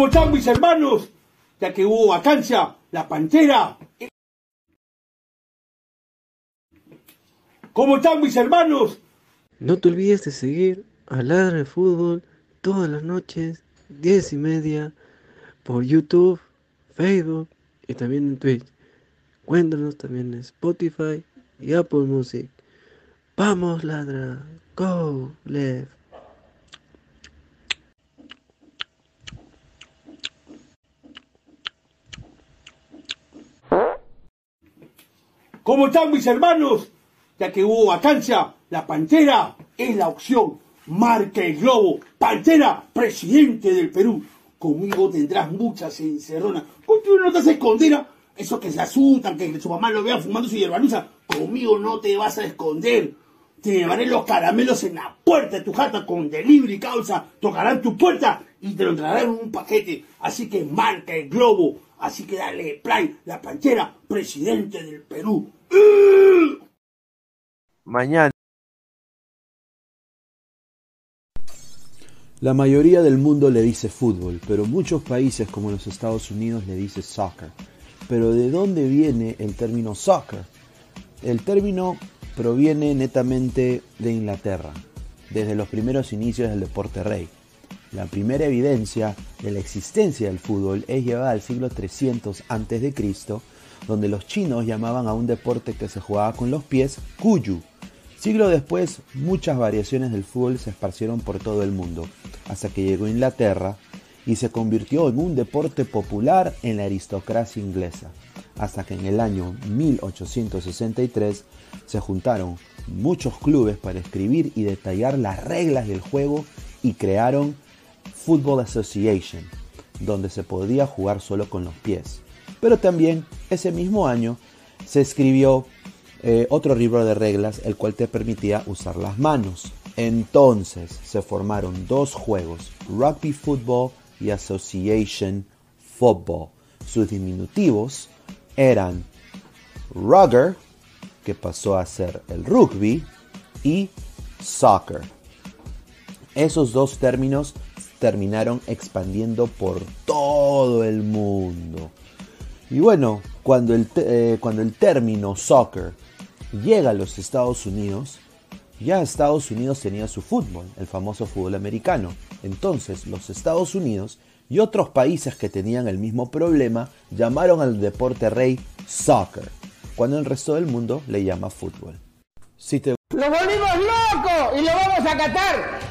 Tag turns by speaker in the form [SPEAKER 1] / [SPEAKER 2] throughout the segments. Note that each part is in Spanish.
[SPEAKER 1] ¿Cómo están mis hermanos? Ya que hubo vacancia, la pantera. ¿Cómo están mis hermanos?
[SPEAKER 2] No te olvides de seguir a Ladra de Fútbol todas las noches, 10 y media, por YouTube, Facebook y también en Twitch. Cuéntanos también en Spotify y Apple Music. Vamos, ladra. Go, left.
[SPEAKER 1] ¿Cómo están mis hermanos? Ya que hubo vacancia, la pantera es la opción. Marca el globo. Pantera, presidente del Perú. Conmigo tendrás muchas encerronas. Contigo no te haces esconder. Esos que se asustan, que su mamá lo vea fumando su hierbanuza. Conmigo no te vas a esconder. Te llevaré los caramelos en la puerta de tu jata con delivery causa. Tocarán tu puerta y te lo traerán en un paquete. Así que marca el globo. Así que dale play, la pantera, presidente del Perú.
[SPEAKER 3] Mañana.
[SPEAKER 4] La mayoría del mundo le dice fútbol, pero muchos países como los Estados Unidos le dice soccer. Pero ¿de dónde viene el término soccer? El término proviene netamente de Inglaterra, desde los primeros inicios del deporte rey. La primera evidencia de la existencia del fútbol es llevada al siglo 300 a.C., donde los chinos llamaban a un deporte que se jugaba con los pies kuyu. Siglo después, muchas variaciones del fútbol se esparcieron por todo el mundo, hasta que llegó a Inglaterra y se convirtió en un deporte popular en la aristocracia inglesa, hasta que en el año 1863 se juntaron muchos clubes para escribir y detallar las reglas del juego y crearon Football Association, donde se podía jugar solo con los pies. Pero también ese mismo año se escribió eh, otro libro de reglas, el cual te permitía usar las manos. Entonces se formaron dos juegos, Rugby Football y Association Football. Sus diminutivos eran Rugger, que pasó a ser el rugby, y soccer. Esos dos términos terminaron expandiendo por todo el mundo. Y bueno, cuando el, eh, cuando el término soccer llega a los Estados Unidos, ya Estados Unidos tenía su fútbol, el famoso fútbol americano. Entonces los Estados Unidos y otros países que tenían el mismo problema llamaron al deporte rey soccer, cuando el resto del mundo le llama fútbol. Si te
[SPEAKER 5] ¡Lo volvimos loco! ¡Y lo vamos a catar!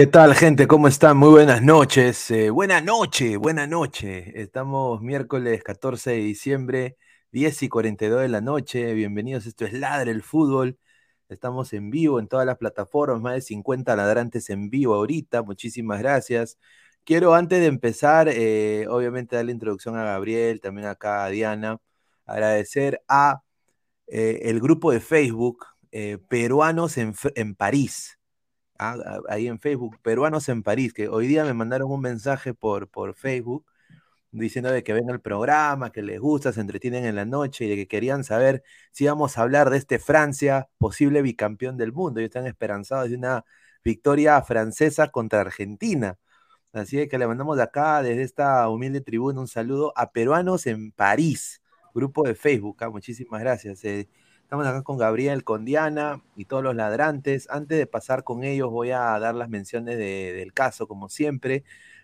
[SPEAKER 6] ¿Qué tal, gente? ¿Cómo están? Muy buenas noches. Eh, buena noche, buena noche. Estamos miércoles 14 de diciembre, 10 y 42 de la noche. Bienvenidos. Esto es Ladre el Fútbol. Estamos en vivo en todas las plataformas, más de 50 ladrantes en vivo ahorita. Muchísimas gracias. Quiero antes de empezar, eh, obviamente, dar la introducción a Gabriel, también acá a Diana, agradecer a eh, el grupo de Facebook Peruanos en, en París ahí en Facebook, Peruanos en París, que hoy día me mandaron un mensaje por, por Facebook diciendo de que ven el programa, que les gusta, se entretienen en la noche y de que querían saber si íbamos a hablar de este Francia, posible bicampeón del mundo. Y están esperanzados de una victoria francesa contra Argentina. Así que le mandamos de acá, desde esta humilde tribuna, un saludo a Peruanos en París, grupo de Facebook. ¿ah? Muchísimas gracias. Eh, Estamos acá con Gabriel, con Diana y todos los ladrantes. Antes de pasar con ellos, voy a dar las menciones del caso, como siempre.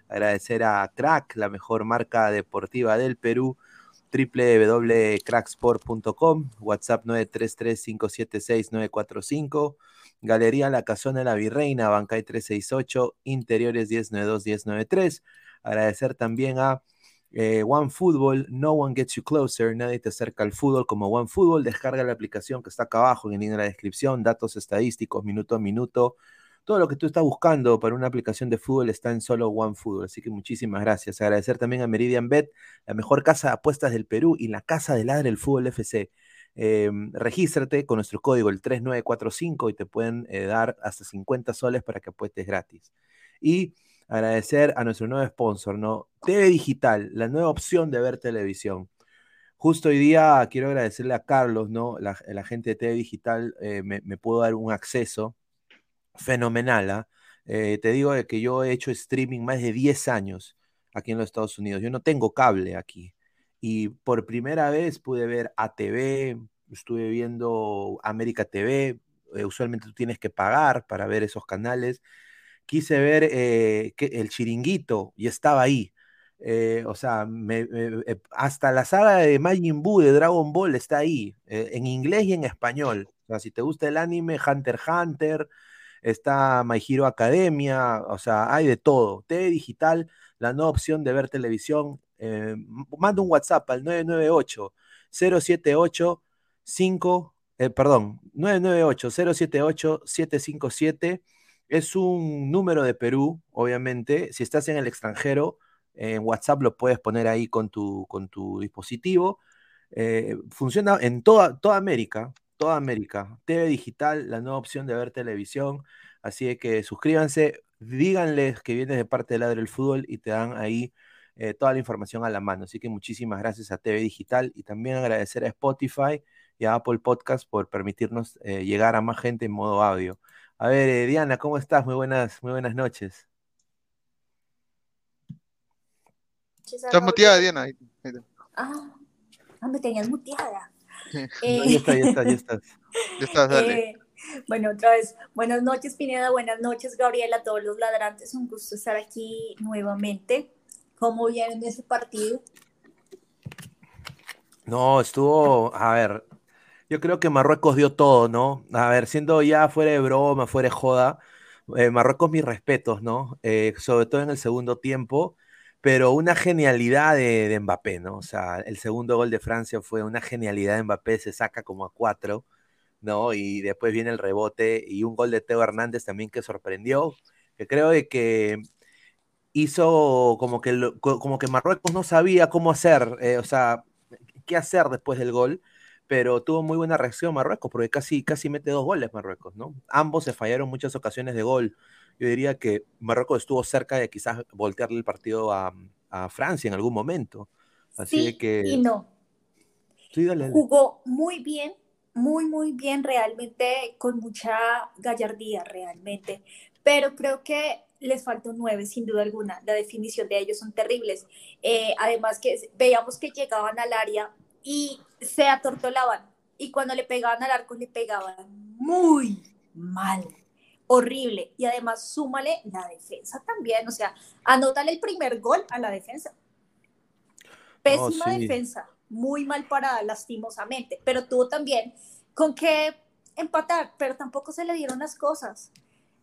[SPEAKER 6] Agradecer a Crack, la mejor marca deportiva del Perú, www.cracksport.com, WhatsApp 933-576-945, Galería La Casona de la Virreina, Bancay 368, Interiores 1092-1093. Agradecer también a eh, One Football, no one gets you closer, nadie te acerca al fútbol como One Football. Descarga la aplicación que está acá abajo en el link de la descripción, datos estadísticos, minuto a minuto. Todo lo que tú estás buscando para una aplicación de fútbol está en solo One Football. Así que muchísimas gracias. Agradecer también a Meridian Bet, la mejor casa de apuestas del Perú y la casa de ladre del fútbol FC. Eh, regístrate con nuestro código el 3945 y te pueden eh, dar hasta 50 soles para que apuestes gratis. Y agradecer a nuestro nuevo sponsor, ¿no? TV Digital, la nueva opción de ver televisión. Justo hoy día quiero agradecerle a Carlos, ¿no? La, gente de TV Digital eh, me, pudo dar un acceso fenomenal. ¿ah? Eh, te digo que yo he hecho streaming más de 10 años aquí en los Estados Unidos. Yo no tengo cable aquí. Y por primera vez pude ver ATV, estuve viendo América TV. Eh, usualmente tú tienes que pagar para ver esos canales quise ver eh, el chiringuito y estaba ahí. Eh, o sea, eh, hasta la saga de Majin Buu de Dragon Ball está ahí, en inglés y en español. O sea, si te gusta el anime, Hunter x Hunter, está My Hero Academia, o sea, hay de todo. TV Digital, la nueva opción de ver televisión. manda un WhatsApp al 998 078 5, perdón, 998 078 757 es un número de Perú, obviamente. Si estás en el extranjero, en WhatsApp lo puedes poner ahí con tu, con tu dispositivo. Eh, funciona en toda, toda América, toda América. TV digital, la nueva opción de ver televisión. Así que suscríbanse, díganles que vienes de parte de Ladre del Fútbol y te dan ahí eh, toda la información a la mano. Así que muchísimas gracias a TV Digital y también agradecer a Spotify y a Apple Podcast por permitirnos eh, llegar a más gente en modo audio. A ver, eh, Diana, ¿cómo estás? Muy buenas, muy buenas noches.
[SPEAKER 3] ¿Estás muteada, Diana?
[SPEAKER 7] Ah, ah, me tenías muteada.
[SPEAKER 6] Eh, ya está, ya está, ya estás.
[SPEAKER 3] Ya estás, dale.
[SPEAKER 7] Eh, bueno, otra vez, buenas noches, Pineda, buenas noches, Gabriela, a todos los ladrantes, un gusto estar aquí nuevamente. ¿Cómo vieron ese partido?
[SPEAKER 6] No, estuvo, a ver, yo creo que Marruecos dio todo, ¿no? A ver, siendo ya fuera de broma, fuera de joda, eh, Marruecos mis respetos, ¿no? Eh, sobre todo en el segundo tiempo, pero una genialidad de, Mbappé, ¿no? O sea, el segundo gol de Francia fue una genialidad de Mbappé, se saca como a cuatro, ¿no? Y después viene el rebote y un gol de Teo Hernández también que sorprendió, que creo que hizo como que, como que Marruecos no sabía cómo hacer, eh, o sea, qué hacer después del gol pero tuvo muy buena reacción Marruecos, porque casi, casi mete dos goles Marruecos, ¿no? Ambos se fallaron muchas ocasiones de gol. Yo diría que Marruecos estuvo cerca de quizás voltearle el partido a, Francia en algún momento. Así
[SPEAKER 7] sí
[SPEAKER 6] que.
[SPEAKER 7] Y no. Jugó muy bien, muy, muy bien, realmente, con mucha gallardía, realmente. Pero creo que les falta un 9, sin duda alguna. La definición de ellos son terribles. Eh, además, que veíamos que llegaban al área y se atortolaban. Y cuando le pegaban al arco, le pegaban muy mal, horrible. Y además, súmale la defensa también. O sea, anótale el primer gol a la defensa. Pésima defensa, muy mal parada, lastimosamente. Pero tuvo también con qué empatar, pero tampoco se le dieron las cosas.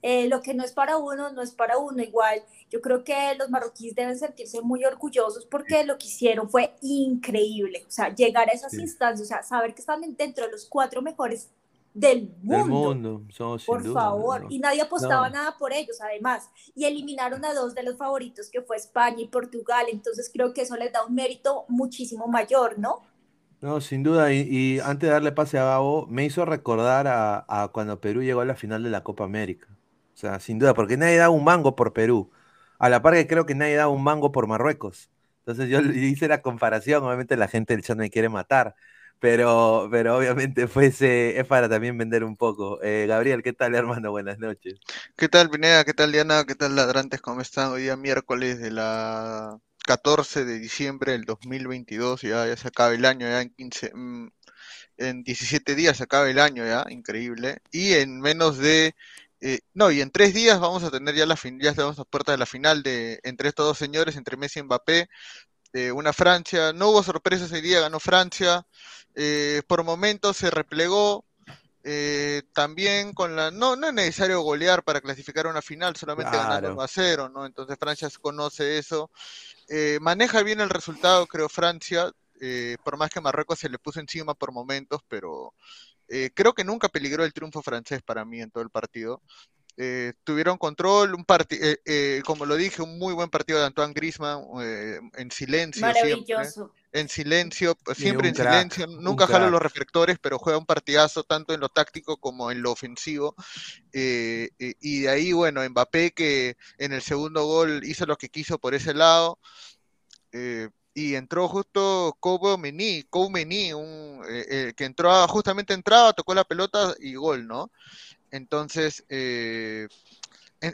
[SPEAKER 7] Eh, lo que no es para uno, no es para uno. Igual, yo creo que los marroquíes deben sentirse muy orgullosos porque lo que hicieron fue increíble. O sea, llegar a esas instancias, o sea, saber que están dentro de los cuatro mejores del mundo. por favor. Y nadie apostaba nada por ellos, además. Y eliminaron a dos de los favoritos, que fue España y Portugal. Entonces creo que eso les da un mérito muchísimo mayor, ¿no?
[SPEAKER 6] No, sin duda. Y, antes de darle pase a Gabo, me hizo recordar a, cuando Perú llegó a la final de la Copa América. O sea, sin duda, porque nadie da un mango por Perú. A la par que creo que nadie da un mango por Marruecos. Entonces yo hice la comparación, obviamente la gente del chat me quiere matar, pero, pero obviamente fuese, es para también vender un poco. Eh, Gabriel, ¿qué tal, hermano? Buenas noches.
[SPEAKER 3] ¿Qué tal, Pineda? ¿Qué tal, Diana? ¿Qué tal, ladrantes? ¿Cómo están? Hoy día miércoles de la 14 de diciembre del 2022, ya, ya se acaba el año, ya en 15, mm, en 17 días se acaba el año, ya, increíble. Y en menos de eh, no, y en tres días vamos a tener ya la fin, ya estamos a puerta de la final de entre estos dos señores, entre Messi y Mbappé, eh, una Francia, no hubo sorpresas ese día, ganó Francia, eh, por momentos se replegó, eh, también con la. No, no es necesario golear para clasificar a una final, solamente ganar 1 a 0, ¿no? Entonces Francia conoce eso. Eh, maneja bien el resultado, creo, Francia, por más que Marruecos se le puso encima por momentos, pero creo que nunca peligró el triunfo francés para mí en todo el partido. Eh, tuvieron control, un partido, eh, eh, como lo dije, un muy buen partido de Antoine Griezmann en silencio.
[SPEAKER 7] Maravilloso.
[SPEAKER 3] en silencio, siempre en silencio, nunca jalo los reflectores, pero juega un partidazo tanto en lo táctico como en lo ofensivo. y de ahí, bueno, Mbappé que en el segundo gol hizo lo que quiso por ese lado. Y entró justo Kobo Meni, un, que entró, justamente entraba, tocó la pelota y gol, ¿no? Entonces, eh,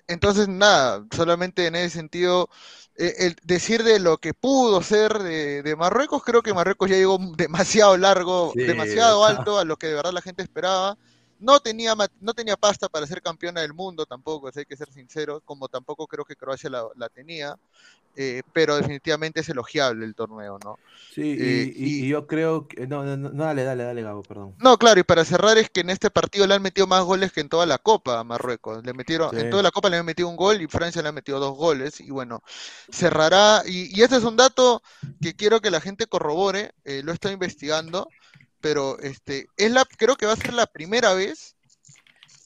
[SPEAKER 3] entonces nada, solamente en ese sentido, eh, el decir de lo que pudo ser de, Marruecos, creo que Marruecos ya llegó demasiado largo, demasiado alto a lo que de verdad la gente esperaba. No tenía, no tenía pasta para ser campeona del mundo tampoco, hay que ser sincero, como tampoco creo que Croacia la, tenía, eh, pero definitivamente es elogiable el torneo, ¿no?
[SPEAKER 6] Sí, eh, y, yo creo que... No, no, dale, dale, dale, Gabo, perdón.
[SPEAKER 3] No, claro, y para cerrar es que en este partido le han metido más goles que en toda la Copa a Marruecos. Le metieron, En toda la Copa le han metido un gol y Francia le ha metido dos goles, y bueno, cerrará, y, y este es un dato que quiero que la gente corrobore, eh, lo está investigando pero este, es la, creo que va a ser la primera vez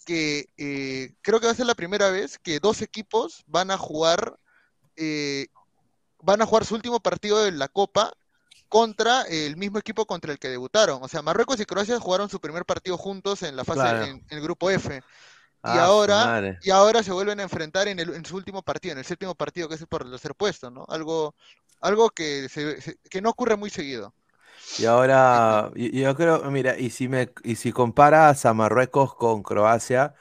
[SPEAKER 3] que, eh, creo que va a ser la primera vez que dos equipos van a jugar, eh, van a jugar su último partido de la Copa contra el mismo equipo contra el que debutaron. O sea, Marruecos y Croacia jugaron su primer partido juntos en la fase, en, el grupo F. Y ah, ahora, y ahora se vuelven a enfrentar en, el, en su último partido, en el séptimo partido que es por el tercer puesto, ¿no? Algo, algo que, que no ocurre muy seguido.
[SPEAKER 6] Y ahora, yo, creo, mira, y si me, y si comparas a Marruecos con Croacia,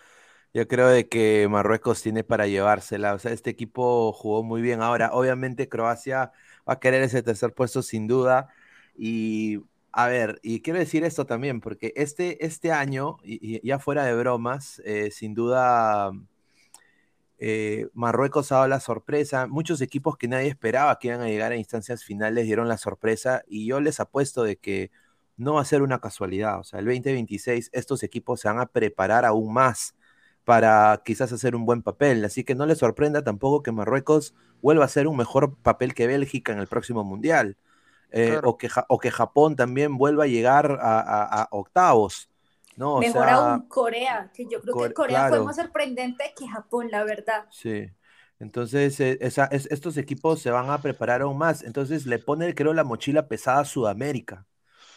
[SPEAKER 6] yo creo de que Marruecos tiene para llevársela. O sea, este equipo jugó muy bien. Ahora, obviamente, Croacia va a querer ese tercer puesto sin duda. Y a ver, y quiero decir esto también, porque este, este año, y, ya fuera de bromas, eh, sin duda eh, Marruecos ha dado la sorpresa. Muchos equipos que nadie esperaba que iban a llegar a instancias finales dieron la sorpresa y yo les apuesto de que no va a ser una casualidad. O sea, el 2026 estos equipos se van a preparar aún más para quizás hacer un buen papel. Así que no les sorprenda tampoco que Marruecos vuelva a hacer un mejor papel que Bélgica en el próximo Mundial. Eh, o, que, o, que, Japón también vuelva a llegar a octavos.
[SPEAKER 7] Mejor aún Corea, que yo creo que Corea fue más sorprendente que Japón, la verdad.
[SPEAKER 6] Sí. Entonces, eh, estos equipos se van a preparar aún más. Entonces, le pone, creo, la mochila pesada a Sudamérica.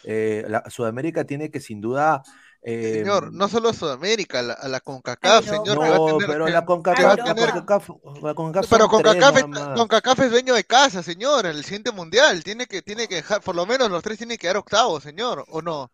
[SPEAKER 6] Eh, la, Sudamérica tiene que, sin duda.
[SPEAKER 3] señor, em, no solo Sudamérica, a la CONCACAF, señor. No,
[SPEAKER 6] pero la CONCACAF,
[SPEAKER 3] pero CONCACAF, es dueño de casa, señor, en el siguiente mundial. Tiene que, tiene que dejar, por lo menos los tres tienen que dar octavos, señor, ¿o no?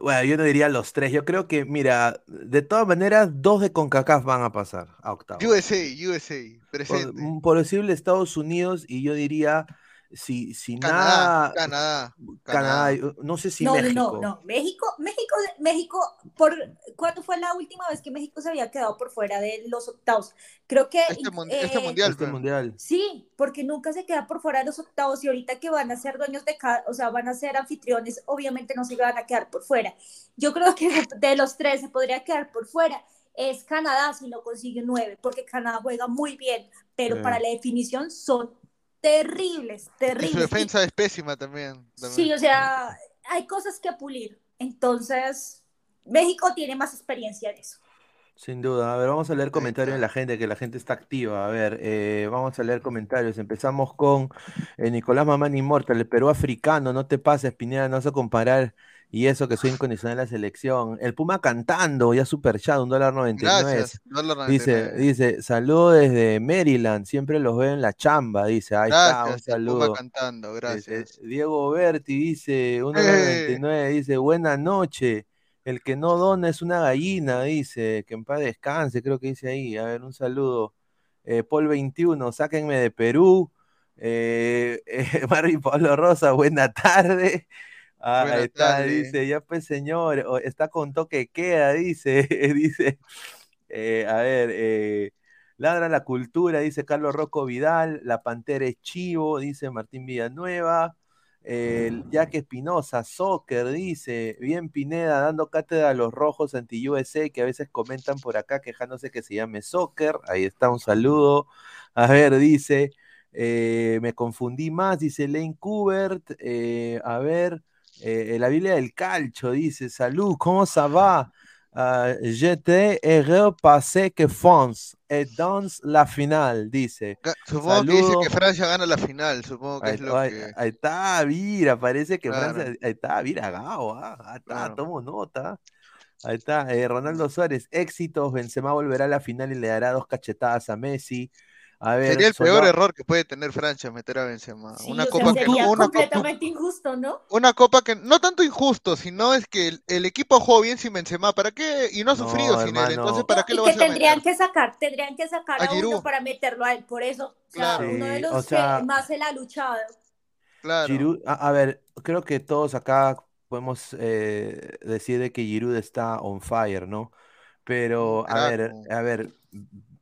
[SPEAKER 6] Bueno, yo no diría los tres. Yo creo que, mira, de todas maneras, dos de CONCACAF van a pasar a octavos.
[SPEAKER 3] USA, USA, presente.
[SPEAKER 6] Por, posible Estados Unidos y yo diría, si, si
[SPEAKER 3] nada.
[SPEAKER 6] Canadá, Canadá, No sé si México.
[SPEAKER 7] No, no, México, México, México, por, ¿cuándo fue la última vez que México se había quedado por fuera de los octavos? Creo que.
[SPEAKER 3] Este, este eh, mundial.
[SPEAKER 6] Este mundial.
[SPEAKER 7] Sí, porque nunca se queda por fuera de los octavos y ahorita que van a ser dueños de cada, o sea, van a ser anfitriones, obviamente no se van a quedar por fuera. Yo creo que de los tres se podría quedar por fuera. es Canadá si no consigue nueve, porque Canadá juega muy bien, pero para la definición son terribles, terribles. su
[SPEAKER 3] defensa es pésima también,
[SPEAKER 7] Sí, o sea, hay cosas que pulir. Entonces, México tiene más experiencia en eso.
[SPEAKER 6] Sin duda. A ver, vamos a leer comentarios de la gente, que la gente está activa. A ver, eh, vamos a leer comentarios. Empezamos con eh, Nicolás Mamán Inmortal, el Perú africano, no te pases, Pineda, no vas a comparar. Y eso que soy incondicional de la selección. El Puma cantando, ya super chat, un dólar noventa Gracias, Dice, dice, saludos desde Maryland, siempre los veo en la chamba, dice. Ahí está, un saludo. Puma
[SPEAKER 3] cantando, gracias.
[SPEAKER 6] Diego Berti dice, un dólar noventa dice, buena noche. El que no dona es una gallina, dice. Que en paz descanse, creo que dice ahí. A ver, un saludo. Eh, Paul 21, sáquenme de Perú. Eh, eh Pablo Rosa, buena tarde. Ah, ahí está, dice, ya pues señor, está con toque queda, dice, dice, eh, a ver, ladra la cultura, dice Carlos Rocco Vidal, la pantera es chivo, dice Martín Villanueva, el Jack Espinosa, soccer, dice, bien Pineda, dando cátedra a los rojos anti-USA, que a veces comentan por acá quejándose que se llame soccer. Ahí está, un saludo. A ver, dice, eh, me confundí más, dice Lane Kubert. Eh, a ver, eh, la Biblia del Calcho, dice, salud, ¿cómo se va? Uh, j'étais heureux que France et dans la final, dice.
[SPEAKER 3] Supongo que dice que Francia gana la final, supongo que es lo que...
[SPEAKER 6] Ahí está, mira, parece que Francia, ahí está, mira, Gao, ah, ahí está, tomo nota. Ahí está, eh, Ronaldo Suárez, éxitos, Benzema volverá a la final y le dará dos cachetadas a Messi.
[SPEAKER 3] Sería el peor error que puede tener Francia meter a Benzema. una copa que
[SPEAKER 7] una completamente injusto, ¿no?
[SPEAKER 3] Una copa que no tanto injusto, sino es que el, equipo jugó bien sin Benzema, ¿para qué? Y no ha sufrido sin él, entonces ¿para qué lo vas
[SPEAKER 7] a tendrían que sacar, tendrían que sacar a, uno para meterlo a él, por eso, uno de los que más se la ha luchado.
[SPEAKER 6] Claro. a, ver, creo que todos acá podemos eh, decir de que Giroud está on fire, ¿no? Pero a ver, a ver,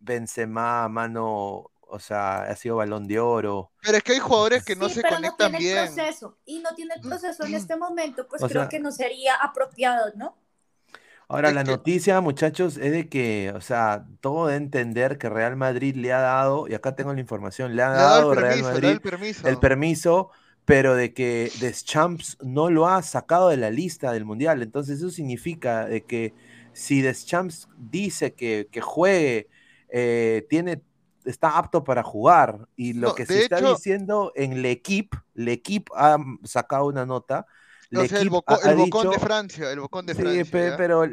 [SPEAKER 6] Benzema, mano, o sea, ha sido balón de oro.
[SPEAKER 3] Pero es que hay jugadores que no se pero conectan no tiene
[SPEAKER 7] El proceso, y no tiene el proceso en este momento, pues creo que no sería apropiado, ¿no?
[SPEAKER 6] Ahora, la noticia, muchachos, es de que, o sea, todo de entender que Real Madrid le ha dado, y acá tengo la información, le ha dado, Real Madrid el permiso. el permiso, pero de que Deschamps no lo ha sacado de la lista del Mundial. Entonces, eso significa de que si Deschamps dice que, que juegue eh, tiene, está apto para jugar. Y lo que se está diciendo en L'Equipe, L'Equipe ha sacado una nota.
[SPEAKER 3] el, bocón de Francia, el bocón de Francia. Sí,
[SPEAKER 6] pero,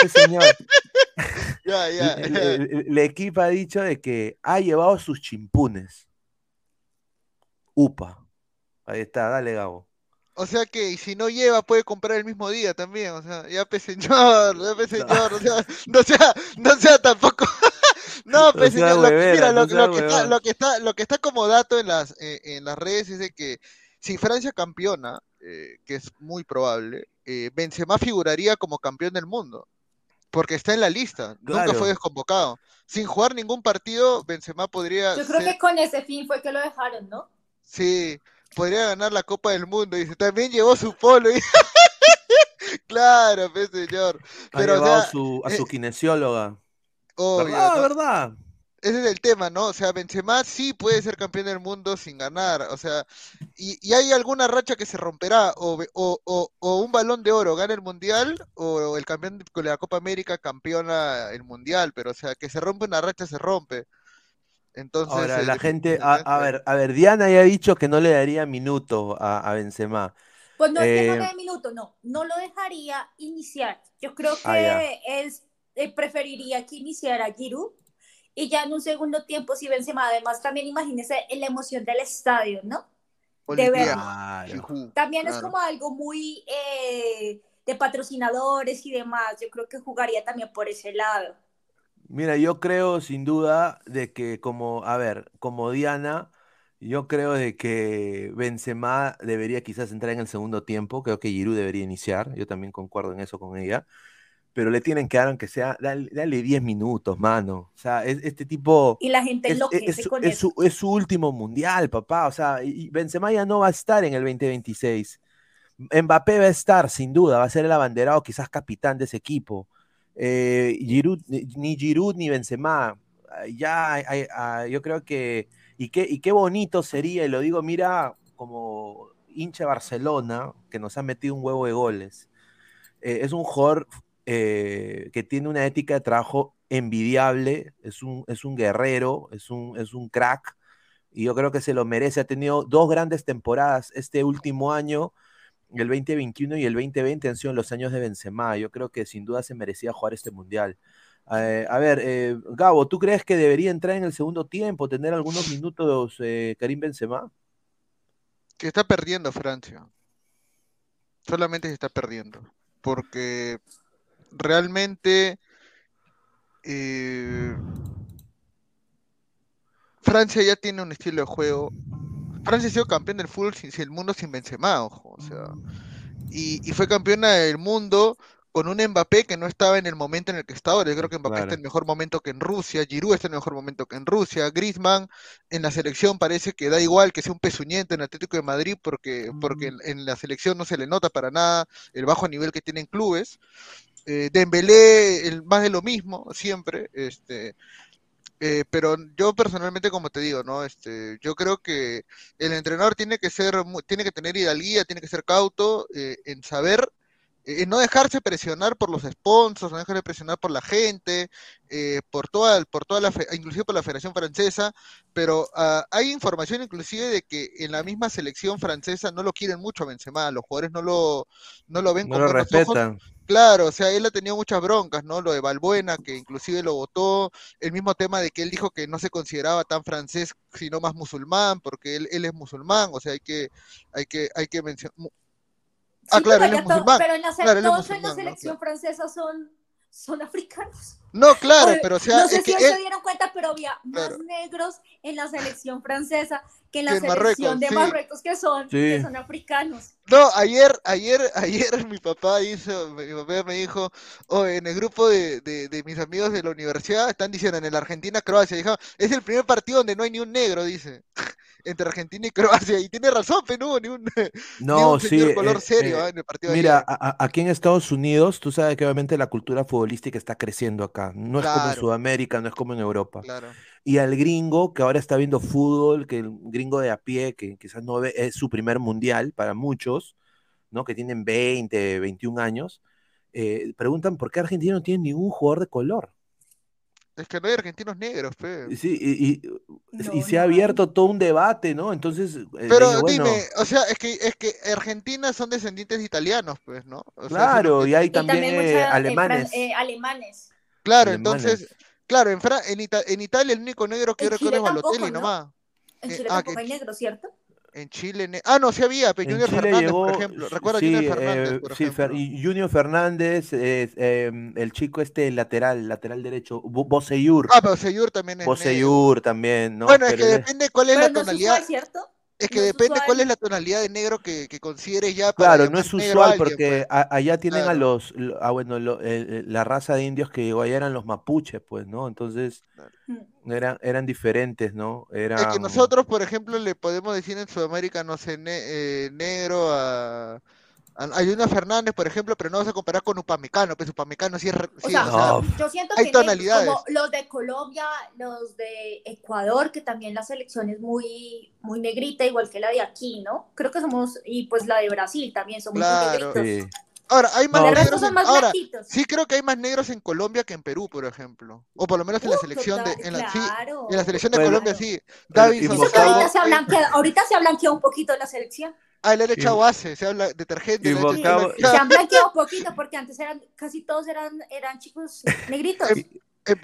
[SPEAKER 6] pues, señor. ya, ya. L'Equipe ha dicho de que ha llevado sus chimpunes. Upa. Ahí está, dale, Gabo.
[SPEAKER 3] O sea que si no lleva puede comprar el mismo día también, o sea, ya pe señor, ya pe señor, o sea, no sea, no sea tampoco no, pues, lo, mira, lo, que está, lo, que está, lo que está como dato en las, eh, en las redes es de que si Francia campeona, eh, que es muy probable, eh, Benzema figuraría como campeón del mundo, porque está en la lista, nunca fue desconvocado. Sin jugar ningún partido, Benzema podría...
[SPEAKER 7] Yo creo que con ese fin fue que lo dejaron, ¿no?
[SPEAKER 3] Sí, podría ganar la Copa del Mundo, y también llevó su polo. claro, pues señor.
[SPEAKER 6] Pero, a su, a su kinesióloga.
[SPEAKER 3] Obvio, ¿Verdad, verdad? Ese es el tema, ¿no? O sea, Benzema sí puede ser campeón del mundo sin ganar, o sea, y, hay alguna racha que se romperá, o, o, o, un balón de oro gana el mundial, o el campeón de la Copa América campeona el mundial, pero o sea, que se rompe una racha, se rompe. Entonces,
[SPEAKER 6] Ahora, la gente, a, ver, a ver, Diana ya ha dicho que no le daría minuto a, a Benzema.
[SPEAKER 7] Pues no es que no le eh, dé minuto, no, no lo dejaría iniciar. Yo creo ah, que es eh, preferiría que iniciara Giroud y ya en un segundo tiempo si Benzema, además también imagínese la emoción del estadio, ¿no? De verlo. También es como algo muy eh, de patrocinadores y demás. Yo creo que jugaría también por ese lado.
[SPEAKER 6] Mira, yo creo sin duda de que como, a ver, como Diana, yo creo de que Benzema debería quizás entrar en el segundo tiempo. Creo que Giroud debería iniciar. Yo también concuerdo en eso con ella pero le tienen que dar aunque sea, dale, 10 minutos, mano. O sea, este tipo...
[SPEAKER 7] Y la gente
[SPEAKER 6] es,
[SPEAKER 7] es, con
[SPEAKER 6] es, Su, es su último mundial, papá. O sea, y Benzema ya no va a estar en el 2026. Mbappé va a estar, sin duda, va a ser el abanderado, quizás capitán de ese equipo. Eh, ni Giroud ni Benzema. Ya ah, yo creo que y qué, y qué bonito sería, y lo digo, mira, como hincha Barcelona, que nos ha metido un huevo de goles. Eh, es un jugador eh, que tiene una ética de trabajo envidiable, es un, es un guerrero, es un, es un crack, y yo creo que se lo merece. Ha tenido dos grandes temporadas este último año, el 2021 y el 2020 han sido los años de Benzema. Yo creo que sin duda se merecía jugar este mundial. Eh, a ver, eh, Gabo, ¿tú crees que debería entrar en el segundo tiempo, tener algunos minutos Karim Benzema?
[SPEAKER 3] Que está perdiendo Francia. Solamente se está perdiendo. Porque realmente Francia ya tiene un estilo de juego. Francia ha sido campeón del fútbol sin, el mundo sin Benzema, ojo. O sea, y, y fue campeona del mundo con un Mbappé que no estaba en el momento en el que está ahora. Yo creo que Mbappé está en mejor momento que en Rusia, Giroud está en mejor momento que en Rusia, Griezmann en la selección parece que da igual que sea un pezuñento en el Atlético de Madrid porque, porque en, la selección no se le nota para nada el bajo nivel que tienen clubes. Eh, Dembélé, el, más de lo mismo, siempre. Este, eh, pero yo personalmente, como te digo, ¿no? Este, yo creo que el entrenador tiene que ser, tiene que tener hidalguía, tiene que ser cauto eh, en saber eh, no dejarse presionar por los sponsors, no dejarse presionar por la gente, eh, por toda, por toda la, inclusive por la Federación Francesa, pero ah, hay información inclusive de que en la misma selección francesa no lo quieren mucho a Benzema, los jugadores no lo, no lo ven
[SPEAKER 6] no lo respetan.
[SPEAKER 3] Claro, o sea, él ha tenido muchas broncas, ¿no? Lo de Balbuena, que inclusive lo votó, el mismo tema de que él dijo que no se consideraba tan francés, sino más musulmán, porque él, él es musulmán, o sea, hay que, hay que, hay que mencionar,
[SPEAKER 7] Ah, claro, él es musulmán. Pero en la, claro, todos en la selección francesa son, son africanos.
[SPEAKER 3] No, claro, pero o sea.
[SPEAKER 7] No sé si se dieron cuenta, pero había más negros en la selección francesa que en la selección de Marruecos, que son, que son africanos.
[SPEAKER 3] No, ayer, ayer, ayer mi papá hizo, mi papá me dijo, oh, en el grupo de, de, de mis amigos de la universidad están diciendo en el Argentina-Croacia, dijo, es el primer partido donde no hay ni un negro, dice entre Argentina y Croacia. Y tiene razón, pero ni un,
[SPEAKER 6] no,
[SPEAKER 3] color serio en el partido
[SPEAKER 6] Mira, aquí en Estados Unidos, tú sabes que obviamente la cultura futbolística está creciendo acá. No es como en Sudamérica, no es como en Europa. Y al gringo que ahora está viendo fútbol, que el gringo de a pie, que quizás no ve, es su primer mundial para muchos, ¿no? Que tienen 20, 21 años, eh, preguntan por qué Argentina no tiene ningún jugador de color.
[SPEAKER 3] Es que no hay argentinos negros, fe.
[SPEAKER 6] Sí, y, se ha abierto todo un debate, ¿no? Entonces.
[SPEAKER 3] Eh, Pero dime, o sea, es que, es que Argentina son descendientes de italianos, pues, ¿no?
[SPEAKER 6] claro, y hay también, eh, alemanes.
[SPEAKER 7] Eh, alemanes.
[SPEAKER 3] Claro, entonces, claro, en, en, Italia el único negro que yo recuerdo es Balotelli nomás.
[SPEAKER 7] En Chile ah, tampoco hay negro, ¿cierto?
[SPEAKER 3] En Chile, ah, no, sí había, pero Junior Fernández, por ejemplo. Recuerda
[SPEAKER 6] sí,
[SPEAKER 3] Junior Fernández, eh, por
[SPEAKER 6] sí, y Junior Fernández, eh, el chico este lateral, lateral derecho, Boseyur.
[SPEAKER 3] Ah, Boseyur también es
[SPEAKER 6] Boseyur también, ¿no?
[SPEAKER 3] Bueno, es que depende cuál es la tonalidad. Es ¿cierto? Es que depende cuál es la tonalidad de negro que, que consideres ya.
[SPEAKER 6] Para claro, no es usual porque pues. allá tienen a los, ah, bueno, la raza de indios que allá eran los mapuches, pues, ¿no? Entonces mm. eran, eran diferentes, ¿no? Era
[SPEAKER 3] Es que nosotros, por ejemplo, le podemos decir en Sudamérica, no sé, eh, negro a hay una Fernández, por ejemplo, pero no vas a comparar con Upamecano, pues Upamecano sí es...
[SPEAKER 7] o sea, yo siento hay que tonalidades. Como los de Colombia, los de Ecuador, que también la selección es muy, muy negrita, igual que la de aquí, ¿no? Creo que somos, y pues la de Brasil también somos muy negritos.
[SPEAKER 3] Ahora, hay más negros. En, ahora, sí creo que hay más negros en Colombia que en Perú, por ejemplo. O por lo menos en la selección de. En la, sí, en la selección de Colombia, sí.
[SPEAKER 7] David ahorita, se ha ahorita se ha blanqueado un poquito la selección.
[SPEAKER 3] Ah, le han echado base, se habla detergente.
[SPEAKER 7] Se han blanqueado un poquito porque antes eran, casi todos eran, eran chicos negritos.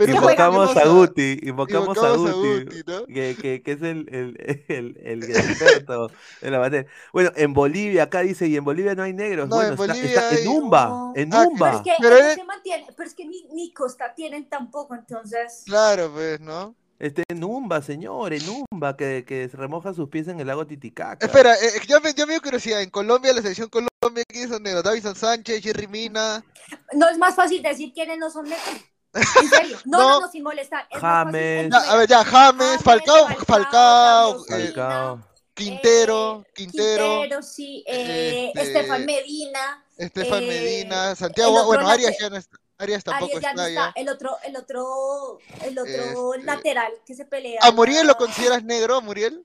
[SPEAKER 6] invocamos a Guti, invocamos, a Guti, ¿no? que, que, es el, el, el, el experto en la materia. Bueno, en Bolivia, acá dice, y en Bolivia no hay negros. No, bueno, en Bolivia está, en Umba, en ah, Umba.
[SPEAKER 7] Pero es que, se mantiene, pero es que ni, ni Costa tienen tampoco, entonces.
[SPEAKER 3] Claro, pues, ¿no?
[SPEAKER 6] Este Numba, señor, en Numba, que, que remoja sus pies en el lago Titicaca.
[SPEAKER 3] Espera, eh, yo, me, yo me dio curiosidad. En Colombia, la selección Colombia, ¿quiénes son negros? Davison Sánchez, Jerry Mina.
[SPEAKER 7] No es más fácil decir quiénes no son negros. En serio, no, no, no, sin molestar.
[SPEAKER 6] James.
[SPEAKER 3] a ver, ya, James, Falcao, Falcao, Falcao, Quintero, Quintero.
[SPEAKER 7] Quintero, sí, eh, este, Estefan Medina.
[SPEAKER 3] Estefan Medina, Santiago, bueno, Arias ya no está. Arias tampoco
[SPEAKER 7] Arias ya no
[SPEAKER 3] está,
[SPEAKER 7] está. El otro, el otro, el otro
[SPEAKER 3] Este-
[SPEAKER 7] lateral que se pelea.
[SPEAKER 3] ¿A Muriel lo consideras negro, a Muriel?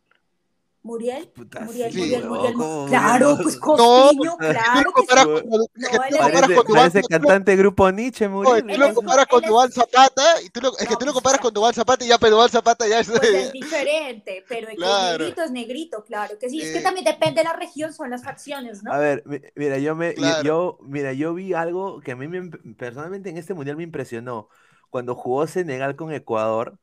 [SPEAKER 7] Muriel,
[SPEAKER 6] Puta,
[SPEAKER 7] Muriel,
[SPEAKER 3] sí,
[SPEAKER 7] Muriel, Muriel.
[SPEAKER 6] ¿cómo
[SPEAKER 7] Claro, pues
[SPEAKER 3] No,
[SPEAKER 7] Costiño,
[SPEAKER 3] ¿Tú lo
[SPEAKER 7] claro que
[SPEAKER 3] comparas
[SPEAKER 6] sí.
[SPEAKER 3] con, es que tú
[SPEAKER 7] No,
[SPEAKER 3] lo
[SPEAKER 7] él
[SPEAKER 3] comparas
[SPEAKER 6] Parece,
[SPEAKER 3] con
[SPEAKER 6] parece cantante grupo Nietzsche,
[SPEAKER 3] Oye,
[SPEAKER 6] Muriel.
[SPEAKER 3] tú lo comparas con Duván Zapata y tú lo, es que
[SPEAKER 7] No,
[SPEAKER 3] tú lo
[SPEAKER 7] pues,
[SPEAKER 3] comparas
[SPEAKER 7] ya.
[SPEAKER 3] con Duván Zapata y ya, pero Duván Zapata ya es...
[SPEAKER 7] Pues es diferente, pero el que
[SPEAKER 3] Claro.
[SPEAKER 7] es negrito es negrito, claro que sí. Es que
[SPEAKER 3] Eh.
[SPEAKER 7] también depende de la región, son las facciones, ¿no?
[SPEAKER 6] A ver, mi- mira, yo me, yo-
[SPEAKER 3] Claro.
[SPEAKER 6] yo, mira, yo vi algo que a mí me personalmente en este mundial me impresionó. Cuando jugó Senegal con Ecuador,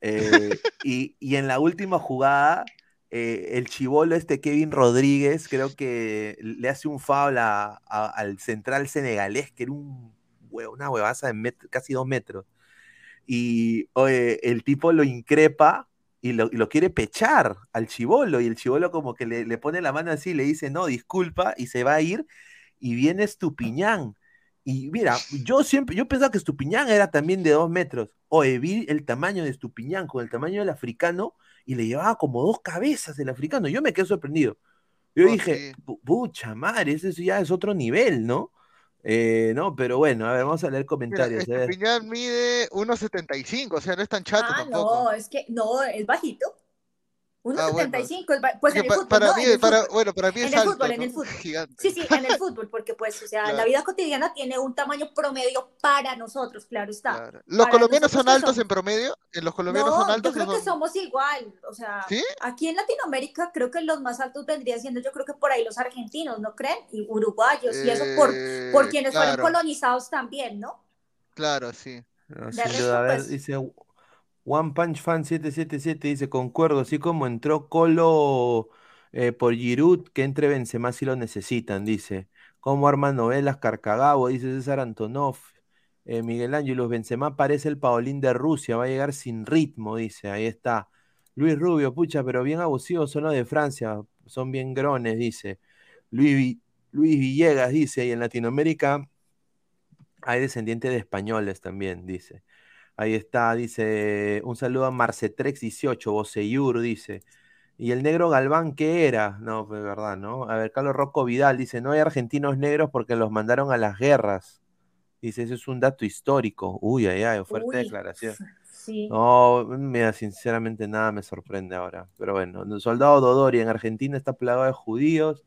[SPEAKER 6] eh, y, y en la última jugada, eh, el chivolo este Kevin Rodríguez, creo que le hace un foul al central senegalés, que era un, una huevaza de met- casi dos metros. Y el tipo lo increpa y lo, lo quiere pechar al chivolo, y el chivolo como que le, le pone la mano así, le dice, no, disculpa, y se va a ir, y viene Estupiñán. Y mira, yo siempre, yo pensaba que Estupiñán era también de dos metros. Oye, vi el tamaño de Estupiñán con el tamaño del africano, y le llevaba como dos cabezas el africano. Yo me quedé sorprendido. Yo
[SPEAKER 3] Oh,
[SPEAKER 6] dije,
[SPEAKER 3] sí.
[SPEAKER 6] "Pu- pucha madre, ese ya es otro nivel, ¿no? Eh, no, pero bueno, a ver, vamos a leer
[SPEAKER 3] Mira,
[SPEAKER 6] comentarios. a ver.
[SPEAKER 3] Mide 1.75, o sea, no es tan chato
[SPEAKER 7] ah,
[SPEAKER 3] tampoco.
[SPEAKER 7] no, es que no, es bajito.
[SPEAKER 3] Ah, bueno.
[SPEAKER 7] 1.75, es ba- pues en el fútbol,
[SPEAKER 3] para
[SPEAKER 7] ¿no?
[SPEAKER 3] mí,
[SPEAKER 7] En el
[SPEAKER 3] para,
[SPEAKER 7] fútbol.
[SPEAKER 3] bueno, para mí
[SPEAKER 7] En el
[SPEAKER 3] alto,
[SPEAKER 7] fútbol, en
[SPEAKER 3] ¿no?
[SPEAKER 7] el fútbol.
[SPEAKER 3] Gigante.
[SPEAKER 7] Sí, sí, en el fútbol, porque pues, o sea, la vida cotidiana tiene un tamaño promedio para nosotros, claro está.
[SPEAKER 3] Claro. ¿Los
[SPEAKER 7] Para
[SPEAKER 3] colombianos son altos en promedio? ¿En los colombianos
[SPEAKER 7] No,
[SPEAKER 3] son
[SPEAKER 7] yo
[SPEAKER 3] altos? o
[SPEAKER 7] creo que
[SPEAKER 3] son-
[SPEAKER 7] somos igual, o sea,
[SPEAKER 3] ¿Sí?
[SPEAKER 7] aquí en Latinoamérica creo que los más altos vendrían siendo, yo creo que por ahí los argentinos, ¿no creen? Y uruguayos, y eso por,
[SPEAKER 3] Eh,
[SPEAKER 7] por quienes
[SPEAKER 3] claro,
[SPEAKER 7] fueron colonizados también, ¿no?
[SPEAKER 3] Claro, sí.
[SPEAKER 6] Sin duda, a ver,
[SPEAKER 7] pues-
[SPEAKER 6] dice One Punch Fan 777, dice, concuerdo, así como entró Colo eh, por Giroud, que entre Benzema si lo necesitan, dice. Como arma novelas Carcagabo, dice César Antonov. Eh, Miguel Ángelos, Benzema parece el Paolín de Rusia, va a llegar sin ritmo, dice, ahí está. Luis Rubio, pucha, pero bien abusivos son los de Francia, son bien grones, dice. Luis, Luis Villegas dice, y en Latinoamérica hay descendientes de españoles también, dice. Ahí está, dice, un saludo a Marcetrex18, Boseyur, dice. ¿Y el negro Galván qué era? No, pues verdad, ¿no? A ver, Carlos Rocco Vidal dice, no hay argentinos negros porque los mandaron a las guerras. Dice, eso es un dato histórico. Uy, ay, ay, fuerte
[SPEAKER 7] Uy,
[SPEAKER 6] declaración.
[SPEAKER 7] Sí.
[SPEAKER 6] No, mira, sinceramente nada me sorprende ahora. Pero bueno, el soldado Dodori en Argentina está plagado de judíos.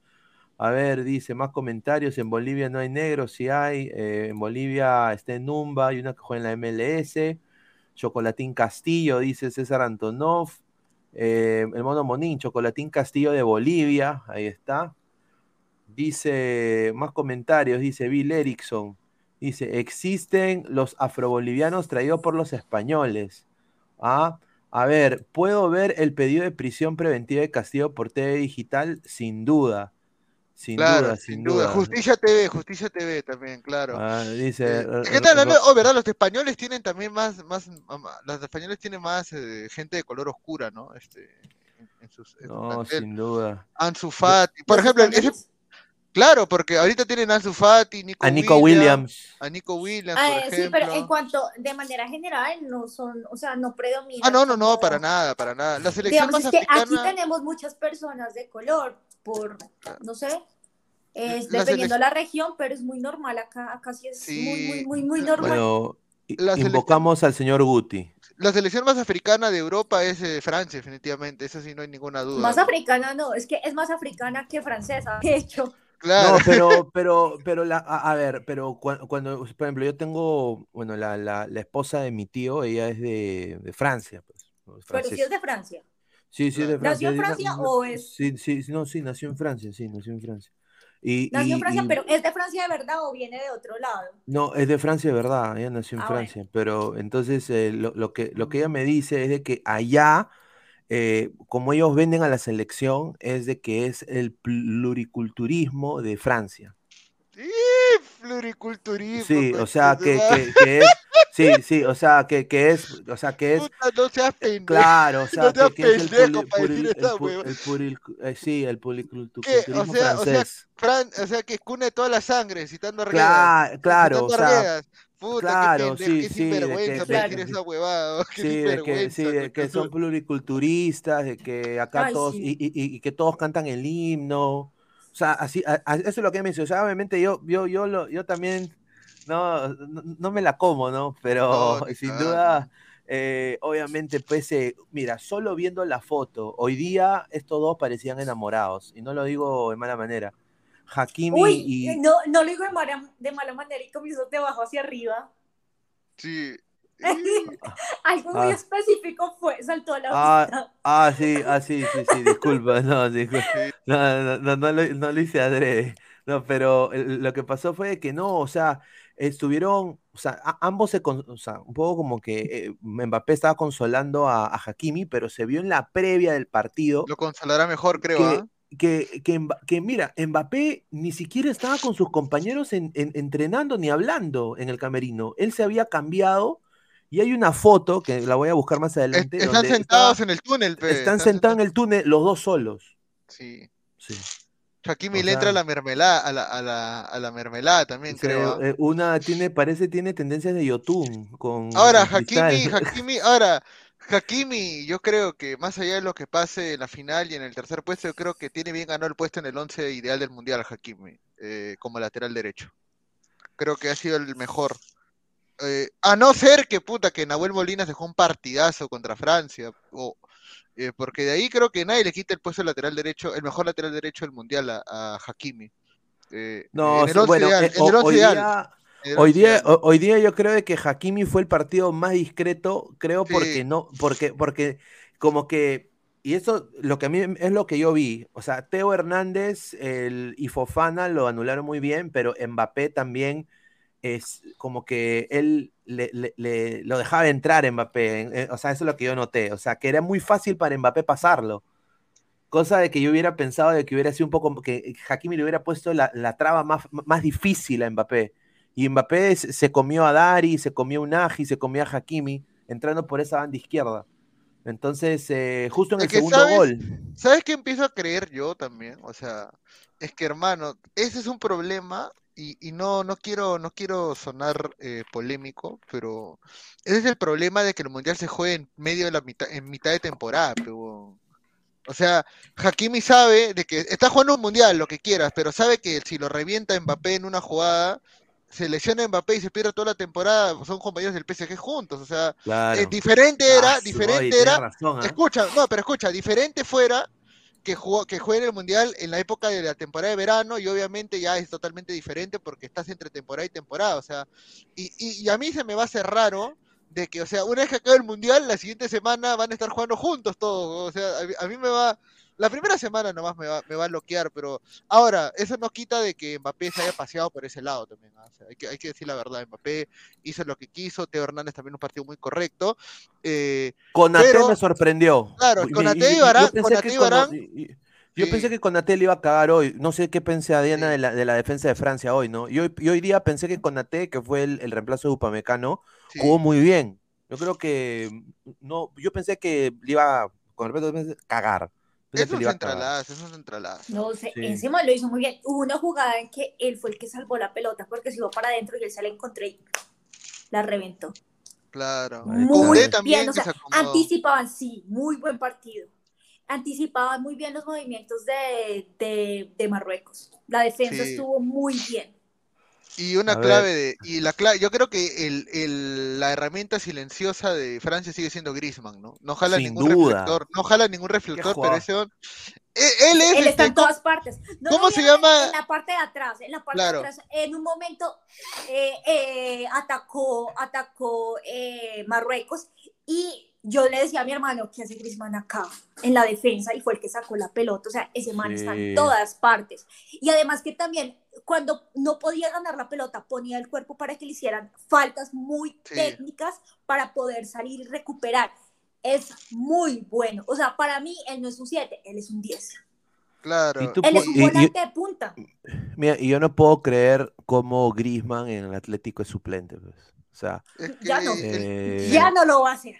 [SPEAKER 6] A ver, dice más comentarios. En Bolivia no hay negros, sí hay. Eh, en Bolivia está en Numba, hay una que juega en la MLS. Chocolatín Castillo, dice César Antonov. Eh, el mono Monín, Chocolatín Castillo de Bolivia, ahí está. Dice, más comentarios, dice Bill Erickson. Dice, existen los afrobolivianos traídos por los españoles. Ah, a ver, ¿puedo ver el pedido de prisión preventiva de Castillo por TV digital? Sin duda. Sin
[SPEAKER 3] Claro,
[SPEAKER 6] duda,
[SPEAKER 3] sin duda.
[SPEAKER 6] duda.
[SPEAKER 3] Justicia TV, Justicia TV también, claro.
[SPEAKER 6] Ah, dice,
[SPEAKER 3] Eh,
[SPEAKER 6] r-
[SPEAKER 3] ¿Qué tal? Oh, ¿verdad? Los españoles tienen también más, más, los españoles tienen más eh, gente de color oscura, ¿no? Este, en, en sus, en
[SPEAKER 6] No, sin duda.
[SPEAKER 3] Ansu Fati, por
[SPEAKER 7] ¿Los
[SPEAKER 3] ejemplo, ese- claro, porque ahorita tienen a Ansu Fati, Nico,
[SPEAKER 6] A Nico Williams.
[SPEAKER 3] a Nico Williams,
[SPEAKER 7] Ah,
[SPEAKER 3] por
[SPEAKER 7] eh, sí,
[SPEAKER 3] ejemplo.
[SPEAKER 7] pero en cuanto, de manera general, no son, o sea, no predominan.
[SPEAKER 3] Ah, no, no, no, para nada, para nada. La selección
[SPEAKER 7] Digamos,
[SPEAKER 3] más
[SPEAKER 7] es que aquí tenemos muchas personas de color, por, no sé, es,
[SPEAKER 3] La
[SPEAKER 7] dependiendo de la región, pero es muy normal acá, acá sí es
[SPEAKER 3] Sí.
[SPEAKER 7] muy, muy, muy, muy normal.
[SPEAKER 6] Bueno,
[SPEAKER 3] La
[SPEAKER 6] invocamos al señor Guti.
[SPEAKER 3] la selección más africana de Europa es eh, Francia, definitivamente, eso sí no hay ninguna duda.
[SPEAKER 7] más africana no, es que es más africana que francesa, de hecho.
[SPEAKER 3] Claro.
[SPEAKER 6] No, pero, pero, pero la, a, a ver, pero cua- cuando, por ejemplo, yo tengo, bueno, la, la, la esposa de mi tío, ella es de, de Francia, pues,
[SPEAKER 7] Pero sí
[SPEAKER 6] francesa.
[SPEAKER 7] es de Francia.
[SPEAKER 6] Sí, sí, de
[SPEAKER 7] ¿Nació
[SPEAKER 6] Francia.
[SPEAKER 7] en
[SPEAKER 6] es de-
[SPEAKER 7] Francia o es-
[SPEAKER 6] Sí, sí, no, sí, nació en Francia, sí, nació en Francia. Y,
[SPEAKER 7] Nació en Francia,
[SPEAKER 6] y-
[SPEAKER 7] pero ¿es de Francia de verdad o viene de otro lado?
[SPEAKER 6] No, es de Francia, de verdad, ella nació en
[SPEAKER 7] Ah, bueno.
[SPEAKER 6] Francia, pero entonces eh, lo, lo que, lo que ella me dice es de que allá, eh, como ellos venden a la selección, es de que es el pluriculturismo de Francia.
[SPEAKER 3] Sí, pluriculturismo.
[SPEAKER 6] Sí, o
[SPEAKER 3] concha
[SPEAKER 6] sea, que,
[SPEAKER 3] madre.
[SPEAKER 6] que, que es, sí, sí, o sea, que, que es, o sea, que es,
[SPEAKER 3] Puta, no seas pendejo.
[SPEAKER 6] claro, o sea,
[SPEAKER 3] No seas
[SPEAKER 6] que, que es el,
[SPEAKER 3] para decir esa hueva.
[SPEAKER 6] eh, sí, el
[SPEAKER 3] ¿Qué? O sea, o sea,
[SPEAKER 6] francés.
[SPEAKER 3] Fran, o sea, que cune toda la sangre, citando Arguedas.
[SPEAKER 6] claro, o
[SPEAKER 3] citando a
[SPEAKER 6] sea.
[SPEAKER 3] Puta,
[SPEAKER 6] claro,
[SPEAKER 3] qué
[SPEAKER 6] sí,
[SPEAKER 3] qué
[SPEAKER 6] sí, de que-
[SPEAKER 3] esa huevada.
[SPEAKER 6] Sí, de que, sí, de que son pluriculturistas, de que acá
[SPEAKER 7] Ay,
[SPEAKER 6] todos,
[SPEAKER 7] sí.
[SPEAKER 6] y- y- y que todos cantan el himno. O sea, así, a- a- eso es lo que me dice. O sea, obviamente yo, yo, yo, lo, yo también no, no, no me la como, ¿no? Pero
[SPEAKER 3] No,
[SPEAKER 6] sin duda, eh, obviamente, pues, eh, mira, solo viendo la foto, hoy día estos dos parecían enamorados, y no lo digo de mala manera. Hakimi
[SPEAKER 7] Uy,
[SPEAKER 6] y...
[SPEAKER 7] no, no lo digo de mala, de mala manera y comienzo de abajo hacia arriba.
[SPEAKER 3] Sí.
[SPEAKER 7] Algo muy
[SPEAKER 6] Ah.
[SPEAKER 7] específico fue, saltó a la
[SPEAKER 6] Ah,
[SPEAKER 7] vista.
[SPEAKER 6] ah, sí, ah, sí, sí, sí, disculpa, no, disculpa. No, no, no, no lo, no lo hice adrede. No, pero lo que pasó fue que no, o sea, estuvieron, o sea, a- ambos se, con- o sea, un poco como que eh, Mbappé estaba consolando a, a Hakimi, pero se vio en la previa del partido
[SPEAKER 3] Lo consolará mejor, creo,
[SPEAKER 6] que,
[SPEAKER 3] ¿ah?
[SPEAKER 6] que, que mira, Mbappé ni siquiera estaba con sus compañeros en- en- entrenando ni hablando en el camerino. Él se había cambiado y hay una foto que la voy a buscar más
[SPEAKER 3] Es-
[SPEAKER 6] adelante.
[SPEAKER 3] están
[SPEAKER 6] donde
[SPEAKER 3] sentados en el túnel, pe.
[SPEAKER 6] están sentados en el túnel los dos solos.
[SPEAKER 3] Sí.
[SPEAKER 6] Sí.
[SPEAKER 3] Hakimi
[SPEAKER 6] O
[SPEAKER 3] le entra a la mermelada, a la, a la, a la mermelada también,
[SPEAKER 6] O sea,
[SPEAKER 3] creo. ¿ah?
[SPEAKER 6] eh, una tiene, parece tiene tendencias de Yotun con
[SPEAKER 3] Ahora. Hakimi, Hakimi, ahora, Hakimi, yo creo que más allá de lo que pase en la final y en el tercer puesto, yo creo que tiene bien ganado el puesto en el once ideal del Mundial, Hakimi, eh, como lateral derecho. Creo que ha sido el mejor. Eh, a no ser que, puta, que Nahuel Molina dejó un partidazo contra Francia, o, eh, porque de ahí creo que nadie le quita el puesto de lateral derecho, el mejor lateral derecho del Mundial a, a Hakimi. Eh,
[SPEAKER 6] No,
[SPEAKER 3] en el
[SPEAKER 6] bueno,
[SPEAKER 3] ideal, en el
[SPEAKER 6] ho-
[SPEAKER 3] once
[SPEAKER 6] hoy
[SPEAKER 3] ideal,
[SPEAKER 6] día,
[SPEAKER 3] en el
[SPEAKER 6] hoy
[SPEAKER 3] once
[SPEAKER 6] día,
[SPEAKER 3] ideal.
[SPEAKER 6] ho- hoy día yo creo que Hakimi fue el partido más discreto, creo
[SPEAKER 3] Sí.
[SPEAKER 6] porque no, porque, porque como que, y eso lo que a mí es lo que yo vi, o sea, Teo Hernández el, y Fofana lo anularon muy bien, pero Mbappé también es como que él le, le- le- lo dejaba entrar Mbappé, en- o sea, eso es lo que yo noté, o sea, que era muy fácil para Mbappé pasarlo. Cosa de que yo hubiera pensado de que hubiera sido un poco, que Hakimi le hubiera puesto la, la traba más, más difícil a Mbappé. Y Mbappé se comió a Dari, se comió a Unagi, se comió a Hakimi, entrando por esa banda izquierda. Entonces, eh, justo en
[SPEAKER 3] Es
[SPEAKER 6] el segundo
[SPEAKER 3] ¿sabes?
[SPEAKER 6] gol.
[SPEAKER 3] ¿Sabes qué empiezo a creer yo también? O sea, es que hermano, ese es un problema y, y no, no quiero, no quiero sonar eh, polémico, pero ese es el problema de que el mundial se juegue en medio de la mitad, en mitad de temporada, pe, huevón. O sea, Hakimi sabe de que está jugando un mundial, lo que quieras, pero sabe que si lo revienta Mbappé en una jugada, se lesiona Mbappé y se pierde toda la temporada, son compañeros del PSG juntos, o sea,
[SPEAKER 6] Claro.
[SPEAKER 3] eh, diferente
[SPEAKER 6] Ah,
[SPEAKER 3] era,
[SPEAKER 6] oye,
[SPEAKER 3] diferente era,
[SPEAKER 6] razón, ¿ah?
[SPEAKER 3] escucha, no, pero escucha, diferente fuera que jugó, que juegue el mundial en la época de la temporada de verano y obviamente ya es totalmente diferente porque estás entre temporada y temporada, o sea, y, y, y a mí se me va a hacer raro de que, o sea, una vez que acabe el mundial, la siguiente semana van a estar jugando juntos todos, o sea, a, a mí me va, la primera semana nomás me va, me va a bloquear, pero ahora, eso no quita de que Mbappé se haya paseado por ese lado también. O sea, hay que, hay que decir la verdad, Mbappé hizo lo que quiso, Teo Hernández también un partido muy correcto, eh,
[SPEAKER 6] Con Ate
[SPEAKER 3] pero-
[SPEAKER 6] me sorprendió.
[SPEAKER 3] Claro,
[SPEAKER 6] Y-
[SPEAKER 3] con
[SPEAKER 6] y-
[SPEAKER 3] y
[SPEAKER 6] yo pensé
[SPEAKER 3] con
[SPEAKER 6] que
[SPEAKER 3] Ate y
[SPEAKER 6] con-
[SPEAKER 3] Varane-
[SPEAKER 6] y- y- Yo
[SPEAKER 3] Sí.
[SPEAKER 6] pensé que Konaté le iba a cagar hoy. No sé qué pensé Diana de la, de la defensa de Francia hoy, ¿no? Y hoy, y hoy día pensé que Konaté, que fue el, el reemplazo de Upamecano,
[SPEAKER 3] Sí.
[SPEAKER 6] jugó muy bien. Yo creo que no, yo pensé que le iba, con respeto, cagar. Pensé
[SPEAKER 3] Es un centralazo, es un.
[SPEAKER 7] No sé,
[SPEAKER 6] Sí.
[SPEAKER 7] encima lo hizo muy bien. Hubo una jugada en que él fue el que salvó la pelota porque se iba para adentro y él se la encontró y la reventó.
[SPEAKER 3] Claro.
[SPEAKER 7] Muy
[SPEAKER 3] también
[SPEAKER 7] bien, o sea, anticipaban, sí, muy buen partido. Anticipaban muy bien los movimientos de, de, de Marruecos. La defensa
[SPEAKER 3] Sí.
[SPEAKER 7] estuvo muy bien.
[SPEAKER 3] Y una
[SPEAKER 6] A ver.
[SPEAKER 3] clave de, y la clave, yo creo que el, el- la herramienta silenciosa de Francia sigue siendo Griezmann, ¿no? No jala
[SPEAKER 6] Sin
[SPEAKER 3] ningún
[SPEAKER 6] duda.
[SPEAKER 3] reflector, no jala ningún reflector, pero ese hom- e- él es
[SPEAKER 7] Él está
[SPEAKER 3] este,
[SPEAKER 7] en todas partes. ¿No
[SPEAKER 3] ¿cómo se llama?
[SPEAKER 7] En la parte de atrás, en la parte
[SPEAKER 3] Claro.
[SPEAKER 7] de atrás, en un momento eh, eh, atacó, atacó eh, Marruecos y yo le decía a mi hermano que hace Griezmann acá en la defensa y fue el que sacó la pelota, o sea, ese man está en todas partes. Y además que también cuando no podía ganar la pelota ponía el cuerpo para que le hicieran faltas muy
[SPEAKER 3] Sí.
[SPEAKER 7] técnicas para poder salir y recuperar. Es muy bueno, o sea, para mí él no es un 7, él es un 10.
[SPEAKER 3] claro.
[SPEAKER 6] Y tú
[SPEAKER 7] Él es un volante de punta.
[SPEAKER 6] Mira, y yo no puedo creer cómo Griezmann en el Atlético es suplente. pues. O sea,
[SPEAKER 3] Es que
[SPEAKER 7] Ya no.
[SPEAKER 6] eh,
[SPEAKER 7] Ya no lo va a hacer.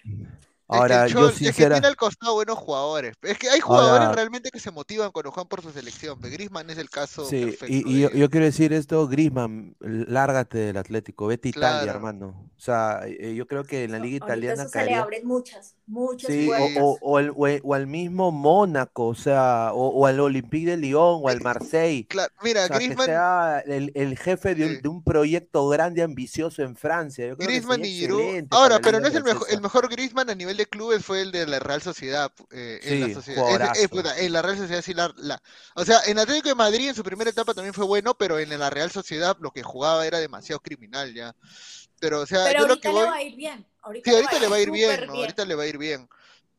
[SPEAKER 6] Ahora,
[SPEAKER 3] es que,
[SPEAKER 6] yo
[SPEAKER 3] es que
[SPEAKER 6] sincera...
[SPEAKER 3] tiene al costado buenos jugadores. Es que hay jugadores realmente que se motivan cuando juegan por su selección. Griezmann es el caso
[SPEAKER 6] Sí,
[SPEAKER 3] perfecto.
[SPEAKER 6] y, y yo, yo quiero decir esto, Grisman, lárgate del Atlético, vete a Italia,
[SPEAKER 3] Claro.
[SPEAKER 6] hermano. O sea, eh, yo creo que en la liga italiana
[SPEAKER 7] eso se le
[SPEAKER 6] caería-
[SPEAKER 7] abren muchas, muchas
[SPEAKER 6] Sí, o,
[SPEAKER 7] puertas.
[SPEAKER 6] o, o el- o el- o al mismo Mónaco, o sea, o, o al Olympique de Lyon, o al Marseille.
[SPEAKER 3] Claro, mira,
[SPEAKER 6] O sea, que
[SPEAKER 3] Griezmann,
[SPEAKER 6] sea el, el jefe de un,
[SPEAKER 3] Sí.
[SPEAKER 6] de un proyecto grande, ambicioso en Francia. Yo creo que
[SPEAKER 3] Griezmann
[SPEAKER 6] sería
[SPEAKER 3] y Giroud. Ahora, pero no es el mejor, el mejor Griezmann a nivel de clubes fue el de la Real Sociedad. eh, en la sociedad. Es- es- puta, en la Real Sociedad sí la, la- O sea, en Atlético de Madrid en su primera etapa también fue bueno, pero en la Real Sociedad lo que jugaba era demasiado criminal ya. Pero, o sea,
[SPEAKER 7] Pero
[SPEAKER 3] yo lo
[SPEAKER 7] ahorita
[SPEAKER 3] que
[SPEAKER 7] le va a ir bien. Ahorita,
[SPEAKER 3] Sí, ahorita le va a ir bien, ¿no? Ahorita le va a ir bien.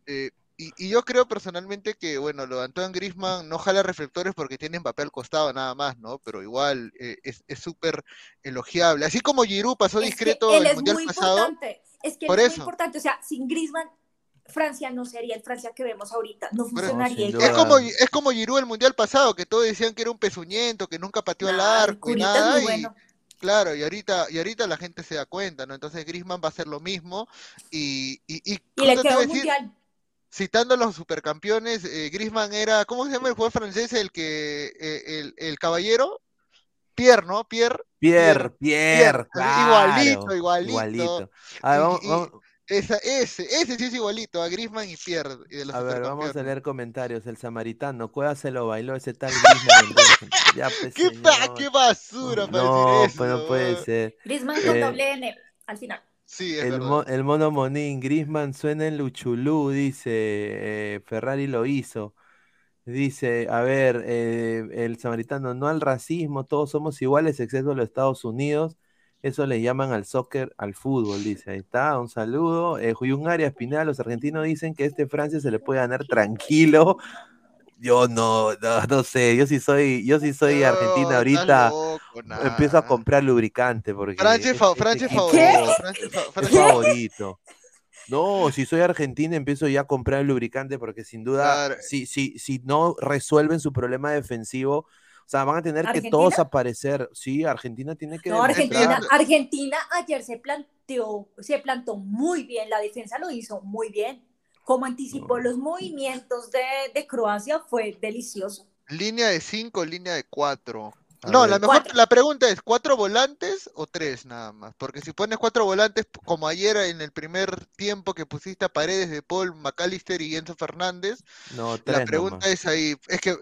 [SPEAKER 3] Eh, y, y yo creo personalmente que, bueno, lo de Antoine Griezmann no jala reflectores porque tiene Mbappé al costado nada más, ¿no? Pero igual eh, es es súper elogiable. Así como Giroud pasó
[SPEAKER 7] Es que
[SPEAKER 3] discreto
[SPEAKER 7] él
[SPEAKER 3] el
[SPEAKER 7] es
[SPEAKER 3] Mundial
[SPEAKER 7] muy
[SPEAKER 3] pasado.
[SPEAKER 7] importante. Es que
[SPEAKER 3] Por
[SPEAKER 7] es
[SPEAKER 3] eso.
[SPEAKER 7] muy importante. O sea, sin Griezmann, Francia no sería el Francia que vemos ahorita. No funcionaría.
[SPEAKER 3] Es como, es como Giroud el Mundial pasado, que todos decían que era un pezuñento, que nunca pateó al arco y nada.
[SPEAKER 7] muy
[SPEAKER 3] Y
[SPEAKER 7] bueno.
[SPEAKER 3] claro, y ahorita, y ahorita la gente se da cuenta, ¿no? Entonces Griezmann va a hacer lo mismo. Y, y, y
[SPEAKER 7] Y le quedó un mundial.
[SPEAKER 3] citando a los supercampeones, eh, Griezmann era, ¿cómo se llama el jugador francés? El que, eh, el, el caballero, Pierre, ¿no? Pierre,
[SPEAKER 6] Pierre,
[SPEAKER 3] Pierre,
[SPEAKER 6] Pierre,
[SPEAKER 3] igualito,
[SPEAKER 6] claro,
[SPEAKER 3] igualito.
[SPEAKER 6] igualito. A ver, vamos,
[SPEAKER 3] y-
[SPEAKER 6] vamos-
[SPEAKER 3] Esa, ese, ese sí es igualito, a Griezmann y Pierre y de los
[SPEAKER 6] a ver, vamos a leer comentarios. El samaritano, Cueva se lo bailó ese tal ya, pues,
[SPEAKER 3] ¿Qué, pa-
[SPEAKER 6] señor.
[SPEAKER 3] qué basura para
[SPEAKER 6] No,
[SPEAKER 3] decir eso.
[SPEAKER 6] pues no puede ser.
[SPEAKER 7] Griezmann con
[SPEAKER 6] Eh,
[SPEAKER 7] doble N al final.
[SPEAKER 3] Sí, es
[SPEAKER 6] El, mo- el mono Monín, Grisman suena en Luchulú, dice, eh, Ferrari lo hizo. Dice, a ver, eh, el samaritano, no al racismo, todos somos iguales excepto los Estados Unidos. Eso le llaman al soccer, al fútbol, dice. Ahí está, un saludo. Eh, Juyun Arias Pineda, los argentinos dicen que este Francia se le puede ganar tranquilo. Yo no, no, no sé, yo sí soy, yo sí soy
[SPEAKER 3] No,
[SPEAKER 6] argentina ahorita.
[SPEAKER 3] loco,
[SPEAKER 6] Empiezo a comprar lubricante porque
[SPEAKER 3] Francia es es favorito.
[SPEAKER 6] No, si soy argentina empiezo ya a comprar el lubricante porque sin duda,
[SPEAKER 3] Claro.
[SPEAKER 6] si, si, si no resuelven su problema defensivo, o sea, van a tener que todos aparecer. Sí, Argentina tiene que
[SPEAKER 7] No, Argentina. Argentina ayer se planteó, se plantó muy bien, la defensa lo hizo muy bien. Como anticipó los movimientos de, de Croacia, fue delicioso.
[SPEAKER 3] Línea de 5, línea de 4.
[SPEAKER 6] A
[SPEAKER 3] No,
[SPEAKER 6] ver.
[SPEAKER 3] la mejor,
[SPEAKER 7] Cuatro.
[SPEAKER 3] la pregunta es, ¿cuatro volantes o tres nada más? Porque si pones cuatro volantes, como ayer en el primer tiempo que pusiste a Paredes de Paul, McAllister y Enzo Fernández,
[SPEAKER 6] No,
[SPEAKER 3] la pregunta
[SPEAKER 6] nomás.
[SPEAKER 3] es ahí, es que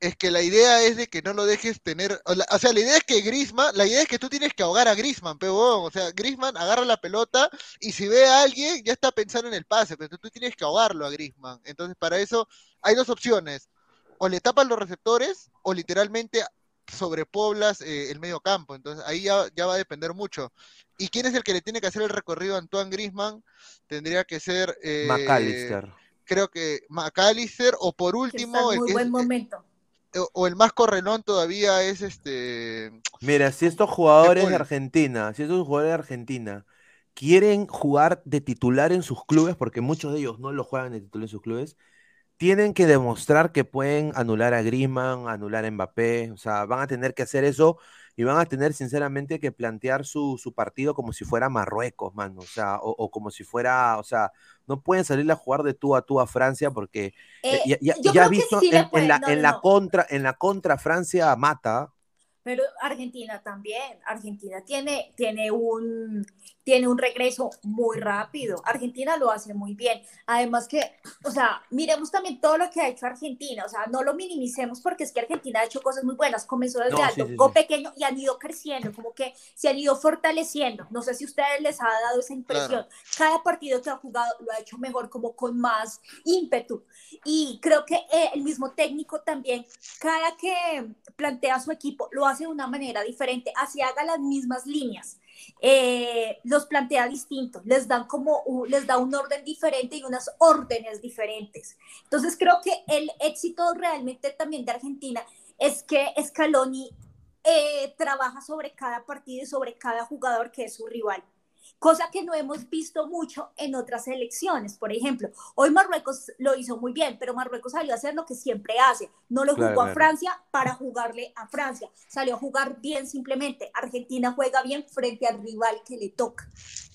[SPEAKER 3] es que la idea es de que no lo dejes tener, o, la- o sea, la idea es que Griezmann, la idea es que tú tienes que ahogar a Griezmann, pero o sea, Griezmann agarra la pelota y si ve a alguien ya está pensando en el pase, pero tú tienes que ahogarlo a Griezmann. Entonces, para eso hay dos opciones, o le tapas los receptores o literalmente sobrepoblas eh, el medio campo, entonces ahí ya, ya va a depender mucho. ¿Y quién es el que le tiene que hacer el recorrido a Antoine Griezmann? Tendría que ser eh,
[SPEAKER 6] McAllister.
[SPEAKER 3] creo que McAllister o por
[SPEAKER 7] que está
[SPEAKER 3] último
[SPEAKER 7] en
[SPEAKER 3] el
[SPEAKER 7] muy
[SPEAKER 3] que
[SPEAKER 7] buen
[SPEAKER 3] es-
[SPEAKER 7] momento.
[SPEAKER 3] o- o el más correlón todavía es este
[SPEAKER 6] Mira, si estos jugadores de. Argentina, si estos jugadores de Argentina quieren jugar de titular en sus clubes, porque muchos de ellos no lo juegan de titular en sus clubes, tienen que demostrar que pueden anular a Griezmann, anular a Mbappé, o sea, van a tener que hacer eso y van a tener sinceramente que plantear su, su partido como si fuera Marruecos, mano, o sea, o, o como si fuera, o sea, no pueden salir a jugar de tú a tú a Francia porque
[SPEAKER 7] Eh,
[SPEAKER 6] ya, ya- ya
[SPEAKER 7] que
[SPEAKER 6] visto
[SPEAKER 7] sí
[SPEAKER 6] en, en la,
[SPEAKER 7] no,
[SPEAKER 6] en
[SPEAKER 7] no,
[SPEAKER 6] la contra, en la contra Francia mata,
[SPEAKER 7] Pero Argentina también. Argentina tiene, tiene, un, tiene un regreso muy rápido. Argentina lo hace muy bien. Además que, o sea, miremos también todo lo que ha hecho Argentina. O sea, no lo minimicemos porque es que Argentina ha hecho cosas muy buenas. Comenzó desde
[SPEAKER 6] No,
[SPEAKER 7] alto,
[SPEAKER 6] sí, sí, sí.
[SPEAKER 7] pequeño y han ido creciendo, como que se han ido fortaleciendo. No sé si a ustedes les ha dado esa impresión. Cada partido que ha jugado lo ha hecho mejor, como con más ímpetu. Y creo que eh, el mismo técnico también, cada que plantea su equipo, lo hace de una manera diferente, así haga las mismas líneas. eh, los plantea distintos, les dan como les da un orden diferente y unas órdenes diferentes. Entonces creo que el éxito realmente también de Argentina es que Scaloni eh, trabaja sobre cada partido y sobre cada jugador que es su rival cosa que no hemos visto mucho en otras selecciones. Por ejemplo, hoy Marruecos lo hizo muy bien, pero Marruecos salió a hacer lo que siempre hace. No lo
[SPEAKER 6] Claro,
[SPEAKER 7] jugó a
[SPEAKER 6] claro.
[SPEAKER 7] Francia para jugarle a Francia. Salió a jugar bien simplemente. Argentina juega bien frente al rival que le toca.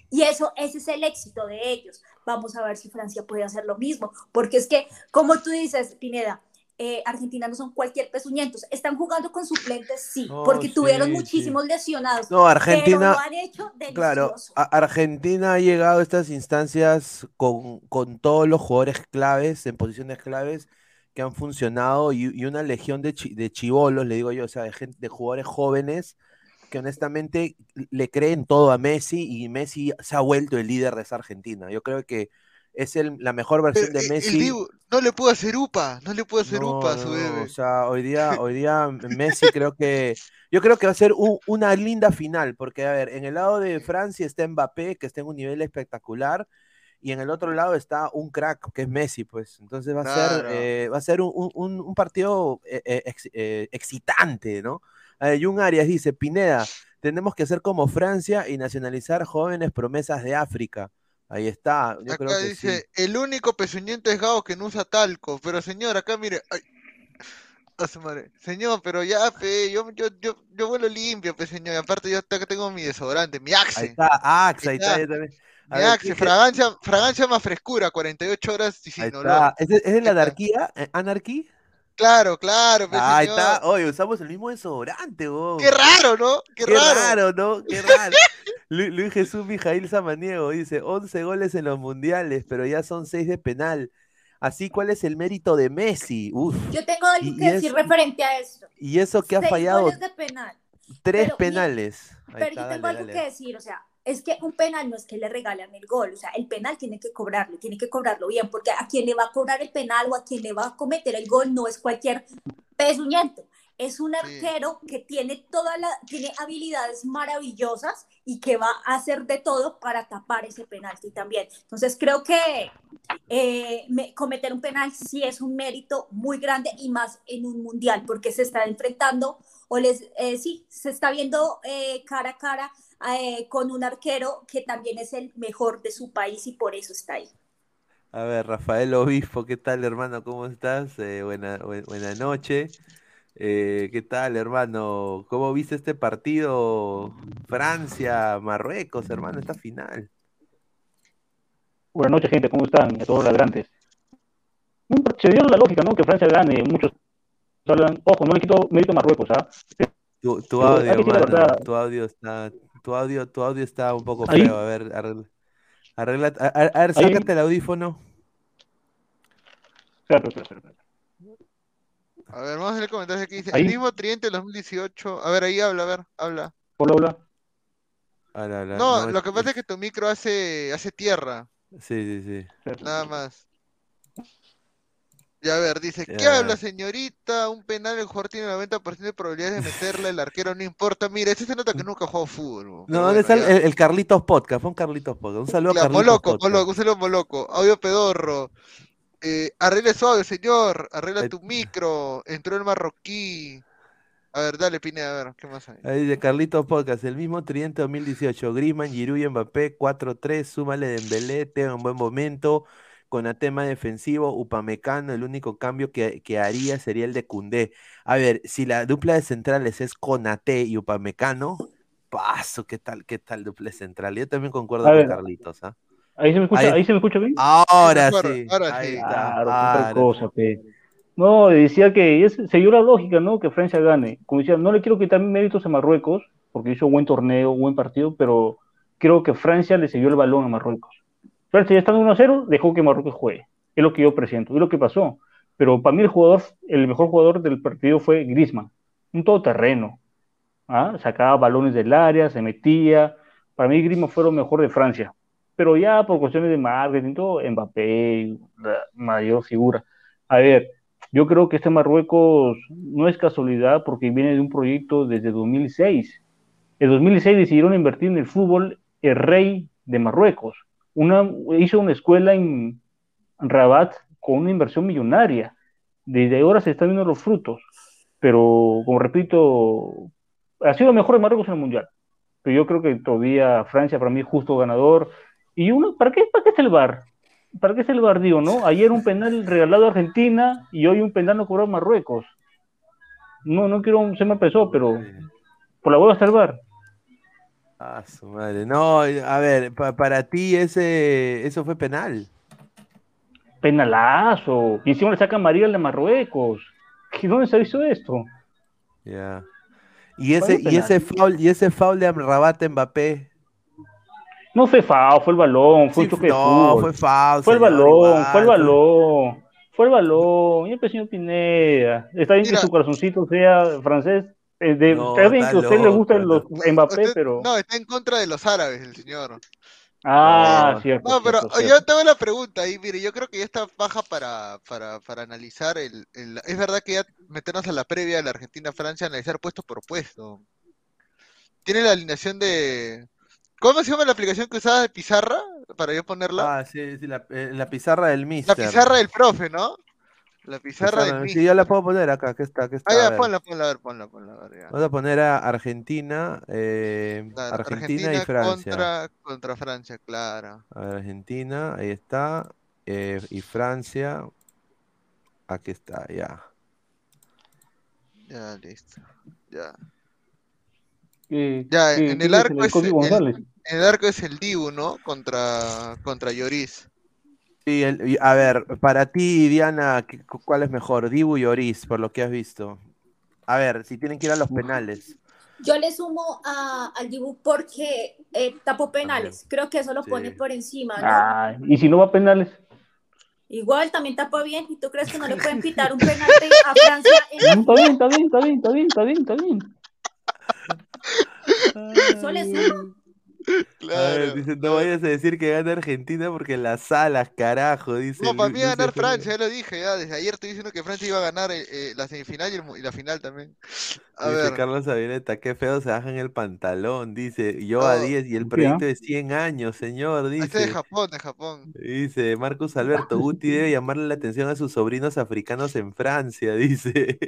[SPEAKER 7] Y eso, ese es el éxito de ellos. vamos a ver si Francia puede hacer lo mismo, porque es que, como tú dices, Pineda, eh, Argentina no son cualquier pezuñentos. Están jugando con suplentes, sí, porque tuvieron muchísimos lesionados.
[SPEAKER 6] No, Argentina.
[SPEAKER 7] Pero lo han hecho
[SPEAKER 6] Claro, Argentina ha llegado a estas instancias con, con, todos los jugadores claves, en posiciones claves, que han funcionado y, una legión de, de chivolos, le digo yo, o sea, de, gente, de jugadores jóvenes que honestamente le creen todo a Messi y Messi se ha vuelto el líder de esa Argentina. Yo creo que es el, la mejor versión de eh, Messi.
[SPEAKER 3] no le puedo hacer UPA, no le puedo hacer UPA a su bebé.
[SPEAKER 6] o sea, hoy día, hoy día Messi creo que, yo creo que va a ser una linda final, porque a ver, en el lado de Francia está Mbappé, que está en un nivel espectacular, y en el otro lado está un crack, que es Messi, pues. Entonces va a ser, eh, va a ser un, un, partido eh, excitante, ¿no? Jun Arias dice, Pineda, tenemos que ser como Francia y nacionalizar jóvenes promesas de África. Ahí está.
[SPEAKER 3] Yo acá dice, el único pezuñento es Gao que no usa talco. Pero señor, acá mire. Ay, madre. Señor, pero ya, pe, yo, yo, yo, yo vuelo limpio, pe, señor. Y aparte yo acá tengo mi desodorante, mi Axe.
[SPEAKER 6] Ahí está, Axe, ahí está. también.
[SPEAKER 3] Mi Axe, fragancia, fragancia más frescura, 48 horas y sin
[SPEAKER 6] olor. ¿Es, ¿Es en la anarquía? ¿Eh, ¿Anarquí?
[SPEAKER 3] Claro, claro.
[SPEAKER 6] Pues, Ahí está. Oye, usamos el mismo desodorante, vos.
[SPEAKER 3] Qué raro, ¿no? Qué,
[SPEAKER 6] Qué raro. ¿no? Qué raro. Luis Jesús Mijail Samaniego dice, 11 goles en los mundiales, pero ya son 6 de penal. Así, ¿cuál es el mérito de Messi? Uf.
[SPEAKER 7] Yo tengo algo que decir referente a eso.
[SPEAKER 6] Y eso que ha fallado.
[SPEAKER 7] Goles de penal.
[SPEAKER 6] Tres penales.
[SPEAKER 7] pero yo tengo algo que decir, o sea, es que un penal no es que le regalan el gol, o sea, el penal tiene que cobrarlo, tiene que cobrarlo bien, porque a quien le va a cobrar el penal o a quien le va a cometer el gol no es cualquier pezuñento, es un arquero que tiene toda la, tiene habilidades maravillosas y que va a hacer de todo para tapar ese penalti también. Entonces creo que eh, cometer un penal sí es un mérito muy grande y más en un mundial, porque se está enfrentando o les, eh, sí, se está viendo eh, cara a cara eh, con un arquero que también es el mejor de su país y por eso está ahí.
[SPEAKER 6] A ver, Rafael Obispo, ¿qué tal, hermano? ¿Cómo estás? Eh, buena, buena noche. Eh, ¿Qué tal, hermano? ¿Cómo viste este partido Francia-Marruecos, hermano, esta final?
[SPEAKER 8] Buenas noches, gente, ¿cómo están? A todos los grandes. Se dio la lógica, ¿no? Que Francia gane. Muchos hablan, ojo, no le quito mérito a Marruecos, ¿ah?
[SPEAKER 6] Tu, audio, hermano, tu audio está tu audio, tu audio está un poco feo. A ver, arregla, a, ver, sácate el audífono.
[SPEAKER 3] A ver, vamos a ver el comentario que dice. El mismo Triente 2018. A ver, ahí habla, a ver, habla.
[SPEAKER 8] Hola,
[SPEAKER 3] habla. no, lo que pasa es que tu micro hace, hace tierra.
[SPEAKER 6] Sí, sí, sí.
[SPEAKER 3] Nada más. Y a ver, dice, ¿qué habla señorita? Un penal, el jugador tiene 90% de probabilidades de meterle, el arquero no importa. Mira, ese se nota que nunca jugó fútbol.
[SPEAKER 6] No, ¿dónde está el, Carlitos Podcast? Fue un Carlitos Podcast. Un saludo a Carlitos
[SPEAKER 3] Moloco, Moloco, un saludo Moloco. Audio pedorro. Eh, arregle suave, señor. Arregla tu micro. Entró el marroquí. A ver, dale, Pine, a ver, ¿qué más hay?
[SPEAKER 6] Ahí dice Carlitos Podcast, el mismo Triente 2018. Griezmann, Giroud y Mbappé, 4-3. Súmale Dembélé, Teo en buen momento con el tema defensivo, Upamecano, el único cambio que, haría sería el de Cundé. A ver, si la dupla de centrales es Conate y Upamecano, paso, ¿qué tal, qué tal dupla central? Yo también concuerdo con Carlitos, ¿ah?
[SPEAKER 8] Ahí se me escucha, ahí, se me escucha bien.
[SPEAKER 6] Ahora sí.
[SPEAKER 3] Ahora sí.
[SPEAKER 8] Claro, cosa, No, decía que es, se dio la lógica, ¿no? Que Francia gane. Como decía, no le quiero quitar méritos a Marruecos, porque hizo buen torneo, buen partido, pero creo que Francia le siguió el balón a Marruecos. Francia ya estando 1-0, dejó que Marruecos juegue. Es lo que yo presiento, es lo que pasó. Pero para mí el jugador, el mejor jugador del partido fue Griezmann, un todoterreno. ¿ah? Sacaba balones del área, se metía. Para mí Griezmann fue lo mejor de Francia. Pero ya por cuestiones de marketing, todo, Mbappé, la mayor figura. A ver, yo creo que este Marruecos no es casualidad porque viene de un proyecto desde 2006. En 2006 decidieron invertir en el fútbol el rey de Marruecos una, hizo una escuela en Rabat con una inversión millonaria. Desde ahora se están viendo los frutos. Pero, como repito, ha sido mejor de Marruecos en el Mundial. Pero yo creo que todavía Francia, para mí, justo ganador. Y uno, ¿para qué, para qué es el bar? ¿Para qué es el bar, digo, no? Ayer un penal regalado a Argentina y hoy un penal no cobrado a Marruecos. No, no quiero, se me pesó, pero por la hueva está el bar.
[SPEAKER 6] Ah, su madre. No, a ver, pa- para ti ese, eso fue penal.
[SPEAKER 8] Penalazo. Y encima le sacan María al de Marruecos. ¿Qué- ¿Dónde se hizo esto?
[SPEAKER 6] Ya. Y ese, y ese foul, y ese foul de Rabat Mbappé.
[SPEAKER 8] No fue FAO, fue el balón, fue
[SPEAKER 6] Sí,
[SPEAKER 8] un choque de
[SPEAKER 6] no,
[SPEAKER 8] fútbol.
[SPEAKER 6] fue foul.
[SPEAKER 8] Fue el balón,
[SPEAKER 6] igual,
[SPEAKER 8] fue el balón. Fue el balón. Y el señor Pineda. Está bien
[SPEAKER 3] Mira.
[SPEAKER 8] que su corazoncito sea francés. Eh, de-
[SPEAKER 6] No,
[SPEAKER 8] está bien que a usted le gustan los Mbappé,
[SPEAKER 3] usted-
[SPEAKER 8] pero.
[SPEAKER 3] No, está en contra de los árabes, el señor.
[SPEAKER 8] Ah,
[SPEAKER 6] No.
[SPEAKER 8] cierto.
[SPEAKER 3] No, pero
[SPEAKER 8] cierto,
[SPEAKER 3] yo
[SPEAKER 8] cierto.
[SPEAKER 3] tengo la pregunta ahí, mire, yo creo que ya está baja para, para, para analizar el, el- Es verdad que ya meternos a la previa de la Argentina-Francia, analizar puesto por puesto. Tiene la alineación de... ¿Cómo se llama la aplicación que usaba de pizarra? Para yo ponerla.
[SPEAKER 6] Ah, sí, sí, la, eh, la pizarra del
[SPEAKER 3] la
[SPEAKER 6] mister.
[SPEAKER 3] pizarra del profe, ¿no? La
[SPEAKER 6] pizarra
[SPEAKER 3] mister.
[SPEAKER 6] Sí, yo la puedo poner acá, aquí está, aquí está.
[SPEAKER 3] Ah, ya, ponla, ponla, a ver, ponla, ponla, a ver, ya.
[SPEAKER 6] Vamos a poner a Argentina, eh,
[SPEAKER 3] Claro,
[SPEAKER 6] Argentina, y Francia.
[SPEAKER 3] Contra, contra Francia, claro.
[SPEAKER 6] A ver, Argentina, ahí está. eh, y Francia, aquí está, ya.
[SPEAKER 3] Ya, listo. Ya.
[SPEAKER 8] Eh,
[SPEAKER 3] Ya,
[SPEAKER 8] ¿qué-
[SPEAKER 3] en el arco es el-? En el arco es el Dibu, ¿no? Contra, contra Lloris.
[SPEAKER 6] El- y, a ver, para ti, Diana, ¿qué- cu- ¿cuál es mejor? Dibu y Oris, por lo que has visto. A ver, si tienen que ir a los penales.
[SPEAKER 7] Yo le sumo a, al Dibu porque eh, tapó penales. Creo que eso lo
[SPEAKER 6] Sí.
[SPEAKER 7] pone por encima, ¿no?
[SPEAKER 8] Ah, y si no va a penales.
[SPEAKER 7] Igual también tapó bien. ¿Y tú crees que no le pueden pitar un penalti a Francia? En...
[SPEAKER 8] Está bien, está bien, está bien, está bien, está bien, está bien.
[SPEAKER 7] Eso le sumo.
[SPEAKER 6] A ver, dice, no vayas a decir que gana Argentina porque las salas, carajo, dice.
[SPEAKER 3] No, para mí va a ganar. Francia, ya lo dije, ya. Desde ayer estoy diciendo que Francia iba a ganar eh, eh, la semifinal y, el mu- y la final también. A
[SPEAKER 6] Dice
[SPEAKER 3] ver,
[SPEAKER 6] Carlos Avileta, qué feo se bajan el pantalón, dice, yo a
[SPEAKER 3] No,
[SPEAKER 6] 10 y el proyecto
[SPEAKER 8] ¿ah?
[SPEAKER 6] de 100 años, señor,
[SPEAKER 3] este de
[SPEAKER 6] dice.
[SPEAKER 3] Japón, de Japón.
[SPEAKER 6] Dice Marcus Alberto, Guti debe llamarle la atención a sus sobrinos africanos en Francia, dice.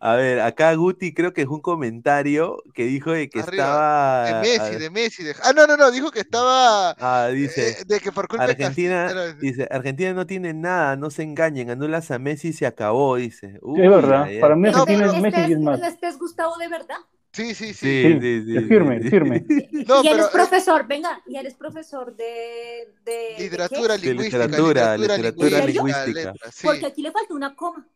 [SPEAKER 6] A ver, acá Guti creo que es un comentario que dijo de que
[SPEAKER 3] Arriba,
[SPEAKER 6] estaba...
[SPEAKER 3] De Messi, de Messi. De... Ah, no, no, no, dijo que estaba.
[SPEAKER 6] Ah, dice,
[SPEAKER 3] eh, de que por culpa de
[SPEAKER 6] Argentina,
[SPEAKER 3] Castillo-
[SPEAKER 6] dice, Argentina no tiene nada, no se engañen, anulas a Messi y se acabó, dice. Uy,
[SPEAKER 8] es verdad.
[SPEAKER 6] ay, ay.
[SPEAKER 8] Para mí
[SPEAKER 3] No,
[SPEAKER 8] Argentina
[SPEAKER 3] pero
[SPEAKER 8] es Messi y es más.
[SPEAKER 7] Este, este es Gustavo de verdad.
[SPEAKER 3] Sí, sí, sí.
[SPEAKER 6] Sí,
[SPEAKER 8] Sí,
[SPEAKER 6] sí, sí,
[SPEAKER 8] es firme,
[SPEAKER 6] sí, sí.
[SPEAKER 8] firme.
[SPEAKER 3] No,
[SPEAKER 7] y él
[SPEAKER 3] pero,
[SPEAKER 7] es
[SPEAKER 3] eh,
[SPEAKER 7] profesor, venga, y él es profesor de... de.
[SPEAKER 3] Literatura
[SPEAKER 6] De
[SPEAKER 3] lingüística.
[SPEAKER 6] literatura, literatura
[SPEAKER 7] lingüística,
[SPEAKER 3] letras, sí.
[SPEAKER 7] Porque aquí le falta una coma.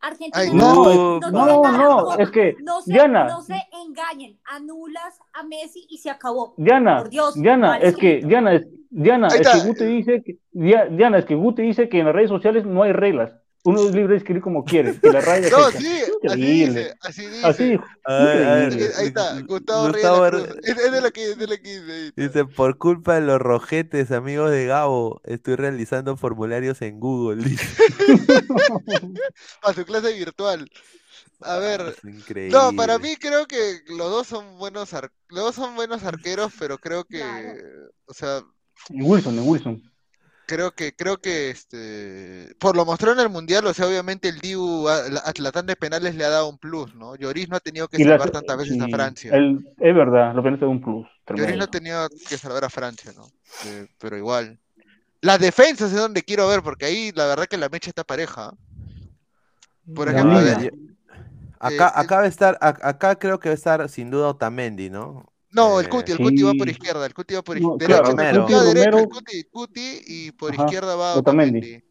[SPEAKER 7] Argentina
[SPEAKER 3] Ay,
[SPEAKER 8] No,
[SPEAKER 6] No,
[SPEAKER 8] no,
[SPEAKER 7] no,
[SPEAKER 8] es que,
[SPEAKER 7] no se,
[SPEAKER 8] Diana.
[SPEAKER 7] no se engañen, anulas a Messi y se acabó.
[SPEAKER 8] Diana,
[SPEAKER 7] Por Dios,
[SPEAKER 8] Diana, es que. Diana, es, Diana, es que. Guti dice que, Dia- Diana, es que Guti dice que en las redes sociales no hay reglas. Uno es libre de escribir como quiere, que la raya
[SPEAKER 3] No, sí, así dice, así dice.
[SPEAKER 8] Así.
[SPEAKER 3] Ahí está, Gustavo
[SPEAKER 6] Gustavo.
[SPEAKER 3] Es, es de la que, de la que dice.
[SPEAKER 6] Dice, por culpa de los rojetes, amigos de Gabo, estoy realizando formularios en Google. Dice.
[SPEAKER 3] A su clase virtual. A ver, no, para mí creo que los dos son buenos ar- los dos son buenos arqueros, pero creo que,
[SPEAKER 7] Claro.
[SPEAKER 3] o sea,
[SPEAKER 8] En Wilson, en Wilson.
[SPEAKER 3] Creo que, creo que este, por lo mostró en el mundial, o sea, obviamente el Dibu a la, a la tanda de penales le ha dado un plus, ¿no? Lloris no ha tenido que
[SPEAKER 8] Y las-
[SPEAKER 3] salvar tantas veces a Francia.
[SPEAKER 8] el- es verdad, lo penales de un plus.
[SPEAKER 3] Lloris no ha tenido que salvar a Francia, ¿no? Eh, pero igual. Las defensas es donde quiero ver, porque ahí la verdad que la mecha está pareja. Por ejemplo, a
[SPEAKER 8] línea.
[SPEAKER 3] ver,
[SPEAKER 6] Acá,
[SPEAKER 3] eh,
[SPEAKER 6] acá va a estar, acá creo que va a estar sin duda Otamendi, ¿no?
[SPEAKER 3] No, el
[SPEAKER 6] Eh,
[SPEAKER 3] Cuti, el Cuti va por izquierda, el Cuti va por
[SPEAKER 8] No,
[SPEAKER 3] izquierda.
[SPEAKER 8] claro,
[SPEAKER 3] derecha, el Cuti va derecha, el. Cuti, Cuti y por
[SPEAKER 8] Ajá,
[SPEAKER 3] izquierda va
[SPEAKER 8] Otamendi.
[SPEAKER 3] Otamendi.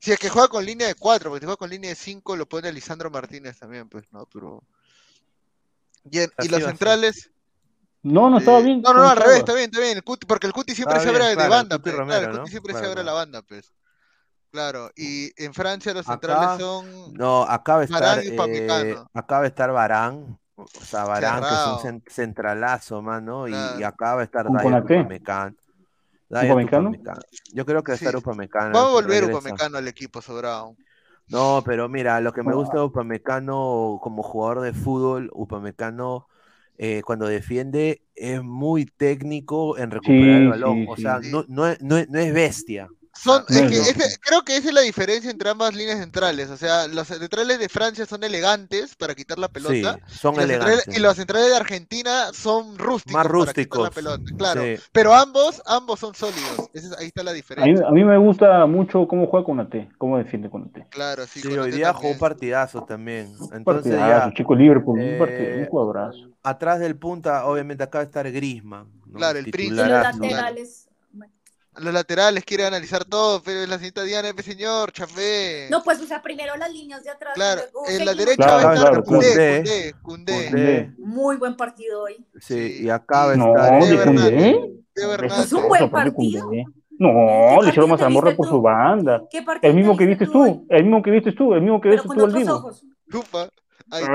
[SPEAKER 3] Si es que juega con línea de 4, porque si juega con línea de 5 lo pone Lisandro Martínez también, pues, ¿no? Pero... Y, en- y los centrales...
[SPEAKER 8] No, no estaba
[SPEAKER 3] eh,
[SPEAKER 8] bien.
[SPEAKER 3] No, no, no,
[SPEAKER 8] ¿cómo
[SPEAKER 3] al revés, está bien, está bien. El Cuti, porque el Cuti siempre
[SPEAKER 6] Ah,
[SPEAKER 3] se
[SPEAKER 6] bien,
[SPEAKER 3] abre de
[SPEAKER 6] claro,
[SPEAKER 3] banda, pues,
[SPEAKER 6] Romero,
[SPEAKER 3] claro, el
[SPEAKER 6] ¿no?
[SPEAKER 3] Cuti siempre
[SPEAKER 6] Claro,
[SPEAKER 3] se abre la banda, pues. Claro, y en Francia los
[SPEAKER 6] Acá,
[SPEAKER 3] centrales son...
[SPEAKER 6] No, acá va a estar,
[SPEAKER 3] y
[SPEAKER 6] eh,
[SPEAKER 3] Upamecano.
[SPEAKER 6] acá va a estar Barán, o sea, Barán, que es
[SPEAKER 3] Cerrado.
[SPEAKER 6] un cen- centralazo, mano, y,
[SPEAKER 3] Claro.
[SPEAKER 6] y acá va a estar
[SPEAKER 8] ¿Con
[SPEAKER 6] Dayot
[SPEAKER 8] Konaté?
[SPEAKER 6] Upamecano.
[SPEAKER 8] ¿Upamecano?
[SPEAKER 6] Upamecano. Yo creo que va a
[SPEAKER 3] Sí.
[SPEAKER 6] estar Upamecano.
[SPEAKER 3] Va a volver
[SPEAKER 6] regresa.
[SPEAKER 3] Upamecano al equipo sobrado.
[SPEAKER 6] No, pero mira, lo que me gusta de Upamecano como jugador de fútbol, Upamecano eh, cuando defiende es muy técnico en recuperar el
[SPEAKER 8] Sí,
[SPEAKER 6] balón.
[SPEAKER 8] sí,
[SPEAKER 6] o
[SPEAKER 8] sí.
[SPEAKER 6] sea,
[SPEAKER 3] Sí.
[SPEAKER 6] no, no, es- no es- no es bestia.
[SPEAKER 3] Son, es que ese- creo que esa es la diferencia entre ambas líneas centrales. O sea, los centrales de Francia son elegantes para quitar la pelota.
[SPEAKER 6] Sí, son
[SPEAKER 3] y, los centrales,
[SPEAKER 6] elegantes.
[SPEAKER 3] y los centrales de Argentina son rústicos
[SPEAKER 6] Más
[SPEAKER 3] para quitar la
[SPEAKER 6] rústicos.
[SPEAKER 3] pelota. Claro.
[SPEAKER 6] Sí.
[SPEAKER 3] Pero ambos, ambos son sólidos. Ese es- ahí está la
[SPEAKER 8] A mí,
[SPEAKER 3] diferencia.
[SPEAKER 8] a mí me gusta mucho cómo juega con AT, cómo defiende con AT.
[SPEAKER 3] Claro, sí.
[SPEAKER 6] Sí, hoy día jugó
[SPEAKER 3] también.
[SPEAKER 6] un partidazo también. Entonces
[SPEAKER 8] Partidazo,
[SPEAKER 6] ya,
[SPEAKER 8] chico Liverpool,
[SPEAKER 6] eh,
[SPEAKER 8] un partido, un jugadorazo.
[SPEAKER 6] atrás del punta, obviamente acá va a estar Griezmann. ¿no?
[SPEAKER 3] Claro, el príncipe.
[SPEAKER 7] Los laterales.
[SPEAKER 3] Los laterales quiere analizar todo, pero es la señorita Diana, F, señor, chafé.
[SPEAKER 7] No, pues, o sea, primero las líneas de atrás.
[SPEAKER 3] Claro,
[SPEAKER 7] luego
[SPEAKER 3] en la derecha
[SPEAKER 8] Claro,
[SPEAKER 3] va a estar
[SPEAKER 8] claro,
[SPEAKER 3] Cundé. Cundé, Cundé.
[SPEAKER 6] Cundé.
[SPEAKER 7] Muy buen partido hoy.
[SPEAKER 6] Sí, y acá va a
[SPEAKER 8] No,
[SPEAKER 6] estar.
[SPEAKER 8] de
[SPEAKER 3] eh,
[SPEAKER 8] Cundé.
[SPEAKER 7] Es un buen
[SPEAKER 8] partido.
[SPEAKER 7] ¿Qué
[SPEAKER 8] No, le hicieron mazamorra
[SPEAKER 7] viste
[SPEAKER 8] por su banda.
[SPEAKER 7] ¿Qué partido
[SPEAKER 8] El mismo que
[SPEAKER 7] viste
[SPEAKER 8] tú, el mismo que viste tú, el mismo que viste tú al vivo.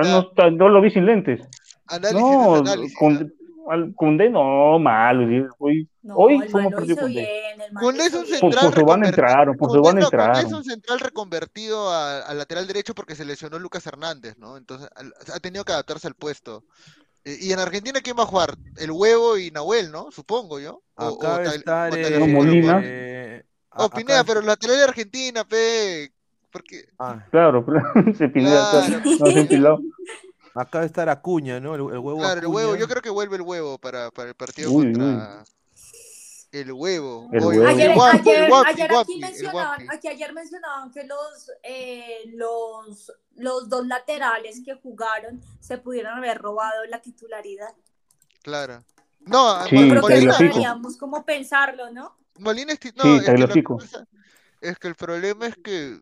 [SPEAKER 8] no, está- no lo vi sin lentes.
[SPEAKER 3] Análisis
[SPEAKER 8] No,
[SPEAKER 3] análisis.
[SPEAKER 8] con, al Cundé no, malo. sí, Hoy,
[SPEAKER 7] No,
[SPEAKER 8] hoy.
[SPEAKER 7] El man
[SPEAKER 8] Cundé
[SPEAKER 7] lo
[SPEAKER 3] es un.
[SPEAKER 8] Por,
[SPEAKER 3] central
[SPEAKER 8] por su
[SPEAKER 3] reconvertido.
[SPEAKER 8] entraron, por su
[SPEAKER 3] Cundé,
[SPEAKER 8] banda
[SPEAKER 3] no, Cundé es
[SPEAKER 8] entraron.
[SPEAKER 3] un central reconvertido a- al lateral derecho porque se lesionó Lucas Hernández, ¿no? Entonces al- ha tenido que adaptarse al puesto. Y en Argentina, ¿quién va a jugar? El huevo y Nahuel, ¿no? Supongo yo. O, o
[SPEAKER 6] Acá
[SPEAKER 3] Tal-
[SPEAKER 6] estar.
[SPEAKER 3] o
[SPEAKER 6] eh,
[SPEAKER 8] Molina.
[SPEAKER 6] eh, acá
[SPEAKER 3] Pineda, pero el lateral de Argentina, pe. Porque.
[SPEAKER 6] ah,
[SPEAKER 8] Claro, se pilea,
[SPEAKER 3] Claro,
[SPEAKER 8] no se piló.
[SPEAKER 6] acá a estar Acuña, ¿no? El, el huevo
[SPEAKER 3] Claro, el huevo, yo creo que vuelve el huevo para, para el partido
[SPEAKER 8] Uy,
[SPEAKER 3] contra el huevo.
[SPEAKER 8] El
[SPEAKER 3] Oye,
[SPEAKER 8] huevo.
[SPEAKER 7] Ayer,
[SPEAKER 3] el guapi,
[SPEAKER 7] ayer,
[SPEAKER 3] el guapi,
[SPEAKER 7] ayer
[SPEAKER 3] guapi,
[SPEAKER 7] aquí mencionaban, aquí ayer mencionaban que los, eh, los, los dos laterales que jugaron se pudieron haber robado la titularidad.
[SPEAKER 3] Claro. No,
[SPEAKER 8] Sí,
[SPEAKER 7] creo que deberíamos como pensarlo, ¿no?
[SPEAKER 3] Molina es no,
[SPEAKER 8] Sí,
[SPEAKER 3] es que lo que
[SPEAKER 8] Tagliafico.
[SPEAKER 3] pasa es que el problema es que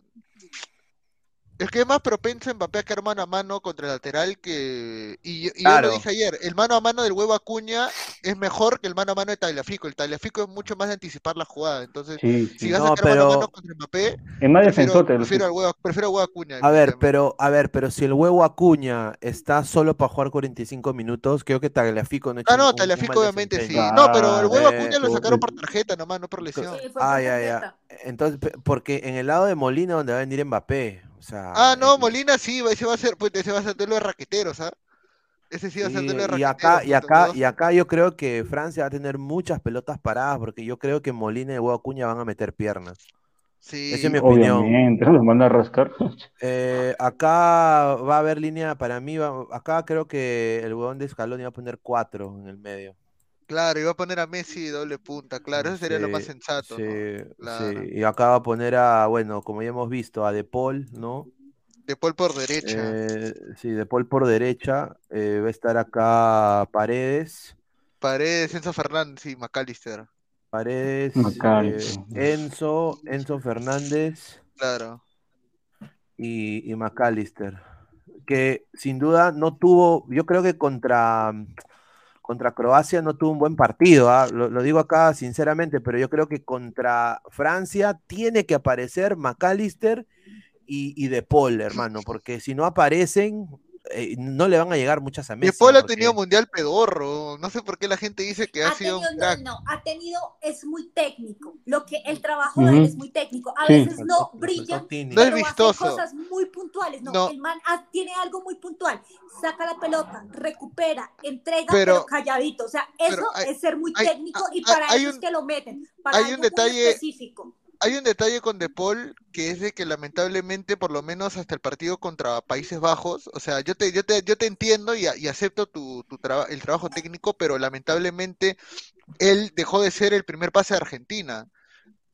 [SPEAKER 3] es que es más propenso Mbappé a caer mano a mano contra el lateral que y, yo- lo dije ayer, el mano a mano del huevo Acuña es mejor que el mano a mano de Tagliafico. El Tagliafico es mucho más de anticipar la jugada, entonces
[SPEAKER 8] Sí,
[SPEAKER 3] si vas
[SPEAKER 6] No,
[SPEAKER 3] a caer mano a
[SPEAKER 6] pero-
[SPEAKER 3] mano contra Mbappé,
[SPEAKER 8] Es más
[SPEAKER 3] prefiero,
[SPEAKER 8] defensor te lo
[SPEAKER 3] prefiero al huevo, prefiero al huevo Acuña.
[SPEAKER 6] A ver, pero, a ver, pero si el huevo Acuña está solo para jugar 45 minutos, creo que Tagliafico no
[SPEAKER 3] Ah, no,
[SPEAKER 6] un- un
[SPEAKER 3] Tagliafico obviamente sí. No, pero el huevo
[SPEAKER 6] Eh,
[SPEAKER 3] Acuña lo sacaron por tarjeta nomás, no por lesión.
[SPEAKER 7] Sí,
[SPEAKER 6] Ah, ya, ya. Entonces, porque en el lado de Molina, donde va a venir Mbappé, o sea,
[SPEAKER 3] Ah, no, Molina sí, ese va a ser, pues, ese va a ser duelo de raqueteros, ¿ah? Ese sí va a ser de
[SPEAKER 6] y
[SPEAKER 3] raqueteros.
[SPEAKER 6] acá, y acá, y acá yo creo que Francia va a tener muchas pelotas paradas, porque yo creo que Molina y Huevo Acuña van a meter piernas.
[SPEAKER 3] Sí.
[SPEAKER 6] Esa es mi opinión.
[SPEAKER 8] Obviamente, los manda a rascar.
[SPEAKER 6] Eh, acá va a haber línea, para mí, va- acá creo que el huevón de Scaloni va a poner cuatro en el medio.
[SPEAKER 3] Claro, iba a poner a Messi doble punta, claro, eso sería lo más sensato,
[SPEAKER 6] sí,
[SPEAKER 3] ¿no?
[SPEAKER 6] sí.
[SPEAKER 3] Claro.
[SPEAKER 6] Y acá va a poner a, bueno, como ya hemos visto, a De Paul, ¿no?
[SPEAKER 3] De Paul por derecha.
[SPEAKER 6] Eh, sí, De Paul por derecha. eh, va a estar acá Paredes.
[SPEAKER 3] Paredes, Enzo Fernández y McAllister.
[SPEAKER 6] Paredes,
[SPEAKER 8] McAllister.
[SPEAKER 6] eh, Enzo, Enzo Fernández
[SPEAKER 3] Claro.
[SPEAKER 6] y, y McAllister. Que sin duda no tuvo, yo creo que contra, contra Croacia no tuvo un buen partido, ¿ah? Lo, lo digo acá sinceramente, pero yo creo que contra Francia tiene que aparecer McAllister y, y De Paul, hermano, porque si no aparecen, eh, no le van a llegar muchas a Messi.
[SPEAKER 3] Paul ha
[SPEAKER 6] porque-
[SPEAKER 3] tenido mundial pedorro. No sé por qué la gente dice que ha
[SPEAKER 7] Ha
[SPEAKER 3] sido
[SPEAKER 7] tenido,
[SPEAKER 3] un
[SPEAKER 7] no,
[SPEAKER 3] crack.
[SPEAKER 7] no, ha tenido, es muy técnico. Lo que el trabajo de él es muy técnico. A
[SPEAKER 8] Sí.
[SPEAKER 7] veces no brilla.
[SPEAKER 3] No es
[SPEAKER 7] pero hace
[SPEAKER 3] vistoso.
[SPEAKER 7] cosas muy puntuales. No,
[SPEAKER 3] No.
[SPEAKER 7] el man ha- tiene algo muy puntual. Saca la pelota, recupera, entrega,
[SPEAKER 3] Pero-
[SPEAKER 7] pero, calladito. O sea, eso
[SPEAKER 3] hay-
[SPEAKER 7] es ser muy
[SPEAKER 3] hay-
[SPEAKER 7] técnico y
[SPEAKER 3] hay-
[SPEAKER 7] para
[SPEAKER 3] hay
[SPEAKER 7] eso
[SPEAKER 3] un-
[SPEAKER 7] es que lo meten. Para
[SPEAKER 3] hay un detalle-
[SPEAKER 7] específico.
[SPEAKER 3] Hay un detalle con De Paul que es de que lamentablemente, por lo menos hasta el partido contra Países Bajos, o sea, yo te, yo te, yo te entiendo y, acepto tu, tu traba- el trabajo técnico, pero lamentablemente él dejó de ser el primer pase de Argentina.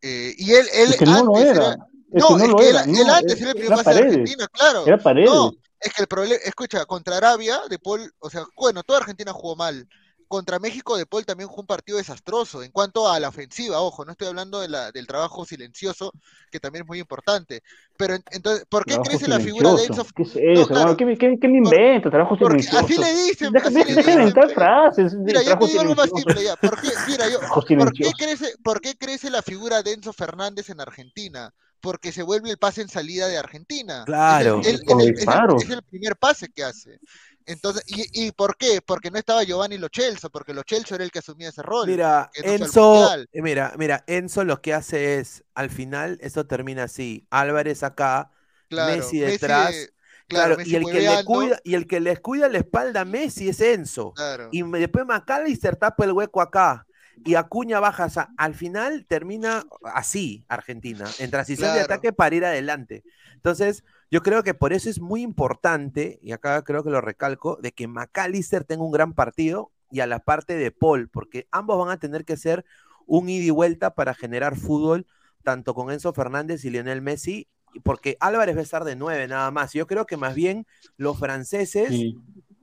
[SPEAKER 3] Eh, y él, él
[SPEAKER 8] Es que no lo
[SPEAKER 3] antes
[SPEAKER 8] era.
[SPEAKER 3] era-
[SPEAKER 8] Es
[SPEAKER 3] no,
[SPEAKER 8] que no
[SPEAKER 3] es
[SPEAKER 8] lo
[SPEAKER 3] que
[SPEAKER 8] era.
[SPEAKER 3] él,
[SPEAKER 8] no,
[SPEAKER 3] él antes
[SPEAKER 8] era-
[SPEAKER 3] era el primer pase de. Argentina, claro.
[SPEAKER 8] Era Paredes.
[SPEAKER 3] No, es que el problema, escucha, contra Arabia, De Paul, o sea, bueno, toda Argentina jugó mal. Contra México, De Paul también jugó un partido desastroso en cuanto a la ofensiva, ojo, no estoy hablando de la, del trabajo silencioso, que también es muy importante. Pero en- entonces, ¿por qué
[SPEAKER 8] Trabajo
[SPEAKER 3] crece la figura de Enzo?
[SPEAKER 8] silencioso. ¿Qué es
[SPEAKER 3] No,
[SPEAKER 8] eso?
[SPEAKER 3] claro.
[SPEAKER 8] hermano? ¿Qué, me- qué- qué me inventa? Trabajo
[SPEAKER 3] Porque
[SPEAKER 8] silencioso.
[SPEAKER 3] así le dicen,
[SPEAKER 8] Deja,
[SPEAKER 3] así le
[SPEAKER 8] inventar frases.
[SPEAKER 3] Mira, yo te digo algo más
[SPEAKER 8] silencioso.
[SPEAKER 3] simple ya. ¿Por qué, mira, yo, ¿por qué
[SPEAKER 8] silencioso.
[SPEAKER 3] crece, por qué crece la figura de Enzo Fernández en Argentina? Porque se vuelve el pase en salida de Argentina.
[SPEAKER 6] Claro.
[SPEAKER 3] Es el, es el-
[SPEAKER 8] disparos.
[SPEAKER 3] es el primer pase que hace. Entonces, ¿y, y por qué? Porque no estaba Giovanni Lo Celso, porque Lo Celso era el que asumía ese rol.
[SPEAKER 6] Mira, Enzo, eh, mira, mira, Enzo lo que hace es, al final, esto termina así. Álvarez acá,
[SPEAKER 3] Claro,
[SPEAKER 6] Messi detrás, claro,
[SPEAKER 3] Messi
[SPEAKER 6] y el que le cuida, y el que les cuida la espalda a Messi es Enzo.
[SPEAKER 3] claro.
[SPEAKER 6] Y después McAllister tapa el hueco acá. y Acuña baja. O sea, al final termina así Argentina, en transición de ataque para ir adelante. Entonces, yo creo que por eso es muy importante, y acá creo que lo recalco, de que McAllister tenga un gran partido y a la parte de Paul, porque ambos van a tener que ser un ida y vuelta para generar fútbol, tanto con Enzo Fernández y Lionel Messi, porque Álvarez va a estar de nueve nada más. Yo creo que más bien los franceses,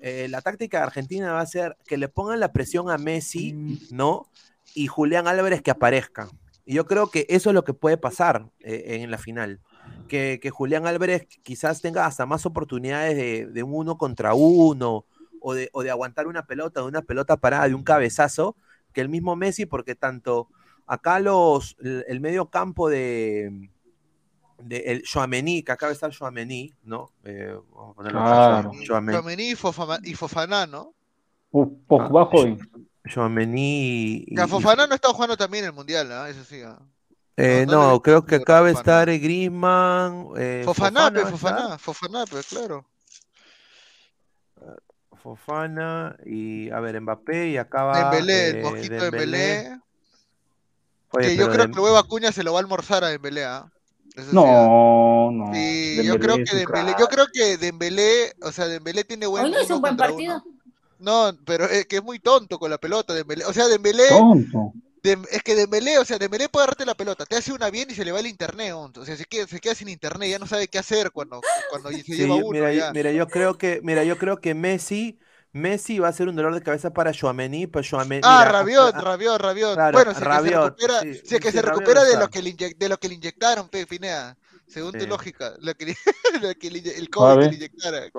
[SPEAKER 6] eh, la táctica de Argentina va a ser que le pongan la presión a Messi, mm. ¿no? Y Julián Álvarez que aparezca. Y yo creo que eso es lo que puede pasar eh, en la final. Que, Julián Álvarez quizás tenga hasta más oportunidades de, un uno contra uno o de, o de, aguantar una pelota, de una pelota parada, de un cabezazo, que el mismo Messi, porque tanto acá los, el medio campo de, de el Joamení, que acaba de estar Joamení, ¿no? Eh, vamos a ponerlo
[SPEAKER 3] claro. Joamení y, Fofana, ¿no?
[SPEAKER 8] bajo
[SPEAKER 6] Joamení.
[SPEAKER 3] Y, Fofana no está jugando también en el Mundial, ¿no? Eso sí. ¿no?
[SPEAKER 6] Eh, no, creo que acaba de estar Griezmann. Eh,
[SPEAKER 3] Fofana, Fofana, Fofana, pues claro.
[SPEAKER 6] Fofana y, a ver, Mbappé y acaba...
[SPEAKER 3] Dembélé, el mosquito de Dembélé. que yo creo que luego Acuña se lo va a almorzar a Dembélé, ¿ah?
[SPEAKER 8] No, no.
[SPEAKER 3] Sí, yo creo que Dembélé, yo creo que Dembélé, o sea, Dembélé tiene buen
[SPEAKER 7] Hoy no hizo un buen partido.
[SPEAKER 3] No, pero es que es muy tonto con la pelota Dembélé. O sea, Dembélé
[SPEAKER 8] tonto.
[SPEAKER 3] Es que Dembélé, o sea, Dembélé puede agarrarte la pelota, te hace una bien y se le va el internet, o sea, se queda, se queda sin internet, ya no sabe qué hacer cuando, cuando se lleva uno.
[SPEAKER 6] Mira, mira, yo creo que, mira, yo creo que Messi Messi va a ser un dolor de cabeza para Joamení, pues Joamení.
[SPEAKER 3] Ah, Rabiot, Rabiot, Rabiot. bueno, si Rabiot, que se recupera, si que se recupera de, lo que le de lo que le inyectaron, Pe, Pinea. Según tu lógica, lo que, lo que el COVID que le inyectara.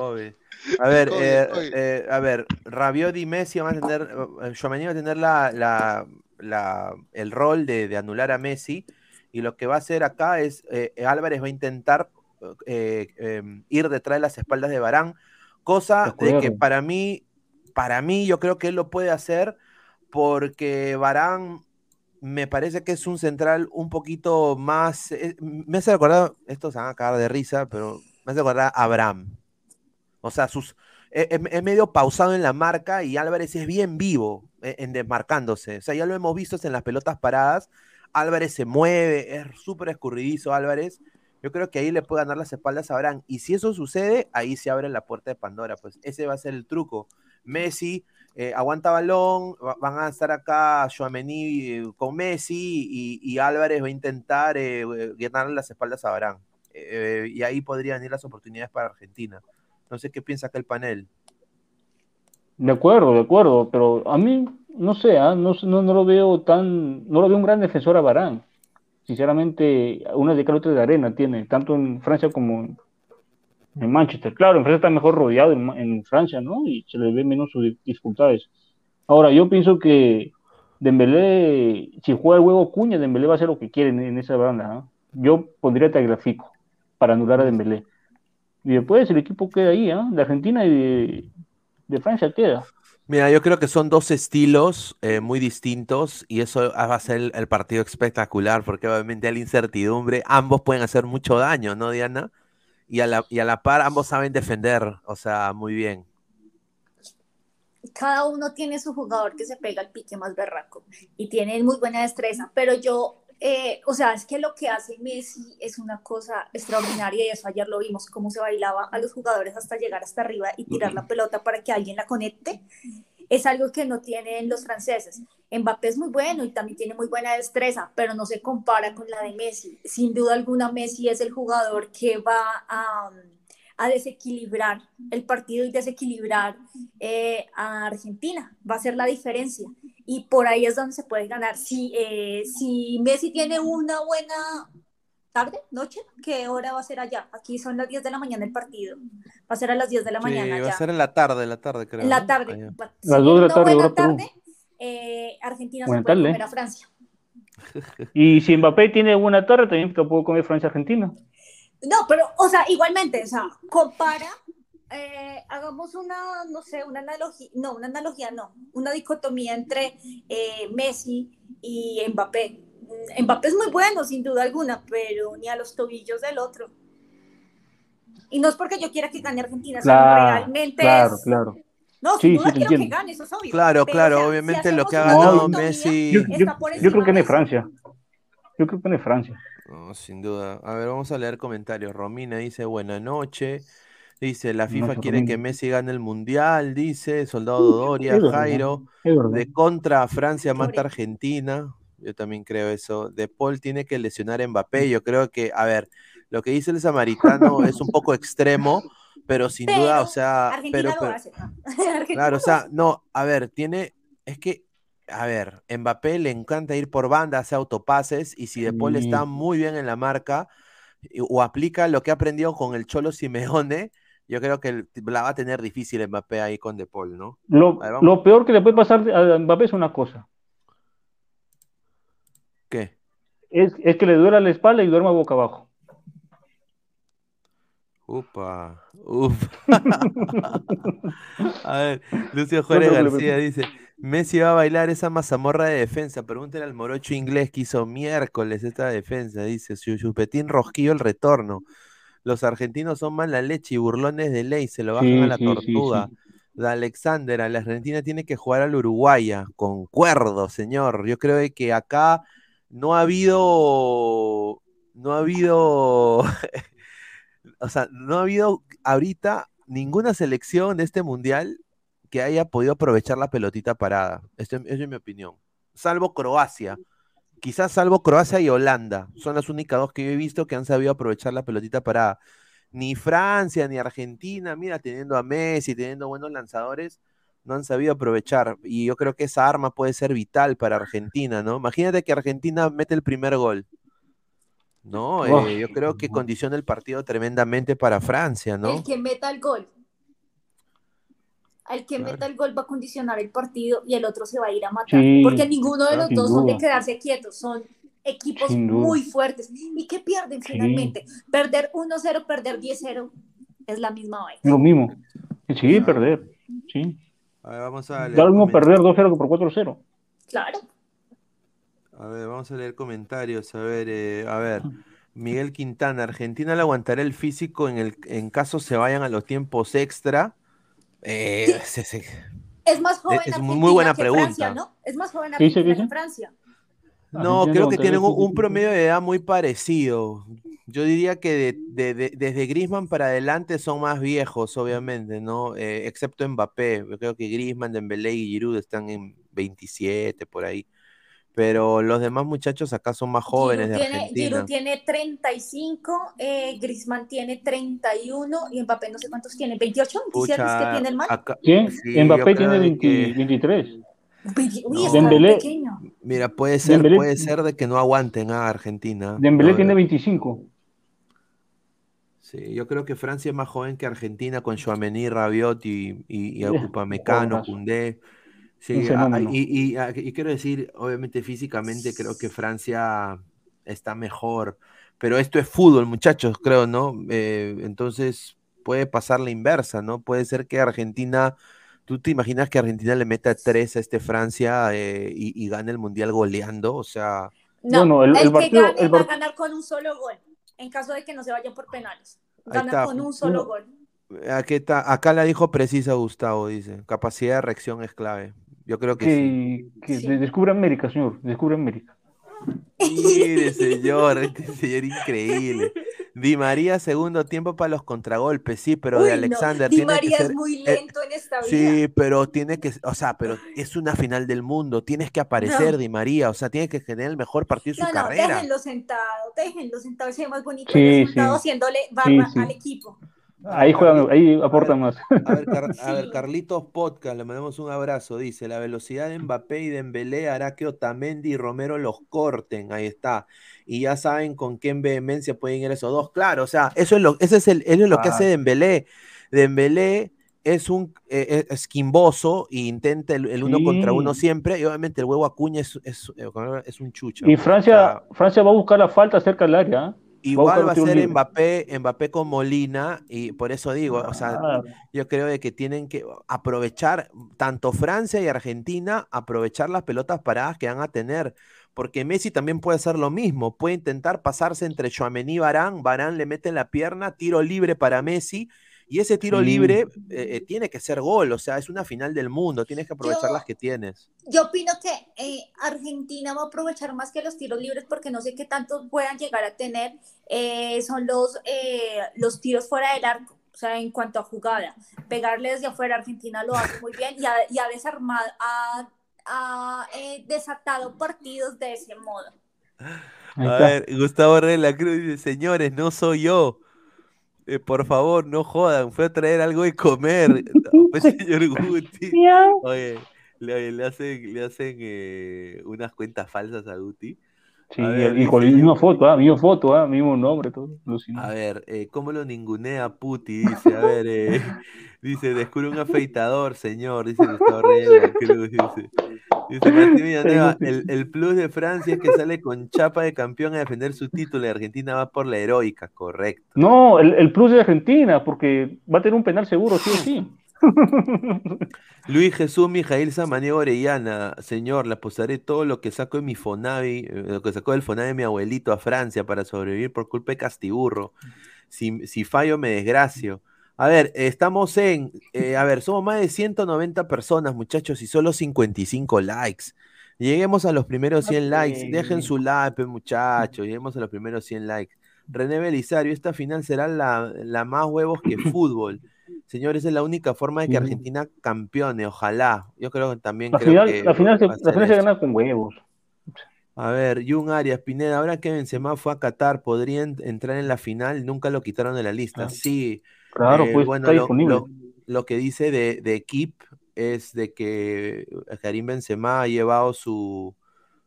[SPEAKER 6] A ver, eh, eh, a ver, Rabiot y Messi van a tener, Joamení va a tener la, la, la, el rol de, de, anular a Messi y lo que va a hacer acá es, eh, Álvarez va a intentar em, ir detrás de las espaldas de Barán, cosa de que para mí para mí yo creo que él lo puede hacer porque Barán me parece que es un central un poquito más, eh, me hace recordar, estos se van a cagar de risa, pero me hace recordar a Abraham. O sea, sus, es, e, e medio pausado en la marca y Álvarez es bien vivo eh, en desmarcándose. O sea, ya lo hemos visto en las pelotas paradas. Álvarez se mueve, es súper escurridizo Álvarez. Yo creo que ahí le puede ganar las espaldas a Abraham. Y si eso sucede, ahí se abre la puerta de Pandora. Pues ese va a ser el truco. Messi eh, aguanta balón, van a estar acá Joamení eh, con Messi y, Álvarez va a intentar eh, ganarle las espaldas a Barán. y ahí podrían ir las oportunidades para Argentina. No sé qué piensa acá el panel.
[SPEAKER 8] De acuerdo, de acuerdo, pero a mí, no sé, ¿ah? no, no, lo veo tan, no lo veo un gran defensor a Barán. Sinceramente, una de cal de arena tiene, tanto en Francia como en, en Manchester. Claro, en Francia está mejor rodeado en, Francia, ¿no? Y se le ve menos sus dificultades. Ahora, yo pienso que Dembélé, si juega el huevo Cuña, Dembélé va a hacer lo que quiere en, esa banda. ¿no? Yo pondría Tagliafico para anular a Dembélé. Y después el equipo queda ahí, ¿eh? De Argentina y de, Francia queda.
[SPEAKER 6] Mira, yo creo que son dos estilos eh, muy distintos y eso va a ser el, partido espectacular porque obviamente hay la incertidumbre, ambos pueden hacer mucho daño, ¿no, Diana? y a, la, y a la par ambos saben defender, o sea, muy bien.
[SPEAKER 7] Cada uno tiene su jugador que se pega el pique más berraco y tiene muy buena destreza, pero yo, eh, o sea, es que lo que hace Messi es una cosa extraordinaria y eso ayer lo vimos, cómo se bailaba a los jugadores hasta llegar hasta arriba y tirar la pelota para que alguien la conecte es algo que no tienen los franceses. Mbappé es muy bueno y también tiene muy buena destreza, pero no se compara con la de Messi. Sin duda alguna, Messi es el jugador que va a, desequilibrar el partido y desequilibrar eh, a Argentina. Va a ser la diferencia. Y por ahí es donde se puede ganar. Si, eh, si Messi tiene una buena tarde, noche, ¿qué hora va a ser allá? Aquí son las 10 de la mañana el partido. Va a ser a las 10 de la mañana.
[SPEAKER 6] Va a ser en la tarde, la tarde, creo.
[SPEAKER 7] En la tarde.
[SPEAKER 8] Las 2 de la tarde, hora tarde
[SPEAKER 7] eh, Argentina se puede comer a Francia.
[SPEAKER 8] Y si Mbappé tiene buena tarde, también te puedo comer Francia-Argentina.
[SPEAKER 7] No, pero, o sea, igualmente, o sea, compara, eh, hagamos una, no sé, una analogía, no, una analogía no, una dicotomía entre eh, Messi y Mbappé Mbappé es muy bueno, sin duda alguna, pero ni a los tobillos del otro. Y no es porque yo quiera que gane Argentina, sino realmente
[SPEAKER 8] claro, claro.
[SPEAKER 7] No,
[SPEAKER 8] Sí,
[SPEAKER 7] sin
[SPEAKER 8] sí,
[SPEAKER 7] quiero que gane, eso es obvio.
[SPEAKER 6] Claro,
[SPEAKER 7] Pero,
[SPEAKER 6] claro,
[SPEAKER 7] o sea, si
[SPEAKER 6] obviamente lo que ha ganado Messi.
[SPEAKER 8] Yo, yo, creo que gane
[SPEAKER 7] Messi.
[SPEAKER 8] Francia. Yo creo que gane Francia.
[SPEAKER 6] No, sin duda. A ver, vamos a leer comentarios. Romina dice, buena noche. Dice, la FIFA quiere que. Messi gane el Mundial, dice Soldado Doria,
[SPEAKER 8] Es verdad,
[SPEAKER 6] Jairo. De contra Francia mata a. Argentina. Yo también creo eso. De Paul tiene que lesionar a Mbappé. Yo creo que, a ver, lo que dice el samaritano es un poco extremo, pero sin duda, o sea,
[SPEAKER 7] Argentina
[SPEAKER 6] pero,
[SPEAKER 7] lo
[SPEAKER 6] pero-
[SPEAKER 7] hace. ¿no? Argentina
[SPEAKER 6] Claro, o sea, no, a ver, tiene, es que, a ver, Mbappé le encanta ir por banda, hace autopases, y si De Paul está muy bien en la marca, o aplica lo que ha aprendido con el Cholo Simeone, yo creo que el- la va a tener difícil Mbappé ahí con De Paul, ¿no?
[SPEAKER 8] Lo,
[SPEAKER 6] ver,
[SPEAKER 8] peor que le puede pasar a Mbappé es una cosa.
[SPEAKER 6] ¿Qué?
[SPEAKER 8] Es, es que le duela la espalda y duerma boca abajo.
[SPEAKER 6] Upa, uf. A ver, Lucio
[SPEAKER 8] No te
[SPEAKER 6] García dice, Messi va a bailar esa mazamorra de defensa. Pregúntale al morocho inglés que hizo miércoles esta defensa. Dice, su chupetín rosquillo el retorno. Los argentinos son mala leche y burlones de ley, se lo bajan
[SPEAKER 8] Sí,
[SPEAKER 6] a la
[SPEAKER 8] sí,
[SPEAKER 6] tortuga.
[SPEAKER 8] sí.
[SPEAKER 6] De Alexander, a la Argentina tiene que jugar al Uruguaya. Concuerdo, señor. Yo creo que acá no ha habido, no ha habido, o sea, no ha habido ahorita ninguna selección de este mundial que haya podido aprovechar la pelotita parada. Esa es mi opinión. Salvo Croacia. Quizás salvo Croacia y Holanda. Son las únicas dos que yo he visto que han sabido aprovechar la pelotita parada. Ni Francia ni Argentina, mira, teniendo a Messi, teniendo buenos lanzadores, no han sabido aprovechar. Y yo creo que esa arma puede ser vital para Argentina, ¿no? Imagínate que Argentina mete el primer gol. ¿No? Eh, yo creo que condiciona el partido tremendamente para Francia, ¿no?
[SPEAKER 7] El que meta el gol. Al que
[SPEAKER 6] Claro.
[SPEAKER 7] meta el gol va a condicionar el partido y el otro se va a ir a matar.
[SPEAKER 8] Sí,
[SPEAKER 7] porque ninguno de los dos son de
[SPEAKER 8] duda.
[SPEAKER 7] quedarse quietos, son equipos
[SPEAKER 8] duda.
[SPEAKER 7] muy fuertes. ¿Y qué pierden
[SPEAKER 8] Sí.
[SPEAKER 7] finalmente? Perder 1-0, perder 10-0 es la misma vaina.
[SPEAKER 8] Lo mismo. Sí, perder. Sí.
[SPEAKER 6] A ver, vamos a leer
[SPEAKER 8] Da lo mismo
[SPEAKER 6] comen-
[SPEAKER 8] perder 2-0 que por 4-0.
[SPEAKER 7] Claro.
[SPEAKER 6] A ver, vamos a leer comentarios. A ver, eh, a ver. Miguel Quintana, Argentina le aguantará el físico en el en caso se vayan a los tiempos extra. Eh,
[SPEAKER 7] Es más joven
[SPEAKER 6] Es muy
[SPEAKER 7] Argentina
[SPEAKER 6] buena
[SPEAKER 7] que
[SPEAKER 6] pregunta.
[SPEAKER 7] Francia, ¿no? Es más joven
[SPEAKER 8] ¿Qué dice,
[SPEAKER 7] Argentina que? Francia.
[SPEAKER 6] No,
[SPEAKER 8] Argentina
[SPEAKER 6] creo que tienen un, promedio de edad muy parecido. Yo diría que de- de- de- desde Griezmann para adelante son más viejos, obviamente, ¿no? Eh, excepto Mbappé. Yo creo que Griezmann, Dembélé y Giroud están en 27 por ahí. Pero los demás muchachos acá son más jóvenes
[SPEAKER 7] Giroud
[SPEAKER 6] de
[SPEAKER 7] tiene,
[SPEAKER 6] Argentina.
[SPEAKER 7] Giroud tiene 35, eh, Griezmann tiene 31 y Mbappé no sé cuántos tiene, 28, 27 es que
[SPEAKER 6] Pucha,
[SPEAKER 7] tiene el man.
[SPEAKER 6] acá-
[SPEAKER 8] ¿Quién?
[SPEAKER 6] sí,
[SPEAKER 8] Mbappé tiene
[SPEAKER 6] de
[SPEAKER 8] 20
[SPEAKER 6] que-
[SPEAKER 8] 23.
[SPEAKER 7] Veinte- Uy,
[SPEAKER 6] No.
[SPEAKER 8] Dembélé-
[SPEAKER 7] pequeño.
[SPEAKER 6] Mira, puede ser,
[SPEAKER 8] Dembélé-
[SPEAKER 6] puede ser de que no aguanten a Argentina.
[SPEAKER 8] Dembélé
[SPEAKER 6] No,
[SPEAKER 8] tiene
[SPEAKER 6] eh,
[SPEAKER 8] 25.
[SPEAKER 6] Sí, yo creo que Francia es más joven que Argentina con Chouameni, Rabiot y, y, y Upamecano,
[SPEAKER 8] jugadorazo.
[SPEAKER 6] Sí, a- y, y- a- y quiero decir, obviamente físicamente creo que Francia está mejor, pero esto es fútbol, muchachos, creo, ¿no? Eh, entonces puede pasar la inversa, ¿no? Puede ser que Argentina, ¿tú te imaginas que Argentina le meta tres a este Francia eh, y, y gane el Mundial goleando? O sea,
[SPEAKER 7] No,
[SPEAKER 8] Bueno, el-
[SPEAKER 7] el,
[SPEAKER 8] el
[SPEAKER 7] que
[SPEAKER 8] partido-
[SPEAKER 7] gane
[SPEAKER 8] el
[SPEAKER 7] va a ganar con un solo gol, en caso de que no se vayan por penales. Gana con un solo
[SPEAKER 8] No.
[SPEAKER 7] gol.
[SPEAKER 6] aquí está, acá la dijo precisa Gustavo, dice, capacidad de reacción es clave. Yo creo que sí.
[SPEAKER 8] Que, que
[SPEAKER 7] Sí.
[SPEAKER 8] de- descubre América, señor. Descubre América.
[SPEAKER 6] Mire, señor, este señor increíble. Di María, segundo tiempo para los contragolpes, sí, pero
[SPEAKER 7] Uy,
[SPEAKER 6] de
[SPEAKER 7] no,
[SPEAKER 6] Alexander
[SPEAKER 7] Di
[SPEAKER 6] tiene que
[SPEAKER 7] María
[SPEAKER 6] ser.
[SPEAKER 7] es muy
[SPEAKER 6] eh,
[SPEAKER 7] lento en esta vida.
[SPEAKER 6] Sí, pero tiene que, o sea, pero es una final del mundo, tienes que aparecer,
[SPEAKER 7] No.
[SPEAKER 6] Di María, o sea, tiene que generar el mejor partido de su
[SPEAKER 7] No, no,
[SPEAKER 6] carrera.
[SPEAKER 7] déjenlo sentado, déjenlo sentado, se ve más bonito
[SPEAKER 8] Sí,
[SPEAKER 7] el resultado
[SPEAKER 8] sí.
[SPEAKER 7] haciéndole barra
[SPEAKER 8] sí.
[SPEAKER 7] al equipo.
[SPEAKER 8] Ahí juegan, ahí aportan más.
[SPEAKER 6] A ver, Car- a ver. Carlitos Podcast, le mandamos un abrazo. Dice: La velocidad de Mbappé y Dembélé hará que Otamendi y Romero los corten. Ahí está. Y ya saben con qué vehemencia pueden ir esos dos. Claro, o sea, eso es lo, ese es el, eso es lo que
[SPEAKER 8] Ah.
[SPEAKER 6] hace Dembélé. Dembélé es un eh, es quimboso e intenta el, el uno contra uno siempre. Y obviamente el huevo Acuña es, es, es un chucho.
[SPEAKER 8] Y
[SPEAKER 6] O
[SPEAKER 8] Francia,
[SPEAKER 6] sea,
[SPEAKER 8] Francia va a buscar la falta cerca del área.
[SPEAKER 6] Igual va a ser. Mbappé, Mbappé con Molina, y por eso digo, o sea,
[SPEAKER 8] Ah,
[SPEAKER 6] yo creo de que tienen que aprovechar, tanto Francia y Argentina, aprovechar las pelotas paradas que van a tener, porque Messi también puede hacer lo mismo, puede intentar pasarse entre Chouameni y Barán, Barán le mete en la pierna, tiro libre para Messi, Y ese tiro
[SPEAKER 8] Sí.
[SPEAKER 6] libre eh, eh, tiene que ser gol, o sea, es una final del mundo, tienes que aprovechar
[SPEAKER 7] Yo-
[SPEAKER 6] las que tienes.
[SPEAKER 7] Yo opino que eh, Argentina va a aprovechar más que los tiros libres porque no sé qué tantos puedan llegar a tener. eh, son los, eh, los tiros fuera del arco, o sea, en cuanto a jugada. Pegarle desde afuera, Argentina lo hace muy bien y ha, y ha desarmado, ha, ha, eh, desatado partidos de ese modo.
[SPEAKER 6] A ver, Gustavo Rey de la Cruz dice, señores, no soy yo. Eh, por favor, no jodan, fue a traer algo de comer. No, pues, señor Guti. Oye, le, le hacen, le hacen eh, unas cuentas falsas a Guti.
[SPEAKER 8] Sí,
[SPEAKER 6] ver,
[SPEAKER 8] y con la misma foto, ah, misma foto, ah, mismo nombre, todo.
[SPEAKER 6] A ver, eh, ¿cómo lo ningunea Puti? Dice, a ver, eh, dice, descubre un afeitador, señor, dice Gustavo Reyes Cruz, dice. Dice Martín Villanueva, el, el plus de Francia es que sale con chapa de campeón a defender su título y Argentina va por la heroica, correcto.
[SPEAKER 8] No, el, el plus de Argentina, porque va a tener un penal seguro, sí o sí.
[SPEAKER 6] Luis Jesús Mijail Samaniego Orellana, señor, le apostaré todo lo que saco de mi Fonavi, eh, lo que sacó del Fonavi de mi abuelito a Francia para sobrevivir por culpa de Castiburro. Si, si fallo, me desgracio. A ver, estamos en, eh, a ver, somos más de 190 personas, muchachos, y solo 55 likes. Lleguemos a los primeros 100 likes. Dejen su like, pe, muchachos. Lleguemos a los primeros 100 likes. René Belisario, esta final será la, la más huevos que fútbol. Señores, es la única forma de que. Argentina campeone, ojalá. Yo creo que también
[SPEAKER 8] La
[SPEAKER 6] creo
[SPEAKER 8] final,
[SPEAKER 6] que
[SPEAKER 8] la final, se, la final se gana con huevos.
[SPEAKER 6] A ver, Jun Arias, Pineda, ahora que Benzema fue a Qatar, ¿podría en- entrar en la final? Nunca lo quitaron de la lista.
[SPEAKER 8] Ah.
[SPEAKER 6] Sí,
[SPEAKER 8] Claro,
[SPEAKER 6] eh,
[SPEAKER 8] pues
[SPEAKER 6] bueno,
[SPEAKER 8] está
[SPEAKER 6] lo,
[SPEAKER 8] disponible.
[SPEAKER 6] lo- lo que dice de, de es de que Karim Benzema ha llevado su,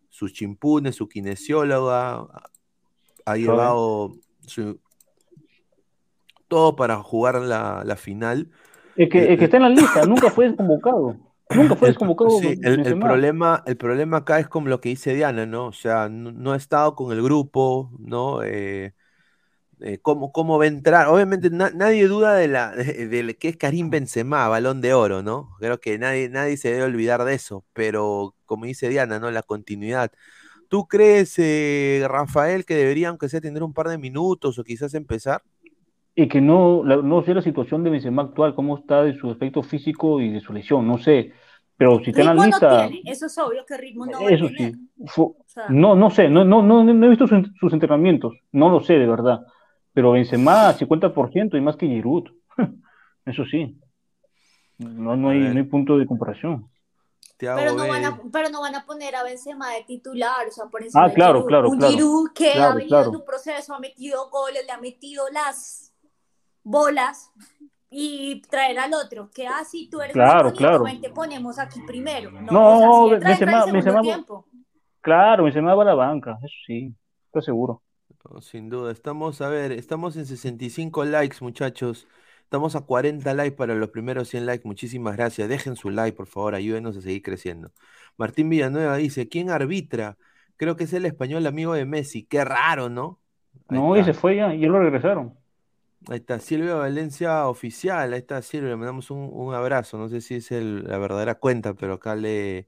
[SPEAKER 6] sus chimpunes, su kinesióloga, ha llevado su, todo para jugar la, la final.
[SPEAKER 8] Es que, que está en la lista nunca fue desconvocado. Nunca fue desconvocado.
[SPEAKER 6] Sí, el, problema, el problema acá es como lo que dice Diana, ¿no? O sea, no, no ha estado con el grupo, ¿no? Eh, eh, ¿cómo, cómo va a entrar? Obviamente na- nadie duda de la de, de que es Karim Benzema, balón de oro, ¿no? Creo que nadie, nadie se debe olvidar de eso, pero como dice Diana, ¿no? La continuidad. ¿Tú crees, eh, Rafael, que debería, aunque sea, tener un par de minutos o quizás empezar?
[SPEAKER 8] Y que no, la- no sé la situación de Benzema actual, cómo está de su aspecto físico y de su lesión, no sé. Pero si está en la
[SPEAKER 7] Ritmo no
[SPEAKER 8] lista,
[SPEAKER 7] tiene, eso es obvio que ritmo no va a
[SPEAKER 8] eso
[SPEAKER 7] tener.
[SPEAKER 8] sí. Fu-
[SPEAKER 7] O sea,
[SPEAKER 8] No, no sé, no, no, no, no he visto sus, sus entrenamientos, no lo sé de verdad. Pero Benzema 50% y más que Giroud. Eso sí. No, no,
[SPEAKER 6] A
[SPEAKER 8] hay, no hay punto de comparación.
[SPEAKER 7] Pero no, van a, pero no van a poner a Benzema de titular, o sea, por encima
[SPEAKER 8] Ah,
[SPEAKER 7] de
[SPEAKER 8] claro,
[SPEAKER 7] Giroud.
[SPEAKER 8] claro,
[SPEAKER 7] Un
[SPEAKER 8] claro.
[SPEAKER 7] Giroud que
[SPEAKER 8] Claro,
[SPEAKER 7] ha venido
[SPEAKER 8] claro.
[SPEAKER 7] en un proceso, ha metido goles, le ha metido las bolas y traer al otro, que así tú eres
[SPEAKER 8] Claro,
[SPEAKER 7] bonito,
[SPEAKER 8] claro.
[SPEAKER 7] te ponemos aquí primero. No,
[SPEAKER 8] No,
[SPEAKER 7] o sea, sí entra, entra
[SPEAKER 8] Benzema-
[SPEAKER 7] en segundo
[SPEAKER 8] Benzema-
[SPEAKER 7] tiempo.
[SPEAKER 8] Claro, Benzema va la banca, eso sí, estoy seguro.
[SPEAKER 6] No, sin duda, estamos, a ver, estamos en 65 likes, muchachos. Estamos a 40 likes para los primeros 100 likes. Muchísimas gracias. Dejen su like, por favor, ayúdenos a seguir creciendo. Martín Villanueva dice, ¿quién arbitra? Creo que es el español amigo de Messi. Qué raro, ¿no? Ahí
[SPEAKER 8] No, y se fue ya, y lo regresaron.
[SPEAKER 6] Ahí está, Silvia Valencia oficial, ahí está Silvia, le mandamos un, un abrazo, no sé si es el- la verdadera cuenta, pero acá le,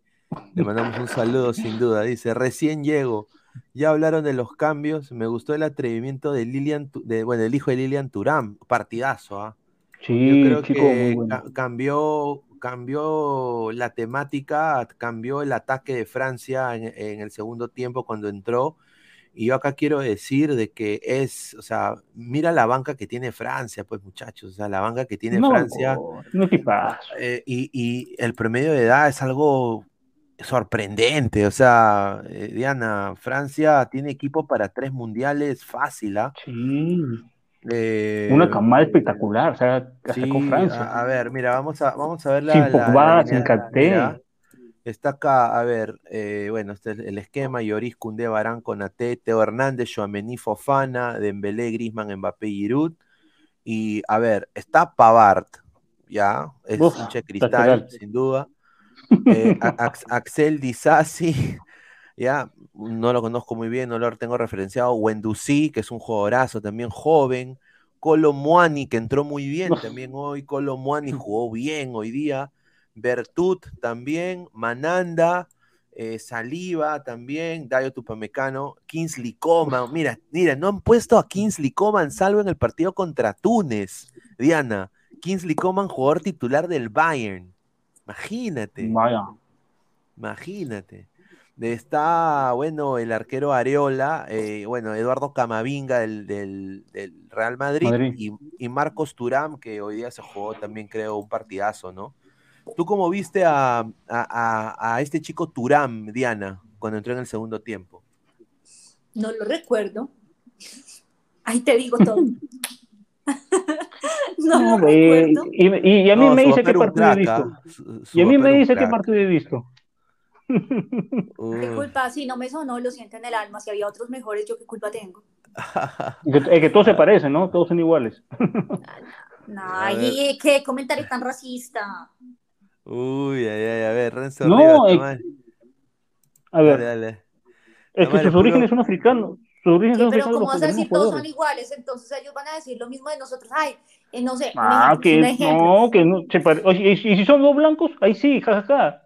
[SPEAKER 6] le mandamos un saludo sin duda. Dice, recién llego, ya hablaron de los cambios, me gustó el atrevimiento de Lilian, de, bueno, el hijo de Lilian Turán, partidazo, ¿ah? Yo
[SPEAKER 8] Sí,
[SPEAKER 6] creo
[SPEAKER 8] chico,
[SPEAKER 6] que
[SPEAKER 8] muy bueno.
[SPEAKER 6] ca- cambió, cambió la temática, cambió el ataque de Francia en, en el segundo tiempo cuando entró. Y yo acá quiero decir de que es, o sea, mira la banca que tiene Francia, pues muchachos, o sea, la banca que tiene
[SPEAKER 8] No,
[SPEAKER 6] Francia
[SPEAKER 8] no
[SPEAKER 6] eh, y, y el promedio de edad es algo sorprendente, o sea, eh, Diana, Francia tiene equipo para tres mundiales fácil, ¿ah?
[SPEAKER 8] Sí,
[SPEAKER 6] Eh,
[SPEAKER 8] una camada espectacular, o sea,
[SPEAKER 6] Sí,
[SPEAKER 8] con Francia.
[SPEAKER 6] a, a ver, mira, vamos a, vamos a ver la,
[SPEAKER 8] Sin Pogba, sin
[SPEAKER 6] está acá, a ver, eh, bueno, este es el esquema, Lloris, Koundé, Barán, Konaté, Teo Hernández, Joamení, Fofana, Dembélé, Griezmann, Mbappé, Giroud, y a ver, está Pavard, ya, es
[SPEAKER 8] Uf,
[SPEAKER 6] de
[SPEAKER 8] lateral.
[SPEAKER 6] cristal, sin duda, eh, Ax- Axel Disasi, ya, no lo conozco muy bien, no lo tengo referenciado, Wendusí, que es un jugadorazo también joven, Colo Muani, que entró muy bien también hoy, Colo Muani jugó bien hoy día, Bertut también, Mananda, eh, Saliva también, Dayo Tupamecano, Kingsley Coman, mira, mira, no han puesto a Kingsley Coman salvo en el partido contra Túnez, Diana, Kingsley Coman, jugador titular del Bayern. Imagínate.
[SPEAKER 8] Vaya.
[SPEAKER 6] Imagínate. Está, bueno, el arquero Areola, eh, bueno, Eduardo Camavinga del, del, del Real Madrid,
[SPEAKER 8] Madrid.
[SPEAKER 6] Y, y Marcos Turam, que hoy día se jugó también, creo, un partidazo, ¿no? ¿Tú cómo viste a, a, a- a este chico Turam, Diana, cuando entró en el segundo tiempo?
[SPEAKER 7] No lo recuerdo. Ahí te digo todo. no, lo
[SPEAKER 8] eh,
[SPEAKER 7] recuerdo.
[SPEAKER 8] y, y- y a mí
[SPEAKER 6] No,
[SPEAKER 8] me dice qué partido he visto.
[SPEAKER 6] ¿ah? Su- su
[SPEAKER 8] Y a mí me dice qué partido he visto.
[SPEAKER 7] ¿Qué culpa? Si no me sonó, lo siento en el alma. Si había otros mejores, ¿yo qué culpa tengo?
[SPEAKER 8] Que, eh, que todos se parecen, ¿no? Todos son iguales.
[SPEAKER 7] Ay, qué comentario tan racista.
[SPEAKER 6] Uy, ay, ay, a ver, Renzo
[SPEAKER 8] No,
[SPEAKER 6] Rivas,
[SPEAKER 8] eh. A ver,
[SPEAKER 6] Dale, dale.
[SPEAKER 8] es que sus
[SPEAKER 6] puro-
[SPEAKER 8] orígenes son africanos. Sus orígenes
[SPEAKER 7] Sí,
[SPEAKER 8] son
[SPEAKER 7] pero
[SPEAKER 8] africanos
[SPEAKER 7] ¿cómo vas a decir todos son iguales? Entonces ellos van a decir lo mismo de nosotros. Ay, eh, no sé,
[SPEAKER 8] Ah, que no, que no. se pare- Oye, y, si- y si son dos blancos, ahí sí, jajaja.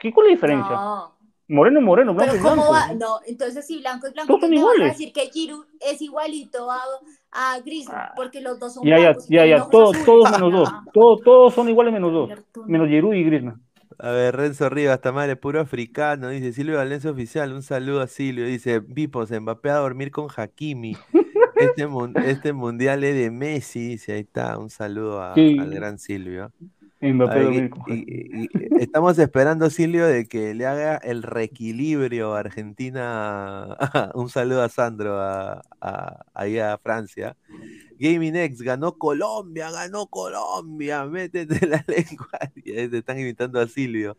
[SPEAKER 8] ¿Qué, ¿Cuál es la diferencia?
[SPEAKER 7] No,
[SPEAKER 8] Moreno es moreno, blanco
[SPEAKER 7] pero
[SPEAKER 8] es
[SPEAKER 7] ¿cómo
[SPEAKER 8] blanco.
[SPEAKER 7] va? No, entonces si blanco es blanco, a decir que Giroud es igualito a, a Griezmann,
[SPEAKER 8] Ah.
[SPEAKER 7] porque los dos son
[SPEAKER 8] Ya, ya,
[SPEAKER 7] blancos y
[SPEAKER 8] ya, ya.
[SPEAKER 7] ojos
[SPEAKER 8] Todos, todos menos dos.
[SPEAKER 7] Ah,
[SPEAKER 8] Todos, todos son iguales menos dos. Menos Giroud y Griezmann.
[SPEAKER 6] A ver, Renzo Rivas, Tamale, puro africano, dice Silvio Valencia Oficial, un saludo a Silvio, dice Vipos, Mbappé a dormir con Hakimi, este, mun- este mundial es de Messi, dice, ahí está, un saludo a-
[SPEAKER 8] Sí.
[SPEAKER 6] al gran Silvio. Ay, y- y- estamos esperando, Silvio, de que le haga el reequilibrio a Argentina, un saludo a Sandro, a, a- ahí a Francia. Gaming X ganó Colombia, ganó Colombia, métete la lengua. Y ahí te están invitando a Silvio.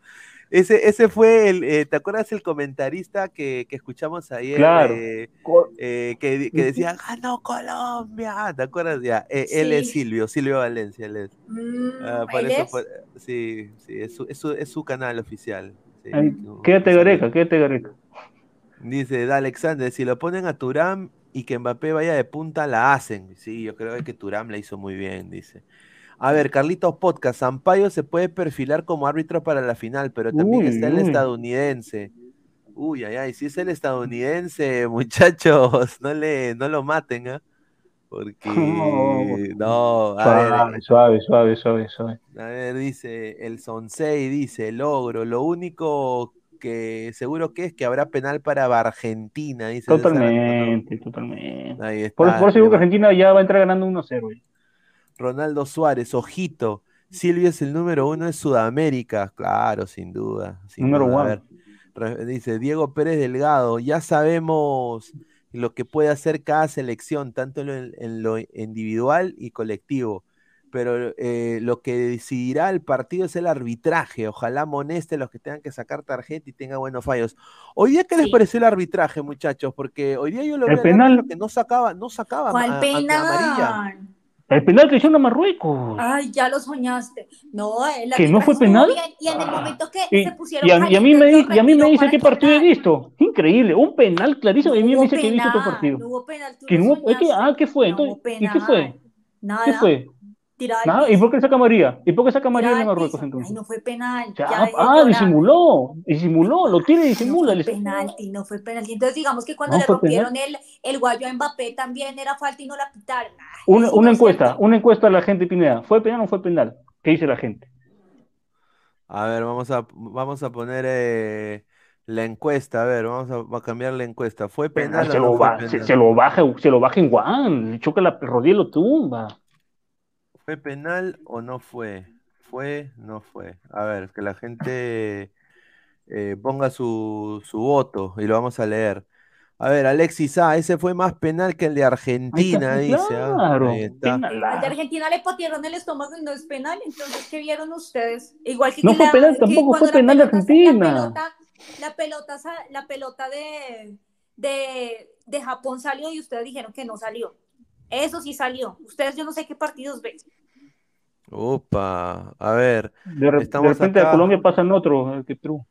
[SPEAKER 6] Ese, ese fue el, eh, ¿te acuerdas el comentarista que, que escuchamos ayer?
[SPEAKER 8] Claro.
[SPEAKER 6] eh, eh, que, que decía, ganó Colombia, ¿te acuerdas? Ya, eh, él es. Silvio, Silvio Valencia, él es.
[SPEAKER 7] Mm,
[SPEAKER 6] Ah, por
[SPEAKER 7] ¿él
[SPEAKER 6] eso,
[SPEAKER 7] es?
[SPEAKER 6] por- sí, sí, es su, es su, es su canal oficial. sí, un-
[SPEAKER 8] Quédate gareca, quédate gareca.
[SPEAKER 6] Dice, da Alexander, si lo ponen a Turam y que Mbappé vaya de punta, la hacen. Sí, yo creo que Turam la hizo muy bien, dice. A ver, Carlitos Podcast, Sampaio se puede perfilar como árbitro para la final, pero también
[SPEAKER 8] Uy,
[SPEAKER 6] está el
[SPEAKER 8] uy.
[SPEAKER 6] estadounidense. Uy, ay, ay, si es el estadounidense, muchachos, no le, no lo maten, ¿ah? Porque, no, a ver,
[SPEAKER 8] Suave, suave, suave, suave, suave.
[SPEAKER 6] a ver, dice el Sonsei, dice logro. Lo único que seguro que es que habrá penal para Argentina, dice César.
[SPEAKER 8] Totalmente, totalmente.
[SPEAKER 6] Ahí está.
[SPEAKER 8] Por, por eso digo que Argentina ya va a entrar ganando 1-0. güey.
[SPEAKER 6] Ronaldo Suárez, ojito. Silvio es el número uno de Sudamérica. Claro, sin duda. sin
[SPEAKER 8] Número
[SPEAKER 6] duda.
[SPEAKER 8] Uno.
[SPEAKER 6] dice Diego Pérez Delgado, ya sabemos lo que puede hacer cada selección, tanto en lo, en lo individual y colectivo. Pero eh, lo que decidirá el partido es el arbitraje. Ojalá amoneste a los que tengan que sacar tarjeta y tenga buenos fallos. Hoy día, ¿qué les
[SPEAKER 7] Sí.
[SPEAKER 6] pareció el arbitraje, muchachos? Porque hoy día yo lo veo al
[SPEAKER 8] penal-
[SPEAKER 6] que no sacaba, no sacaba
[SPEAKER 7] ¿Cuál
[SPEAKER 6] a- a- amarilla.
[SPEAKER 7] penal?
[SPEAKER 8] El penal que hicieron a Marruecos.
[SPEAKER 7] Ay, ya lo soñaste. No, el
[SPEAKER 8] ¿Que no fue penal?
[SPEAKER 7] y en el momento que se pusieron
[SPEAKER 8] y a, y a mí me, y a mí me dice qué partido he visto. Increíble, un penal clarísimo. y a mí me dice
[SPEAKER 7] hubo
[SPEAKER 8] que he visto otro
[SPEAKER 7] penal,
[SPEAKER 8] partido.
[SPEAKER 7] No hubo penal, tú
[SPEAKER 8] Que no, es que, ah, ¿qué fue?
[SPEAKER 7] No hubo
[SPEAKER 8] Entonces, ¿Y qué
[SPEAKER 7] penal.
[SPEAKER 8] fue?
[SPEAKER 7] Nada.
[SPEAKER 8] ¿Qué fue?
[SPEAKER 7] Tirada al
[SPEAKER 8] ¿Y por qué saca María? ¿Y por qué saca María de
[SPEAKER 7] al
[SPEAKER 8] Marruecos entonces?
[SPEAKER 7] Ay, no fue penal.
[SPEAKER 8] Ya,
[SPEAKER 7] Ya,
[SPEAKER 8] ah, disimuló, disimuló, lo tira y
[SPEAKER 7] No
[SPEAKER 8] disimula.
[SPEAKER 7] fue
[SPEAKER 8] le-
[SPEAKER 7] penalti, no fue penalti. Entonces, digamos que cuando
[SPEAKER 8] No
[SPEAKER 7] le
[SPEAKER 8] fue
[SPEAKER 7] rompieron el, el guayo a Mbappé también era falta y no la pitaron. Ay,
[SPEAKER 8] Una,
[SPEAKER 7] no
[SPEAKER 8] encuesta, una encuesta a la gente, Pineda. ¿Fue penal o no fue penal? ¿Qué dice la gente?
[SPEAKER 6] A ver, vamos a, vamos a poner eh, la encuesta. A ver, vamos a, a cambiar la encuesta. ¿Fue penal
[SPEAKER 8] se,
[SPEAKER 6] o no
[SPEAKER 8] lo
[SPEAKER 6] fue
[SPEAKER 8] ba- se,
[SPEAKER 6] penal?
[SPEAKER 8] se lo baja, se lo baja en Juan, le choca la rodilla y lo tumba.
[SPEAKER 6] ¿Fue penal o no fue? ¿Fue? No fue. A ver, que la gente eh, ponga su, su voto y lo vamos a leer. A ver, Alexis A, ese fue más penal que el de Argentina, dice. ah,
[SPEAKER 8] claro,
[SPEAKER 6] ahí está.
[SPEAKER 7] Al de. Argentina le patearon el estómago y no es penal, entonces, ¿qué vieron ustedes? Igual que,
[SPEAKER 8] No
[SPEAKER 7] que
[SPEAKER 8] fue
[SPEAKER 7] la-
[SPEAKER 8] penal,
[SPEAKER 7] que
[SPEAKER 8] tampoco fue
[SPEAKER 7] la
[SPEAKER 8] penal de Argentina.
[SPEAKER 7] La pelota, la pelota, la pelota de, de, de Japón salió y ustedes dijeron que no salió. Eso sí salió. Ustedes yo no sé qué partidos ven.
[SPEAKER 6] Opa, a ver,
[SPEAKER 8] De, re- de
[SPEAKER 6] Estamos
[SPEAKER 8] repente
[SPEAKER 6] acá.
[SPEAKER 8] a Colombia pasan otro, el que Perú.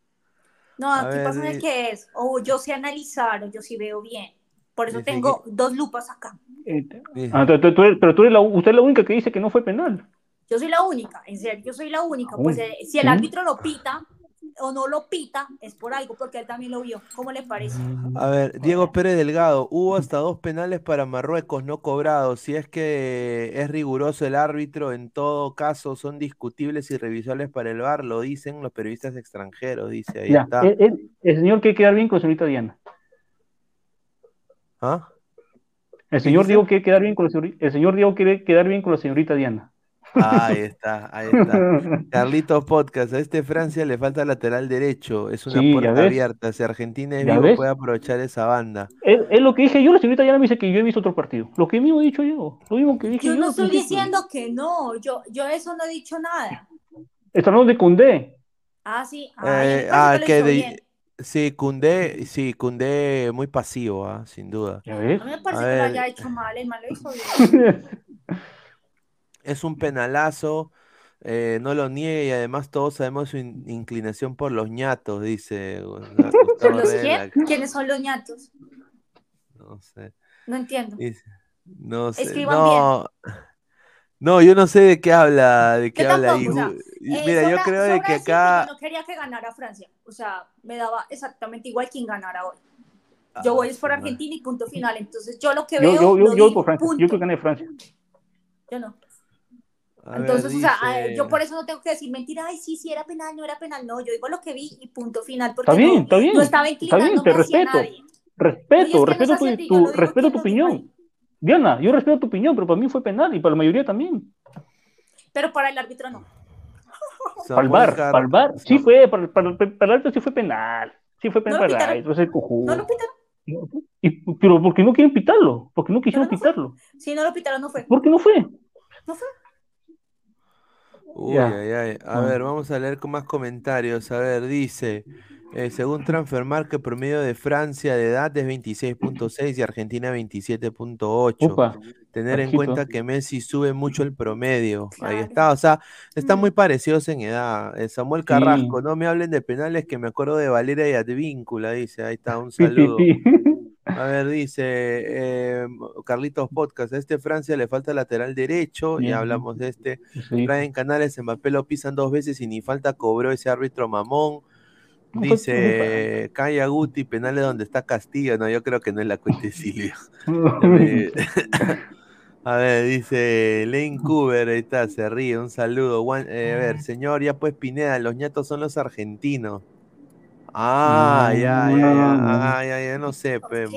[SPEAKER 7] No,
[SPEAKER 6] A
[SPEAKER 7] aquí
[SPEAKER 6] ver,
[SPEAKER 7] pasa en el que es. O yo sé analizar, o yo sí veo bien. Por eso
[SPEAKER 6] Dice
[SPEAKER 7] tengo dos lupas acá.
[SPEAKER 8] Eh,
[SPEAKER 6] dice-
[SPEAKER 8] ah, tú- tú- tú eres- pero tú eres la, usted es la única que dice que no fue penal.
[SPEAKER 7] Yo soy la única, en serio, yo soy la única. Pues
[SPEAKER 8] Uy,
[SPEAKER 7] eh, si el
[SPEAKER 8] sí.
[SPEAKER 7] árbitro lo pita, o no lo pita, es por algo, porque él también lo vio. ¿Cómo le parece?
[SPEAKER 6] A ver, Diego Pérez Delgado, hubo hasta dos penales para Marruecos no cobrados. Si es que es riguroso el árbitro, en todo caso son discutibles y revisables para el VAR, lo dicen los periodistas extranjeros, dice ahí
[SPEAKER 8] Ya,
[SPEAKER 6] está.
[SPEAKER 8] el, el- el señor quiere quedar bien con la señorita Diana.
[SPEAKER 6] ¿Ah?
[SPEAKER 8] El señor? Diego quiere quedar bien con la señorita, el señor Diego quiere quedar bien con la señorita Diana.
[SPEAKER 6] Ahí está, ahí está. Carlitos Podcast, a este Francia le falta lateral derecho, es una
[SPEAKER 8] Sí, ya
[SPEAKER 6] puerta abierta. Si Argentina es
[SPEAKER 8] ¿Ya
[SPEAKER 6] vivo,
[SPEAKER 8] ves?
[SPEAKER 6] puede aprovechar esa banda.
[SPEAKER 8] Es, es lo que dije yo, la señorita Diana me dice que yo he visto otro partido. Lo que mismo he dicho yo, lo mismo que dije yo.
[SPEAKER 7] Yo no estoy diciendo que no, yo, yo eso no he dicho nada.
[SPEAKER 8] Está hablando de Cundé.
[SPEAKER 7] Ah, sí. Ah,
[SPEAKER 6] Eh, ah,
[SPEAKER 7] que
[SPEAKER 6] de-
[SPEAKER 7] bien.
[SPEAKER 6] sí, Cundé, sí, Cundé muy pasivo, ah, sin duda.
[SPEAKER 8] ¿Ya ves?
[SPEAKER 7] A mí me parece
[SPEAKER 6] A
[SPEAKER 7] que lo haya hecho mal, el mal lo hizo bien.
[SPEAKER 6] Es un penalazo, eh, no lo niegue y además todos sabemos su in- inclinación por los ñatos, dice
[SPEAKER 7] ¿Por los qué? ¿Quiénes son los ñatos?
[SPEAKER 6] No sé.
[SPEAKER 7] No entiendo.
[SPEAKER 6] Dice, no sé.
[SPEAKER 7] Escriban
[SPEAKER 6] No, no, yo no sé de qué habla, de qué
[SPEAKER 7] Yo
[SPEAKER 6] habla.
[SPEAKER 7] tampoco, o sea, Eh,
[SPEAKER 6] mira, yo creo de que acá.
[SPEAKER 7] Yo no quería que ganara Francia. O sea, me daba exactamente igual quien ganara hoy.
[SPEAKER 6] Ah,
[SPEAKER 7] Yo voy es por. Argentina y punto final. Entonces, yo lo que
[SPEAKER 8] Yo,
[SPEAKER 7] veo.
[SPEAKER 8] yo, yo,
[SPEAKER 7] lo
[SPEAKER 8] yo voy
[SPEAKER 7] digo,
[SPEAKER 8] por Francia.
[SPEAKER 7] punto.
[SPEAKER 8] Yo creo que gané Francia.
[SPEAKER 7] Yo no.
[SPEAKER 6] A ver,
[SPEAKER 7] Entonces, o sea,
[SPEAKER 6] dice-
[SPEAKER 7] yo por eso no tengo que decir mentira, ay, sí, sí era penal, no era penal, no, yo digo lo que vi y punto final, porque
[SPEAKER 8] Está bien,
[SPEAKER 7] no,
[SPEAKER 8] está bien.
[SPEAKER 7] no estaba
[SPEAKER 8] Está bien, te respeto.
[SPEAKER 7] nadie.
[SPEAKER 8] Respeto,
[SPEAKER 7] no
[SPEAKER 8] respeto
[SPEAKER 7] es
[SPEAKER 8] tu, respeto tu opinión. Diana, yo respeto tu opinión, pero para mí fue penal y para la mayoría también.
[SPEAKER 7] Pero para el árbitro no.
[SPEAKER 8] Para el
[SPEAKER 6] Samuel
[SPEAKER 8] bar,
[SPEAKER 6] Car-
[SPEAKER 8] para el bar, sí fue, para, para, para el árbitro sí fue penal. Sí fue penal
[SPEAKER 7] No lo
[SPEAKER 8] para el
[SPEAKER 7] pitaron.
[SPEAKER 8] árbitro.
[SPEAKER 7] No lo pitaron.
[SPEAKER 8] Y- pero ¿por qué no quieren pitarlo? ¿Por qué no quisieron
[SPEAKER 7] no fue.
[SPEAKER 8] pitarlo?
[SPEAKER 7] Si no lo pitaron, no fue.
[SPEAKER 8] ¿Por qué no fue?
[SPEAKER 7] No fue.
[SPEAKER 6] Uy,
[SPEAKER 8] Ya.
[SPEAKER 6] ay, ay. A
[SPEAKER 8] Ah.
[SPEAKER 6] ver, vamos a leer con más comentarios. A ver, dice, eh, según Transfermarkt, el promedio de Francia de edad es 26.6 y Argentina 27.8.
[SPEAKER 8] Upa,
[SPEAKER 6] Tener en cuenta que Messi sube mucho el promedio. Ahí está, o sea, están
[SPEAKER 7] Mm.
[SPEAKER 6] muy parecidos en edad. Eh, Samuel
[SPEAKER 8] Sí.
[SPEAKER 6] Carrasco, no me hablen de penales que me acuerdo de Valeria y Advíncula, dice. Ahí está, un saludo. A ver, dice eh, Carlitos Podcast, a este Francia le falta lateral derecho, ya hablamos de este.
[SPEAKER 8] Sí.
[SPEAKER 6] Traen canales, Mbappé lo pisan dos veces y ni falta cobró ese árbitro mamón. Dice Calla Guti, penales donde está Castillo. No, yo creo que no es la cuenta de Silvio. A ver, dice Lane Cooper, ahí está, se ríe, un saludo. Eh, a ver, señor, ya pues Pineda, los ñatos son los argentinos. Ah, ya, ya, ya, ah, ya, ya, no sé, pe,
[SPEAKER 7] Ok.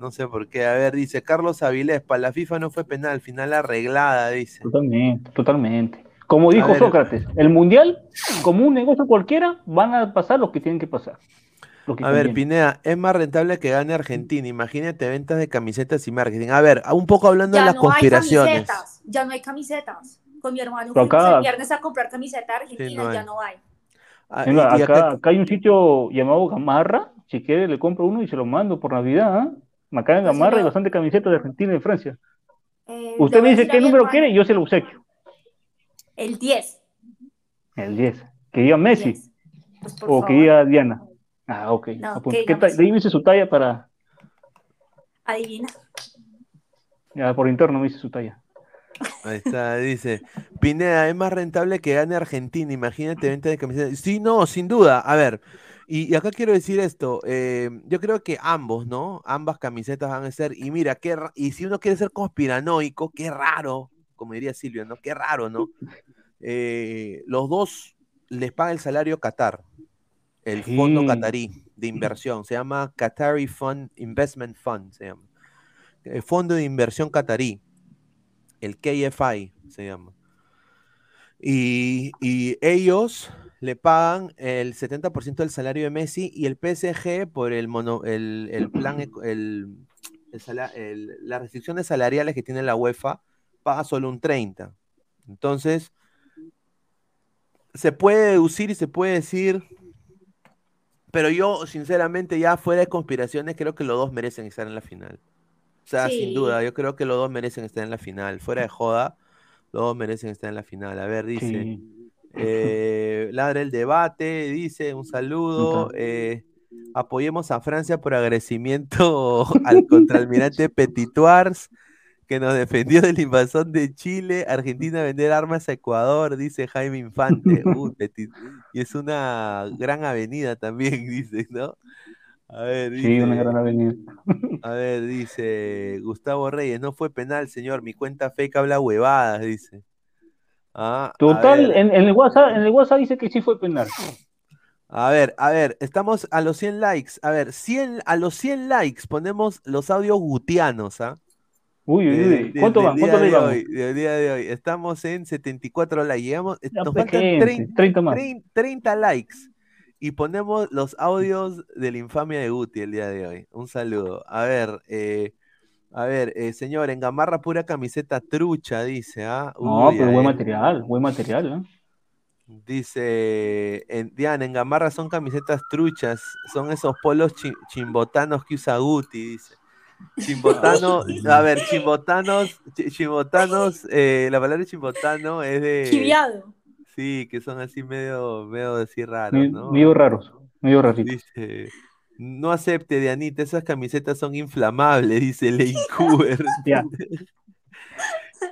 [SPEAKER 6] no sé por qué. A ver, dice Carlos Avilés, para la FIFA no fue penal, final arreglada, dice.
[SPEAKER 8] Totalmente, totalmente. Como dijo. Sócrates, el mundial, como un negocio cualquiera, van a pasar lo que tienen que pasar. Lo que
[SPEAKER 6] A ver. Pineda, es más rentable que gane Argentina. Imagínate ventas de camisetas y marketing. A ver, un poco hablando de las
[SPEAKER 7] no hay
[SPEAKER 6] conspiraciones.
[SPEAKER 7] camisetas. Ya no hay camisetas. Con mi hermano fuimos el viernes a comprar camiseta argentina
[SPEAKER 6] no
[SPEAKER 7] ya no hay.
[SPEAKER 6] Ah,
[SPEAKER 8] Venga,
[SPEAKER 6] y- y
[SPEAKER 8] acá,
[SPEAKER 6] acá-
[SPEAKER 8] acá hay un sitio llamado Gamarra. Si quiere, le compro uno y se lo mando por Navidad. ¿ah? Acá en
[SPEAKER 7] Pues
[SPEAKER 8] Gamarra hay bastante camiseta de Argentina y de Francia.
[SPEAKER 7] Eh,
[SPEAKER 8] Usted me dice qué número quiere y yo se lo obsequio.
[SPEAKER 7] El 10.
[SPEAKER 8] El 10. Que diga Messi
[SPEAKER 7] 10. Pues,
[SPEAKER 8] o
[SPEAKER 7] favor,
[SPEAKER 8] que diga Diana. Ah, ok.
[SPEAKER 7] No,
[SPEAKER 8] Ah, pues, ¿qué
[SPEAKER 7] diga
[SPEAKER 8] ta-
[SPEAKER 7] Messi.
[SPEAKER 8] Dime su talla para.
[SPEAKER 7] Adivina.
[SPEAKER 8] Ya, por interno me dice su talla.
[SPEAKER 6] Ahí está, dice. Pineda, es más rentable que gane Argentina. Imagínate venta de camisetas. Sí, no, sin duda. A ver, y, y acá quiero decir esto. eh, yo creo que ambos, ¿no? Ambas camisetas van a ser. Y mira, qué, y si uno quiere ser conspiranoico, qué raro, como diría Silvio, ¿no? Qué raro, ¿no? Eh, los dos les paga el salario Qatar, el fondo qatarí de inversión. Se llama Qatari Fund Investment Fund, se llama. El fondo de inversión qatarí el KFI se llama. Y, y ellos le pagan el 70% del salario de Messi y el PSG por el, mono, el, el plan, el, el- las restricciones salariales que tiene la UEFA, paga solo un 30%. Entonces, se puede deducir y se puede decir, pero yo sinceramente ya fuera de conspiraciones creo que los dos merecen estar en la final. O sea, sin duda, yo creo que los dos merecen estar en la final. Fuera de joda, los dos merecen estar en la final. A ver, dice,
[SPEAKER 8] Sí.
[SPEAKER 6] eh, ladra el debate, dice, un saludo. Eh, apoyemos a Francia por agradecimiento al contraalmirante Petitoires, que nos defendió del invasón de Chile, Argentina vender armas a Ecuador, dice Jaime Infante. Uh, Petit. y es una gran avenida también, dice, ¿no? A ver, dice,
[SPEAKER 8] Sí, una gran avenida.
[SPEAKER 6] a ver, dice Gustavo Reyes, no fue penal, señor, mi cuenta fake habla huevadas, dice. Ah,
[SPEAKER 8] Total, en, en el WhatsApp, en el WhatsApp dice que sí fue penal.
[SPEAKER 6] A ver, a ver, estamos a los 100 likes. A ver, 100, a los 100 likes ponemos los audios gutianos, ¿ah?
[SPEAKER 8] Uy, uy,
[SPEAKER 6] De-
[SPEAKER 8] uy.
[SPEAKER 6] de-
[SPEAKER 8] ¿Cuánto
[SPEAKER 6] del
[SPEAKER 8] van? ¿Cuánto
[SPEAKER 6] de hoy, del día de hoy. Estamos en 74 likes. Llegamos, nos
[SPEAKER 8] pues,
[SPEAKER 6] faltan
[SPEAKER 8] gente,
[SPEAKER 6] 30,
[SPEAKER 8] 30 más.
[SPEAKER 6] 30 30 likes. Y ponemos los audios de la infamia de Guti el día de hoy. Un saludo. A ver, eh, a ver, eh, señor, en Gamarra pura camiseta trucha, dice, ¿ah?
[SPEAKER 8] No, pero buen
[SPEAKER 6] ver.
[SPEAKER 8] material, buen material, ¿eh?
[SPEAKER 6] Dice, en, Diana, en Gamarra son camisetas truchas, son esos polos chi- chimbotanos que usa Guti, dice. Chimbotano, a ver, chimbotanos, chi- chimbotanos, eh, la palabra chimbotano es de...
[SPEAKER 7] Chiviado.
[SPEAKER 6] Sí, que son así medio, medio así raros, ¿no?
[SPEAKER 8] Medio raros, medio raritos.
[SPEAKER 6] Dice, no acepte, Dianita, esas camisetas son inflamables, dice Cooper.
[SPEAKER 8] Ya.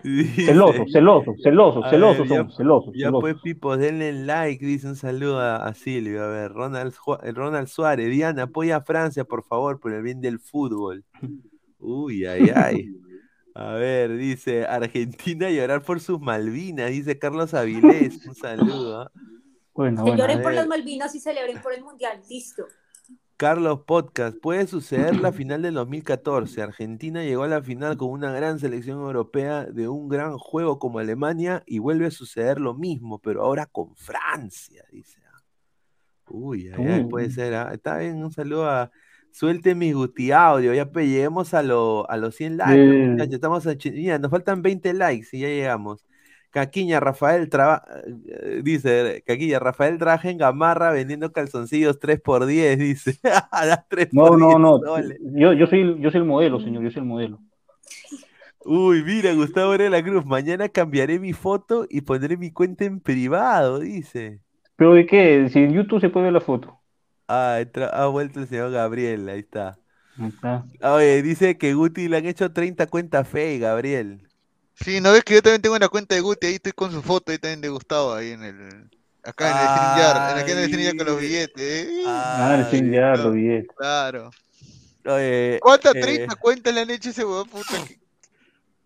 [SPEAKER 6] Dice-
[SPEAKER 8] celosos, celosos,
[SPEAKER 6] A
[SPEAKER 8] celosos
[SPEAKER 6] ver, ya-
[SPEAKER 8] celosos,
[SPEAKER 6] Ya
[SPEAKER 8] celosos.
[SPEAKER 6] pues, Pipo, denle like, dice un saludo a, a Silvio. A ver, Ronald, eh, Ronald Suárez, Diana, apoya a Francia, por favor, por el bien del fútbol. Uy, ay, ay. A ver, dice, Argentina llorar por sus Malvinas, dice Carlos Avilés. Un saludo. ¿ah?
[SPEAKER 8] Bueno,
[SPEAKER 7] Que
[SPEAKER 8] bueno.
[SPEAKER 7] lloren por las Malvinas y celebren por el Mundial. Listo.
[SPEAKER 6] Carlos Podcast, puede suceder la final del 2014. Argentina llegó a la final con una gran selección europea de un gran juego como Alemania y vuelve a suceder lo mismo, pero ahora con Francia, dice. ah. Uy, ay, ay, puede
[SPEAKER 8] Uh.
[SPEAKER 6] ser. ah. Está bien, un saludo a. Suelte mi Guti audio, ya lleguemos a, lo- a los 100 likes. muchachos, estamos a mira, nos faltan 20 likes y ya llegamos. Caquiña, Rafael traba- eh, dice, Caquiña, Rafael trabaja en Gamarra vendiendo calzoncillos 3x10, dice. Da 3
[SPEAKER 8] No,
[SPEAKER 6] por
[SPEAKER 8] no,
[SPEAKER 6] 10
[SPEAKER 8] no. Yo, yo, soy, yo soy el modelo, señor, yo soy el modelo.
[SPEAKER 6] Uy, mira, Gustavo de la Cruz, mañana cambiaré mi foto y pondré mi cuenta en privado, dice.
[SPEAKER 8] ¿Pero de qué? Si en YouTube se puede ver la foto.
[SPEAKER 6] Ah, entra- ha vuelto el señor Gabriel, ahí está.
[SPEAKER 8] Ahí está.
[SPEAKER 6] Oye, dice que Guti le han hecho 30 cuentas fe, Gabriel.
[SPEAKER 3] Sí, ¿no ves que yo también tengo una cuenta de Guti? Ahí estoy con su foto, ahí también de Gustavo, ahí en el... Acá en el StreamYard, en acá en el StreamYard con los
[SPEAKER 6] Ay.
[SPEAKER 3] billetes, ¿eh?
[SPEAKER 8] Ah, el fin ya, lo billetes.
[SPEAKER 3] Claro.
[SPEAKER 6] Oye,
[SPEAKER 3] ¿Cuántas
[SPEAKER 6] eh,
[SPEAKER 3] 30 cuentas le han hecho a ese huevón, puta?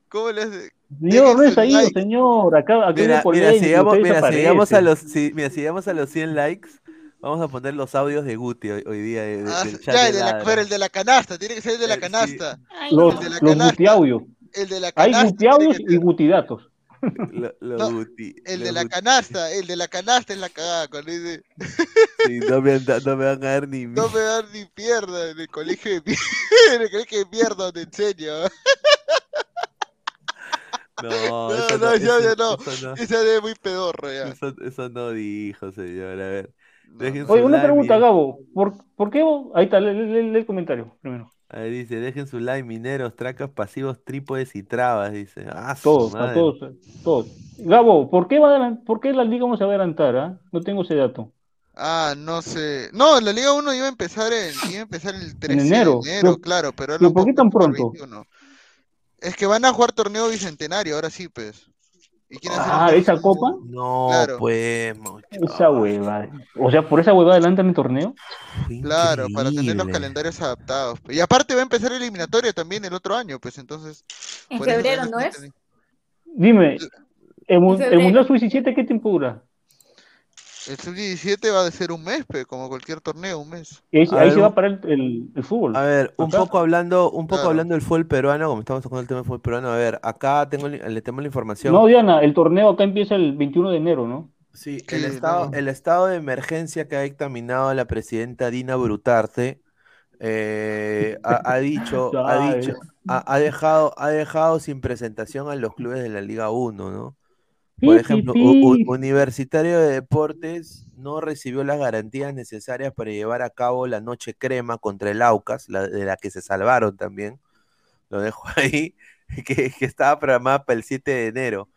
[SPEAKER 3] ¿Cómo le hace?
[SPEAKER 8] Señor, no
[SPEAKER 3] Dejen
[SPEAKER 8] es ahí,
[SPEAKER 3] like.
[SPEAKER 8] señor. Acá, acá
[SPEAKER 6] Mira,
[SPEAKER 8] hay
[SPEAKER 6] mira,
[SPEAKER 8] polémica,
[SPEAKER 6] si llegamos,
[SPEAKER 8] usted
[SPEAKER 6] mira, si llegamos a
[SPEAKER 8] desaparece.
[SPEAKER 6] los, si, mira, si llegamos a los 100 likes, vamos a poner los audios de Guti hoy, hoy día de- de-
[SPEAKER 3] Ah,
[SPEAKER 6] del chat
[SPEAKER 3] ya, el de, la, pero el de la canasta, tiene que ser el de la
[SPEAKER 6] sí.
[SPEAKER 3] canasta.
[SPEAKER 8] Los,
[SPEAKER 3] el de la
[SPEAKER 8] los
[SPEAKER 3] canasta.
[SPEAKER 8] gutiaudios.
[SPEAKER 3] El de la
[SPEAKER 8] Hay
[SPEAKER 3] canasta. tiene
[SPEAKER 8] gutiaudios
[SPEAKER 3] que
[SPEAKER 8] y
[SPEAKER 3] ser.
[SPEAKER 8] gutidatos.
[SPEAKER 6] Lo-
[SPEAKER 3] No,
[SPEAKER 6] Guti,
[SPEAKER 3] El de la
[SPEAKER 6] Guti.
[SPEAKER 3] canasta, el de la canasta es la cagada. Cuando dice,
[SPEAKER 6] Sí, no, me han da- no me van a dar ni
[SPEAKER 3] no me dan ni pierda en el colegio de mierda, en el colegio de mierda donde enseño.
[SPEAKER 6] No,
[SPEAKER 3] No,
[SPEAKER 6] eso
[SPEAKER 3] no, ya,
[SPEAKER 6] eso-
[SPEAKER 3] ya no.
[SPEAKER 6] Eso no,
[SPEAKER 3] Esa de muy pedorro ya.
[SPEAKER 6] eso, eso no dijo, señor. A ver, dejen
[SPEAKER 8] Oye, una
[SPEAKER 6] like,
[SPEAKER 8] pregunta,
[SPEAKER 6] mire.
[SPEAKER 8] Gabo. ¿Por, por qué vos- Ahí está, lee, lee- lee el comentario primero.
[SPEAKER 6] Ahí dice, dejen su like, mineros, tracas, pasivos, trípodes y trabas, dice. Ah,
[SPEAKER 8] Todos, a todos, todos. Gabo, ¿por qué, va a ¿por qué la liga vamos a adelantar? ah? No tengo ese dato.
[SPEAKER 3] Ah, no sé. No, la Liga 1 iba a empezar en, iba a empezar el 13
[SPEAKER 8] enero.
[SPEAKER 3] de enero,
[SPEAKER 8] Pero-
[SPEAKER 3] claro, pero
[SPEAKER 8] ¿por qué tan pronto?
[SPEAKER 3] 21. Es que van a jugar torneo bicentenario, ahora sí, pues. ¿Y quieren hacer
[SPEAKER 8] Ah, ¿esa copa?
[SPEAKER 6] No,
[SPEAKER 3] Claro.
[SPEAKER 6] pues, muchacho.
[SPEAKER 8] Esa hueva. O sea, por esa hueva adelantan el torneo.
[SPEAKER 3] Claro, para tener los calendarios adaptados. Y aparte va a empezar eliminatoria también el otro año, pues entonces.
[SPEAKER 7] En febrero, ¿no es?
[SPEAKER 8] Dime, ¿el, el. Mundial Sub-17 qué tiempo dura?
[SPEAKER 3] El sub-17 va a ser un mes, pues, como cualquier torneo, un mes.
[SPEAKER 8] Ahí,
[SPEAKER 6] A
[SPEAKER 8] ahí
[SPEAKER 6] ver,
[SPEAKER 8] se va a parar el, el- el fútbol.
[SPEAKER 6] A ver, un
[SPEAKER 8] Acá.
[SPEAKER 6] poco hablando, un poco
[SPEAKER 3] Claro.
[SPEAKER 6] hablando del fútbol peruano, como estamos tocando el tema del fútbol peruano, a ver, acá tengo, el- le tenemos la información.
[SPEAKER 8] No, Diana, el torneo acá empieza el 21 de enero, ¿no?
[SPEAKER 6] Sí,
[SPEAKER 3] Sí,
[SPEAKER 6] el estado,
[SPEAKER 3] no.
[SPEAKER 6] el estado de emergencia que ha dictaminado la presidenta Dina Brutarte eh, ha, ha dicho, ha dicho, ha, ha dejado, ha dejado sin presentación a los clubes de la Liga 1, ¿no? Por ejemplo. Universitario de Deportes no recibió las garantías necesarias para llevar a cabo la noche crema contra el Aucas, la, de la que se salvaron también. Lo dejo ahí, que, que estaba programada para el 7 de enero.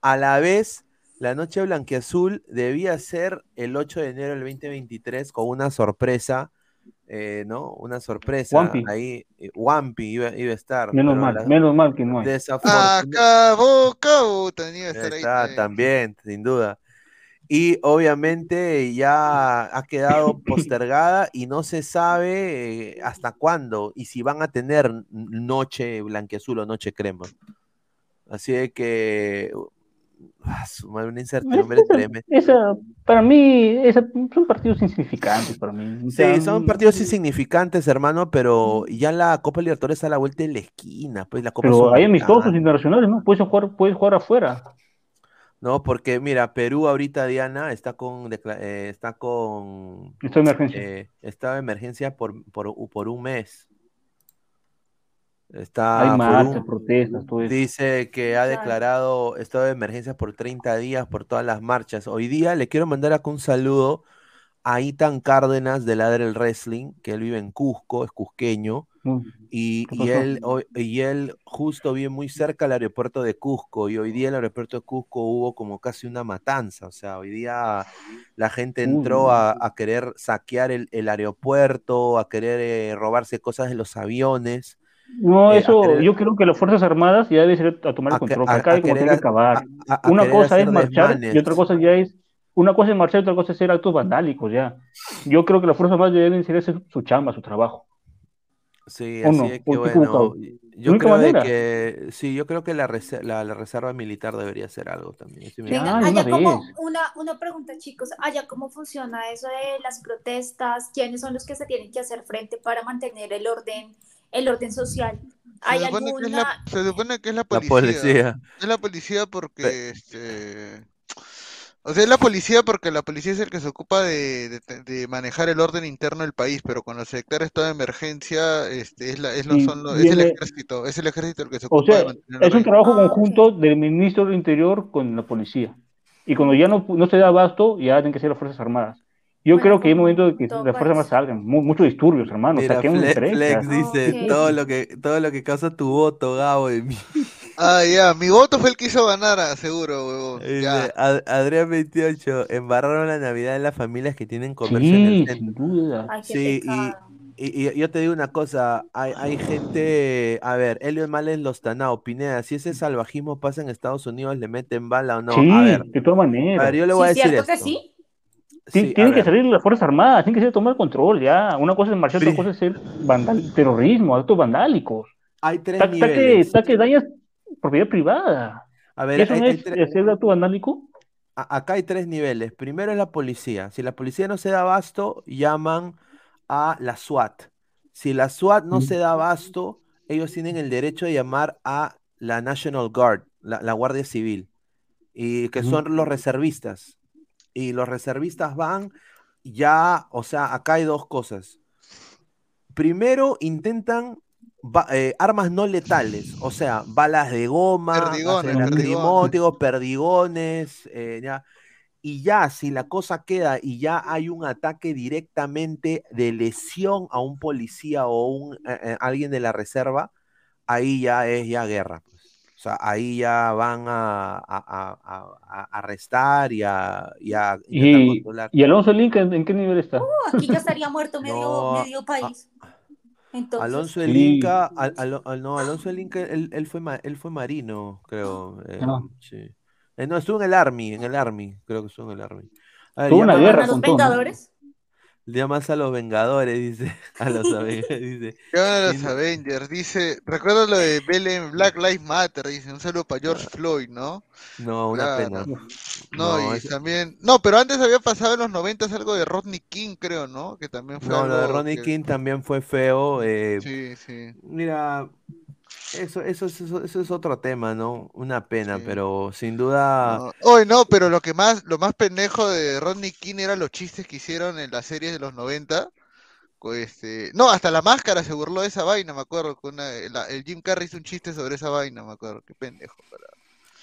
[SPEAKER 6] A la vez, la noche blanquiazul debía ser el 8 de enero del 2023 con una sorpresa eh, ¿no? Una sorpresa.
[SPEAKER 8] Wampi.
[SPEAKER 6] Ahí, eh, Wampi iba, iba a estar.
[SPEAKER 8] Menos mal,
[SPEAKER 6] la-
[SPEAKER 8] menos mal que no hay.
[SPEAKER 3] Acabó, acabó, tenía que estar ahí.
[SPEAKER 6] Está, también, sin duda. Y obviamente ya ha quedado postergada y no se sabe eh, hasta cuándo y si van a tener noche blanqueazul o noche crema. Así de que una incertidumbre tremenda.
[SPEAKER 8] Esa, para mí, esa, son partidos insignificantes para mí.
[SPEAKER 6] Sí, son partidos insignificantes, hermano, pero ya la Copa Libertadores está a la vuelta de la esquina, pues la Copa
[SPEAKER 8] Pero hay amistosos internacionales, ¿no? Puedes jugar, puedes jugar afuera.
[SPEAKER 6] No, porque mira, Perú ahorita, Diana, está con, eh, está con
[SPEAKER 8] Está de emergencia.
[SPEAKER 6] eh, estado de emergencia por, por, por un mes. Está
[SPEAKER 8] Hay marchas,
[SPEAKER 6] un-
[SPEAKER 8] protestas, todo eso.
[SPEAKER 6] dice que ha declarado estado de emergencia por 30 días por todas las marchas. Hoy día le quiero mandar acá un saludo a Itan Cárdenas de Ladre el Wrestling, que él vive en Cusco, es cusqueño.
[SPEAKER 8] Mm.
[SPEAKER 6] Y,
[SPEAKER 8] ¿Qué
[SPEAKER 6] y él, y él justo vive muy cerca al aeropuerto de Cusco y hoy día en el aeropuerto de Cusco hubo como casi una matanza, o sea, hoy día la gente entró a, a querer saquear el, el aeropuerto, a querer eh, robarse cosas de los aviones.
[SPEAKER 8] No,
[SPEAKER 6] eh, a
[SPEAKER 8] eso,
[SPEAKER 6] querer-
[SPEAKER 8] yo creo que las Fuerzas Armadas ya deben ser a tomar
[SPEAKER 6] A
[SPEAKER 8] el control.
[SPEAKER 6] a-
[SPEAKER 8] Acá
[SPEAKER 6] a
[SPEAKER 8] hay como
[SPEAKER 6] querer
[SPEAKER 8] tiene que
[SPEAKER 6] a-
[SPEAKER 8] acabar.
[SPEAKER 6] a- a
[SPEAKER 8] Una cosa es marchar
[SPEAKER 6] desmanes.
[SPEAKER 8] y otra cosa ya es, una cosa es marchar y otra cosa es hacer actos vandálicos ya. Yo creo que las Fuerzas Armadas deben hacer ese- su chamba, su trabajo.
[SPEAKER 6] Sí,
[SPEAKER 8] ¿O
[SPEAKER 6] así
[SPEAKER 8] no?
[SPEAKER 6] es
[SPEAKER 8] ¿O
[SPEAKER 6] que bueno, yo creo de que sí, yo creo que la, rese- la, la reserva militar debería hacer algo también.
[SPEAKER 7] Venga.
[SPEAKER 8] Ah,
[SPEAKER 7] allá
[SPEAKER 8] una
[SPEAKER 7] como una, una pregunta, chicos, allá cómo funciona eso de las protestas, quiénes son los que se tienen que hacer frente para mantener el orden, el orden social. ¿Hay
[SPEAKER 3] Se supone, que es
[SPEAKER 7] alguna?
[SPEAKER 3] la, se supone que es la
[SPEAKER 6] La
[SPEAKER 3] policía. Es la policía porque, este... O sea, es la policía porque la policía es el que se ocupa de, de- de manejar el orden interno del país, pero cuando se declara estado de emergencia, este, es, la, es, lo- son lo- es el ejército, es el ejército el que se
[SPEAKER 8] O
[SPEAKER 3] ocupa de
[SPEAKER 8] sea,
[SPEAKER 3] mantener el
[SPEAKER 8] es un trabajo conjunto del ministro del Interior con la policía. Y cuando ya no, no se da abasto, ya tienen que ser las Fuerzas Armadas. Yo
[SPEAKER 7] Bueno,
[SPEAKER 8] creo que hay
[SPEAKER 7] como
[SPEAKER 8] momento de que
[SPEAKER 7] todo
[SPEAKER 8] las Fuerzas Armadas
[SPEAKER 7] país.
[SPEAKER 8] salgan. Mu- muchos disturbios, hermano.
[SPEAKER 6] Mira, Fle-
[SPEAKER 8] empresas.
[SPEAKER 6] Flex dice todo lo que todo lo que causa tu voto, Gabo. de mí.
[SPEAKER 3] Ah, ya, mi voto fue el que hizo ganar, ah, seguro, huevón.
[SPEAKER 6] Ad- Adrián 28, embarraron la Navidad en las familias que tienen comercio en el centro.
[SPEAKER 8] sin duda.
[SPEAKER 7] Ay,
[SPEAKER 6] Sí, y,
[SPEAKER 7] pecado.
[SPEAKER 6] y- y yo te digo una cosa, hay, hay gente, a ver, Elliot Malen Lostanao, Pineda, si ese salvajismo pasa en Estados Unidos, ¿le meten bala o no?
[SPEAKER 8] sí,
[SPEAKER 6] A ver,
[SPEAKER 8] de todas
[SPEAKER 6] a
[SPEAKER 8] maneras.
[SPEAKER 6] ver, yo le voy a decir
[SPEAKER 7] cierto que
[SPEAKER 6] esto.
[SPEAKER 7] sí.
[SPEAKER 6] Sí,
[SPEAKER 8] tienen que salir las Fuerzas Armadas, tienen que ser tomar control ya. Una cosa es marchar, otra cosa es ser vandal- terrorismo, actos vandálicos.
[SPEAKER 6] hay tres
[SPEAKER 8] Ta-
[SPEAKER 6] niveles.
[SPEAKER 8] ta que dañas propiedad privada.
[SPEAKER 6] A
[SPEAKER 8] ¿Y
[SPEAKER 6] ver,
[SPEAKER 8] eso
[SPEAKER 6] hay-
[SPEAKER 8] no
[SPEAKER 6] hay
[SPEAKER 8] es
[SPEAKER 6] tre-
[SPEAKER 8] hacer acto vandálico?
[SPEAKER 6] a- acá hay tres niveles. Primero es la policía. Si la policía no se da abasto, llaman a la SWAT. Si la SWAT no
[SPEAKER 8] Mm.
[SPEAKER 6] se da abasto, ellos tienen el derecho de llamar a la National Guard, la, la Guardia Civil, y que son los reservistas. Y los reservistas van ya, o sea, acá hay dos cosas. Primero intentan ba- eh, armas no letales, o sea, balas de goma,
[SPEAKER 3] Perdigones, perdigones.
[SPEAKER 6] eh, ya. Y ya, si la cosa queda y ya hay un ataque directamente de lesión a un policía o un, eh, alguien de la reserva, ahí ya es ya guerra. O sea, ahí ya van a, a- a- a- arrestar y a, y a intentar
[SPEAKER 8] ¿Y,
[SPEAKER 6] controlar.
[SPEAKER 8] y Alonso Link en, en qué nivel está?
[SPEAKER 7] Uh, aquí ya estaría muerto medio,
[SPEAKER 6] No,
[SPEAKER 7] medio país. Entonces,
[SPEAKER 6] Alonso el
[SPEAKER 8] Sí.
[SPEAKER 6] Inca, al- al- al- no, Alonso el Inca, él, él fue, ma- él fue marino, creo. eh,
[SPEAKER 8] Ah.
[SPEAKER 6] sí. Eh, no, estuvo en el Army, en el Army, creo que estuvo en el Army. A ver,
[SPEAKER 8] Tuvo una guerra
[SPEAKER 7] ¿a los
[SPEAKER 8] con ¿no?
[SPEAKER 7] Vengadores?
[SPEAKER 6] Llamas a los Vengadores, dice. A los Avengers, dice.
[SPEAKER 3] Llaman a los Avengers, dice, recuerda lo de Belén, Black Lives Matter, dice, un saludo para George Floyd, ¿no?
[SPEAKER 6] No, una
[SPEAKER 3] Claro.
[SPEAKER 6] pena.
[SPEAKER 3] No,
[SPEAKER 6] No,
[SPEAKER 3] y
[SPEAKER 6] es-
[SPEAKER 3] también, no, pero antes había pasado en los noventas algo de Rodney King, creo, ¿no? Que también fue
[SPEAKER 6] No, lo de
[SPEAKER 3] que-
[SPEAKER 6] King también fue feo. eh,
[SPEAKER 3] Sí, sí.
[SPEAKER 6] Mira, eso, eso, es- eso, eso es otro tema, ¿no? Una pena,
[SPEAKER 3] Sí.
[SPEAKER 6] pero sin duda.
[SPEAKER 3] No. Oye, no, pero lo que más, lo más pendejo de Rodney King eran los chistes que hicieron en las series de los 90. co- Este, no, hasta la máscara se burló de esa vaina, me acuerdo. que una- la- el Jim Carrey hizo un chiste sobre esa vaina, me acuerdo. Qué pendejo. para-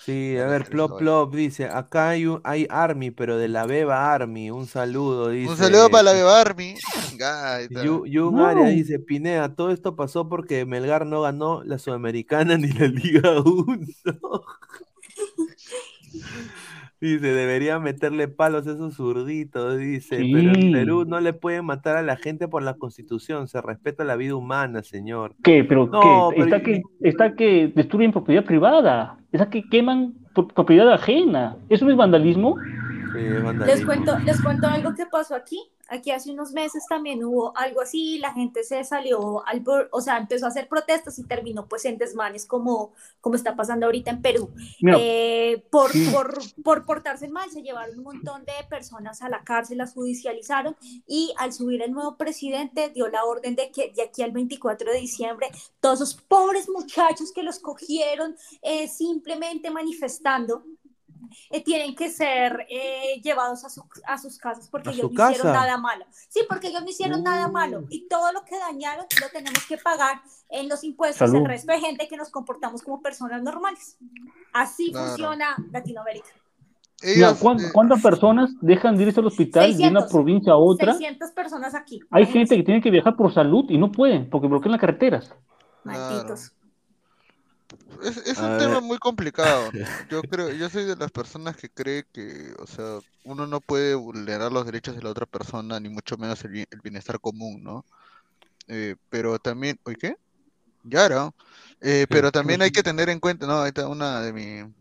[SPEAKER 6] Sí, a ver, Plop. Plop dice, acá hay, un- hay Army, pero de la Beba Army, un saludo, dice.
[SPEAKER 3] Un saludo para la Beba Army. Venga, ahí está.
[SPEAKER 6] Yu- Jun
[SPEAKER 8] No.
[SPEAKER 6] Arias dice, Pinea, todo esto pasó porque Melgar no ganó la Sudamericana ni la Liga 1. Dice, debería meterle palos a esos zurditos, dice, pero en. Perú no le pueden matar a la gente por la constitución, se respeta la vida humana, señor.
[SPEAKER 8] ¿Qué? ¿Pero
[SPEAKER 6] No,
[SPEAKER 8] qué?
[SPEAKER 6] pero
[SPEAKER 8] Está que, está que destruyen propiedad privada. Está que queman pro- propiedad ajena. ¿Eso no es vandalismo?
[SPEAKER 7] Les cuento, les cuento algo que pasó aquí. Aquí hace unos meses también hubo algo así, la gente se salió, al, o sea, empezó a hacer protestas y terminó pues en desmanes como, como está pasando ahorita en Perú.
[SPEAKER 8] Mira,
[SPEAKER 7] Eh, por,
[SPEAKER 8] sí.
[SPEAKER 7] por, por portarse mal se llevaron un montón de personas a la cárcel, las judicializaron y al subir el nuevo presidente dio la orden de que de aquí al 24 de diciembre todos esos pobres muchachos que los cogieron eh, simplemente manifestando eh, tienen que ser eh, llevados a, su- a sus casas porque
[SPEAKER 6] ¿A
[SPEAKER 7] ellos
[SPEAKER 6] su
[SPEAKER 7] no hicieron
[SPEAKER 6] casa?
[SPEAKER 7] nada malo. Sí, porque ellos no hicieron nada malo y todo lo que dañaron lo tenemos que pagar en los impuestos
[SPEAKER 8] Salud.
[SPEAKER 7] el resto de gente que nos comportamos como personas normales. Así
[SPEAKER 3] Claro.
[SPEAKER 7] funciona Latinoamérica.
[SPEAKER 8] mira,
[SPEAKER 3] Ellos,
[SPEAKER 8] ¿cuán-
[SPEAKER 3] eh,
[SPEAKER 8] ¿cuántas personas dejan de irse al hospital de una
[SPEAKER 7] 600.
[SPEAKER 8] provincia a otra?
[SPEAKER 7] 600 personas aquí.
[SPEAKER 8] Hay gente que tiene que viajar por salud y no pueden porque bloquean las carreteras.
[SPEAKER 7] Malditos.
[SPEAKER 3] Es, es un
[SPEAKER 6] ver.
[SPEAKER 3] tema muy complicado. Yo creo, yo soy de las personas que cree que, o sea, uno no puede vulnerar los derechos de la otra persona, ni mucho menos el bienestar común, ¿no? Eh, pero también, ¿oye qué? Yara. Eh, pero también hay que tener en cuenta, no, ahí está una de mi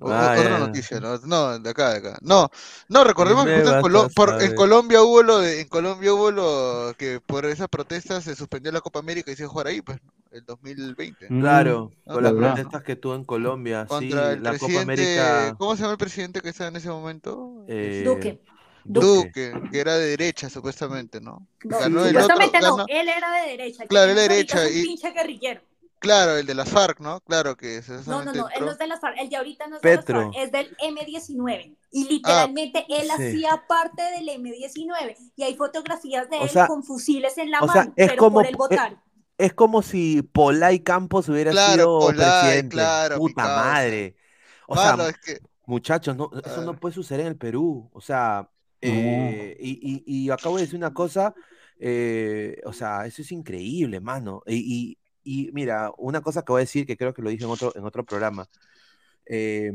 [SPEAKER 3] o-
[SPEAKER 6] Ah,
[SPEAKER 3] otra noticia, ¿no? No, de acá, de acá. No, no, recordemos que en, Colo- por- en. Colombia hubo lo de, en Colombia hubo lo que por esas protestas se suspendió la Copa América y se iba a jugar ahí, pues, ¿no? el 2020.
[SPEAKER 8] Mm,
[SPEAKER 6] Claro,
[SPEAKER 3] Ah,
[SPEAKER 6] con las
[SPEAKER 8] verdad.
[SPEAKER 6] protestas que tuvo en Colombia, sí,
[SPEAKER 3] contra el
[SPEAKER 6] la Copa
[SPEAKER 3] presidente,
[SPEAKER 6] América.
[SPEAKER 3] ¿cómo se llama el presidente que estaba en ese momento?
[SPEAKER 6] eh,
[SPEAKER 7] Duque.
[SPEAKER 3] Duque, que era de derecha supuestamente, ¿no?
[SPEAKER 7] No,
[SPEAKER 3] Ganó el otro,
[SPEAKER 7] supuestamente no,
[SPEAKER 3] ganó-
[SPEAKER 7] él era de derecha.
[SPEAKER 3] Claro, él
[SPEAKER 7] tenemos
[SPEAKER 3] derecha
[SPEAKER 7] ahorita es un
[SPEAKER 3] y-
[SPEAKER 7] pinche guerrillero.
[SPEAKER 3] Claro, el de las FARC, ¿no? Claro que
[SPEAKER 7] No, no, no, él
[SPEAKER 3] entró.
[SPEAKER 7] no es de las FARC, el de ahorita no es de las. FARC, es del M19. Y literalmente él
[SPEAKER 6] sí.
[SPEAKER 7] hacía parte del M19. Y hay fotografías de
[SPEAKER 6] O
[SPEAKER 7] él
[SPEAKER 6] sea-
[SPEAKER 7] con fusiles en la
[SPEAKER 6] o sea,
[SPEAKER 7] mano,
[SPEAKER 6] es
[SPEAKER 7] pero
[SPEAKER 6] como-
[SPEAKER 7] por el votar.
[SPEAKER 6] Es como si Polay Campos hubiera
[SPEAKER 3] Claro,
[SPEAKER 6] sido
[SPEAKER 3] Polay,
[SPEAKER 6] presidente.
[SPEAKER 3] claro,
[SPEAKER 6] Puta madre. O
[SPEAKER 3] Mano,
[SPEAKER 6] sea,
[SPEAKER 3] es que
[SPEAKER 6] muchachos, no, eso no
[SPEAKER 3] Ah.
[SPEAKER 6] puede suceder en el Perú. O sea, eh, y, y- y acabo de decir una cosa, eh, o sea, eso es increíble, mano. Y, y- mira, una cosa que voy a decir que creo que lo dije en otro, en otro programa. Eh,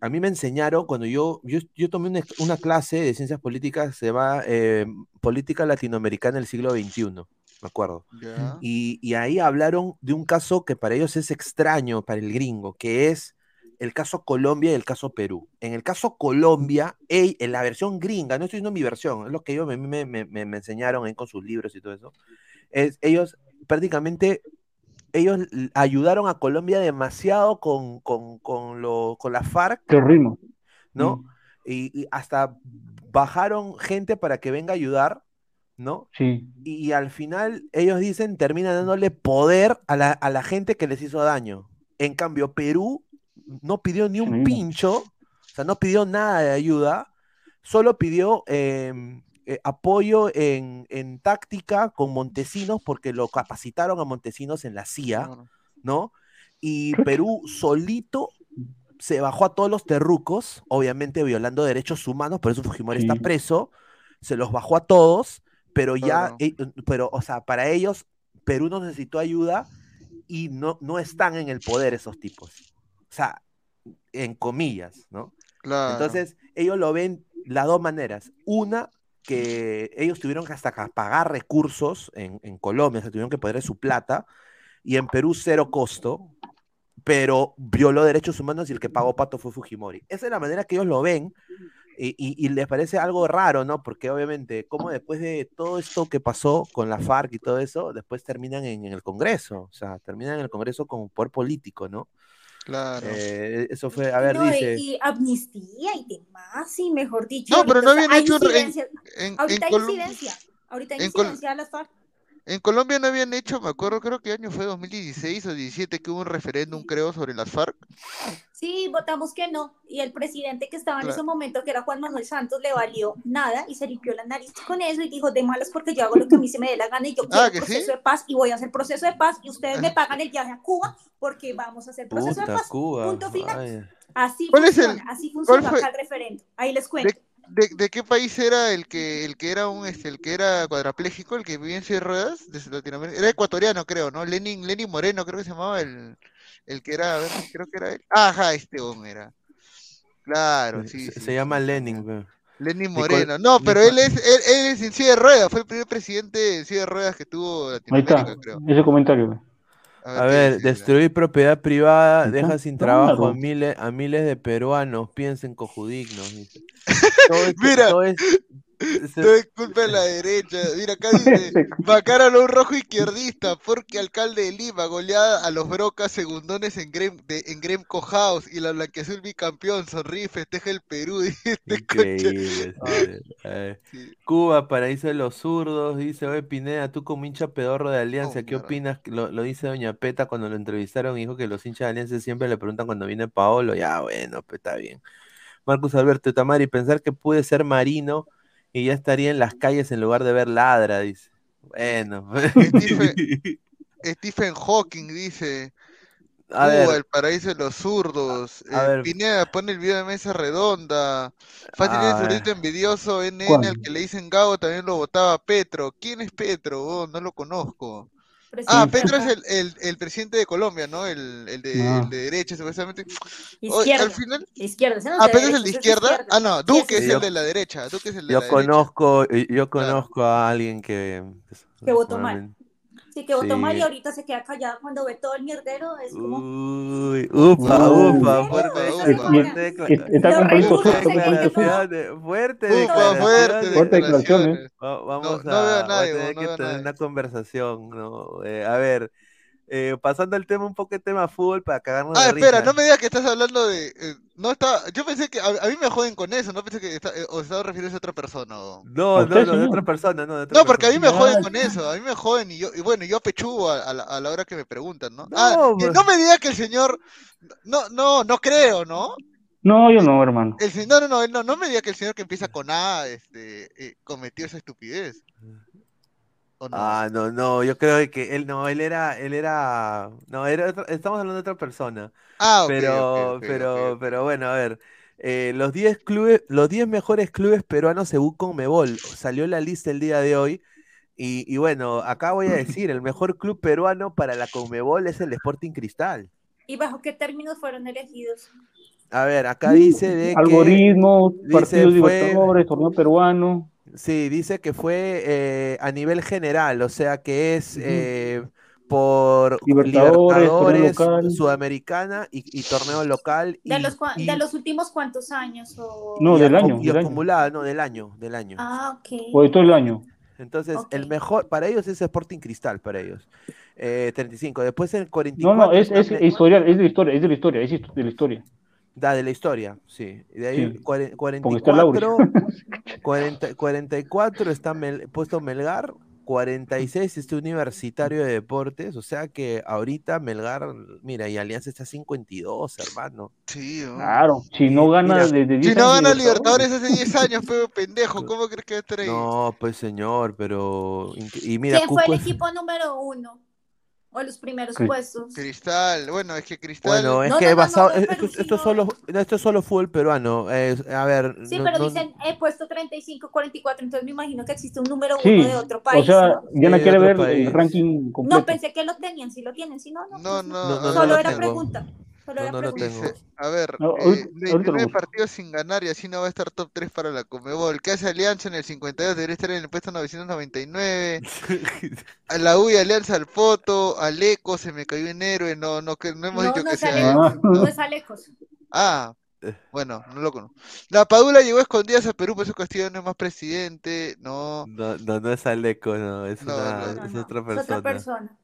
[SPEAKER 6] a mí me enseñaron cuando yo, yo, yo tomé una, una clase de ciencias políticas, se llama eh, Política Latinoamericana del siglo XXI, me acuerdo.
[SPEAKER 3] ya.
[SPEAKER 6] Y, y ahí hablaron de un caso que para ellos es extraño, para el gringo, que es el caso Colombia y el caso Perú. En el caso Colombia, ey, en la versión gringa, no estoy diciendo mi versión, es lo que ellos me- me- me- me enseñaron ahí con sus libros y todo eso, es, ellos prácticamente, ellos ayudaron a Colombia demasiado con, con, con, lo, con la FARC,
[SPEAKER 8] Terrorismo.
[SPEAKER 6] ¿no? Y, y hasta bajaron gente para que venga a ayudar, ¿no?
[SPEAKER 8] Sí.
[SPEAKER 6] y al final ellos dicen, terminan dándole poder a la, a la gente que les hizo daño. En cambio, Perú no pidió ni un pincho, o sea, no pidió nada de ayuda, solo pidió em, eh, apoyo en, en táctica con Montesinos, porque lo capacitaron a Montesinos en la CIA. ¿no? Y Perú solito se bajó a todos los terrucos, obviamente violando derechos humanos, por eso Fujimori está preso, se los bajó a todos, pero ya, eh, pero, o sea, para ellos, Perú no necesitó ayuda y no, no están en el poder esos tipos. O sea, en comillas, ¿no?
[SPEAKER 3] Claro.
[SPEAKER 6] Entonces, ellos lo ven las dos maneras. Una, que ellos tuvieron que hasta pagar recursos en, en Colombia, o sea, tuvieron que poner su plata, y en Perú cero costo, pero violó derechos humanos y el que pagó pato fue Fujimori. Esa es la manera que ellos lo ven, y, y- y les parece algo raro, ¿no? Porque obviamente, como después de todo esto que pasó con la FARC y todo eso, después terminan en, en el Congreso, o sea, terminan en el Congreso con poder político, ¿no?
[SPEAKER 3] Claro.
[SPEAKER 6] Eh, eso fue, a ver,
[SPEAKER 7] No, y-
[SPEAKER 6] dice...
[SPEAKER 7] y, amnistía y demás, y mejor dicho.
[SPEAKER 3] No, pero
[SPEAKER 7] ahorita
[SPEAKER 3] no habían hecho en- en-
[SPEAKER 7] Ahorita
[SPEAKER 3] en
[SPEAKER 7] hay incidencia. Ahorita hay incidencia de las FARC.
[SPEAKER 3] En Colombia no habían hecho, me acuerdo, creo que año fue 2016 o 17 que hubo un referéndum, creo, sobre las FARC.
[SPEAKER 7] Sí, votamos que no. Y el presidente que estaba en
[SPEAKER 3] Claro.
[SPEAKER 7] ese momento, que era Juan Manuel Santos, le valió nada y se limpió la nariz con eso y dijo, de malas porque yo hago lo que a mí se me dé la gana y yo quiero
[SPEAKER 3] Ah, ¿que
[SPEAKER 7] proceso
[SPEAKER 3] sí?
[SPEAKER 7] de paz y voy a hacer proceso de paz y ustedes me pagan el viaje a Cuba porque vamos a hacer proceso de paz.
[SPEAKER 6] Cuba.
[SPEAKER 7] Punto final.
[SPEAKER 6] vaya.
[SPEAKER 7] Así
[SPEAKER 3] ¿Cuál es el-
[SPEAKER 7] funciona, así funciona acá el referendo. Ahí les cuento.
[SPEAKER 3] ¿De, de qué país era el que el que era un este, el que era cuadrapléjico, el que vivía en silla de ruedas de Latinoamérica? Era ecuatoriano, creo, ¿no? Lenin, Lenin Moreno, creo que se llamaba el, el que era, a ver, creo que era él. Ajá, este hombre era. Claro, sí.
[SPEAKER 6] Se,
[SPEAKER 3] sí,
[SPEAKER 6] se llama. Lenin.
[SPEAKER 3] Lenin Moreno. No, pero él es, él, él es en silla de ruedas, fue el primer presidente en silla de ruedas que tuvo
[SPEAKER 8] Ahí
[SPEAKER 3] Latinoamérica,
[SPEAKER 8] está,
[SPEAKER 3] creo.
[SPEAKER 8] ese comentario.
[SPEAKER 6] A ver, destruir propiedad privada deja sin trabajo a miles, a miles de peruanos. Piensen cojudignos. Todo esto-
[SPEAKER 3] Mira,
[SPEAKER 6] todo es-
[SPEAKER 3] No es culpa de la derecha. Mira, acá dice, Bacáralo un rojo izquierdista, porque alcalde de Lima, goleada a los brocas segundones en Grem, de, en Gremco House y la blanquiazul bicampeón, sonríe festeja el Perú. este.
[SPEAKER 6] Increíble. sí. Cuba, paraíso de los zurdos, dice, oye Pineda, tú como hincha pedorro de Alianza,
[SPEAKER 3] Oh,
[SPEAKER 6] ¿qué opinas? Lo, lo dice Doña Peta cuando lo entrevistaron, dijo que los hinchas de Alianza siempre le preguntan cuando viene Paolo, ya bueno, pues está bien. Marcus Alberto Tamari, pensar que pude ser marino y ya estaría en las calles en lugar de ver ladra, dice. Bueno.
[SPEAKER 3] Stephen, Stephen Hawking dice,
[SPEAKER 6] A
[SPEAKER 3] Cuba,
[SPEAKER 6] ver.
[SPEAKER 3] el paraíso de los zurdos.
[SPEAKER 6] A
[SPEAKER 3] Eh,
[SPEAKER 6] ver.
[SPEAKER 3] Pineda, pone el video de mesa redonda. Fácil es zurdito envidioso, NN,
[SPEAKER 8] ¿Cuál?
[SPEAKER 3] al que le dicen Gago también lo votaba Petro. ¿Quién es Petro? Oh, no lo conozco.
[SPEAKER 7] Presidente
[SPEAKER 3] Ah, Petro es el, el, el presidente de Colombia, ¿no? El, el, de, el de derecha, supuestamente.
[SPEAKER 7] Izquierda.
[SPEAKER 3] al final.
[SPEAKER 7] Izquierda. no
[SPEAKER 3] Ah, Petro es el de
[SPEAKER 7] derecha,
[SPEAKER 3] izquierda. Ah, no,
[SPEAKER 7] Sí,
[SPEAKER 3] Duque
[SPEAKER 7] ese
[SPEAKER 3] es
[SPEAKER 6] Yo-
[SPEAKER 3] el de la derecha. Duque es el de
[SPEAKER 6] Yo
[SPEAKER 3] la derecha.
[SPEAKER 6] conozco, yo conozco a alguien que...
[SPEAKER 7] Que votó mal.
[SPEAKER 6] Normalmente-
[SPEAKER 7] Sí, que votó mal y
[SPEAKER 6] Sí.
[SPEAKER 7] ahorita se queda callado cuando ve todo el mierdero. Es como.
[SPEAKER 6] Uy, upa,
[SPEAKER 8] Uy.
[SPEAKER 6] upa, fuerte
[SPEAKER 3] Upa,
[SPEAKER 6] declaración,
[SPEAKER 3] upa.
[SPEAKER 6] fuerte declaración.
[SPEAKER 8] Está con
[SPEAKER 6] fuerte
[SPEAKER 3] Upa,
[SPEAKER 6] declaraciones.
[SPEAKER 3] fuerte
[SPEAKER 8] Fuerte declaración, ¿eh?
[SPEAKER 6] Vamos
[SPEAKER 3] No-
[SPEAKER 6] a,
[SPEAKER 3] no veo a
[SPEAKER 6] va a
[SPEAKER 3] nadie,
[SPEAKER 6] tener
[SPEAKER 3] no
[SPEAKER 6] que tener
[SPEAKER 3] nadie.
[SPEAKER 6] una conversación, ¿no? Eh, a ver, eh, pasando al tema, un poco el tema fútbol para cagarnos
[SPEAKER 3] Ah,
[SPEAKER 6] de
[SPEAKER 3] espera,
[SPEAKER 6] risa.
[SPEAKER 3] no me digas que estás hablando de. No está. Yo pensé que. A, a mí me joden con eso, no pensé que. Está, eh, o estaba refiriéndose a otra persona. o-
[SPEAKER 6] No,
[SPEAKER 8] ¿A
[SPEAKER 6] no, no, de otra persona, no, de otra
[SPEAKER 3] No, porque a mí me joden con eso. A mí me joden y yo. Y bueno, yo apechugo a, a la, a la hora que me preguntan, ¿no?
[SPEAKER 6] No,
[SPEAKER 3] ah,
[SPEAKER 6] pues.
[SPEAKER 3] no me diga que el señor. No, no, no creo, ¿no?
[SPEAKER 8] No, yo no, hermano.
[SPEAKER 3] El no, no, no, no, no me diga que el señor que empieza con A, este, eh, cometió esa estupidez. ¿O no?
[SPEAKER 6] Ah, no, no, yo creo que él no, él era, él era, no, era otra- estamos hablando de otra persona.
[SPEAKER 3] Ah, ok,
[SPEAKER 6] Pero,
[SPEAKER 3] ok,
[SPEAKER 6] pero,
[SPEAKER 3] ok.
[SPEAKER 6] pero bueno, a ver. eh, los 10 clubes, los 10 mejores clubes peruanos según Conmebol. Salió la lista el día de hoy. Y, y bueno, acá voy a decir, el mejor club peruano para la Conmebol es el Sporting Cristal.
[SPEAKER 7] ¿Y bajo qué términos fueron elegidos?
[SPEAKER 6] A ver, acá dice de que
[SPEAKER 8] Algoritmos,
[SPEAKER 6] dice
[SPEAKER 8] partidos
[SPEAKER 6] fue-
[SPEAKER 8] libertadores, torneo peruano.
[SPEAKER 6] Sí, dice que fue eh, a nivel general, o sea que es eh, por
[SPEAKER 8] Libertadores,
[SPEAKER 6] Libertadores,
[SPEAKER 8] local.
[SPEAKER 6] Sudamericana y, y torneo local.
[SPEAKER 7] ¿De,
[SPEAKER 6] y-
[SPEAKER 7] los, cua-
[SPEAKER 6] y-
[SPEAKER 7] de los últimos cuántos años? O...
[SPEAKER 8] No,
[SPEAKER 6] y
[SPEAKER 8] del año,
[SPEAKER 6] Y
[SPEAKER 8] del año.
[SPEAKER 6] acumulada, no, del año, del año.
[SPEAKER 7] Ah, ok.
[SPEAKER 8] O de todo el año.
[SPEAKER 6] Entonces,
[SPEAKER 7] Ok.
[SPEAKER 6] el mejor, para ellos es Sporting Cristal, para ellos. Eh, 35. Después el 44.
[SPEAKER 8] No, no, es, es historial, es de la historia, es de la historia, es de la historia.
[SPEAKER 6] Da, de la historia, sí. Y de ahí
[SPEAKER 8] Sí.
[SPEAKER 6] cuare-
[SPEAKER 8] Porque está Lauri.
[SPEAKER 6] 44, 40 44 está Mel- puesto Melgar, 46 está Universitario de Deportes, o sea que ahorita Melgar, mira, y Alianza está 52, hermano.
[SPEAKER 3] Sí, oh.
[SPEAKER 8] Claro, si no gana
[SPEAKER 6] Mira,
[SPEAKER 8] desde 10
[SPEAKER 3] Si no gana Libertadores hace 10 años, feo pendejo, ¿cómo crees que va a estar ahí?
[SPEAKER 6] No, pues señor, pero... Y mira,
[SPEAKER 7] ¿Quién fue el
[SPEAKER 6] es-
[SPEAKER 7] equipo número uno? O los primeros
[SPEAKER 8] Cri-
[SPEAKER 7] puestos.
[SPEAKER 3] Cristal, bueno, es que Cristal.
[SPEAKER 6] Bueno, es
[SPEAKER 7] No,
[SPEAKER 6] que
[SPEAKER 7] no, no,
[SPEAKER 6] basado,
[SPEAKER 7] no, de
[SPEAKER 6] esto, esto solo, no, esto es solo fútbol peruano. a ver,
[SPEAKER 7] Sí,
[SPEAKER 6] no-
[SPEAKER 7] pero
[SPEAKER 6] no-
[SPEAKER 7] dicen he puesto 35, 44, entonces me imagino que existe un número uno
[SPEAKER 8] Sí,
[SPEAKER 7] de otro país.
[SPEAKER 8] o sea,
[SPEAKER 7] ¿no?
[SPEAKER 8] Diana
[SPEAKER 6] Sí,
[SPEAKER 8] quiere ver
[SPEAKER 6] país.
[SPEAKER 8] el ranking completo.
[SPEAKER 7] No, pensé que lo tenían, si lo tienen, si no, no.
[SPEAKER 3] No,
[SPEAKER 7] pues
[SPEAKER 3] no,
[SPEAKER 6] No, no, no
[SPEAKER 7] Solo era
[SPEAKER 6] tengo.
[SPEAKER 7] pregunta. Solo
[SPEAKER 6] No, lo.
[SPEAKER 3] Dice, a ver,
[SPEAKER 8] No,
[SPEAKER 3] eh,
[SPEAKER 8] ahorita- ahorita lo
[SPEAKER 3] 29
[SPEAKER 8] busco.
[SPEAKER 3] partidos sin ganar y así no va a estar top 3 para la Comebol. ¿Qué hace Alianza en el 52? Debería estar en el puesto 999. A la U y Alianza al Poto, al Eco se me cayó en héroe. No, no, que no hemos
[SPEAKER 7] No,
[SPEAKER 3] dicho
[SPEAKER 7] no
[SPEAKER 3] que
[SPEAKER 7] es
[SPEAKER 3] sea.
[SPEAKER 8] Ah.
[SPEAKER 7] no es Alecos.
[SPEAKER 3] Ah, bueno, no lo conozco. La Padula llegó escondidas a Perú, por eso Castillo no es más presidente. No.
[SPEAKER 6] no, no, no es Aleco, no, es,
[SPEAKER 3] No,
[SPEAKER 6] una,
[SPEAKER 3] no,
[SPEAKER 6] es otra
[SPEAKER 7] es
[SPEAKER 6] persona.
[SPEAKER 7] otra persona.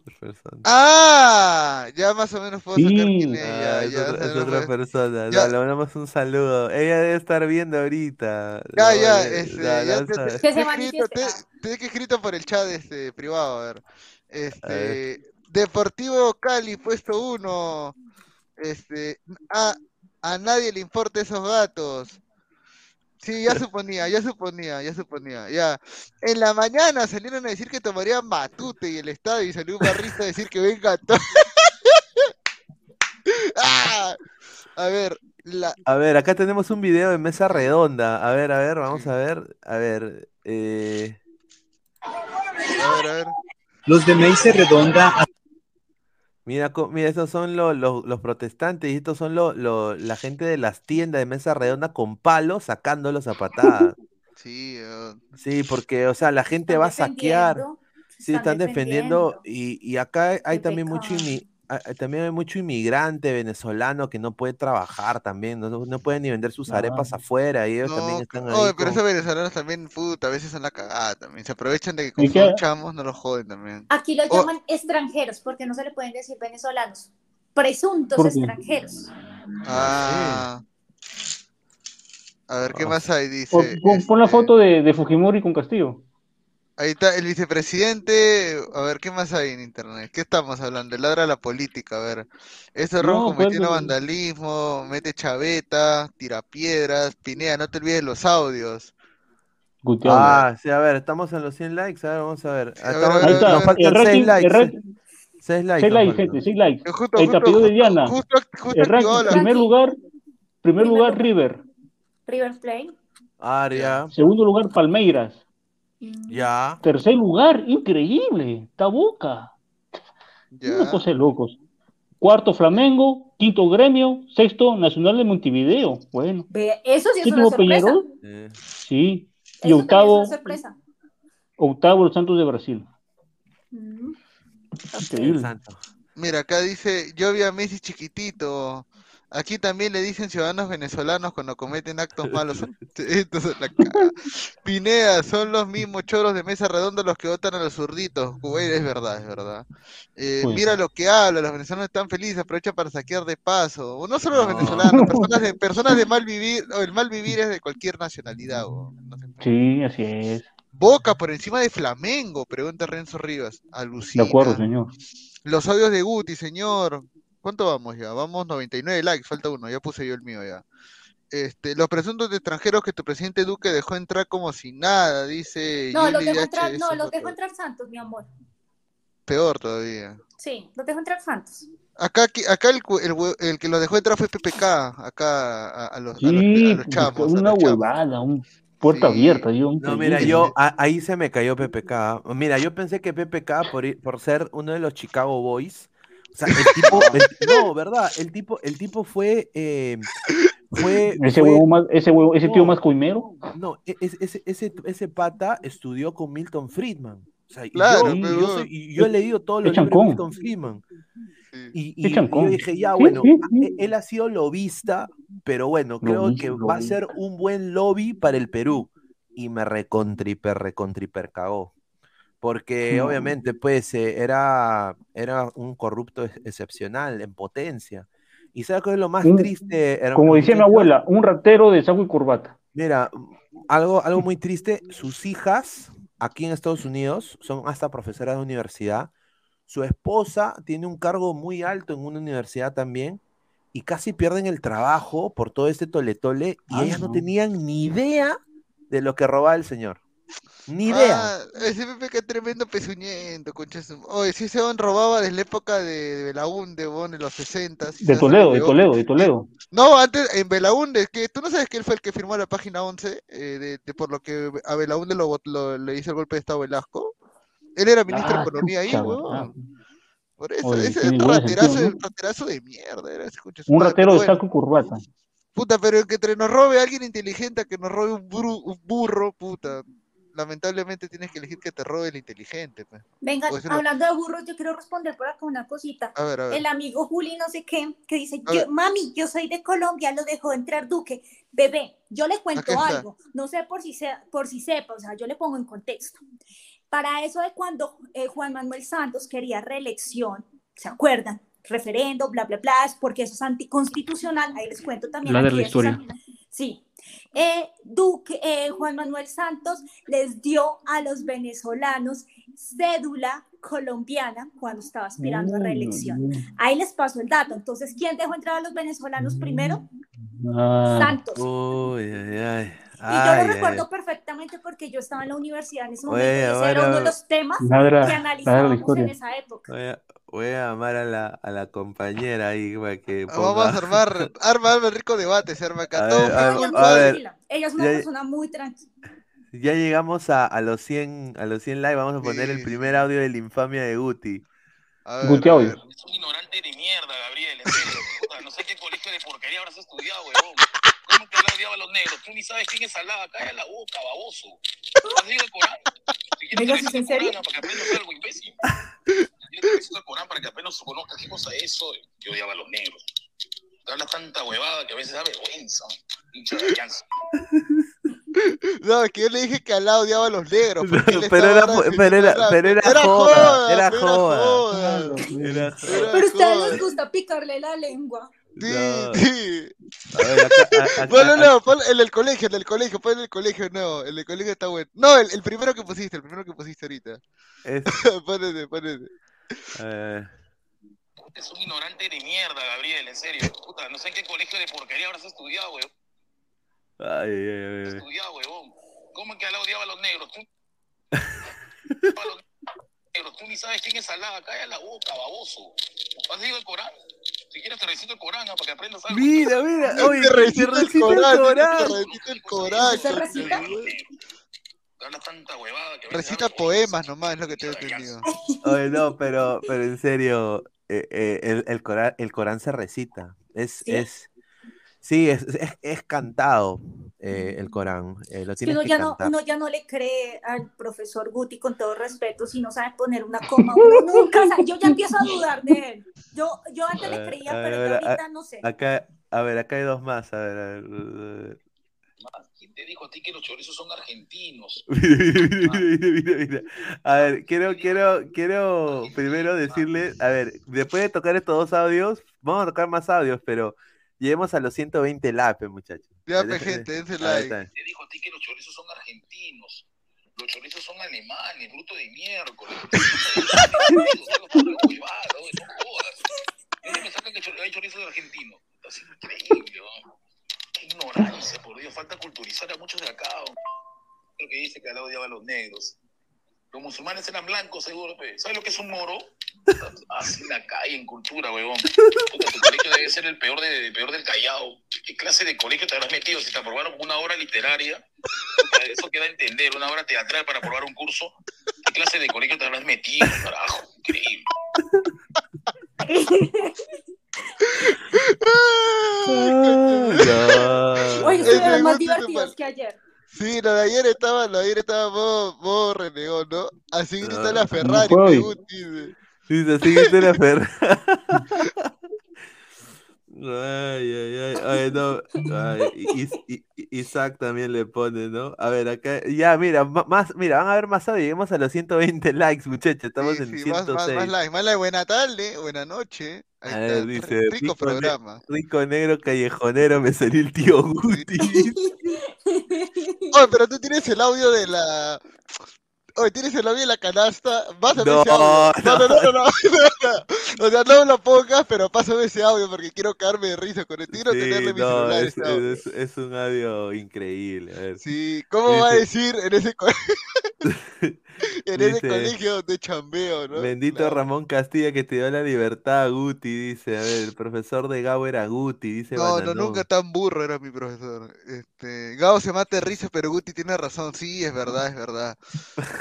[SPEAKER 6] persona.
[SPEAKER 3] ¡Ah! Ya más o menos puedo sacar
[SPEAKER 8] Sí.
[SPEAKER 3] quién es.
[SPEAKER 6] Ah,
[SPEAKER 3] Ya,
[SPEAKER 6] es
[SPEAKER 3] ya,
[SPEAKER 6] otra,
[SPEAKER 3] ya,
[SPEAKER 6] es persona.
[SPEAKER 3] Ya.
[SPEAKER 6] No, le mandamos un saludo. Ella debe estar viendo ahorita.
[SPEAKER 3] Ya,
[SPEAKER 6] No,
[SPEAKER 3] ya,
[SPEAKER 6] eh,
[SPEAKER 3] este,
[SPEAKER 6] no,
[SPEAKER 3] ya
[SPEAKER 6] no
[SPEAKER 3] te, te-
[SPEAKER 7] Que
[SPEAKER 3] te escrito, te, he escrito por el chat este privado, a ver. Este,
[SPEAKER 6] ver.
[SPEAKER 3] Deportivo Cali, puesto uno. Este, a, a nadie le importa esos gatos. Sí, ya suponía, ya suponía, ya suponía, ya. En la mañana salieron a decir que tomarían Matute y el estadio y salió un barrista a decir que venga todo. ¡Ah! A ver, la,
[SPEAKER 6] A ver, acá tenemos un video de mesa redonda. A ver, a ver, vamos a ver. A ver. Eh...
[SPEAKER 3] a ver, a ver.
[SPEAKER 9] Los de Mesa Redonda
[SPEAKER 6] Mira, mira, estos son lo- lo- los protestantes y estos son lo- lo- la gente de las tiendas de mesa redonda con palos sacándolos a patadas.
[SPEAKER 3] Sí, eh,
[SPEAKER 6] Sí, porque, o sea, la gente va a saquear. Sí,
[SPEAKER 7] están
[SPEAKER 6] están defendiendo
[SPEAKER 7] defendiendo.
[SPEAKER 6] y, y acá hay-
[SPEAKER 7] Qué
[SPEAKER 6] también mucho
[SPEAKER 7] pecado.
[SPEAKER 6] ah, ah, también hay mucho inmigrante venezolano que no puede trabajar también, no, no pueden ni vender sus arepas afuera y ellos
[SPEAKER 3] no,
[SPEAKER 6] también están ahí
[SPEAKER 3] pero
[SPEAKER 6] con-
[SPEAKER 3] esos venezolanos también, puta, a veces son la cagada también. Se aprovechan de que
[SPEAKER 8] ¿Y
[SPEAKER 3] como son chamos, no los joden también.
[SPEAKER 7] Aquí lo
[SPEAKER 3] Oh.
[SPEAKER 7] llaman extranjeros, porque no se le pueden decir venezolanos. Presuntos extranjeros.
[SPEAKER 3] Ah. A ver, ¿qué
[SPEAKER 6] Ah.
[SPEAKER 3] más hay?
[SPEAKER 8] Pon,
[SPEAKER 3] Dice.
[SPEAKER 8] pon- pon la
[SPEAKER 3] este,
[SPEAKER 8] foto de, de Fujimori con Castillo.
[SPEAKER 3] Ahí está el vicepresidente. A ver, ¿qué más hay en internet? ¿Qué estamos hablando? Ladra la política, a ver. Este rojo
[SPEAKER 8] No,
[SPEAKER 3] cometiendo
[SPEAKER 8] de-
[SPEAKER 3] vandalismo, mete chaveta, tira piedras. Pinea, no te olvides los audios.
[SPEAKER 8] Gutiérrez.
[SPEAKER 6] Ah, sí, a ver, estamos en los 100 likes, a ver, vamos a ver.
[SPEAKER 3] a ver, a ver,
[SPEAKER 8] Ahí está,
[SPEAKER 6] nos
[SPEAKER 8] el
[SPEAKER 6] faltan
[SPEAKER 8] ranking,
[SPEAKER 6] 6
[SPEAKER 8] el
[SPEAKER 6] likes.
[SPEAKER 8] ranking,
[SPEAKER 6] 6 likes.
[SPEAKER 8] seis
[SPEAKER 6] nos
[SPEAKER 8] likes,
[SPEAKER 6] faltan.
[SPEAKER 8] gente, seis likes.
[SPEAKER 3] Eh, Justo,
[SPEAKER 8] está,
[SPEAKER 3] justo,
[SPEAKER 8] de Diana.
[SPEAKER 3] justo, justo
[SPEAKER 8] El ranking,
[SPEAKER 3] la-
[SPEAKER 8] primer lugar, primer lugar. River,
[SPEAKER 7] River Plate.
[SPEAKER 6] Aria,
[SPEAKER 8] segundo lugar Palmeiras.
[SPEAKER 6] Ya.
[SPEAKER 8] tercer lugar, increíble, Taboca, una
[SPEAKER 3] Ya.
[SPEAKER 8] cosa de locos. Cuarto Flamengo, quinto Gremio, sexto Nacional de Montevideo, bueno,
[SPEAKER 7] Ve, eso sí es una
[SPEAKER 8] séptimo
[SPEAKER 7] sorpresa.
[SPEAKER 8] Peñarol,
[SPEAKER 6] Eh,
[SPEAKER 8] sí, y
[SPEAKER 7] Eso también es
[SPEAKER 8] octavo,
[SPEAKER 7] una sorpresa.
[SPEAKER 8] octavo los Santos de Brasil.
[SPEAKER 7] Mm.
[SPEAKER 8] Increíble.
[SPEAKER 3] Mira, acá dice, yo vi a Messi chiquitito. Aquí también le dicen ciudadanos venezolanos cuando cometen actos malos. Esto es la caga. Pineda, son los mismos choros de mesa redonda los que votan a los zurditos. Güey, es verdad, es verdad. Eh,
[SPEAKER 8] Pues.
[SPEAKER 3] mira lo que habla, los venezolanos están felices, aprovechan para saquear de paso. O no solo los
[SPEAKER 6] No.
[SPEAKER 3] venezolanos, personas de, personas de mal vivir, o el mal vivir es de cualquier nacionalidad. o no sé.
[SPEAKER 8] Sí, así es.
[SPEAKER 3] Boca por encima de Flamengo, pregunta Renzo Rivas.
[SPEAKER 8] De
[SPEAKER 3] Alucina.
[SPEAKER 8] acuerdo, señor.
[SPEAKER 3] Los audios de Guti, señor. ¿Cuánto vamos ya? Vamos 99 likes, falta uno, ya puse yo el mío ya. Este, los presuntos extranjeros que tu presidente Duque dejó entrar como si nada, dice
[SPEAKER 7] No, los
[SPEAKER 3] DH,
[SPEAKER 7] entrar, no, los dejo entrar Santos, mi amor.
[SPEAKER 3] peor todavía.
[SPEAKER 7] Sí, los dejo entrar Santos.
[SPEAKER 3] Acá, acá el, el, que los dejó entrar fue PPK, acá a, a los, a los,
[SPEAKER 8] Sí,
[SPEAKER 3] a los chamos. a
[SPEAKER 8] una
[SPEAKER 3] los chamos.
[SPEAKER 8] huevada, un puerta
[SPEAKER 3] Sí.
[SPEAKER 8] abierta, yo.
[SPEAKER 6] No, mira, yo a- ahí se me cayó PPK. Mira, yo pensé que PPK por, por ser uno de los Chicago Boys, o sea, el tipo, el- no, verdad, el tipo, el tipo fue, eh, fue,
[SPEAKER 8] Ese
[SPEAKER 6] fue-
[SPEAKER 8] huevo más, ese huevo, ese tío
[SPEAKER 6] No.
[SPEAKER 8] más coimero.
[SPEAKER 6] no, e- es- ese, ese, ese pata estudió con Milton Friedman. O sea, y
[SPEAKER 3] Claro,
[SPEAKER 6] yo,
[SPEAKER 3] pero-
[SPEAKER 6] yo, soy- y yo he leído todos los libros de. Milton Friedman.
[SPEAKER 3] Sí.
[SPEAKER 6] Y, yo dije, ya, bueno,
[SPEAKER 8] sí,
[SPEAKER 6] a-
[SPEAKER 8] sí.
[SPEAKER 6] e- él ha sido lobista, pero bueno, creo que va a ser un buen lobby para el Perú. Y me recontriper, recontriper cagó. Porque obviamente, pues, eh, era, era un corrupto ex- excepcional, en potencia. ¿Y sabes qué es lo más
[SPEAKER 8] Un-
[SPEAKER 6] triste? hermano,
[SPEAKER 8] Como decía mi abuela, un ratero de saco y corbata.
[SPEAKER 6] Mira, algo, algo muy triste, sus hijas aquí en Estados Unidos son hasta profesoras de universidad. Su esposa tiene un cargo muy alto en una universidad también y casi pierden el trabajo por todo este toletole y
[SPEAKER 8] Ay,
[SPEAKER 6] ellas no
[SPEAKER 8] no.
[SPEAKER 6] tenían ni idea de lo que robaba el señor. Ni idea.
[SPEAKER 3] Ah, ese PPK es tremendo pezuñento, concha su- Oye, si ese bon robaba desde la época de, de Belaunde, bon, en los 60
[SPEAKER 8] De Toledo, de Toledo, de Toledo.
[SPEAKER 3] No, antes en Belaunde, que tú no sabes que él fue el que firmó la página 11, eh, de, de por lo que a Belaunde lo, bot- lo- le hizo el golpe de Estado Velasco. Él era ministro
[SPEAKER 8] Ah,
[SPEAKER 3] de Economía ahí, weón. Por eso,
[SPEAKER 8] Oye,
[SPEAKER 3] ese
[SPEAKER 8] doble
[SPEAKER 3] raterazo,
[SPEAKER 8] sentido, ¿no?
[SPEAKER 3] raterazo de mierda era ese
[SPEAKER 8] Un
[SPEAKER 3] madre,
[SPEAKER 8] ratero de
[SPEAKER 3] bueno.
[SPEAKER 8] saco y corbata.
[SPEAKER 3] Puta, pero que entre nos robe alguien inteligente a que nos robe un, bru- un burro, puta. Lamentablemente tienes que elegir que te robe el inteligente, pues.
[SPEAKER 7] Venga, hablando de burros, yo quiero responder por acá una cosita.
[SPEAKER 3] A ver, a ver.
[SPEAKER 7] El amigo Juli, no sé qué, que dice, yo- mami, yo soy de Colombia, lo dejó entrar Duque. Bebé, yo le cuento algo, no sé por si, sea, por si sepa, o sea, yo le pongo en contexto. Para eso de cuando eh, Juan Manuel Santos quería reelección, ¿se acuerdan? Referendo, bla, bla, bla, es porque eso es anticonstitucional, ahí les cuento también.
[SPEAKER 8] La de la historia.
[SPEAKER 7] Sí. Eh, Duque, eh, Juan Manuel Santos les dio a los venezolanos cédula colombiana cuando estaba aspirando a reelección. Ahí les paso el dato. Entonces, ¿quién dejó entrar a los venezolanos primero?
[SPEAKER 8] Ah,
[SPEAKER 7] Santos.
[SPEAKER 6] Uy, ay, ay.
[SPEAKER 7] Y yo
[SPEAKER 6] Ay,
[SPEAKER 7] lo
[SPEAKER 6] ay.
[SPEAKER 7] recuerdo perfectamente porque yo estaba en la universidad en ese
[SPEAKER 6] Oye,
[SPEAKER 7] momento. y ese era
[SPEAKER 6] ahora-
[SPEAKER 7] uno de los temas que analizábamos en esa época.
[SPEAKER 6] Voy a, llamar a la, a la compañera ahí para que
[SPEAKER 3] Ah, Vamos a
[SPEAKER 6] ponga-
[SPEAKER 3] armar, arma, arma rico debate, se arma acá.
[SPEAKER 6] A
[SPEAKER 3] Todo
[SPEAKER 6] ver, a
[SPEAKER 7] muy
[SPEAKER 6] a ver.
[SPEAKER 7] Ella es una
[SPEAKER 6] Ya-
[SPEAKER 7] persona muy tranquila.
[SPEAKER 6] Ya llegamos a, a los 100, a los 100 likes, vamos a poner el
[SPEAKER 3] Sí,
[SPEAKER 6] primer
[SPEAKER 3] sí.
[SPEAKER 6] audio de la infamia de Guti.
[SPEAKER 3] Ver,
[SPEAKER 8] Guti audio.
[SPEAKER 9] Es un ignorante de mierda, Gabriel, en serio. Puta, no sé qué colegio de porquería habrás estudiado, huevón. ¿Cómo que Alá odiaba a los negros? Tú ni sabes quién es Alá. Calla la boca, baboso. ¿No has leído el Corán? Si quieres
[SPEAKER 7] Venga,
[SPEAKER 9] te
[SPEAKER 7] ¿sí es
[SPEAKER 9] recito
[SPEAKER 7] en
[SPEAKER 9] el
[SPEAKER 7] serio?
[SPEAKER 9] Corán para que aprendas algo, imbécil. Corán para que apenas conozcas qué cosa es eso. Yo odiaba a los negros. Te hablas tanta huevada que a veces da vergüenza. Hincha de alianza.
[SPEAKER 3] No, es que yo le dije que Alá odiaba a los negros.
[SPEAKER 6] Pero era, pero era, pero era
[SPEAKER 3] Era
[SPEAKER 6] joda, era
[SPEAKER 3] pero
[SPEAKER 6] joda.
[SPEAKER 3] joda.
[SPEAKER 6] Era joda.
[SPEAKER 3] Era
[SPEAKER 7] Pero a ustedes les gusta picarle la lengua.
[SPEAKER 3] Sí,
[SPEAKER 6] No.
[SPEAKER 3] sí.
[SPEAKER 6] A ver, acá, a- acá-
[SPEAKER 3] Bueno, no, pon el del colegio, el del colegio, pon el del colegio, no, el del colegio está bueno. No, el, el primero que pusiste, el primero que pusiste ahorita.
[SPEAKER 6] es-
[SPEAKER 3] ponete, ponete.
[SPEAKER 6] Eh,
[SPEAKER 9] Es un ignorante de mierda, Gabriel, en serio. Puta, no sé en qué colegio de porquería habrás estudiado, huevón.
[SPEAKER 6] ay, ay, ay, ay.
[SPEAKER 9] Estudiado. ¿Cómo es que Alá odiaba a los negros? Tú... Odiaba a los negros. Tú ni sabes quién es Alá. Calla la boca, baboso. ¿Has leído el Corán? Si quieres te recito el Corán para que aprendas algo.
[SPEAKER 6] Mira, mira, oye,
[SPEAKER 3] Te
[SPEAKER 6] te
[SPEAKER 3] recito el Corán, te recito el Corán.
[SPEAKER 7] ¿Se recita?
[SPEAKER 9] Hablas tanta huevada que
[SPEAKER 3] Recita poemas nomás, es lo que te he entendido.
[SPEAKER 6] Oye, no, pero, pero en serio, eh, eh, el, el, Corán, el Corán se recita. Es,
[SPEAKER 7] ¿Sí?
[SPEAKER 6] es, sí, es, es, es cantado eh, el Corán. eh, lo tienes
[SPEAKER 7] uno
[SPEAKER 6] que
[SPEAKER 7] ya, no, uno ya no le cree al profesor Guti con todo respeto si no sabe poner una coma. Uno nunca sabe. Yo ya empiezo a dudar de él. Yo, yo antes le creía,
[SPEAKER 6] a
[SPEAKER 7] pero
[SPEAKER 6] ver,
[SPEAKER 7] ya
[SPEAKER 6] a-
[SPEAKER 7] ahorita no sé.
[SPEAKER 6] Acá, a ver, acá hay dos más. A ver, a ver, eh,
[SPEAKER 9] Más, ¿Quién te dijo a ti que los chorizos son argentinos?
[SPEAKER 6] Mira, mira, mira, mira. A ver, quiero, quiero, quiero primero decirle, a ver, después de tocar estos dos audios, vamos a tocar más audios, pero lleguemos a los 120 lapes, muchachos.
[SPEAKER 3] Ya, gente, dense like.
[SPEAKER 9] Te dijo a ti que los chorizos son argentinos. Los chorizos son alemanes, bruto de miércoles. no jodas. ¿Dónde me sacan que hay chorizos argentinos? Es increíble, ¿no? Ignorancia, por Dios. Falta culturizar a muchos de acá. Lo que dice que Alá odiaba a los negros. Los musulmanes eran blancos, seguro. ¿Sabes lo que es un moro? Así la calle, en cultura, huevón. Tu colegio debe ser el peor, de, peor del Callao. ¿Qué clase de colegio te habrás metido? Si te aprobaron una obra literaria, eso queda a entender, una obra teatral para aprobar un curso. ¿Qué clase de colegio te habrás metido, carajo? Increíble.
[SPEAKER 6] No.
[SPEAKER 7] Hoy estuvieron más divertidos que ayer.
[SPEAKER 3] Sí, lo de ayer estaba, lo de ayer estaba modo, modo renegón, ¿no? Así grita
[SPEAKER 6] Ah,
[SPEAKER 3] la Ferrari, pe,
[SPEAKER 8] hoy.
[SPEAKER 3] Guti, dice.
[SPEAKER 6] Dice, así que la Fer. Ay, ay, ay, ay, no. Ay, Isaac también le pone, ¿no? A ver, acá, ya, mira, más, mira, van a ver más audio, lleguemos a los 120 likes, muchachos, estamos
[SPEAKER 3] Sí,
[SPEAKER 6] en
[SPEAKER 3] sí, más,
[SPEAKER 6] 106.
[SPEAKER 3] más, más like, más like, buena tarde, buena noche. Ahí está,
[SPEAKER 6] dice,
[SPEAKER 3] rico
[SPEAKER 6] rico, ne-
[SPEAKER 3] programa.
[SPEAKER 6] rico negro callejonero, me salió el tío Guti.
[SPEAKER 3] Oye, pero tú tienes el audio de la. Oye, tienes el audio de la canasta. Pásame
[SPEAKER 6] No,
[SPEAKER 3] ese audio. No, no, no, no, no, no. O sea, no me lo pongas, pero pásame ese audio porque quiero caerme de risa con él. Quiero
[SPEAKER 6] Sí,
[SPEAKER 3] tenerle mi celular
[SPEAKER 6] es,
[SPEAKER 3] ese audio.
[SPEAKER 6] es- es un audio increíble, a ver.
[SPEAKER 3] Sí, ¿cómo va a decir en ese, en ese
[SPEAKER 6] Dice,
[SPEAKER 3] colegio donde chambeo, no?
[SPEAKER 6] Bendito
[SPEAKER 3] Claro.
[SPEAKER 6] Ramón Castilla que te dio la libertad, Guti, dice. A ver, el profesor de Gabo era Guti, dice
[SPEAKER 3] No, no, nunca tan burro era mi profesor. Este, Gabo se mata de risa, pero Guti tiene razón. Sí, es verdad, es verdad.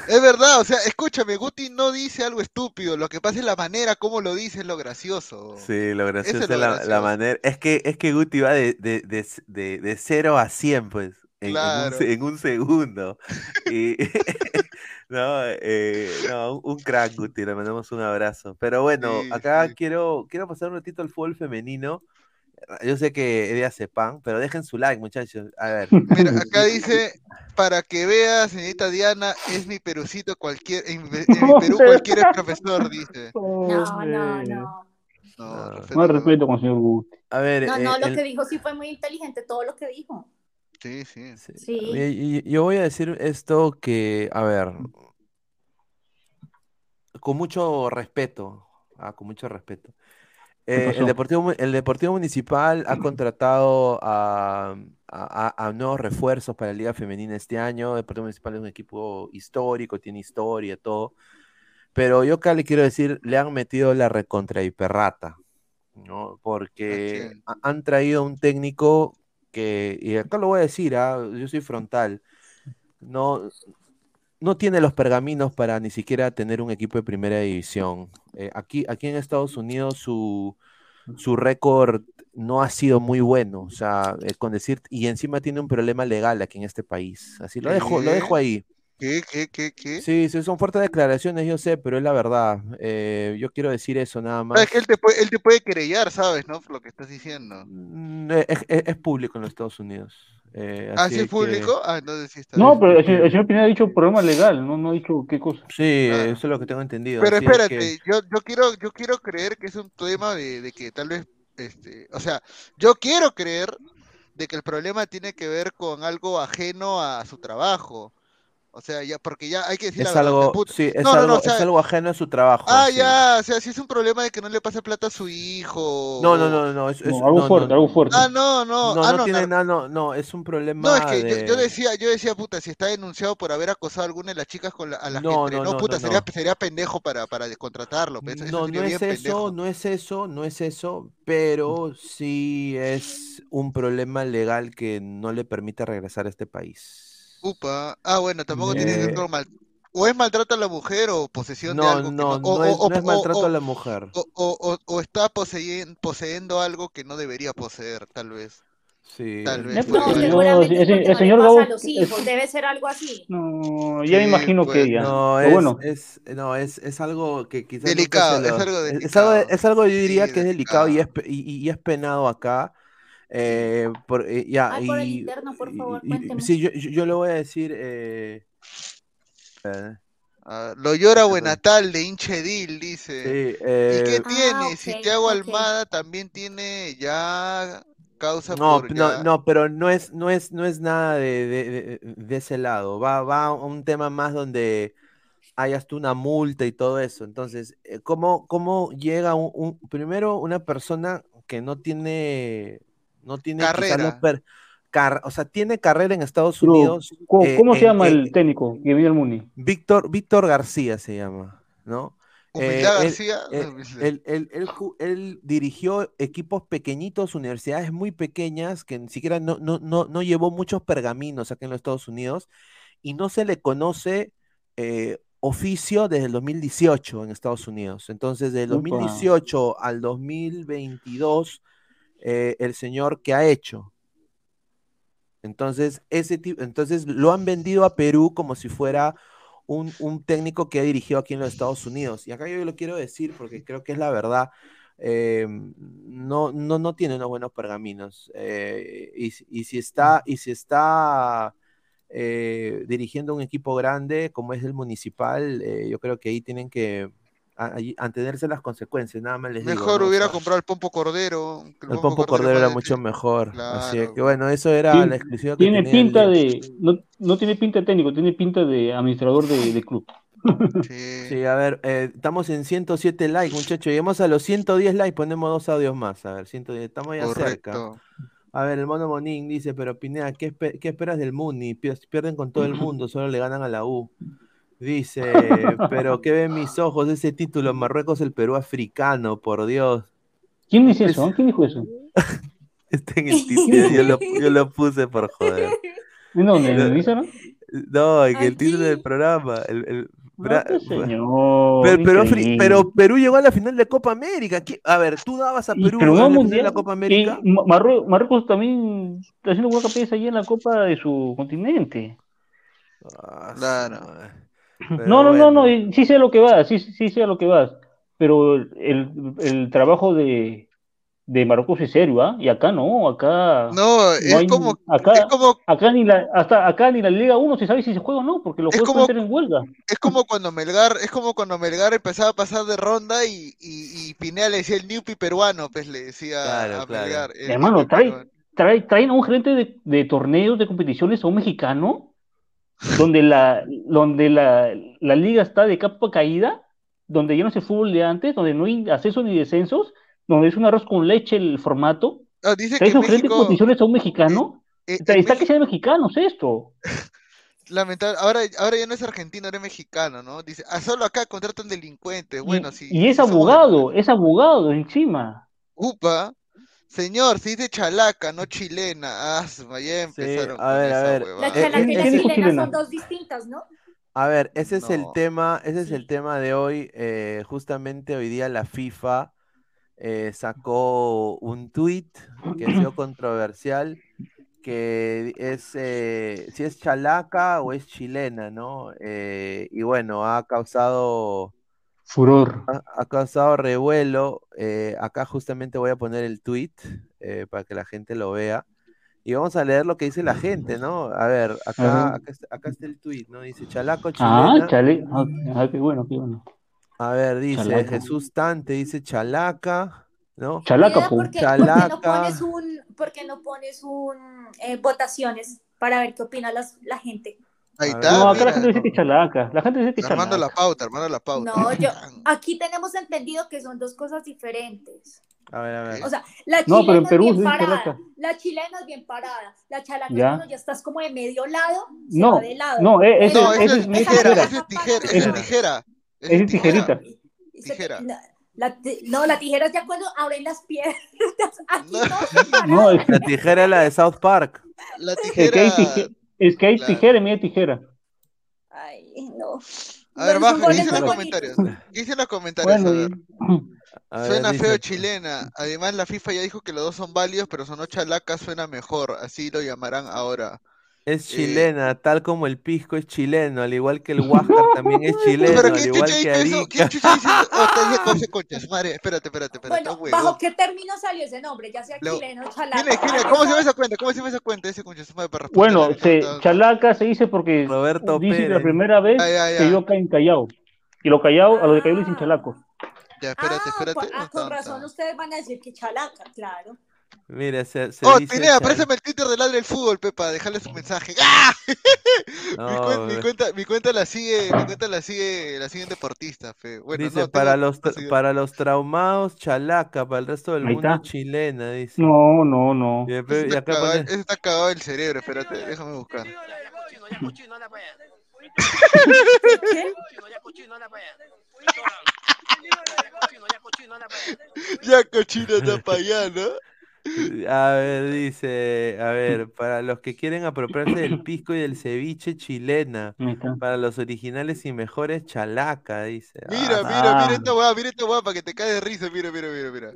[SPEAKER 3] Es verdad, o sea, escúchame, Guti no dice algo estúpido. Lo que pasa es la manera como lo dice es lo gracioso.
[SPEAKER 6] Sí, lo gracioso
[SPEAKER 3] Eso
[SPEAKER 6] es
[SPEAKER 3] lo
[SPEAKER 6] la, manera. Es que, es que Guti va de, de, de, de, de 0 a 100, pues. En, en un, en un segundo. Y, no, eh, no, un, crack, Guti, le mandamos un abrazo. Pero bueno,
[SPEAKER 3] Sí,
[SPEAKER 6] acá
[SPEAKER 3] sí.
[SPEAKER 6] quiero, quiero pasar un ratito al fútbol femenino. Yo sé que es de Acepan, pero dejen su like, muchachos. A ver.
[SPEAKER 3] Mira, acá dice, para que vea, señorita Diana, es mi perucito cualquier, en, en mi Perú cualquier es profesor, dice.
[SPEAKER 7] No, no, no.
[SPEAKER 3] No,
[SPEAKER 6] No.
[SPEAKER 3] respeto, no.
[SPEAKER 8] respeto con el señor Guti.
[SPEAKER 6] A ver,
[SPEAKER 7] No,
[SPEAKER 6] eh,
[SPEAKER 7] no, lo
[SPEAKER 6] el-
[SPEAKER 7] que dijo sí fue muy inteligente, todo lo que dijo.
[SPEAKER 3] Sí, sí.
[SPEAKER 6] Sí.
[SPEAKER 7] Sí.
[SPEAKER 6] Yo voy a decir esto que, a ver, con mucho respeto, ah, con mucho respeto. Eh, el? Deportivo, el Deportivo Municipal ha contratado a, a- a- nuevos refuerzos para la Liga Femenina este año. El Deportivo Municipal es un equipo histórico, tiene historia, todo. Pero yo acá le quiero decir, le han metido la recontra hiperrata, ¿no? Porque han traído un técnico que, y acá lo voy a decir, ah, yo soy frontal, no, no tiene los pergaminos para ni siquiera tener un equipo de primera división. Eh, aquí, aquí en Estados Unidos su, su récord no ha sido muy bueno, o sea, eh, con decir, y encima tiene un problema legal aquí en este país. Así lo dejo, lo dejo ahí.
[SPEAKER 3] ¿Qué, qué, qué, qué?
[SPEAKER 6] Sí, sí, son fuertes declaraciones, yo sé, pero es la verdad. Eh, yo quiero decir eso nada
[SPEAKER 3] Ah,
[SPEAKER 6] más.
[SPEAKER 3] Es que él te, puede, él te puede querellar, ¿sabes? ¿No? Por lo que estás diciendo.
[SPEAKER 6] Mm, eh, Es, es- es público en los Estados Unidos. eh,
[SPEAKER 3] ¿Ah,
[SPEAKER 6] así
[SPEAKER 3] sí es
[SPEAKER 6] que-
[SPEAKER 3] público? Ah, entonces sí está
[SPEAKER 8] No,
[SPEAKER 3] bien.
[SPEAKER 8] pero el señor, el señor Pineda ha dicho problema legal, no, no ha dicho qué cosa.
[SPEAKER 6] Sí,
[SPEAKER 3] Claro.
[SPEAKER 6] eso es lo que tengo entendido.
[SPEAKER 3] Pero
[SPEAKER 6] así es
[SPEAKER 3] espérate,
[SPEAKER 6] que-
[SPEAKER 3] yo, yo quiero, yo quiero creer que es un tema de, de que tal vez, este, o sea, yo quiero creer de que el problema tiene que ver con algo ajeno a su trabajo. O sea, ya, porque ya hay que decir
[SPEAKER 6] es algo, sí, es
[SPEAKER 3] no,
[SPEAKER 6] algo,
[SPEAKER 3] no, o sea,
[SPEAKER 6] es algo ajeno a su trabajo.
[SPEAKER 3] ah,
[SPEAKER 6] sí.
[SPEAKER 3] ya, o sea, si es un problema de que no le pase plata a su hijo.
[SPEAKER 6] No, no, no, no, es, es-
[SPEAKER 8] No, algo
[SPEAKER 6] no,
[SPEAKER 8] fuerte,
[SPEAKER 6] no,
[SPEAKER 8] algo fuerte.
[SPEAKER 3] Ah, no, no,
[SPEAKER 6] no,
[SPEAKER 3] ah,
[SPEAKER 6] no
[SPEAKER 3] no,
[SPEAKER 6] tiene nada, no, no, es un problema
[SPEAKER 3] No, es que yo,
[SPEAKER 6] de...
[SPEAKER 3] yo decía, yo decía, puta, si está denunciado por haber acosado a alguna de las chicas con la- a las que
[SPEAKER 6] No,
[SPEAKER 3] entrenó,
[SPEAKER 6] no, no,
[SPEAKER 3] puta,
[SPEAKER 6] no,
[SPEAKER 3] sería,
[SPEAKER 6] no.
[SPEAKER 3] sería pendejo para, para descontratarlo. pues, eso-
[SPEAKER 6] No, no es eso,
[SPEAKER 3] pendejo.
[SPEAKER 6] no es eso, no es eso, pero sí es un problema legal que no le permite regresar a este país.
[SPEAKER 3] Upa. Ah, bueno, tampoco tiene que
[SPEAKER 6] Eh,
[SPEAKER 3] mal. O es maltrato a la mujer o posesión de
[SPEAKER 6] No,
[SPEAKER 3] algo que
[SPEAKER 6] no,
[SPEAKER 3] o,
[SPEAKER 6] no
[SPEAKER 3] o-
[SPEAKER 6] es,
[SPEAKER 3] o-
[SPEAKER 6] no es maltrato
[SPEAKER 3] o-
[SPEAKER 6] a la mujer.
[SPEAKER 3] o- o- o- o está poseyendo, poseyendo algo que no debería poseer, tal vez.
[SPEAKER 6] Sí,
[SPEAKER 3] Tal
[SPEAKER 6] es-
[SPEAKER 3] vez.
[SPEAKER 7] No,
[SPEAKER 8] pues, no,
[SPEAKER 7] seguramente es
[SPEAKER 8] el
[SPEAKER 7] no
[SPEAKER 8] señor Gabo
[SPEAKER 7] a los hijos, debe ser algo así.
[SPEAKER 8] No, ya me
[SPEAKER 3] Sí,
[SPEAKER 8] imagino
[SPEAKER 3] pues.
[SPEAKER 8] que ya.
[SPEAKER 6] No, es,
[SPEAKER 8] bueno,
[SPEAKER 6] es, no, es, es algo que quizás
[SPEAKER 3] Delicado, es algo
[SPEAKER 6] es- es algo,
[SPEAKER 3] delicado.
[SPEAKER 6] es algo, yo diría
[SPEAKER 3] Sí,
[SPEAKER 6] que es delicado y es,
[SPEAKER 3] delicado.
[SPEAKER 6] pe- y, y es penado acá. Eh, por, eh, ya,
[SPEAKER 7] Ay, por el interno, por favor,
[SPEAKER 6] y- sí, yo, yo, yo le voy a decir, eh, eh,
[SPEAKER 3] Ah, lo llora. Buenatal de Hinchedil, dice.
[SPEAKER 6] sí,
[SPEAKER 3] ¿Y qué
[SPEAKER 6] eh,
[SPEAKER 3] tiene?
[SPEAKER 7] Ah,
[SPEAKER 3] Si Thiago
[SPEAKER 7] ok.
[SPEAKER 3] Almada también tiene ya causa
[SPEAKER 6] No,
[SPEAKER 3] por
[SPEAKER 6] no,
[SPEAKER 3] ya.
[SPEAKER 6] no, pero no es, no es, no es nada de, de- de- de ese lado. Va, va a un tema más donde hay hasta una multa y todo eso. Entonces, ¿cómo, cómo llega un, un- primero una persona que no tiene, no tiene
[SPEAKER 3] Carrera.
[SPEAKER 6] per- car- o sea, tiene carrera en Estados
[SPEAKER 8] pero,
[SPEAKER 6] Unidos.
[SPEAKER 8] ¿cómo,
[SPEAKER 6] eh,
[SPEAKER 8] cómo se llama
[SPEAKER 6] en-
[SPEAKER 8] el técnico que viene al Muni?
[SPEAKER 6] Víctor, Víctor García se llama, ¿no? Eh, él-
[SPEAKER 3] García.
[SPEAKER 6] eh, él, él- él él dirigió equipos pequeñitos, universidades muy pequeñas, que ni siquiera no, no, no, no llevó muchos pergaminos acá en los Estados Unidos, y no se le conoce eh, oficio desde el 2018 en Estados Unidos. Entonces, del
[SPEAKER 8] Upa.
[SPEAKER 6] 2018 al 2022, eh, el señor, ¿qué ha hecho? Entonces, ese tipo, entonces lo han vendido a Perú como si fuera un, un técnico que ha dirigido aquí en los Estados Unidos. Y acá yo lo quiero decir porque creo que es la verdad. eh, no, no, no tiene unos buenos pergaminos. eh, y, si- está, y si está dirigiendo un equipo grande como es el municipal, yo creo que ahí tienen que a- antenerse las consecuencias. Nada más les digo,
[SPEAKER 3] Mejor
[SPEAKER 6] ¿no? O
[SPEAKER 3] hubiera
[SPEAKER 6] sea,
[SPEAKER 3] comprado el Pompo Cordero.
[SPEAKER 6] el Pompo Cordero era mucho mejor. Así es
[SPEAKER 3] Claro.
[SPEAKER 6] que bueno, eso era
[SPEAKER 8] Tiene-
[SPEAKER 6] la exclusiva que
[SPEAKER 8] Tiene
[SPEAKER 6] tenía
[SPEAKER 8] pinta de, no, no tiene pinta de técnico, tiene pinta de administrador de, de club.
[SPEAKER 3] Sí.
[SPEAKER 6] Sí, a ver, eh, estamos en 107 likes, muchachos. Llegamos a los 110 likes, ponemos dos audios más. A ver, 110, estamos ya cerca.
[SPEAKER 3] Correcto.
[SPEAKER 6] A ver, el mono Monín dice, pero Pineda, ¿qué, qué esperas del Muni? Pier- Pierden con todo el mundo, solo le ganan a la U. Dice, pero ¿qué ven mis ojos ese título? Marruecos, el Perú africano, por Dios.
[SPEAKER 8] ¿Quién dice eso? ¿Quién dijo eso?
[SPEAKER 6] Está en el título, yo lo, yo lo puse por joder.
[SPEAKER 8] ¿En dónde? ¿En el Instagram?
[SPEAKER 6] No, en el título del programa. el- el-
[SPEAKER 8] No,
[SPEAKER 6] bra-
[SPEAKER 8] pues, señor.
[SPEAKER 6] Pero, pero, pero Perú llegó a la final de Copa América. ¿Qué- A ver, ¿tú dabas a Perú
[SPEAKER 8] pero
[SPEAKER 6] en la final de la Copa América?
[SPEAKER 8] Marrue- Marruecos también está haciendo buena cabeza ahí en la Copa de su continente.
[SPEAKER 6] Ah,
[SPEAKER 3] Claro.
[SPEAKER 6] Pero
[SPEAKER 8] No, no, no, no, sí sé a lo que vas, sí, sí sé a lo que vas. Pero el, el trabajo de, de Marruecos es serio, ¿ah? Y acá no, acá
[SPEAKER 3] No, es
[SPEAKER 8] hay-
[SPEAKER 3] como,
[SPEAKER 8] acá,
[SPEAKER 3] es como,
[SPEAKER 8] acá ni la, hasta acá ni la Liga 1 se sabe si se juega o no, porque los
[SPEAKER 3] Es
[SPEAKER 8] juegos
[SPEAKER 3] como-
[SPEAKER 8] pueden en huelga.
[SPEAKER 3] es como cuando Melgar, es como cuando Melgar empezaba a pasar de ronda y, y, y Pineda le decía el Newpi peruano, pues le decía
[SPEAKER 6] Claro,
[SPEAKER 3] a
[SPEAKER 6] claro.
[SPEAKER 3] Melgar. el
[SPEAKER 8] Hermano, trae-. Trae, traen a un gerente de, de torneos, de competiciones, a un mexicano, donde la, donde la, la liga está de capa caída, donde ya no es el fútbol de antes, donde no hay ascensos ni descensos, donde es un arroz con leche el formato.
[SPEAKER 3] Ah, dice que México,
[SPEAKER 8] competiciones a un mexicano.
[SPEAKER 3] eh,
[SPEAKER 8] Está,
[SPEAKER 3] en
[SPEAKER 8] está que
[SPEAKER 3] México-
[SPEAKER 8] sean mexicanos esto.
[SPEAKER 3] lamentable, ahora, ahora ya no es argentino, ahora es mexicano, ¿no? Dice, ah, solo acá contratan delincuentes.
[SPEAKER 8] Y,
[SPEAKER 3] Bueno, sí.
[SPEAKER 8] y es abogado, es abogado encima.
[SPEAKER 3] Upa, señor, se dice chalaca, no chilena. Ah, su- ya empezaron
[SPEAKER 6] a
[SPEAKER 3] con
[SPEAKER 6] ver, a
[SPEAKER 3] esa
[SPEAKER 6] ver.
[SPEAKER 3] huevada.
[SPEAKER 7] La chalaca y
[SPEAKER 8] ¿quién
[SPEAKER 7] la chilena
[SPEAKER 8] chilena?
[SPEAKER 7] son dos distintas, ¿no?
[SPEAKER 6] A ver, ese es el tema, ese es el tema de hoy. eh, justamente hoy día la FIFA eh, sacó un tweet que ha sido controversial, que es eh, si es chalaca o es chilena, ¿no? Eh, y bueno, ha causado
[SPEAKER 8] Furor.
[SPEAKER 6] ha, ha causado revuelo. eh, acá justamente voy a poner el tweet eh, para que la gente lo vea. Y vamos a leer lo que dice la gente, ¿no? A ver, acá, acá, está, acá está el tweet, ¿no? Dice Chalaco
[SPEAKER 8] Ah,
[SPEAKER 6] chilena.
[SPEAKER 8] chale. Ah, ah, qué bueno, qué bueno.
[SPEAKER 6] A ver, dice
[SPEAKER 8] Chalaca.
[SPEAKER 6] Jesús Tante, dice Chalaca, ¿no?
[SPEAKER 8] Chalaca.
[SPEAKER 7] ¿por qué, por qué
[SPEAKER 6] Chalaca.
[SPEAKER 7] no pones un, por qué no pones un eh, votaciones para ver qué opina las- la gente?
[SPEAKER 3] Ahí está,
[SPEAKER 8] No, acá la gente dice que chalaca. La gente dice que
[SPEAKER 3] Armando la pauta, armando la pauta.
[SPEAKER 7] No, yo, aquí tenemos entendido que son dos cosas diferentes.
[SPEAKER 6] A ver, a ver.
[SPEAKER 7] O sea, la
[SPEAKER 8] No,
[SPEAKER 7] chilena
[SPEAKER 8] pero en
[SPEAKER 7] es bien parada,
[SPEAKER 8] chalaca.
[SPEAKER 7] la chilena es bien parada, la chalaca
[SPEAKER 8] Ya.
[SPEAKER 7] es ya estás como de medio lado, se
[SPEAKER 8] No,
[SPEAKER 7] va de lado.
[SPEAKER 8] no, e- ese-
[SPEAKER 3] No,
[SPEAKER 8] es
[SPEAKER 3] es tijera, esa es tijera, esa
[SPEAKER 8] Ese-
[SPEAKER 3] es tijera. esa
[SPEAKER 8] es tijerita.
[SPEAKER 3] Tijera.
[SPEAKER 7] la- no, la tijera es ya cuando abren las piernas. Aquí
[SPEAKER 3] No.
[SPEAKER 8] No, es,
[SPEAKER 6] La tijera es la de South Park.
[SPEAKER 3] La
[SPEAKER 8] es
[SPEAKER 3] tijera.
[SPEAKER 8] Es que hay
[SPEAKER 3] Claro.
[SPEAKER 8] tijera y media tijera.
[SPEAKER 7] Ay, no.
[SPEAKER 3] A ver,
[SPEAKER 7] Son
[SPEAKER 3] baja, ¿qué
[SPEAKER 7] goles
[SPEAKER 3] dicen los comentarios? ¿Qué dicen los comentarios?
[SPEAKER 8] Bueno,
[SPEAKER 3] a ver.
[SPEAKER 8] y-
[SPEAKER 6] A ver,
[SPEAKER 3] Suena
[SPEAKER 6] dice-
[SPEAKER 3] feo chilena. Además, la FIFA ya dijo que los dos son válidos, pero sonó chalaca suena mejor. Así lo llamarán ahora.
[SPEAKER 6] Es
[SPEAKER 3] Eh,
[SPEAKER 6] chilena, tal como el pisco es chileno, al igual que el Huáscar también es chileno,
[SPEAKER 3] Pero
[SPEAKER 6] al
[SPEAKER 3] ¿quién
[SPEAKER 6] igual
[SPEAKER 3] chucha
[SPEAKER 6] que
[SPEAKER 3] dice eso?
[SPEAKER 6] Arica.
[SPEAKER 3] ¿Quién chucha dice eso? Oh, te dije cose conchas, madre. Espérate, espérate, espérate.
[SPEAKER 7] Bueno,
[SPEAKER 3] huevón.
[SPEAKER 7] ¿bajo qué término salió ese nombre? Ya sea
[SPEAKER 3] Lo-
[SPEAKER 7] chileno, chalaca.
[SPEAKER 3] ¿Cómo se llama esa cuenta? ¿Cómo se llama esa cuenta? Ese conchas madre para responder.
[SPEAKER 8] Bueno, se, chalaca se dice porque
[SPEAKER 6] Roberto
[SPEAKER 8] dice que la primera vez se dio acá en Callao. Y lo Callao, a los de Callao le dicen chalaco.
[SPEAKER 3] Ya, espérate,
[SPEAKER 7] Ah,
[SPEAKER 3] espérate.
[SPEAKER 7] ah, con razón ustedes van a decir que chalaca, claro.
[SPEAKER 6] Mira, se, se
[SPEAKER 3] Oh,
[SPEAKER 6] dice
[SPEAKER 3] Pineda,
[SPEAKER 6] chal-
[SPEAKER 3] préstame el Twitter del Ladre del Fútbol, Pepa, dejarle su mensaje. ¡Ah! mi, cuen- cuenta, mi cuenta la sigue, mi cuenta la sigue, la siguen deportista, fe. Bueno,
[SPEAKER 6] dice
[SPEAKER 3] no,
[SPEAKER 6] para los para los traumados chalaca, para el resto del mundo chilena, dice.
[SPEAKER 8] No, no, no.
[SPEAKER 6] Y, y
[SPEAKER 3] está,
[SPEAKER 6] acá
[SPEAKER 3] cagado,
[SPEAKER 6] pone-
[SPEAKER 3] ese está cagado el cerebro, espérate, déjame buscar.
[SPEAKER 7] ¿Qué?
[SPEAKER 3] Ya cochino está para allá, ¿no?
[SPEAKER 6] A ver, dice, a ver, para los que quieren apropiarse del pisco y del ceviche chilena,
[SPEAKER 8] Ahí está.
[SPEAKER 6] para los originales y mejores chalaca, dice.
[SPEAKER 3] Mira,
[SPEAKER 6] Ah,
[SPEAKER 3] mira,
[SPEAKER 8] Ah.
[SPEAKER 3] mira esta guapa, mira esta guapa que te cae de risa, mira, mira, mira, mira.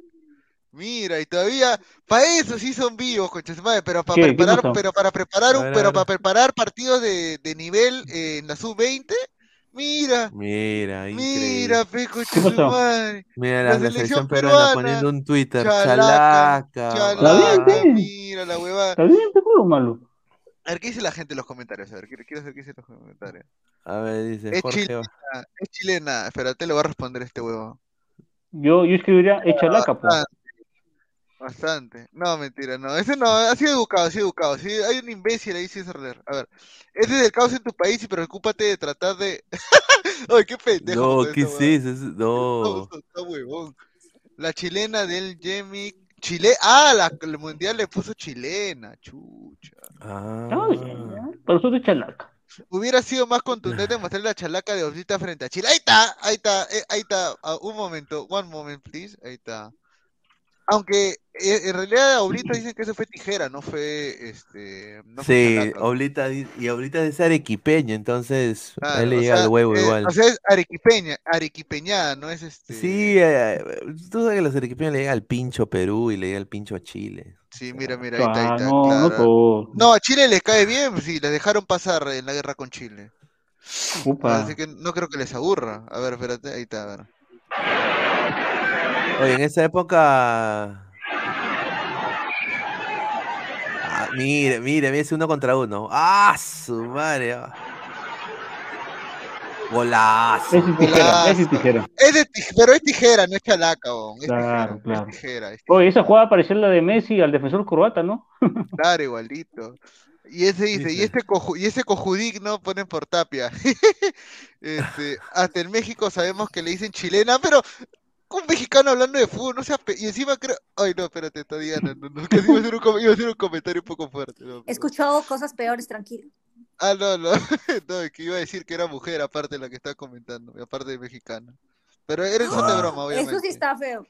[SPEAKER 3] Mira, y todavía, para eso sí son vivos, conchas madre, pero para
[SPEAKER 8] ¿Qué? ¿Qué
[SPEAKER 3] preparar,
[SPEAKER 8] pasó?
[SPEAKER 3] pero para preparar
[SPEAKER 6] A
[SPEAKER 3] un,
[SPEAKER 6] ver, a
[SPEAKER 3] pero
[SPEAKER 6] ver.
[SPEAKER 3] para preparar partidos de, de nivel eh, en la sub-20, mira,
[SPEAKER 6] Mira,
[SPEAKER 3] mira, pe,
[SPEAKER 8] ¿Qué
[SPEAKER 3] concha su
[SPEAKER 8] pasó?
[SPEAKER 3] madre.
[SPEAKER 6] Mira
[SPEAKER 3] La
[SPEAKER 6] la,
[SPEAKER 3] selección
[SPEAKER 6] peruana
[SPEAKER 3] peruana,
[SPEAKER 6] poniendo un Twitter,
[SPEAKER 3] chalaca,
[SPEAKER 6] chalaca.
[SPEAKER 3] Chalaca, mira la huevada.
[SPEAKER 8] ¿Está bien, te juro, malo?
[SPEAKER 3] A ver, ¿qué dice la gente en los comentarios? A ver, quiero, quiero saber qué dice en los comentarios.
[SPEAKER 6] A ver, dice
[SPEAKER 3] Es
[SPEAKER 6] Jorge.
[SPEAKER 3] chilena, es chilena. Espérate, le voy a responder este huevo.
[SPEAKER 8] Yo, yo escribiría es chalaca, pues.
[SPEAKER 3] Bastante. No, mentira, no. Ese no, ha sido educado, ha sido educado. Sí, hay un imbécil ahí sin leer. A ver, ese es el caos en tu país y preocúpate de tratar de. Ay, qué pendejo.
[SPEAKER 6] No, ¿qué es eso? Es- No.
[SPEAKER 3] Huevón. La chilena del Jemmy. Chile. Ah, la, el mundial le puso chilena, chucha.
[SPEAKER 6] Ah.
[SPEAKER 8] Para nosotros es chalaca.
[SPEAKER 3] Hubiera sido más contundente mostrar la chalaca de Oblita frente a Chile. Ahí está, ahí está, eh, ahí está. Ah, un momento, one moment, please. Ahí está. Aunque eh, en realidad Oblita dicen que eso fue tijera, no fue este. No fue
[SPEAKER 6] Sí,
[SPEAKER 3] chalaca.
[SPEAKER 6] Oblita, y Oblita es arequipeño, entonces
[SPEAKER 3] Claro,
[SPEAKER 6] él le
[SPEAKER 3] o
[SPEAKER 6] llega
[SPEAKER 3] sea,
[SPEAKER 6] el huevo
[SPEAKER 3] eh,
[SPEAKER 6] igual.
[SPEAKER 3] O sea, es arequipeña, arequipeñada, no es este.
[SPEAKER 6] Sí, eh, tú sabes que a los arequipeños le llega el pincho Perú y le llega el pincho a Chile.
[SPEAKER 3] Sí, mira, mira, ahí está, ahí
[SPEAKER 8] Ah,
[SPEAKER 3] está,
[SPEAKER 8] no, no
[SPEAKER 3] claro. No, a Chile les cae bien, sí, les dejaron pasar en la guerra con Chile.
[SPEAKER 8] Upa.
[SPEAKER 3] Así que no creo que les aburra. A ver, espérate, ahí está, a ver.
[SPEAKER 6] Oye, en esa época. Ah, mire, mire, mire, es uno contra uno. ¡Ah, su madre! Golazo.
[SPEAKER 8] Ese es tijera, ese es tijera.
[SPEAKER 3] Es de tij- pero es tijera, no es chalaca, bon, es
[SPEAKER 8] Claro,
[SPEAKER 3] tijera,
[SPEAKER 8] claro.
[SPEAKER 3] es tijera, es
[SPEAKER 8] Oye, esa jugada parecía la de Messi al defensor croata, ¿no?
[SPEAKER 3] Claro, igualito. Y ese dice, y este coju, y ese cojudic no ponen por tapia. este, hasta en México sabemos que le dicen chilena, pero un mexicano hablando de fútbol, no sea pe- y encima creo, ay no, espérate, está Diana, no, no, que iba a hacer un, com- iba a hacer un comentario un poco fuerte. no,
[SPEAKER 7] He
[SPEAKER 3] perdón.
[SPEAKER 7] escuchado cosas peores, tranquilo.
[SPEAKER 3] Ah, no, no, no, es que iba a decir que era mujer, aparte de la que estaba comentando, aparte de mexicana. Pero era en son de broma, obviamente.
[SPEAKER 7] Eso sí está feo.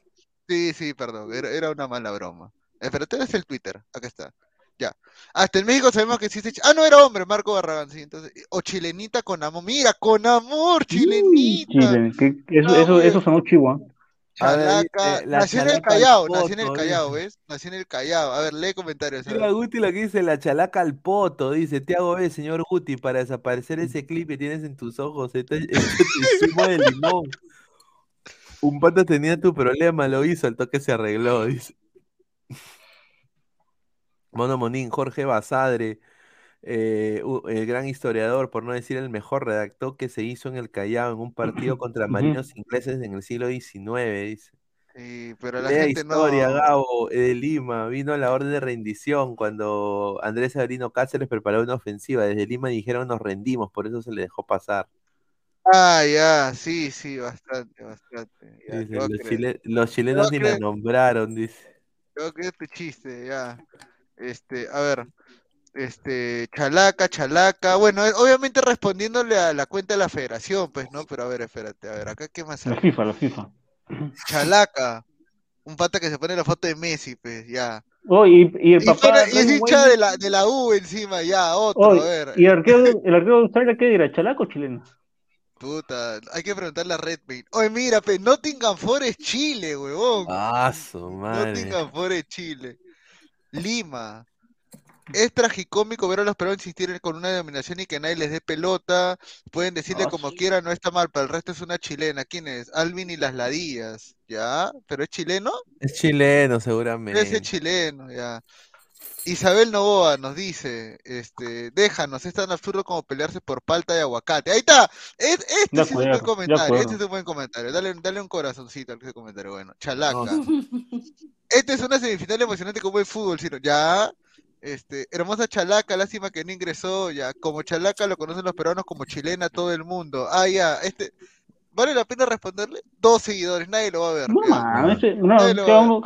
[SPEAKER 3] Sí, sí, perdón, era, era una mala broma. Espérate, es el Twitter, acá está. Ya. Hasta en México sabemos que existe. Ah, no era hombre, Marco Barragán, sí. Entonces, o chilenita con amor. Mira, con amor, chilenita.
[SPEAKER 8] Chile, que- que eso,
[SPEAKER 3] No,
[SPEAKER 8] eso, eso sonó chihuahua.
[SPEAKER 6] A ver,
[SPEAKER 3] Chalaca.
[SPEAKER 6] la
[SPEAKER 3] nació en el Callao, nació en el Callao. ¿ves? Nació en el Callao. A ver, lee comentarios.
[SPEAKER 6] Mira. Guti lo que dice la chalaca al poto, dice, te hago ver, señor Guti, para desaparecer ese clip que tienes en tus ojos, este, este te zumo de limón. Un pata tenía tu problema, lo hizo, al toque se arregló, dice. Mono Monín, Jorge Basadre, eh, el gran historiador, por no decir el mejor, redactó que se hizo en el Callao en un partido contra marinos ingleses en el siglo XIX, dice.
[SPEAKER 3] Sí, pero la
[SPEAKER 6] Lea
[SPEAKER 3] gente
[SPEAKER 6] historia,
[SPEAKER 3] no.
[SPEAKER 6] Gabo, de Lima. Vino la orden de rendición cuando Andrés Avelino Cáceres preparó una ofensiva. Desde Lima dijeron nos rendimos, por eso se le dejó pasar.
[SPEAKER 3] Ah, ya, sí, sí, bastante, bastante. Ya,
[SPEAKER 6] Dice,
[SPEAKER 3] a
[SPEAKER 6] los, chile- chilenos ni
[SPEAKER 3] a
[SPEAKER 6] la
[SPEAKER 3] creer,
[SPEAKER 6] nombraron, dice.
[SPEAKER 3] a creer tu chiste, ya. Este, a ver, este, chalaca, chalaca. Bueno, eh, obviamente respondiéndole a la cuenta de la federación, pues, ¿no? Pero a ver, espérate, a ver, acá qué más
[SPEAKER 8] La
[SPEAKER 3] hay.
[SPEAKER 8] FIFA, la FIFA.
[SPEAKER 3] Chalaca, un pata que se pone la foto de Messi, pues, ya.
[SPEAKER 8] Oh, y, y el
[SPEAKER 3] Y,
[SPEAKER 8] papá
[SPEAKER 3] fuera- y es hincha de la, de la U encima, ya, otro,
[SPEAKER 8] Oh,
[SPEAKER 3] a ver.
[SPEAKER 8] y el arquero, el arquero de Australia, ¿qué era? ¿Chalaco o chileno?
[SPEAKER 3] Puta, hay que preguntarle a Redmayne. Oye, mira, pe, Nottingham Forest Chile, huevón.
[SPEAKER 6] Ah, su madre.
[SPEAKER 3] Nottingham Forest Chile. Lima. Es tragicómico ver a los peruanos insistir con una denominación y que nadie les dé pelota. Pueden decirle
[SPEAKER 8] Ah,
[SPEAKER 3] como
[SPEAKER 8] sí.
[SPEAKER 3] quieran, no está mal, pero el resto es una chilena. ¿Quién es? Alvin y las ladillas. ¿Ya? ¿Pero es chileno?
[SPEAKER 6] Es chileno, seguramente.
[SPEAKER 3] es chileno, ya. Isabel Novoa nos dice, este, déjanos, es tan absurdo como pelearse por palta de aguacate. Ahí está, es- este es un buen comentario, este es un buen comentario. Dale, dale un corazoncito a ese comentario, bueno. Chalaca.
[SPEAKER 6] No,
[SPEAKER 3] Esta es una semifinal emocionante como el fútbol, Ciro. Ya, este, hermosa Chalaca, lástima que no ingresó, ya. Como Chalaca lo conocen los peruanos como chilena todo el mundo. Ah, ya, este, ¿vale la pena responderle? Dos seguidores, nadie lo va a ver.
[SPEAKER 8] No, ese- no, cada, cada, uno,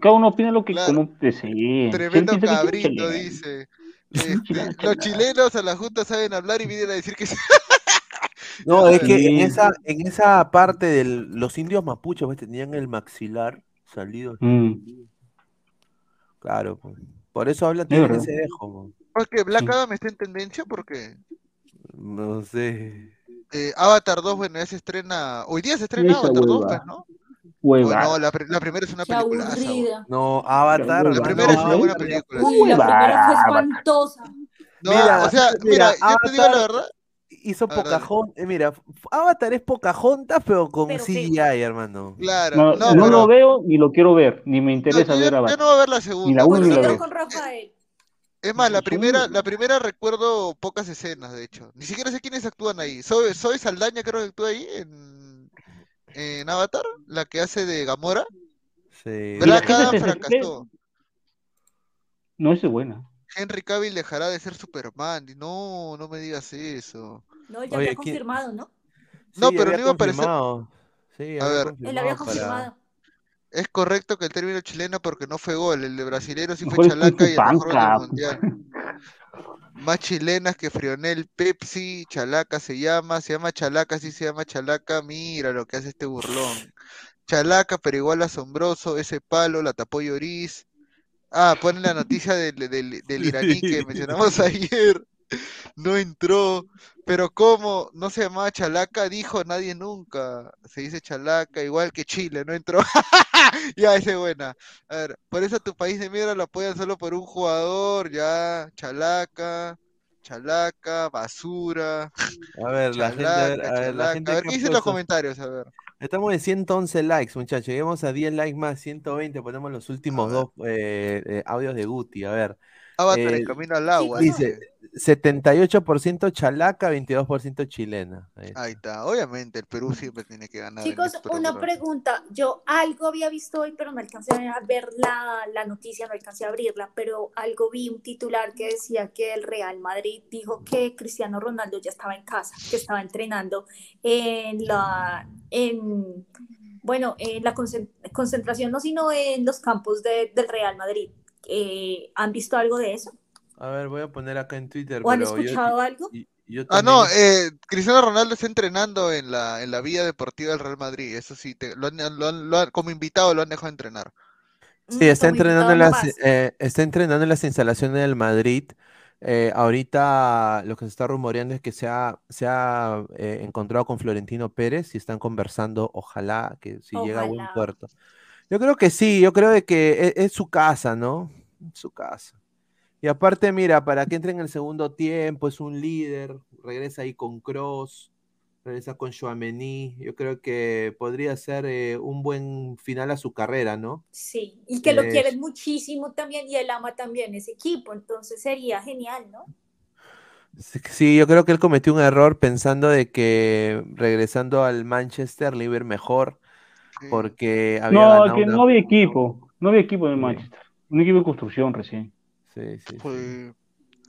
[SPEAKER 8] cada uno opina lo que
[SPEAKER 3] Claro.
[SPEAKER 8] como desee.
[SPEAKER 3] Tremendo cabrito, dice. Este, los chilenos a la Junta saben hablar y vienen a decir que
[SPEAKER 6] No, es que en esa, en esa parte de los indios mapuches pues, tenían el maxilar salido.
[SPEAKER 8] Mm.
[SPEAKER 6] Claro, pues. Por eso hablan,
[SPEAKER 8] Es
[SPEAKER 6] tienen
[SPEAKER 8] verdad.
[SPEAKER 6] ese dejo.
[SPEAKER 3] ¿Por qué? ¿Black. Adam está en tendencia? ¿Por qué?
[SPEAKER 6] No sé.
[SPEAKER 3] Eh, Avatar 2, bueno, ya se estrena. Hoy día se estrena Avatar 2,
[SPEAKER 8] hueva.
[SPEAKER 3] pues, ¿no?
[SPEAKER 8] Hueva.
[SPEAKER 3] No, la, la primera es una película.
[SPEAKER 7] aburrida.
[SPEAKER 6] No, Avatar.
[SPEAKER 8] La
[SPEAKER 3] primera es una buena
[SPEAKER 6] Avatar
[SPEAKER 3] película.
[SPEAKER 7] Uy, la
[SPEAKER 8] Hueva.
[SPEAKER 7] primera fue espantosa.
[SPEAKER 3] No,
[SPEAKER 6] Mira,
[SPEAKER 3] o sea,
[SPEAKER 6] mira,
[SPEAKER 3] mira, yo te digo la
[SPEAKER 6] Avatar-
[SPEAKER 3] verdad.
[SPEAKER 6] Hizo. Pocahontas. Mira, F- Avatar es Pocahontas, pero con
[SPEAKER 7] Pero
[SPEAKER 6] CGI, hermano.
[SPEAKER 3] Claro,
[SPEAKER 8] No,
[SPEAKER 3] no,
[SPEAKER 8] no
[SPEAKER 3] pero-
[SPEAKER 8] lo veo ni lo quiero ver, ni me interesa
[SPEAKER 3] yo,
[SPEAKER 8] ver
[SPEAKER 3] yo
[SPEAKER 8] Avatar.
[SPEAKER 3] no voy a ver la segunda.
[SPEAKER 8] Ni la uno ni la
[SPEAKER 7] con Rafael.
[SPEAKER 3] Es más, la primera, la primera recuerdo pocas escenas, de hecho. Ni siquiera sé quiénes actúan ahí. Soy, Soy Saldaña creo que actúa ahí en, en Avatar, la que hace de Gamora.
[SPEAKER 6] Sí.
[SPEAKER 3] Black
[SPEAKER 8] Mira,
[SPEAKER 3] Adam fracasó.
[SPEAKER 8] No, es buena.
[SPEAKER 3] Henry Cavill dejará de ser Superman. Y No, no me digas eso.
[SPEAKER 7] No, ya
[SPEAKER 6] Oye,
[SPEAKER 7] había
[SPEAKER 6] ¿quién-
[SPEAKER 7] confirmado, ¿no?
[SPEAKER 3] No,
[SPEAKER 6] Sí,
[SPEAKER 3] pero
[SPEAKER 6] había
[SPEAKER 3] no iba a aparecer-
[SPEAKER 6] confirmado. Sí,
[SPEAKER 3] A
[SPEAKER 6] había
[SPEAKER 3] ver.
[SPEAKER 7] Él había
[SPEAKER 6] confirmado para-
[SPEAKER 7] confirmado.
[SPEAKER 3] Es correcto que el término chileno porque no fue gol. El de brasilero sí fue
[SPEAKER 8] Mejor
[SPEAKER 3] chalaca y el mejor gol del mundial. Más chilenas que Frionel Pepsi, Chalaca se llama, se llama Chalaca, sí se llama Chalaca, mira lo que hace este burlón. Chalaca, pero igual asombroso, ese palo la tapó Lloris. Ah, ponen la noticia del, del, del iraní que mencionamos ayer. No entró, pero ¿cómo? No se llamaba Chalaca, dijo nadie nunca. Se dice Chalaca, igual que Chile, no entró. Ya, esa es buena. A ver, por eso tu país de mierda lo apoyan solo por un jugador, ya. Chalaca, Chalaca, basura.
[SPEAKER 6] A ver, la gente, a ver,
[SPEAKER 3] Chalaca,
[SPEAKER 6] a ver, la gente
[SPEAKER 3] A ver, ¿qué dicen los comentarios? A ver.
[SPEAKER 6] Estamos en 111 likes, muchachos. Lleguemos a 10 likes más, 120. Ponemos los últimos dos eh, eh, audios de Guti. A ver,
[SPEAKER 3] Avatar
[SPEAKER 6] Eh,
[SPEAKER 3] en camino al agua.
[SPEAKER 6] dice 78% chalaca, 22% chilena. Ahí está.
[SPEAKER 3] Ahí está. Obviamente, el Perú siempre tiene que ganar.
[SPEAKER 7] Chicos, una pregunta. Yo algo había visto hoy, pero no alcancé a ver la, la noticia, no alcancé a abrirla, pero algo vi un titular que decía que el Real Madrid dijo que Cristiano Ronaldo ya estaba en casa, que estaba entrenando en la, en, bueno, en la concen- concentración, no, sino en los campos de- del Real Madrid. Eh, ¿Han visto algo de eso?
[SPEAKER 6] A ver, voy a poner acá en Twitter.
[SPEAKER 7] ¿O han
[SPEAKER 6] yo-
[SPEAKER 7] escuchado algo?
[SPEAKER 6] y- yo
[SPEAKER 3] Ah, no, eh, Cristiano Ronaldo está entrenando en la, en la vía deportiva del Real Madrid. Eso sí, te- lo han- lo han- lo como invitado lo han dejado entrenar.
[SPEAKER 6] Sí, está
[SPEAKER 7] como
[SPEAKER 6] entrenando, en las, eh, está entrenando en las instalaciones del Madrid. Eh, ahorita lo que se está rumoreando es que se ha, se ha eh, encontrado con Florentino Pérez y están conversando, ojalá que si llega a buen puerto. Yo creo que sí, yo creo de que e- es, su casa, ¿no? Su casa. Y aparte, mira, para que entre en el segundo tiempo, es un líder, regresa ahí con Cross, regresa con Chouameni. Yo creo que podría ser eh, un buen final a su carrera, ¿no?
[SPEAKER 7] Sí, y que lo quieren muchísimo también y él ama también ese equipo, entonces sería genial, ¿no?
[SPEAKER 6] Sí, Sí, yo creo que él cometió un error pensando de que regresando al Manchester le iba a ir mejor porque había
[SPEAKER 8] No,
[SPEAKER 6] ganado
[SPEAKER 8] que
[SPEAKER 6] una-
[SPEAKER 8] no había equipo. No había equipo en el Manchester. Un equipo de construcción recién.
[SPEAKER 6] Sí, sí,
[SPEAKER 3] Pues,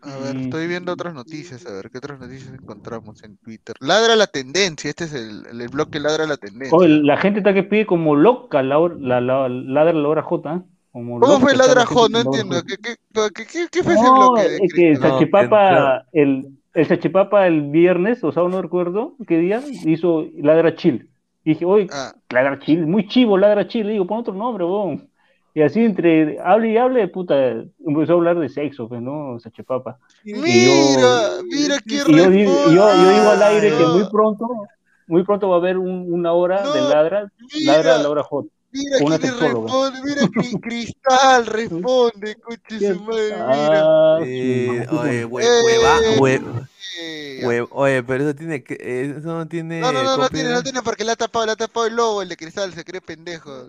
[SPEAKER 3] a ver, estoy viendo otras noticias, a ver, ¿qué otras noticias encontramos en Twitter? Ladra la tendencia, este es el, el bloque Ladra la tendencia.
[SPEAKER 8] La gente está que pide como loca la, hora- la, la, ladra la hora J. ¿eh? Como
[SPEAKER 3] ¿Cómo fue Ladra J? No entiendo. ¿qué, qué, qué, fue ese bloque de
[SPEAKER 8] es que el? Sachipapa, el, el Sachipapa el viernes, o sea, no recuerdo qué día, hizo Ladra Chill. Y dije, oye,
[SPEAKER 3] Ah.
[SPEAKER 8] Ladra Chill, muy chivo Ladra Chill. Le digo, pon otro nombre, bon. Y así entre hable y hable, puta, empezó a hablar de sexo, pues, ¿no? Sachipapa. Y
[SPEAKER 3] Mira,
[SPEAKER 8] yo-
[SPEAKER 3] mira qué
[SPEAKER 8] y yo, yo, yo digo al aire que muy pronto, muy pronto va a haber un- una hora de ladra, ladra a la hora J.
[SPEAKER 3] Mira
[SPEAKER 8] Una
[SPEAKER 3] quién responde, mira Cri- Cristal responde, coche su madre, mira.
[SPEAKER 8] Ah,
[SPEAKER 6] Eh,
[SPEAKER 8] sí,
[SPEAKER 6] oye, hue- hueva, hue-
[SPEAKER 3] eh,
[SPEAKER 6] hue- oye, pero eso tiene que, eh, eso no tiene
[SPEAKER 3] No, no, no, no tiene, no tiene porque le ha tapado, le ha tapado el logo, el de Cristal, se cree pendejo.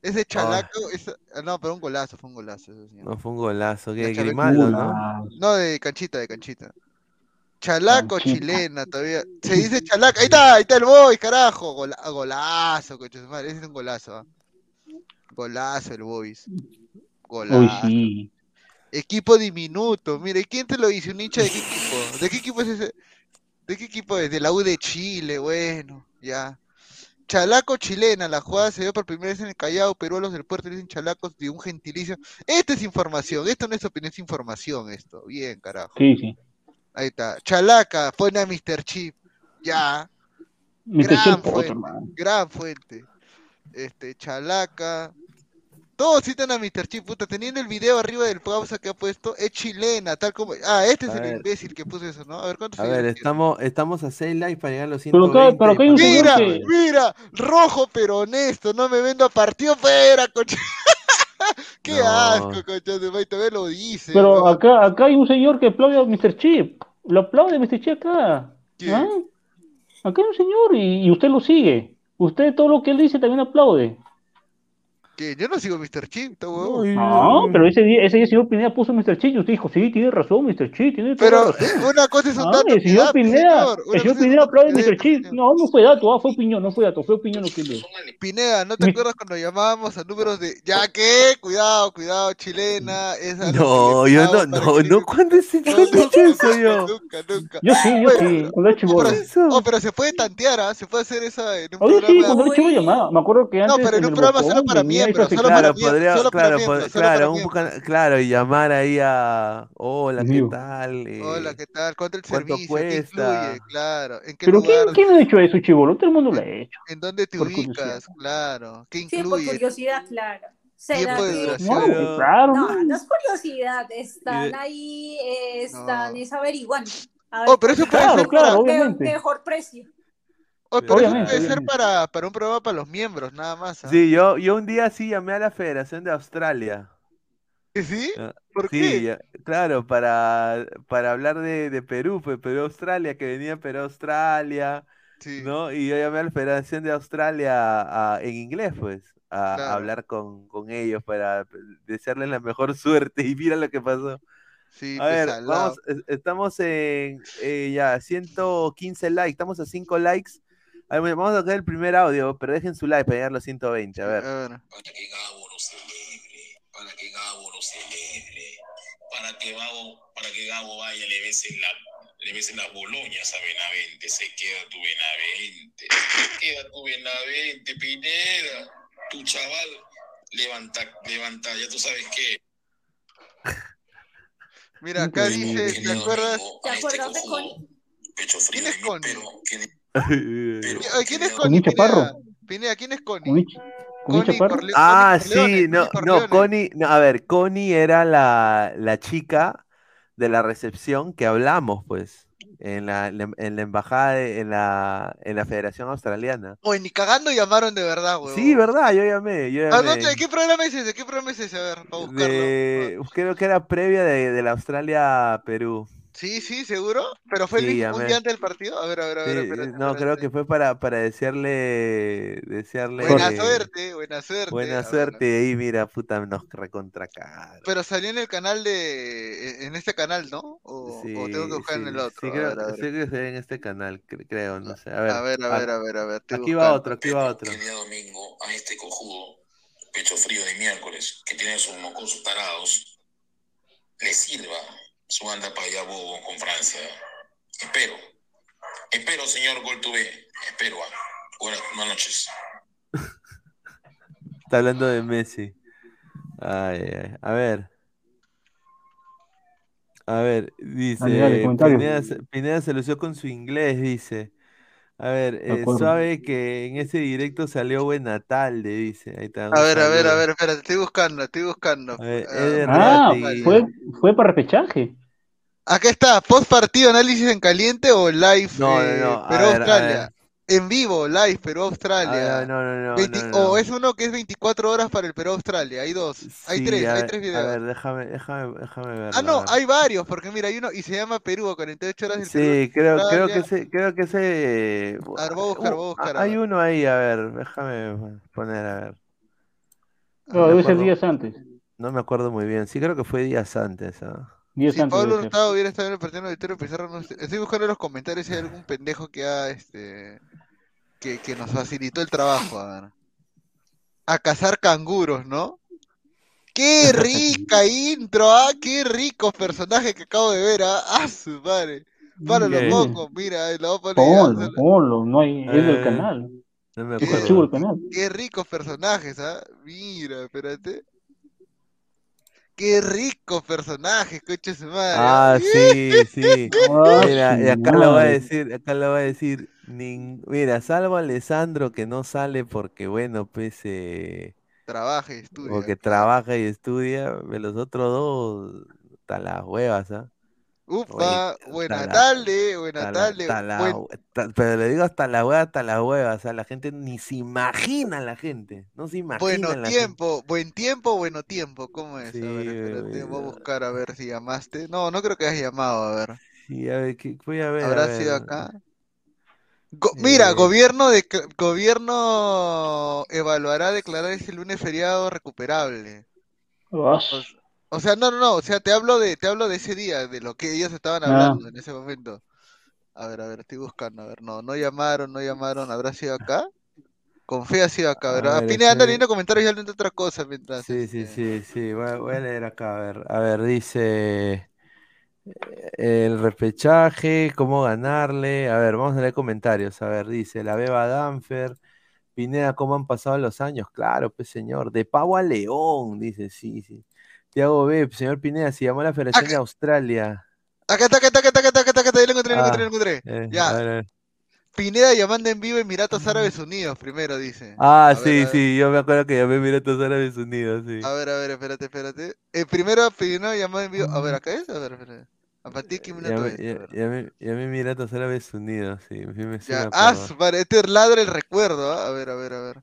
[SPEAKER 3] Ese chalaco, esa- ah, no, pero un golazo, fue un golazo. eso sí.
[SPEAKER 6] No fue un golazo, que
[SPEAKER 3] chalaca-
[SPEAKER 6] Grimaldo, ¿no?
[SPEAKER 8] Ah,
[SPEAKER 3] No, de canchita, de canchita. Chalaco chilena, todavía. Se dice chalaca. Ahí está, ahí está el boy, carajo. Gola- golazo, coche. Ese es un golazo. ¿ah? Golazo el boys.
[SPEAKER 8] Uy,
[SPEAKER 3] Golazo.
[SPEAKER 8] sí.
[SPEAKER 3] Equipo diminuto. Mira, ¿y quién te lo dice? ¿Un hincha de qué equipo? ¿De qué equipo es ese? ¿De qué equipo es? De la U de Chile, bueno, ya. Chalaco chilena, la jugada se dio por primera vez en el Callao, Perú a los del puerto le dicen chalacos de un gentilicio. Esta es información, esto no es opinión, es información esto. Bien, carajo.
[SPEAKER 8] Sí, sí.
[SPEAKER 3] Ahí está. Chalaca, pone a Mr. Chip. Ya.
[SPEAKER 8] Mr.
[SPEAKER 3] Gran
[SPEAKER 8] Chip,
[SPEAKER 3] fuente.
[SPEAKER 8] otro.
[SPEAKER 3] Gran fuente. Este, Chalaca. Todos citan a Mr. Chip, puta, teniendo el video arriba del pausa que ha puesto, es chilena, tal como. Ah, este es
[SPEAKER 6] A
[SPEAKER 3] el
[SPEAKER 6] ver.
[SPEAKER 3] imbécil que puso eso, ¿no? A ver cuántos
[SPEAKER 6] A ver, estamos, estamos a 6 likes para llegar a los
[SPEAKER 8] Pero
[SPEAKER 6] 120.
[SPEAKER 8] acá- pero acá hay un señor
[SPEAKER 3] Mira,
[SPEAKER 8] que-
[SPEAKER 3] mira, rojo pero honesto, no me vendo a partido fuera, coche. Qué
[SPEAKER 6] No.
[SPEAKER 3] asco, coche, de lo dice.
[SPEAKER 8] Pero acá, acá hay un señor que aplaude a Mr. Chip. Lo aplaude Mr. Chip acá. ¿Ah? Acá hay un señor y, y usted lo sigue. Usted todo lo que él dice también aplaude.
[SPEAKER 3] ¿Qué? Yo no sigo a Mr. Chip, está huevón.
[SPEAKER 8] No, pero ese día, ese día el señor Pineda puso Mr. Chip y usted dijo, sí, tiene razón, Mr. Chip, tiene
[SPEAKER 3] Pero
[SPEAKER 8] razón.
[SPEAKER 3] una cosa es un dato
[SPEAKER 8] el
[SPEAKER 3] que
[SPEAKER 8] señor
[SPEAKER 3] da,
[SPEAKER 8] Pineda, el señor
[SPEAKER 3] es
[SPEAKER 8] Pineda aplaude Mr. Chip. No, no fue dato, ah, fue opinión, no fue dato, fue opinión lo que.
[SPEAKER 3] Pineda, ¿no te
[SPEAKER 8] Mi-
[SPEAKER 3] acuerdas cuando llamábamos a números de ya que, cuidado, cuidado, chilena? Esa
[SPEAKER 6] No, yo no, no, no, ¿cuándo es
[SPEAKER 3] No,
[SPEAKER 6] ¿cuándo he
[SPEAKER 3] no,
[SPEAKER 6] eso yo?
[SPEAKER 3] Nunca, nunca.
[SPEAKER 8] Yo sí, yo sí, cuando era
[SPEAKER 3] Oh, pero, oh, pero se puede tantear, ¿ah? Se puede hacer esa en un
[SPEAKER 8] Oye, sí,
[SPEAKER 3] programa.
[SPEAKER 8] cuando era chibolo llamaba. Me acuerdo que
[SPEAKER 3] No,
[SPEAKER 8] antes
[SPEAKER 3] pero en un
[SPEAKER 8] el
[SPEAKER 3] programa solo para
[SPEAKER 8] venía sección.
[SPEAKER 3] para
[SPEAKER 6] Claro, podría,
[SPEAKER 3] solo para
[SPEAKER 6] claro,
[SPEAKER 3] miembros,
[SPEAKER 6] pod-
[SPEAKER 3] solo para
[SPEAKER 6] claro, un claro, y llamar ahí a, hola, ¿qué tal? Eh,
[SPEAKER 3] Hola, ¿qué tal? ¿Cuánto el
[SPEAKER 6] ¿Cuánto
[SPEAKER 3] servicio? ¿Qué
[SPEAKER 6] cuesta?
[SPEAKER 3] incluye? Claro. ¿En qué
[SPEAKER 8] Pero
[SPEAKER 3] lugar?
[SPEAKER 8] ¿quién, quién ha hecho eso, chibolo? Todo el mundo lo ha hecho.
[SPEAKER 3] ¿En dónde te
[SPEAKER 8] Por
[SPEAKER 3] ubicas?
[SPEAKER 8] curiosidad.
[SPEAKER 3] Claro. ¿Qué
[SPEAKER 7] Sí, por
[SPEAKER 3] incluye?
[SPEAKER 7] curiosidad, claro. ¿Será que-.
[SPEAKER 8] No, claro.
[SPEAKER 7] No, no es curiosidad, están ahí, eh, están
[SPEAKER 3] No.
[SPEAKER 7] es averiguando. Ver
[SPEAKER 3] Oh, pero eso puede
[SPEAKER 7] es
[SPEAKER 8] Claro,
[SPEAKER 3] ser
[SPEAKER 8] claro, obviamente.
[SPEAKER 7] mejor precio.
[SPEAKER 3] Oh, pero eso
[SPEAKER 8] Obviamente,
[SPEAKER 3] puede ser para, para un programa para los miembros, nada más. ¿ah?
[SPEAKER 6] Sí, yo, yo un día sí llamé a la Federación de Australia.
[SPEAKER 3] ¿Sí?
[SPEAKER 6] Ah,
[SPEAKER 3] ¿Por
[SPEAKER 6] Sí,
[SPEAKER 3] qué?
[SPEAKER 6] ya- claro, para, para hablar de, de Perú, pues Perú-Australia, que venía Perú-Australia,
[SPEAKER 3] Sí.
[SPEAKER 6] ¿no? Y yo llamé a la Federación de Australia a- en inglés, pues, a, hablar con, con ellos para desearles la mejor suerte y mira lo que pasó.
[SPEAKER 3] Sí,
[SPEAKER 6] A ver, vamos, es- estamos en eh, ya 115 likes, estamos a 5 likes. A ver, vamos a tocar el primer audio, pero dejen su like para llegar a los 120, a ver.
[SPEAKER 3] A ver.
[SPEAKER 9] para que Gabo lo celebre, para que Gabo lo celebre, para que Gabo, para que Gabo vaya le besen la, le besen las boloñas a Benavente, se queda tu Benavente, se queda tu Benavente, Pineda, tu chaval, levanta, levanta, ya tú sabes qué.
[SPEAKER 3] Mira, acá dice, ¿te acuerdas?
[SPEAKER 7] ¿Te acuerdas de Connie?
[SPEAKER 9] Pecho
[SPEAKER 3] ¿Quién
[SPEAKER 9] frío
[SPEAKER 3] es Connie? ¿Quién es
[SPEAKER 8] ¿Con
[SPEAKER 3] Connie?
[SPEAKER 8] chaparro?
[SPEAKER 3] Pineda, Pineda, ¿quién es
[SPEAKER 8] Con
[SPEAKER 3] Connie?
[SPEAKER 8] un, ch- ¿Con Connie Chaparro? Corle
[SPEAKER 6] ah, sí, no, no, Connie, no, a ver, Connie era la, la chica de la recepción que hablamos, pues en la, en la embajada, en, la, en la Federación Australiana.
[SPEAKER 3] Oye, ni cagando llamaron de verdad, güey.
[SPEAKER 6] Sí, verdad, yo llamé. Yo
[SPEAKER 3] llamé. ¿De qué programa es ese? ¿Qué programa es ese? A ver, para buscarlo.
[SPEAKER 6] creo que era previa de, de la Australia-Perú.
[SPEAKER 3] Sí, sí, seguro. Pero fue el mismo, un día antes del partido. A ver, a ver, a ver.
[SPEAKER 6] no, creo que fue para, para desearle, desearle.
[SPEAKER 3] Buena suerte, buena suerte.
[SPEAKER 6] Buena suerte. Y mira, puta, nos recontracagaron.
[SPEAKER 3] Pero salió en el canal de. En este canal, ¿no? O, tengo que buscar en el otro.
[SPEAKER 6] Sí, creo, que se en este canal, creo, no sé. A ver,
[SPEAKER 3] a ver, a ver, a ver. A ver
[SPEAKER 6] aquí va otro, aquí va otro.
[SPEAKER 9] El día domingo a este cojudo, pecho frío de miércoles, que tiene sus mocosos tarados, le sirva su anda para allá bobo con Francia. Espero. Espero, señor Goltube. Espero. Ah. Buenas, noches.
[SPEAKER 6] Está hablando de Messi. Ay, ay. A ver. A ver, dice. Pineda, se lució con su inglés, dice. A ver, eh, sabe que en ese directo salió buen Natal, le dice. Ahí está,
[SPEAKER 3] a ver, a ver, a ver, espérate, estoy buscando, estoy buscando.
[SPEAKER 8] ah, fue, fue para repechaje.
[SPEAKER 3] Acá está, post partido, análisis en caliente o live no, no, no. Perú Australia. En vivo, live, Perú Australia.
[SPEAKER 6] no, no, no,
[SPEAKER 3] O es uno que es 24 horas para el Perú Australia. Hay dos, hay tres, hay tres videos.
[SPEAKER 6] A ver, déjame, déjame, déjame ver.
[SPEAKER 3] Ah, no, hay varios, porque mira, hay uno y se llama Perú, 48 horas del
[SPEAKER 6] Sí, creo, creo que ese, creo que ese.
[SPEAKER 3] A ver, voy a buscar, voy a buscar.
[SPEAKER 6] hay uno ahí, a ver, déjame poner, a ver.
[SPEAKER 8] No, debe ser días antes.
[SPEAKER 6] No me acuerdo muy bien. Sí, creo que fue días antes. ¿ah?
[SPEAKER 3] Si Pablo Hurtado hubiera estado en el partido de Vittorio Pizarro, no estoy buscando en los comentarios si hay algún pendejo que ha este que, que nos facilitó el trabajo, a ver. A cazar canguros, ¿no? ¡Qué rica intro! ¡Ah! ¡Qué rico personaje que acabo de ver! ¡Ah! ¡Ah, su madre! Para los mocos, mira, eh, lo voy a
[SPEAKER 8] poner. Ponlo, no hay, es del eh, canal.
[SPEAKER 6] No me acuerdo.
[SPEAKER 8] el canal.
[SPEAKER 3] Qué ricos personajes, ¿ah? Mira, espérate. Qué rico personaje, coche su madre.
[SPEAKER 6] Ah, sí, sí. Mira, y acá lo voy a decir, acá lo voy a decir. Mira, salvo a Alessandro que no sale porque, bueno, pues. Eh...
[SPEAKER 3] Trabaja y estudia.
[SPEAKER 6] Porque trabaja y estudia. Los otros dos, están las huevas, ¿ah?
[SPEAKER 3] Ufa, buena tarde, buena tarde.
[SPEAKER 6] pero le digo hasta la hueva, hasta la hueva. O sea, la gente ni se imagina la gente. No se imagina.
[SPEAKER 3] Bueno tiempo, buen tiempo, bueno tiempo. ¿Cómo es? a ver, espérate, voy a buscar a ver si llamaste. No, no creo que hayas llamado, a ver.
[SPEAKER 6] Sí, a ver, voy a ver.
[SPEAKER 3] ¿Habrá sido acá? mira, eh, gobierno de gobierno evaluará declarar ese lunes feriado recuperable. O sea, no, no, no, o sea, te hablo de, te hablo de ese día, de lo que ellos estaban ah. hablando en ese momento. A ver, a ver, estoy buscando, a ver, no, no llamaron, no llamaron, ¿habrá sido acá? Con fe ha sido acá, ¿verdad? Pine anda leyendo comentarios y hablando de otra cosa mientras.
[SPEAKER 6] Sí, sí, este sí, sí, voy a, leer acá, a ver, a ver, dice eh, el repechaje, cómo ganarle, a ver, vamos a leer comentarios, a ver, dice la Beba Danfer, Pineda, ¿cómo han pasado los años? Claro, pues señor, de pavo a león, dice, sí, sí. Tiago B, señor Pineda, se llamó la Federación de Australia.
[SPEAKER 3] Acá está, acá está, acá está, acá está, acá está, ya lo encontré, lo encontré, lo encontré. Eh, ya. Pineda llamando en vivo Emiratos Árabes Unidos, primero dice.
[SPEAKER 6] Ah, sí, sí, yo me acuerdo que llamé Emiratos Árabes Unidos, sí.
[SPEAKER 3] A ver, a ver, espérate, espérate. El primero, Pineda llamó en vivo. A ver, acá es, a ver, espérate. A.
[SPEAKER 6] Llamé, Emiratos Árabes Unidos, sí. Me,
[SPEAKER 3] ya, ah, para este ladra el recuerdo, ¿ah? A ver, a ver, a ver.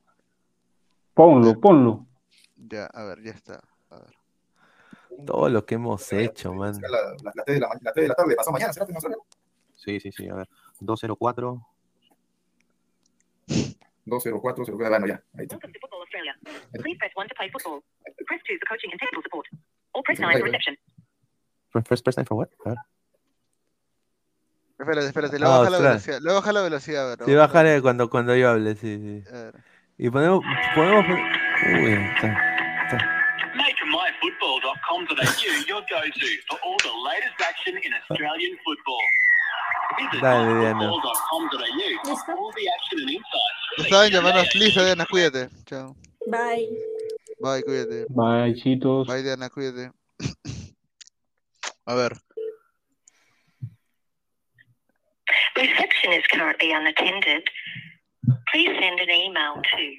[SPEAKER 8] Ponlo, ponlo.
[SPEAKER 3] Ya, a ver, ya está.
[SPEAKER 6] Todo lo que hemos hecho, man.
[SPEAKER 9] La, la, 3 de la, la 3 de la tarde, pasó mañana, ¿será que no
[SPEAKER 6] Sí, sí, sí, a ver. 204.
[SPEAKER 9] 204, se lo queda, bueno, ya. Ahí está.
[SPEAKER 6] Please press 1 to play football. Press 2 for coaching and technical support. Or press 9 for reception. Press, press 9 for what? A ver.
[SPEAKER 3] Espérate, espérate, le voy a bajar la velocidad. Le voy a bajar la velocidad.
[SPEAKER 6] Sí, bajaré cuando, cuando yo hable, sí, sí. Y ponemos, ponemos. Uy, está, está makeMyFootball.com.au, your go-to for all the latest action in Australian football. Visit Dale, Diana.
[SPEAKER 3] all the action and insights. Saben llamarnos. Listo, Diana, cuídate. Chao.
[SPEAKER 7] Bye.
[SPEAKER 3] Bye, cuídate.
[SPEAKER 8] Bye, chitos.
[SPEAKER 3] Bye, Diana, cuídate. A ver.
[SPEAKER 10] Reception is currently unattended. Please send an email to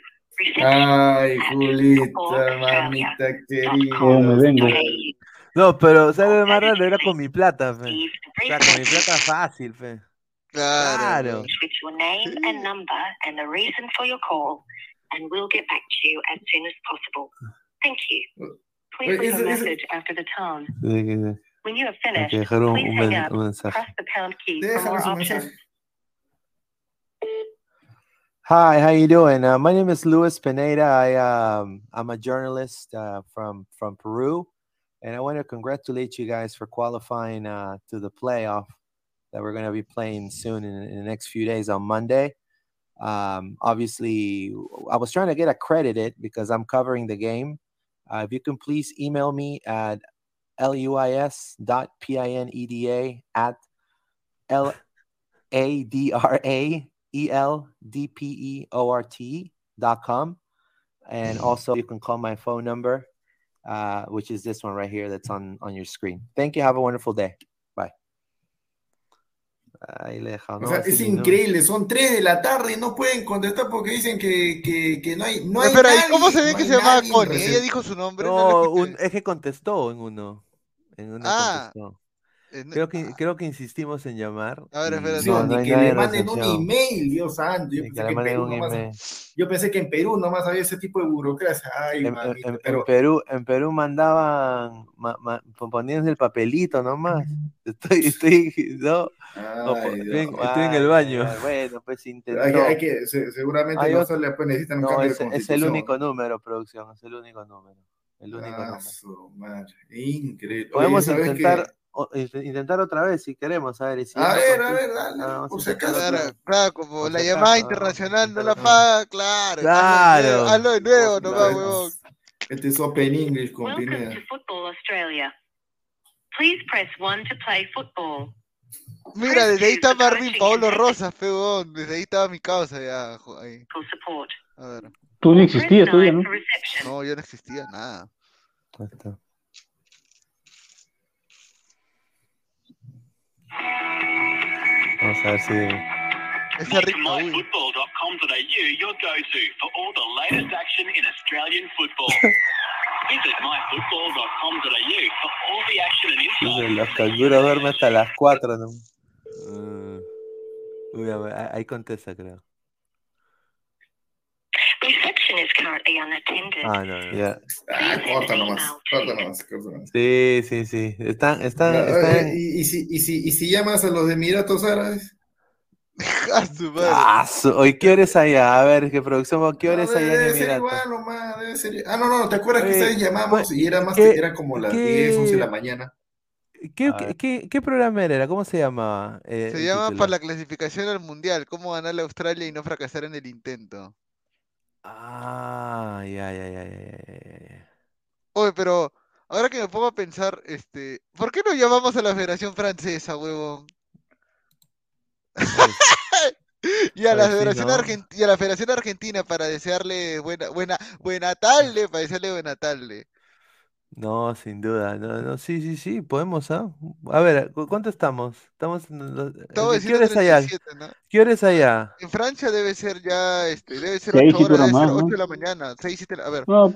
[SPEAKER 10] Ay, Julita, mamita querida.
[SPEAKER 8] Oh, me vengo.
[SPEAKER 6] No, pero ¿sabes lo más raro? Era con mi plata, fe. O sea, con mi plata fácil, fe.
[SPEAKER 3] Claro.
[SPEAKER 11] with your name and number and the reason for your call, and we'll get back to you as soon as possible. Thank you. Please
[SPEAKER 10] Wait,
[SPEAKER 11] leave
[SPEAKER 10] is
[SPEAKER 11] a
[SPEAKER 10] it- is it-
[SPEAKER 11] message after the tone.
[SPEAKER 2] Sí, que- que-
[SPEAKER 11] When you have
[SPEAKER 2] Hay que
[SPEAKER 11] finished,
[SPEAKER 2] dejar un, un mensaje.
[SPEAKER 11] Press the pound key for
[SPEAKER 10] Déjale
[SPEAKER 11] more
[SPEAKER 10] su mensaje.
[SPEAKER 6] Hi, how you doing? Uh, my name is Luis Pineda. I um, I'm a journalist uh, from from Peru, and I want to congratulate you guys for qualifying uh, to the playoff that we're going to be playing soon in, in the next few days on Monday. Um, obviously, I was trying to get accredited because I'm covering the game. Uh, if you can please email me at luis.pineda at l a d r a e l d p e o r t dot com, and also you can call my phone number, uh, which is this one right here that's on on your screen. Thank you. Have a wonderful day. Bye. Ahí le deja,
[SPEAKER 10] O sea, es increíble, son 3 de la tarde y no pueden contestar porque dicen que, que, que no hay, no hay
[SPEAKER 3] ¿y
[SPEAKER 10] nadie,
[SPEAKER 3] cómo se ve
[SPEAKER 10] no
[SPEAKER 3] que se llamaba Connie? Ella dijo su nombre. No,
[SPEAKER 6] No, un, es que contestó en uno. En uno
[SPEAKER 3] Ah,
[SPEAKER 6] contestó.
[SPEAKER 3] Eh, no-
[SPEAKER 6] Creo que, creo que insistimos en llamar.
[SPEAKER 3] A ver,
[SPEAKER 6] y
[SPEAKER 3] espérate.
[SPEAKER 6] no,
[SPEAKER 10] ni
[SPEAKER 6] no hay
[SPEAKER 10] que le
[SPEAKER 6] en
[SPEAKER 10] manden un email, Dios santo. Yo
[SPEAKER 6] que
[SPEAKER 10] pensé
[SPEAKER 6] le
[SPEAKER 10] que, en
[SPEAKER 6] manden
[SPEAKER 10] Perú
[SPEAKER 6] un
[SPEAKER 10] nomás,
[SPEAKER 6] email.
[SPEAKER 10] yo pensé que en Perú nomás había ese tipo de burocracia. Ay,
[SPEAKER 6] En, en-
[SPEAKER 10] mamita,
[SPEAKER 6] en- en
[SPEAKER 10] pero
[SPEAKER 6] Perú, en Perú mandaban, ma- ma- poniéndose el papelito nomás. Estoy, estoy, no,
[SPEAKER 10] Ay,
[SPEAKER 6] estoy, en- estoy en el
[SPEAKER 10] Ay,
[SPEAKER 6] baño.
[SPEAKER 10] ay, ay.
[SPEAKER 6] Bueno, pues
[SPEAKER 10] hay,
[SPEAKER 6] intentó.
[SPEAKER 10] que- hay que, se- seguramente
[SPEAKER 6] Hay
[SPEAKER 10] no
[SPEAKER 6] otro-
[SPEAKER 10] solo pues, necesitan un
[SPEAKER 6] No,
[SPEAKER 10] cambio
[SPEAKER 6] es,
[SPEAKER 10] de
[SPEAKER 6] es el único número, producción, es el único número. El único
[SPEAKER 10] Ah, madre, increíble. Oye,
[SPEAKER 6] Podemos
[SPEAKER 10] ¿sabes
[SPEAKER 6] intentar? O- int- intentar otra vez si queremos, a ver. si
[SPEAKER 10] A ver, a ver, dale,
[SPEAKER 6] ah,
[SPEAKER 10] por si acaso.
[SPEAKER 3] Claro, como
[SPEAKER 6] Por
[SPEAKER 3] la llamada internacional no la paga, claro.
[SPEAKER 6] Claro.
[SPEAKER 3] Hazlo de nuevo, no va,
[SPEAKER 10] Claro.
[SPEAKER 3] huevón.
[SPEAKER 10] Este es Open English con
[SPEAKER 11] Welcome
[SPEAKER 10] Pineda.
[SPEAKER 11] to Football Australia. Please press 1 to play football.
[SPEAKER 3] Mira, desde ahí está Marvin Paolo Rosas, peón. Desde ahí estaba mi causa ya. ahí. A ver.
[SPEAKER 8] Tú no existías todavía,
[SPEAKER 11] 9
[SPEAKER 8] ¿no?
[SPEAKER 3] No, yo no existía nada.
[SPEAKER 6] Ahí está. Vamos a ver si.
[SPEAKER 3] Ese Rick Raúl.
[SPEAKER 12] myfootball.com.au your go-to for all the latest action in Australian football. Visit myfootball.com.au for all the action and insight.
[SPEAKER 6] Dice, Los canguros duermen hasta las 4. ¿no? Mm. Uy, a ver, ahí- ahí contesta, creo.
[SPEAKER 11] Reception is currently unattended.
[SPEAKER 6] Ah, no, no. ya.
[SPEAKER 10] Ah, corta nomás, corta nomás, corta nomás.
[SPEAKER 6] Sí, sí, sí. Están, están,
[SPEAKER 10] Ya,
[SPEAKER 6] están.
[SPEAKER 10] eh, y, y si, y, si, y si llamas a los de Emiratos Árabes,
[SPEAKER 3] A su madre.
[SPEAKER 6] Ah, su- Hoy, ¿qué hora es allá? A ver, ¿qué producción? ¿Qué hora es
[SPEAKER 10] No,
[SPEAKER 6] allá
[SPEAKER 10] debe
[SPEAKER 6] en
[SPEAKER 10] ser igual nomás, debe ser. Ah, no, no, ¿te acuerdas que
[SPEAKER 6] Oye,
[SPEAKER 10] ustedes llamamos y era más
[SPEAKER 6] ¿qué-
[SPEAKER 10] era como las
[SPEAKER 6] qué-
[SPEAKER 10] 10, 11 de la mañana?
[SPEAKER 6] ¿Qué,
[SPEAKER 10] A
[SPEAKER 6] qué,
[SPEAKER 10] ver.
[SPEAKER 6] qué- qué programa era? ¿Cómo se llamaba? eh,
[SPEAKER 3] Se llama
[SPEAKER 6] título?
[SPEAKER 3] para la clasificación al mundial. ¿Cómo ganarle a Australia y no fracasar en el intento?
[SPEAKER 6] Ah, ya, ya, ya, ya, ya, ya, ya.
[SPEAKER 3] Oye, pero ahora que me pongo a pensar, este, ¿por qué no llamamos a la Federación Francesa, huevón? Y a la
[SPEAKER 6] Pues
[SPEAKER 3] Federación
[SPEAKER 6] ¿no?
[SPEAKER 3] Argent- y a la Federación Argentina para desearle buena, buena, buena tarde, para desearle buena tarde.
[SPEAKER 6] No, sin duda. No, no, sí, sí, sí, podemos, ¿ah? A ver, ¿cu- ¿cuánto estamos? Estamos en los-
[SPEAKER 3] Estaba
[SPEAKER 6] ¿Qué hora es allá?
[SPEAKER 3] 37, ¿no?
[SPEAKER 6] ¿Qué hora es allá?
[SPEAKER 3] En Francia debe ser ya, este, debe ser
[SPEAKER 8] Seis,
[SPEAKER 3] 8
[SPEAKER 8] siete
[SPEAKER 3] horas,
[SPEAKER 8] horas
[SPEAKER 3] debe ser
[SPEAKER 8] más,
[SPEAKER 3] 8
[SPEAKER 8] ¿no?
[SPEAKER 3] de la mañana, 6, 7, a ver.
[SPEAKER 8] No,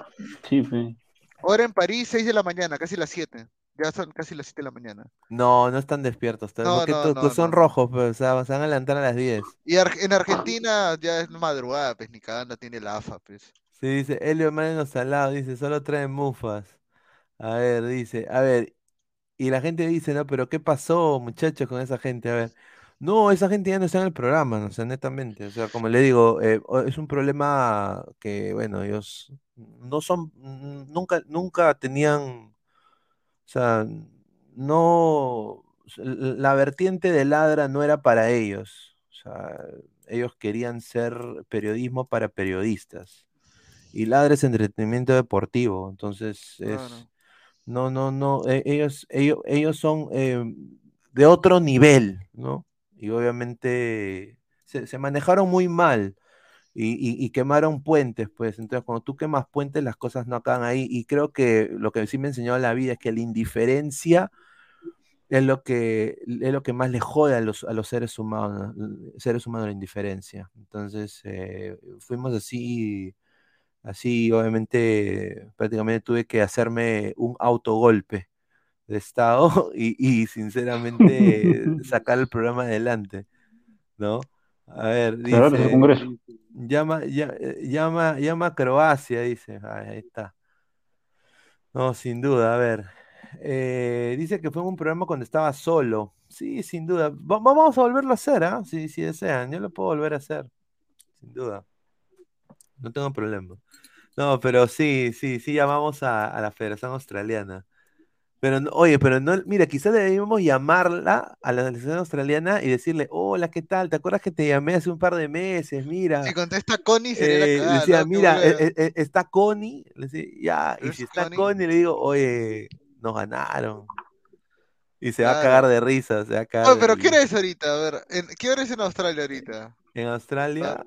[SPEAKER 8] sí, fe.
[SPEAKER 3] Ahora en París, 6 de la mañana, casi las 7. Ya son casi las 7 de la mañana.
[SPEAKER 6] No, no están despiertos. todavía,
[SPEAKER 3] No,
[SPEAKER 6] porque
[SPEAKER 3] no,
[SPEAKER 6] to-
[SPEAKER 3] no,
[SPEAKER 6] pues son
[SPEAKER 3] no.
[SPEAKER 6] rojos, pues, o sea, se van a levantar a las 10.
[SPEAKER 3] Y Ar- en Argentina ya es madrugada, pues ni cagando tiene la AFA, pues.
[SPEAKER 6] Sí, dice, Elio Moreno Salado, dice, solo traen mufas. A ver, dice, a ver, y la gente dice, no, pero ¿qué pasó, muchachos, con esa gente? A ver, no, esa gente ya no está en el programa, no, sea, netamente, o sea, como le digo, eh, es un problema que, bueno, ellos no son, nunca, nunca tenían, o sea, no, la vertiente de ladra no era para ellos, o sea, ellos querían ser periodismo para periodistas. Y ladra es entretenimiento deportivo, entonces es. No, no, no, e- ellos, ellos, ellos son eh, de otro nivel, ¿no? Y obviamente se, se manejaron muy mal y, quemaron puentes, pues. Entonces, cuando tú quemas puentes, las cosas no acaban ahí. Y creo que lo que sí me enseñó la vida es que la indiferencia es lo que, es lo que más le jode a los, a los seres humanos, seres humanos la indiferencia. Entonces, eh, fuimos así Así, obviamente, prácticamente tuve que hacerme un autogolpe de estado y, y sinceramente sacar el programa adelante, ¿no? A ver,
[SPEAKER 8] el
[SPEAKER 6] dice,
[SPEAKER 8] Congreso.
[SPEAKER 6] llama, ya- eh, llama, llama a Croacia, dice, Ay, ahí está. No, sin duda, a ver. Eh, dice que fue un programa cuando estaba solo. Sí, sin duda. Va- vamos a volverlo a hacer, ¿ah? Si, si desean, yo lo puedo volver a hacer, sin duda. No tengo problema. No, pero sí, sí, sí llamamos a, a la Federación Australiana. Pero, no- oye, pero no, mira, quizás debíamos llamarla a la Federación Australiana y decirle, hola, ¿qué tal? ¿Te acuerdas que te llamé hace un par de meses? Mira.
[SPEAKER 3] Si contesta Connie sería
[SPEAKER 6] Eh, decía, mira, eh, eh, está Connie, le decía, ya, y si está Connie, le digo, oye, nos ganaron. Y se va a cagar de risa, se va a cagar
[SPEAKER 3] pero ¿qué hora es ahorita? A ver, ¿en- ¿qué hora es en Australia ahorita?
[SPEAKER 6] En Australia,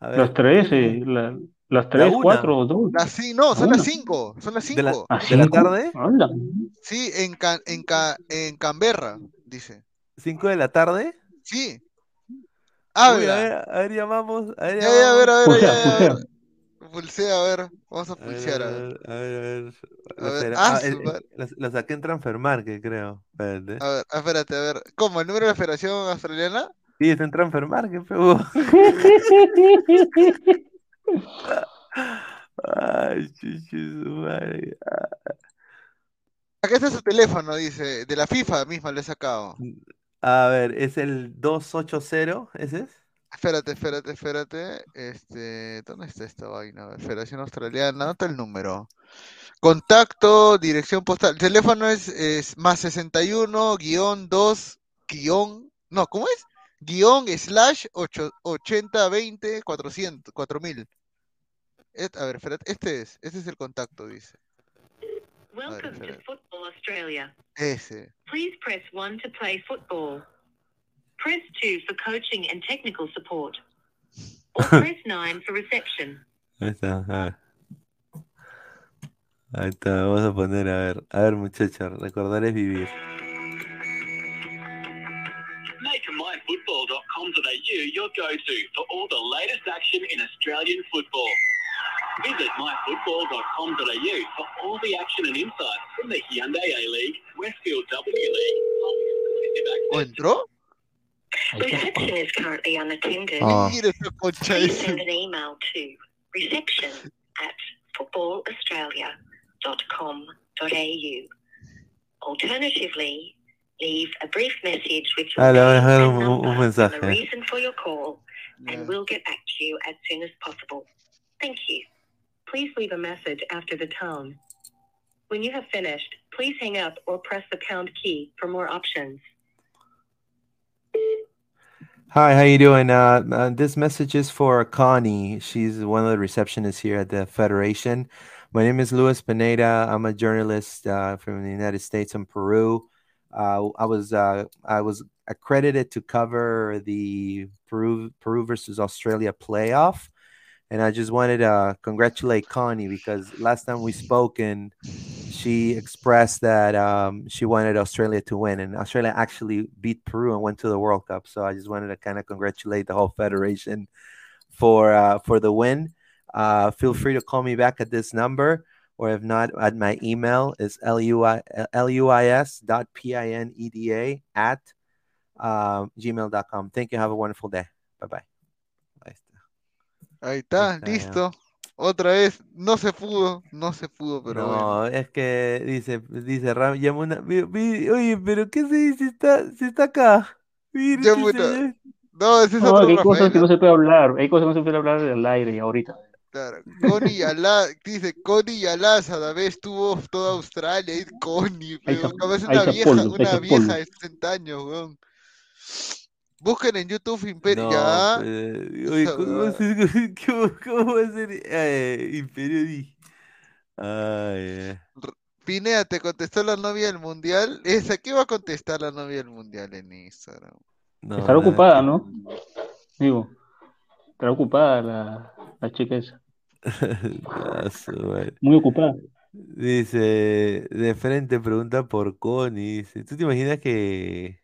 [SPEAKER 6] a ver,
[SPEAKER 8] Las tres, eh, la- las
[SPEAKER 6] La
[SPEAKER 8] tres,
[SPEAKER 6] una.
[SPEAKER 8] cuatro, dos.
[SPEAKER 3] Las ci- no,
[SPEAKER 8] La
[SPEAKER 3] son las
[SPEAKER 8] una.
[SPEAKER 3] 5, son las
[SPEAKER 6] de la,
[SPEAKER 3] 5.
[SPEAKER 8] ¿A
[SPEAKER 6] de la
[SPEAKER 8] cinco?
[SPEAKER 6] tarde,
[SPEAKER 8] Hala.
[SPEAKER 3] Sí, en, Ca- en, Ca- en Canberra, dice.
[SPEAKER 6] 5 de la tarde.
[SPEAKER 3] Sí.
[SPEAKER 6] Uy, a ver, a ver, llamamos, a ver,
[SPEAKER 3] Ya, ya, a ver, a ver,
[SPEAKER 8] Pulsea,
[SPEAKER 3] ya, ya, a ver.
[SPEAKER 8] pulsea.
[SPEAKER 3] Pulsea, a ver. Vamos a pulsear,
[SPEAKER 6] a
[SPEAKER 3] ver.
[SPEAKER 6] a ver, a ver.
[SPEAKER 3] A
[SPEAKER 6] La
[SPEAKER 3] ver,
[SPEAKER 6] federa-
[SPEAKER 3] ah,
[SPEAKER 6] ah,
[SPEAKER 3] madre.
[SPEAKER 6] la, la saqué en Transfermarket, creo. Espérate.
[SPEAKER 3] A ver, espérate, a ver. ¿Cómo? ¿El número de la Federación Australiana?
[SPEAKER 6] Sí, está en Transfermarket, pero. Ay, chuchu, madre.
[SPEAKER 3] Acá está su teléfono, dice. De la FIFA misma lo he sacado.
[SPEAKER 6] A ver, es el 280, ¿ese es?
[SPEAKER 3] Espérate, espérate, espérate. Este, ¿dónde está esta vaina? A ver, Federación Australiana, anota el número. Contacto, dirección postal. El teléfono es, es más 61 guion 2 guion. No, ¿cómo es? Guión slash 8, 80 20 400 4000. Et- a ver, espérate, este es, este es el contacto, dice.
[SPEAKER 11] Welcome to
[SPEAKER 3] espera.
[SPEAKER 11] Football Australia.
[SPEAKER 3] Ese.
[SPEAKER 11] Please press 1 to play football. Press 2 for coaching and technical support. Or press 9 for reception.
[SPEAKER 6] Ahí está, a ver. Ahí está, vamos a poner, a ver, a ver muchachos, recordar es vivir.
[SPEAKER 12] Make myfootball.com.au your go-to for all the latest action in Australian football. Visit myfootball.com.au for all the action and insights from the Hyundai A-League, Westfield W League.
[SPEAKER 3] ¿O entró?
[SPEAKER 11] Reception is currently unattended.
[SPEAKER 3] Mira esa concha
[SPEAKER 11] Please
[SPEAKER 3] esa.
[SPEAKER 11] send an email to reception at footbalaustralia.com.au. Alternatively, leave a brief message with your
[SPEAKER 6] le a
[SPEAKER 11] name
[SPEAKER 6] dejar
[SPEAKER 11] and
[SPEAKER 6] un, un-
[SPEAKER 11] number
[SPEAKER 6] un
[SPEAKER 11] and the reason for your call, and we'll get back to you as soon as possible. Thank you.
[SPEAKER 13] Please leave a message after the tone. When you have finished, please hang up or press the pound key for more options.
[SPEAKER 6] Hi, how you doing? Uh, uh, this message is for Connie. She's one of the receptionists here at the Federation. My name is Luis Pineda. I'm a journalist uh, from the United States and Peru. Uh, I was uh, I was accredited to cover the Peru Peru versus Australia playoff, and I just wanted to congratulate Connie because last time we spoke and she expressed that um, she wanted Australia to win, and Australia actually beat Peru and went to the World Cup. So I just wanted to kind of congratulate the whole federation for uh, for the win. Uh, feel free to call me back at this number, or if not, at my email is lui luis dot pineda at um, gmail.com. Thank you. Have a wonderful day. Bye bye.
[SPEAKER 3] Ahí está,
[SPEAKER 6] está, ya.
[SPEAKER 3] listo. Otra vez, no se pudo, no se pudo, pero bueno.
[SPEAKER 6] No, es que dice, dice Ram, llama una, vi- vi- oye, pero ¿qué se dice? Está, si está acá. Mira
[SPEAKER 3] Ya,
[SPEAKER 6] este
[SPEAKER 3] puta. No, ese es
[SPEAKER 8] No,
[SPEAKER 3] otro
[SPEAKER 8] que hay cosas
[SPEAKER 3] Rafael.
[SPEAKER 8] que no se puede hablar, hay cosas que no se puede hablar del aire y ahorita.
[SPEAKER 3] Claro, Connie Yala, dice Connie Yalaza, la vez estuvo toda Australia, y Connie, pero una
[SPEAKER 8] está
[SPEAKER 3] vieja, una vieja de 60 años, weón. Busquen en YouTube Imperio,
[SPEAKER 6] No,
[SPEAKER 3] ya.
[SPEAKER 6] pues, oye, ¿cómo, cómo- cómo va a ser eh, Imperio Di? Ay, eh.
[SPEAKER 3] Pinea, ¿te contestó la novia del mundial? Esa, ¿qué va a contestar la novia del mundial en Instagram?
[SPEAKER 6] No,
[SPEAKER 8] Estará ocupada, ¿no? Digo, estará ocupada la, la chica esa. Muy ocupada.
[SPEAKER 6] Dice, de frente pregunta por Connie. Dice, ¿tú te imaginas que,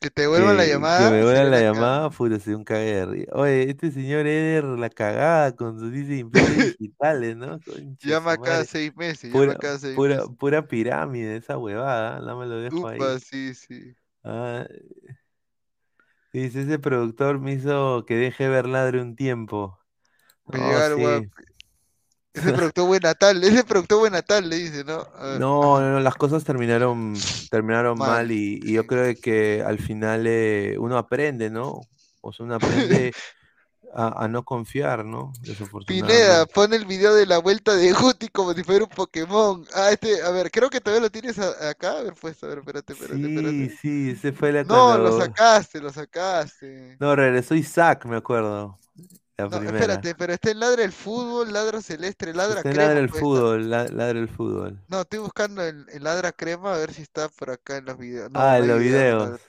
[SPEAKER 3] Que te vuelva la llamada.
[SPEAKER 6] que me vuelva la
[SPEAKER 3] la
[SPEAKER 6] llamada, puta, sería un cague. Oye, este señor Eder la cagada con sus dice imperios digitales, ¿no? Concha
[SPEAKER 3] Llama
[SPEAKER 6] su
[SPEAKER 3] cada
[SPEAKER 6] madre.
[SPEAKER 3] seis meses,
[SPEAKER 6] Pura,
[SPEAKER 3] llama cada seis
[SPEAKER 6] pura,
[SPEAKER 3] meses.
[SPEAKER 6] pura pirámide, esa huevada, no me lo dejo ahí.
[SPEAKER 3] Upa, sí, sí.
[SPEAKER 6] Ah, dice, ese productor me hizo que deje ver ladre un tiempo.
[SPEAKER 3] Me llegaron,
[SPEAKER 6] sí.
[SPEAKER 3] Ese productor buen natal, ese productor buen natal, le dice, ¿no?
[SPEAKER 6] No, no, no, las cosas terminaron, terminaron
[SPEAKER 3] Mal,
[SPEAKER 6] mal y, y yo creo que al final eh, uno aprende, ¿no? O sea, uno aprende a, a no confiar, ¿no?
[SPEAKER 3] Pineda, pon el video de la vuelta de Guti como si fuera un Pokémon. Ah, este, a ver, creo que todavía lo tienes a- acá. A ver, pues, a ver, espérate, espérate,
[SPEAKER 6] Sí,
[SPEAKER 3] espérate.
[SPEAKER 6] sí, ese fue la
[SPEAKER 3] No, lo sacaste, lo sacaste.
[SPEAKER 6] No, regresó Isaac, me acuerdo, la
[SPEAKER 3] No, espérate, pero está en Ladra el Fútbol, Ladra Celeste, Ladra
[SPEAKER 6] Está en
[SPEAKER 3] Crema.
[SPEAKER 6] ladra el
[SPEAKER 3] pues,
[SPEAKER 6] fútbol, la- ladra el fútbol.
[SPEAKER 3] No, estoy buscando el, el Ladra Crema a ver si está por acá en los videos. No,
[SPEAKER 6] Ah, en los
[SPEAKER 3] video de
[SPEAKER 6] videos.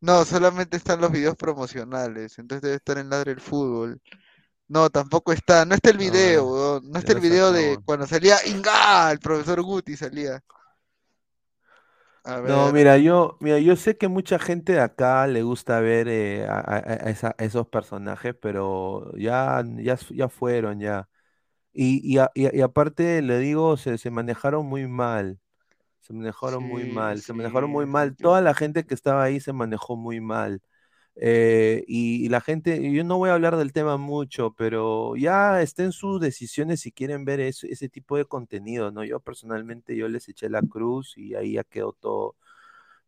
[SPEAKER 3] No, solamente están los videos promocionales. Entonces debe estar en Ladra el Fútbol. No, tampoco está. No está el video,
[SPEAKER 6] Ah,
[SPEAKER 3] weón, No está el video de cuando salía Inga, el profesor Guti salía. A
[SPEAKER 6] No, mira, yo, mira, yo sé que mucha gente de acá le gusta ver eh, a, a- a esa- a esos personajes, pero ya, ya, ya fueron, ya. Y, y, a- y y aparte, le digo, se, se manejaron muy mal. Se manejaron muy
[SPEAKER 3] Sí,
[SPEAKER 6] mal, se
[SPEAKER 3] sí,
[SPEAKER 6] manejaron muy mal. Toda la gente que estaba ahí se manejó muy mal. Eh, y, y la gente, yo no voy a hablar del tema mucho, pero ya está en sus decisiones si quieren ver eso- ese tipo de contenido, ¿no? Yo personalmente, yo les eché la cruz y ahí ya quedó todo.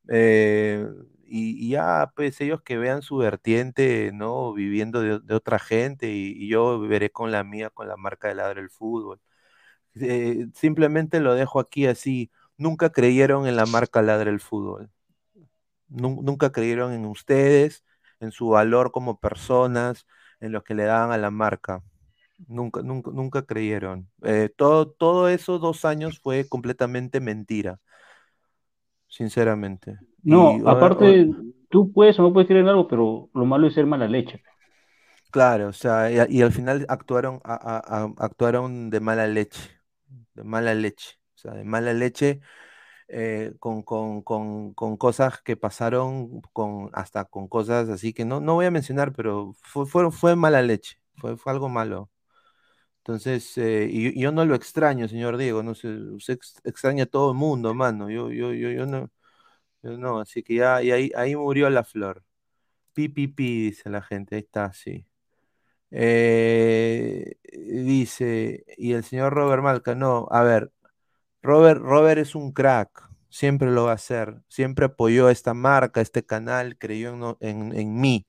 [SPEAKER 6] Eh, y, y ya, pues ellos que vean su vertiente, ¿no? Viviendo de, de otra gente y, y yo veré con la mía, con la marca de Ladra el Fútbol. Eh, simplemente lo dejo aquí así. Nunca creyeron en la marca Ladra el Fútbol. Nun- nunca creyeron en ustedes, en su valor como personas, en lo que le daban a la marca. Nunca, nunca, nunca creyeron. Eh, todo, todo eso dos años fue completamente mentira, sinceramente.
[SPEAKER 8] No,
[SPEAKER 6] Y,
[SPEAKER 8] aparte,
[SPEAKER 6] o-
[SPEAKER 8] tú puedes o no puedes creer en algo, pero lo malo es ser mala leche.
[SPEAKER 6] claro, o sea, y, al final actuaron, a- a- a- actuaron de mala leche, de mala leche, o sea, de mala leche. eh, con, con, con, con cosas que pasaron, con, hasta con cosas así que no, no voy a mencionar, pero fue, fue, fue mala leche, fue, fue algo malo. Entonces, eh, y, yo no lo extraño, señor Diego, no sé, usted ex- extraña a todo el mundo, mano, yo, yo, yo, yo no, yo no, así que ya, y ahí, ahí murió la flor. Pi, pi, pi, dice la gente, ahí está, sí. Eh, dice, y el señor Robert Malca, no, a ver, Robert, Robert es un crack, siempre lo va a hacer, siempre apoyó esta marca, este canal, creyó en, en- en mí,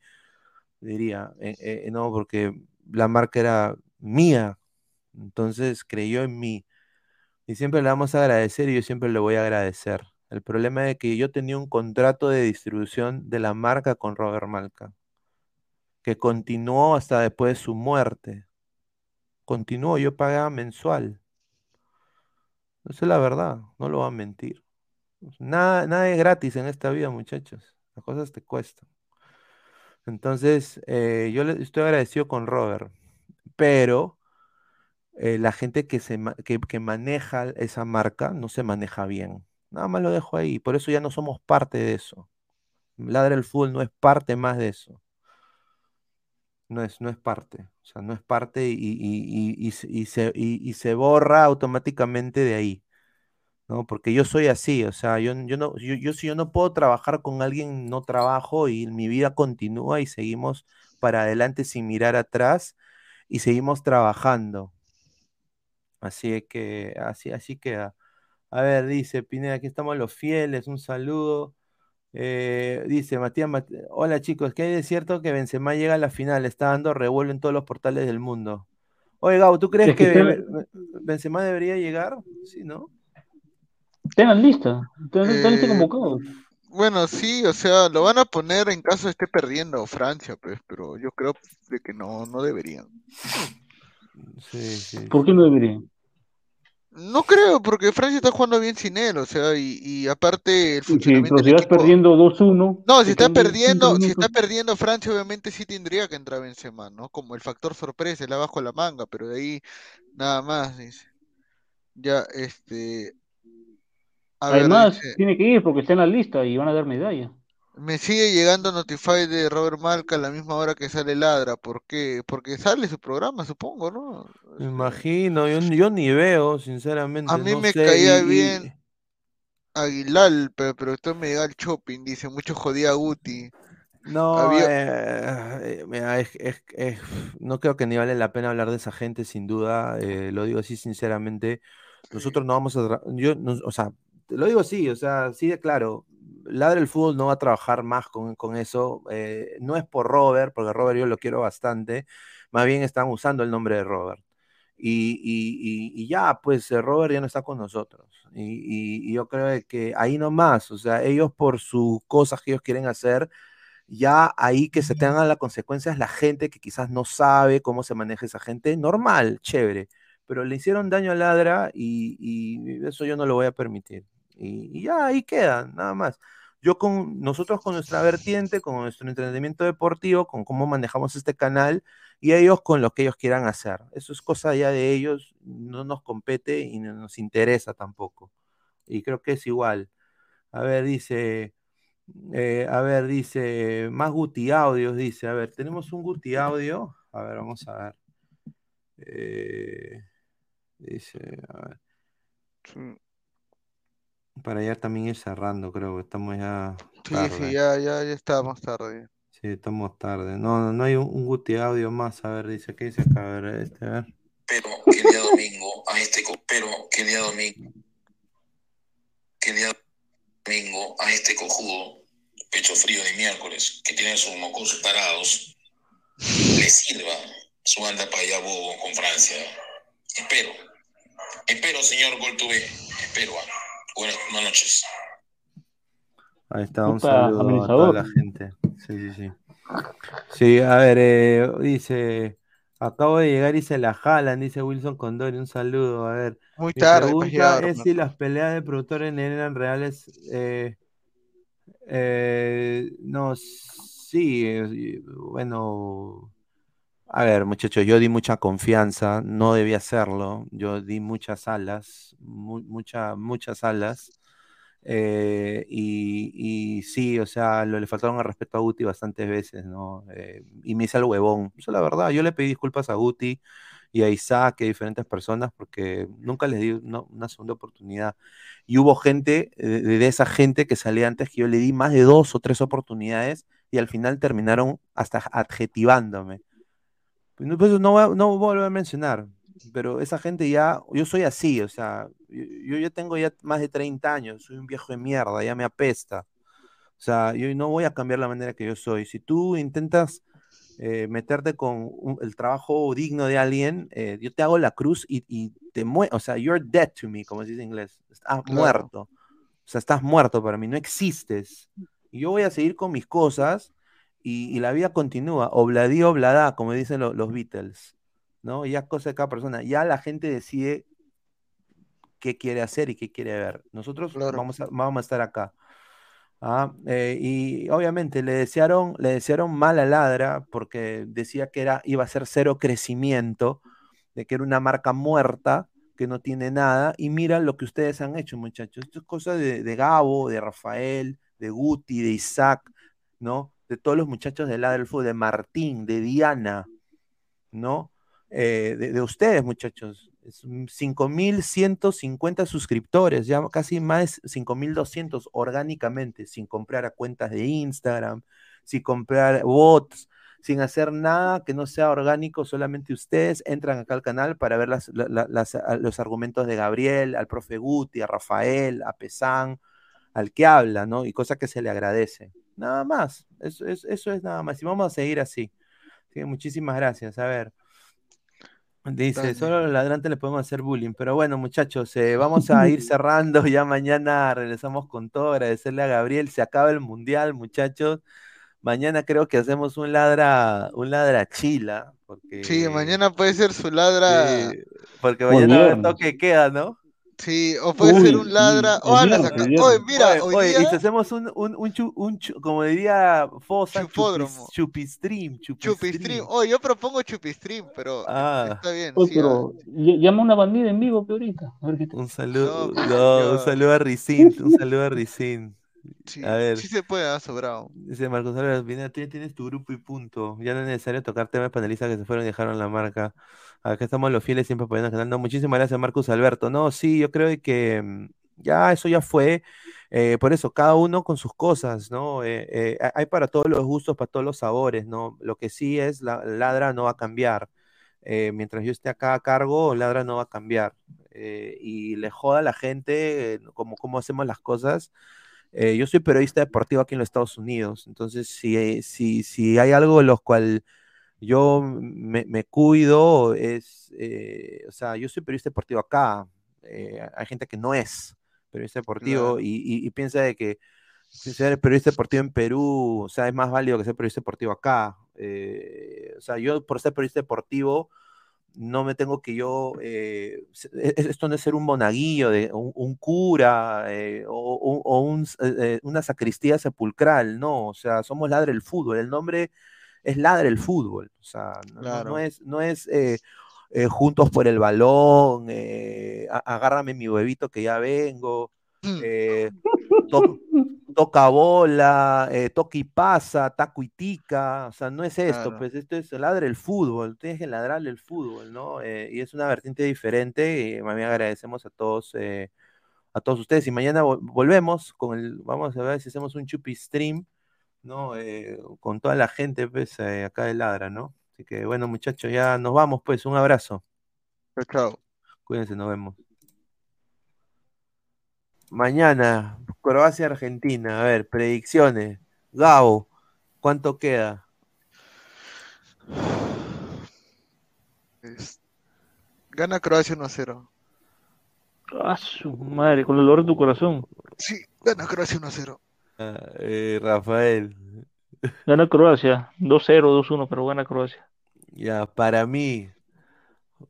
[SPEAKER 6] diría, eh, eh, no, porque la marca era mía, entonces creyó en mí, y siempre le vamos a agradecer y yo siempre le voy a agradecer. El problema es que yo tenía un contrato de distribución de la marca con Robert Malca, que continuó hasta después de su muerte, continuó, yo pagaba mensual. Esa es la verdad, no lo voy a mentir. Nada, nada es gratis en esta vida, muchachos. Las cosas te cuestan. Entonces, eh, yo le- estoy agradecido con Robert, pero eh, la gente que, se, que maneja esa marca no se maneja bien. Nada más lo dejo ahí. Por eso ya no somos parte de eso. Ladra el fútbol no es parte más de eso. No es, no es parte. O sea, no es parte y, y- y- y- se- se, borra automáticamente de ahí. ¿no? Porque yo soy así, o sea, yo, yo no, yo, yo si yo no puedo trabajar con alguien, no trabajo y mi vida continúa y seguimos para adelante sin mirar atrás y seguimos trabajando. Así que, así, así queda. A ver, dice Pineda, aquí estamos los fieles, un saludo. Eh, dice Matías, Mat- hola chicos, ¿qué hay de cierto que Benzema llega a la final? Está dando revuelo en todos los portales del mundo. Oye, Gabo, ¿tú crees
[SPEAKER 8] Es que
[SPEAKER 6] que Benzema debería llegar? Sí, ¿no?
[SPEAKER 8] Tengan lista, tengan
[SPEAKER 3] Eh,
[SPEAKER 8] tengan convocados.
[SPEAKER 3] Bueno, sí, o sea, lo van a poner en caso esté perdiendo Francia, pues, pero yo creo de que no, no deberían.
[SPEAKER 6] Sí, sí.
[SPEAKER 8] ¿Por qué no deberían?
[SPEAKER 3] No creo, porque Francia está jugando bien sin él, o sea, y, y aparte el funcionamiento
[SPEAKER 8] pero si vas perdiendo 2-1,
[SPEAKER 3] No, si está perdiendo, si está perdiendo Francia, obviamente sí tendría que entrar Benzema, ¿no? Como el factor sorpresa, le abajo la manga, pero de ahí nada más, dice. Ya, este, a ver,
[SPEAKER 8] Además,
[SPEAKER 3] dice,
[SPEAKER 8] tiene que ir porque está en la lista y van a dar medalla.
[SPEAKER 3] Me sigue llegando Notify de Robert Malca a la misma hora que sale Ladra. ¿Por qué? Porque sale su programa, supongo, ¿no?
[SPEAKER 6] Me imagino, yo, yo ni veo, sinceramente.
[SPEAKER 3] A mí
[SPEAKER 6] no
[SPEAKER 3] me
[SPEAKER 6] sé,
[SPEAKER 3] caía
[SPEAKER 6] y-
[SPEAKER 3] bien Aguilar, pero, pero esto me llega al shopping, dice, mucho jodía Guti.
[SPEAKER 6] No,
[SPEAKER 3] Había-
[SPEAKER 6] eh, eh, mira, es- es- es- no creo que ni vale la pena hablar de esa gente, sin duda. eh, lo digo así sinceramente. Nosotros no vamos a. Yo, no- o sea, lo digo así, o sea, sí de claro. Ladra el fútbol no va a trabajar más con, con eso. eh, no es por Robert, porque Robert yo lo quiero bastante. Más bien están usando el nombre de Robert. Y, y- y- y ya, pues eh, Robert ya no está con nosotros. Y, yo creo que ahí nomás, o sea, ellos por sus cosas que ellos quieren hacer, ya ahí que se tengan las consecuencias la gente que quizás no sabe cómo se maneja esa gente, normal, chévere, pero le hicieron daño a Ladra y, y eso yo no lo voy a permitir. Y, ya ahí queda, nada más. Yo con nosotros con nuestra vertiente, con nuestro entretenimiento deportivo, con cómo manejamos este canal y ellos con lo que ellos quieran hacer. Eso es cosa ya de ellos, no nos compete y no nos interesa tampoco. Y creo que es igual. A ver, dice, eh, a ver, dice, más Guti audios, dice, a ver, tenemos un Guti audio, a ver, vamos a ver. Eh, dice, a ver. Para ya también ir cerrando, creo que estamos ya
[SPEAKER 3] Sí,
[SPEAKER 6] tarde.
[SPEAKER 3] sí, ya, ya, ya estábamos tarde.
[SPEAKER 6] Sí, estamos tarde. No, no, no hay un, un Guti audio más, a ver, dice, ¿qué dice acá? A ver, este, a ver.
[SPEAKER 9] Pero que el día domingo a este pero que el día domingo que el día domingo a este cojudo pecho frío de miércoles que tiene sus mocos parados le sirva su anda para allá bobo con Francia espero espero señor Goltube espero ah. Buenas, buenas noches
[SPEAKER 6] Ahí está, un saludo a toda la gente. Sí, sí, sí. Sí, a ver, eh, dice, acabo de llegar y se la jalan, dice Wilson Condori, un saludo, a ver.
[SPEAKER 3] Muy
[SPEAKER 6] Mi
[SPEAKER 3] tarde, pues,
[SPEAKER 6] pregunta es si las peleas de productores eran reales. eh, eh, no, sí, bueno, a ver, muchachos, yo di mucha confianza, no debía hacerlo, yo di muchas alas, mu- mucha, muchas alas. eh, y, y sí, o sea, lo- le faltaron al respeto a Guti bastantes veces, ¿no? Eh, y me hice el huevón. Eso es la verdad. Yo le pedí disculpas a Guti y a Isaac y a diferentes personas porque nunca les di una, una segunda oportunidad. Y hubo gente, eh, de, de esa gente que salía antes que yo le di más de dos o tres oportunidades y al final terminaron hasta adjetivándome. Pues no, pues no, voy a- no voy a volver a mencionar, pero esa gente ya, yo soy así, o sea, yo, yo ya tengo ya más de 30 años, soy un viejo de mierda, ya me apesta. O sea, yo no voy a cambiar la manera que yo soy. Si tú intentas eh, meterte con un- el trabajo digno de alguien, eh, yo te hago la cruz y, y te muero. O sea, you're dead to me, como se dice en inglés. Estás
[SPEAKER 3] Claro.
[SPEAKER 6] muerto. O sea, estás muerto para mí, no existes. Y yo voy a seguir con mis cosas y, y la vida continúa. Obladí, oblada, como dicen lo- los Beatles. ¿No? Ya es cosa de cada persona. Ya la gente decide qué quiere hacer y qué quiere ver. Nosotros vamos, a, vamos a estar acá. Ah, eh, y obviamente le desearon, le desearon mal a Ladra porque decía que era, iba a ser cero crecimiento, de que era una marca muerta, que no tiene nada. Y mira lo que ustedes han hecho, muchachos. Esto es cosa de, de Gabo, de Rafael, de Guti, de Isaac, ¿no? De todos los muchachos de Ladra del Fútbol, de Martín, de Diana, ¿no? Eh, de, de ustedes, muchachos. Es un 5.150 suscriptores, ya casi más de 5.200 orgánicamente, sin comprar a cuentas de Instagram, sin comprar bots, sin hacer nada que no sea orgánico, solamente ustedes entran acá al canal para ver las- los argumentos de Gabriel, al profe Guti, a Rafael, a Pesán, al que habla, ¿no? Y cosa que se le agradece. Nada más, eso es, eso es nada más. Y vamos a seguir así. Muchísimas gracias. A ver. Dice,
[SPEAKER 3] Dale.
[SPEAKER 6] solo a los ladrantes le podemos hacer bullying. Pero bueno, muchachos, eh, vamos a ir cerrando. Ya mañana regresamos con todo. Agradecerle a Gabriel. Se acaba el mundial, muchachos. Mañana creo que hacemos un ladra, un ladra chila. Porque,
[SPEAKER 3] Sí, mañana puede ser su ladra.
[SPEAKER 6] sí, porque mañana
[SPEAKER 8] viernes.
[SPEAKER 6] toque queda, ¿no?
[SPEAKER 3] Sí, o puede
[SPEAKER 8] Uy,
[SPEAKER 3] ser un ladra. Oh,
[SPEAKER 8] el viernes.
[SPEAKER 3] Oye, mira,
[SPEAKER 6] Oye,
[SPEAKER 3] hoy
[SPEAKER 6] oye,
[SPEAKER 3] día.
[SPEAKER 6] y si hacemos un, un, un, chu- un chu- como diría Fosa,
[SPEAKER 3] Chupódromo.
[SPEAKER 6] chupis- chupistream, chupistream.
[SPEAKER 3] Chupistream. Oh, yo propongo Chupistream, pero
[SPEAKER 6] Ah,
[SPEAKER 3] está bien.
[SPEAKER 8] Oye,
[SPEAKER 3] sí,
[SPEAKER 8] pero llama una bandida en vivo que ahorita. A ver qué tal.
[SPEAKER 6] un saludo,
[SPEAKER 3] No,
[SPEAKER 6] no, un saludo a Ricin, un saludo a Ricin.
[SPEAKER 3] Sí,
[SPEAKER 6] A ver.
[SPEAKER 3] sí se puede, ha sobrado.
[SPEAKER 6] Dice Marcos Álvarez, Pineda, tú ya tienes tu grupo y punto. Ya no es necesario tocar temas panelistas que se fueron y dejaron la marca. Acá estamos los fieles siempre apoyando al canal. No, muchísimas gracias, Marcos Alberto. No, sí, yo creo que mm, ya eso ya fue. Eh, por eso, cada uno con sus cosas, ¿no? Eh, eh, ha- hay para todos los gustos, para todos los sabores, ¿no? Lo que sí es, la Ladra no va a cambiar. Eh, mientras yo esté acá a cargo, Ladra no va a cambiar. Eh, y le joda a la gente eh, como cómo hacemos las cosas. Eh, yo soy periodista deportivo aquí en los Estados Unidos, entonces si, si, si hay algo en los cual yo me, me cuido, es, eh, o sea, yo soy periodista deportivo acá, eh, hay gente que no es periodista deportivo y, y- y piensa de que ser periodista deportivo en Perú, o sea, es más válido que ser periodista deportivo acá. Eh, o sea, yo por ser periodista deportivo no me tengo que yo, eh, e- e- esto no es ser un monaguillo, de, un, un cura eh, o, un eh, una sacristía sepulcral, no, o sea, somos Ladre el Fútbol, el nombre es Ladre el Fútbol, o sea, no, es, no es juntos por el balón, agárrame mi huevito que ya vengo, eh, to- toca bola, eh, toca y pasa, taco y tica, o sea, no es esto,
[SPEAKER 3] Claro.
[SPEAKER 6] pues esto es ladre el fútbol, tienes que ladrarle el fútbol, ¿no? Eh, y es una vertiente diferente y más bien agradecemos a todos, eh, a todos ustedes y mañana vol- volvemos con el, vamos a ver si hacemos un chupi stream, ¿no? Eh, con toda la gente, pues, eh, acá de Ladra, ¿no? Así que bueno, muchachos, ya nos vamos, pues, un abrazo.
[SPEAKER 3] Chao.
[SPEAKER 6] Cuídense, nos vemos. Mañana, Croacia-Argentina. A ver, predicciones. Gabo, ¿cuánto queda?
[SPEAKER 3] Es- Gana Croacia 1-0.
[SPEAKER 8] Ah, su madre, con el dolor de tu corazón.
[SPEAKER 3] Sí, gana Croacia 1-0.
[SPEAKER 6] Ah, eh, Rafael.
[SPEAKER 8] Gana Croacia, 2-0, 2-1, pero gana Croacia.
[SPEAKER 6] Ya, para mí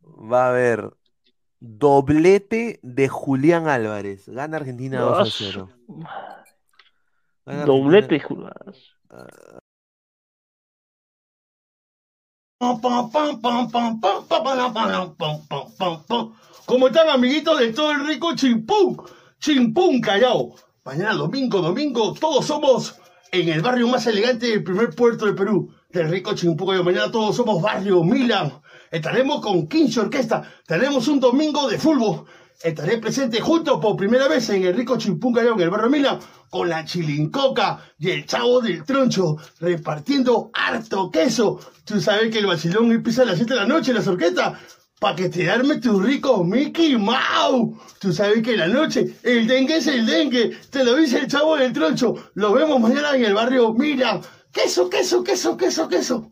[SPEAKER 6] va a haber Doblete de Julián Álvarez. Gana Argentina 2 a 0.
[SPEAKER 8] Doblete
[SPEAKER 1] de Julián. ¿Cómo están amiguitos de todo el rico Chimpún? Chimpún Callao. Mañana domingo, domingo, todos somos en el barrio más elegante del primer puerto del Perú, del rico Chimpún Callao. Mañana todos somos barrio Milan. Estaremos con 15 orquesta. Tenemos un domingo de fútbol. Estaré presente junto por primera vez en el rico Chimpún Callao, en el barrio Milan, con la chilincoca y el chavo del troncho, repartiendo harto queso. Tú sabes que el vacilón empieza a las 7 de la noche en las orquestas. Pa' que te arme tu rico Mickey Mouse. Tú sabes que en la noche el dengue es el dengue. Te lo dice el chavo del troncho. Lo vemos mañana en el barrio Milan. Queso, queso, queso, queso, queso.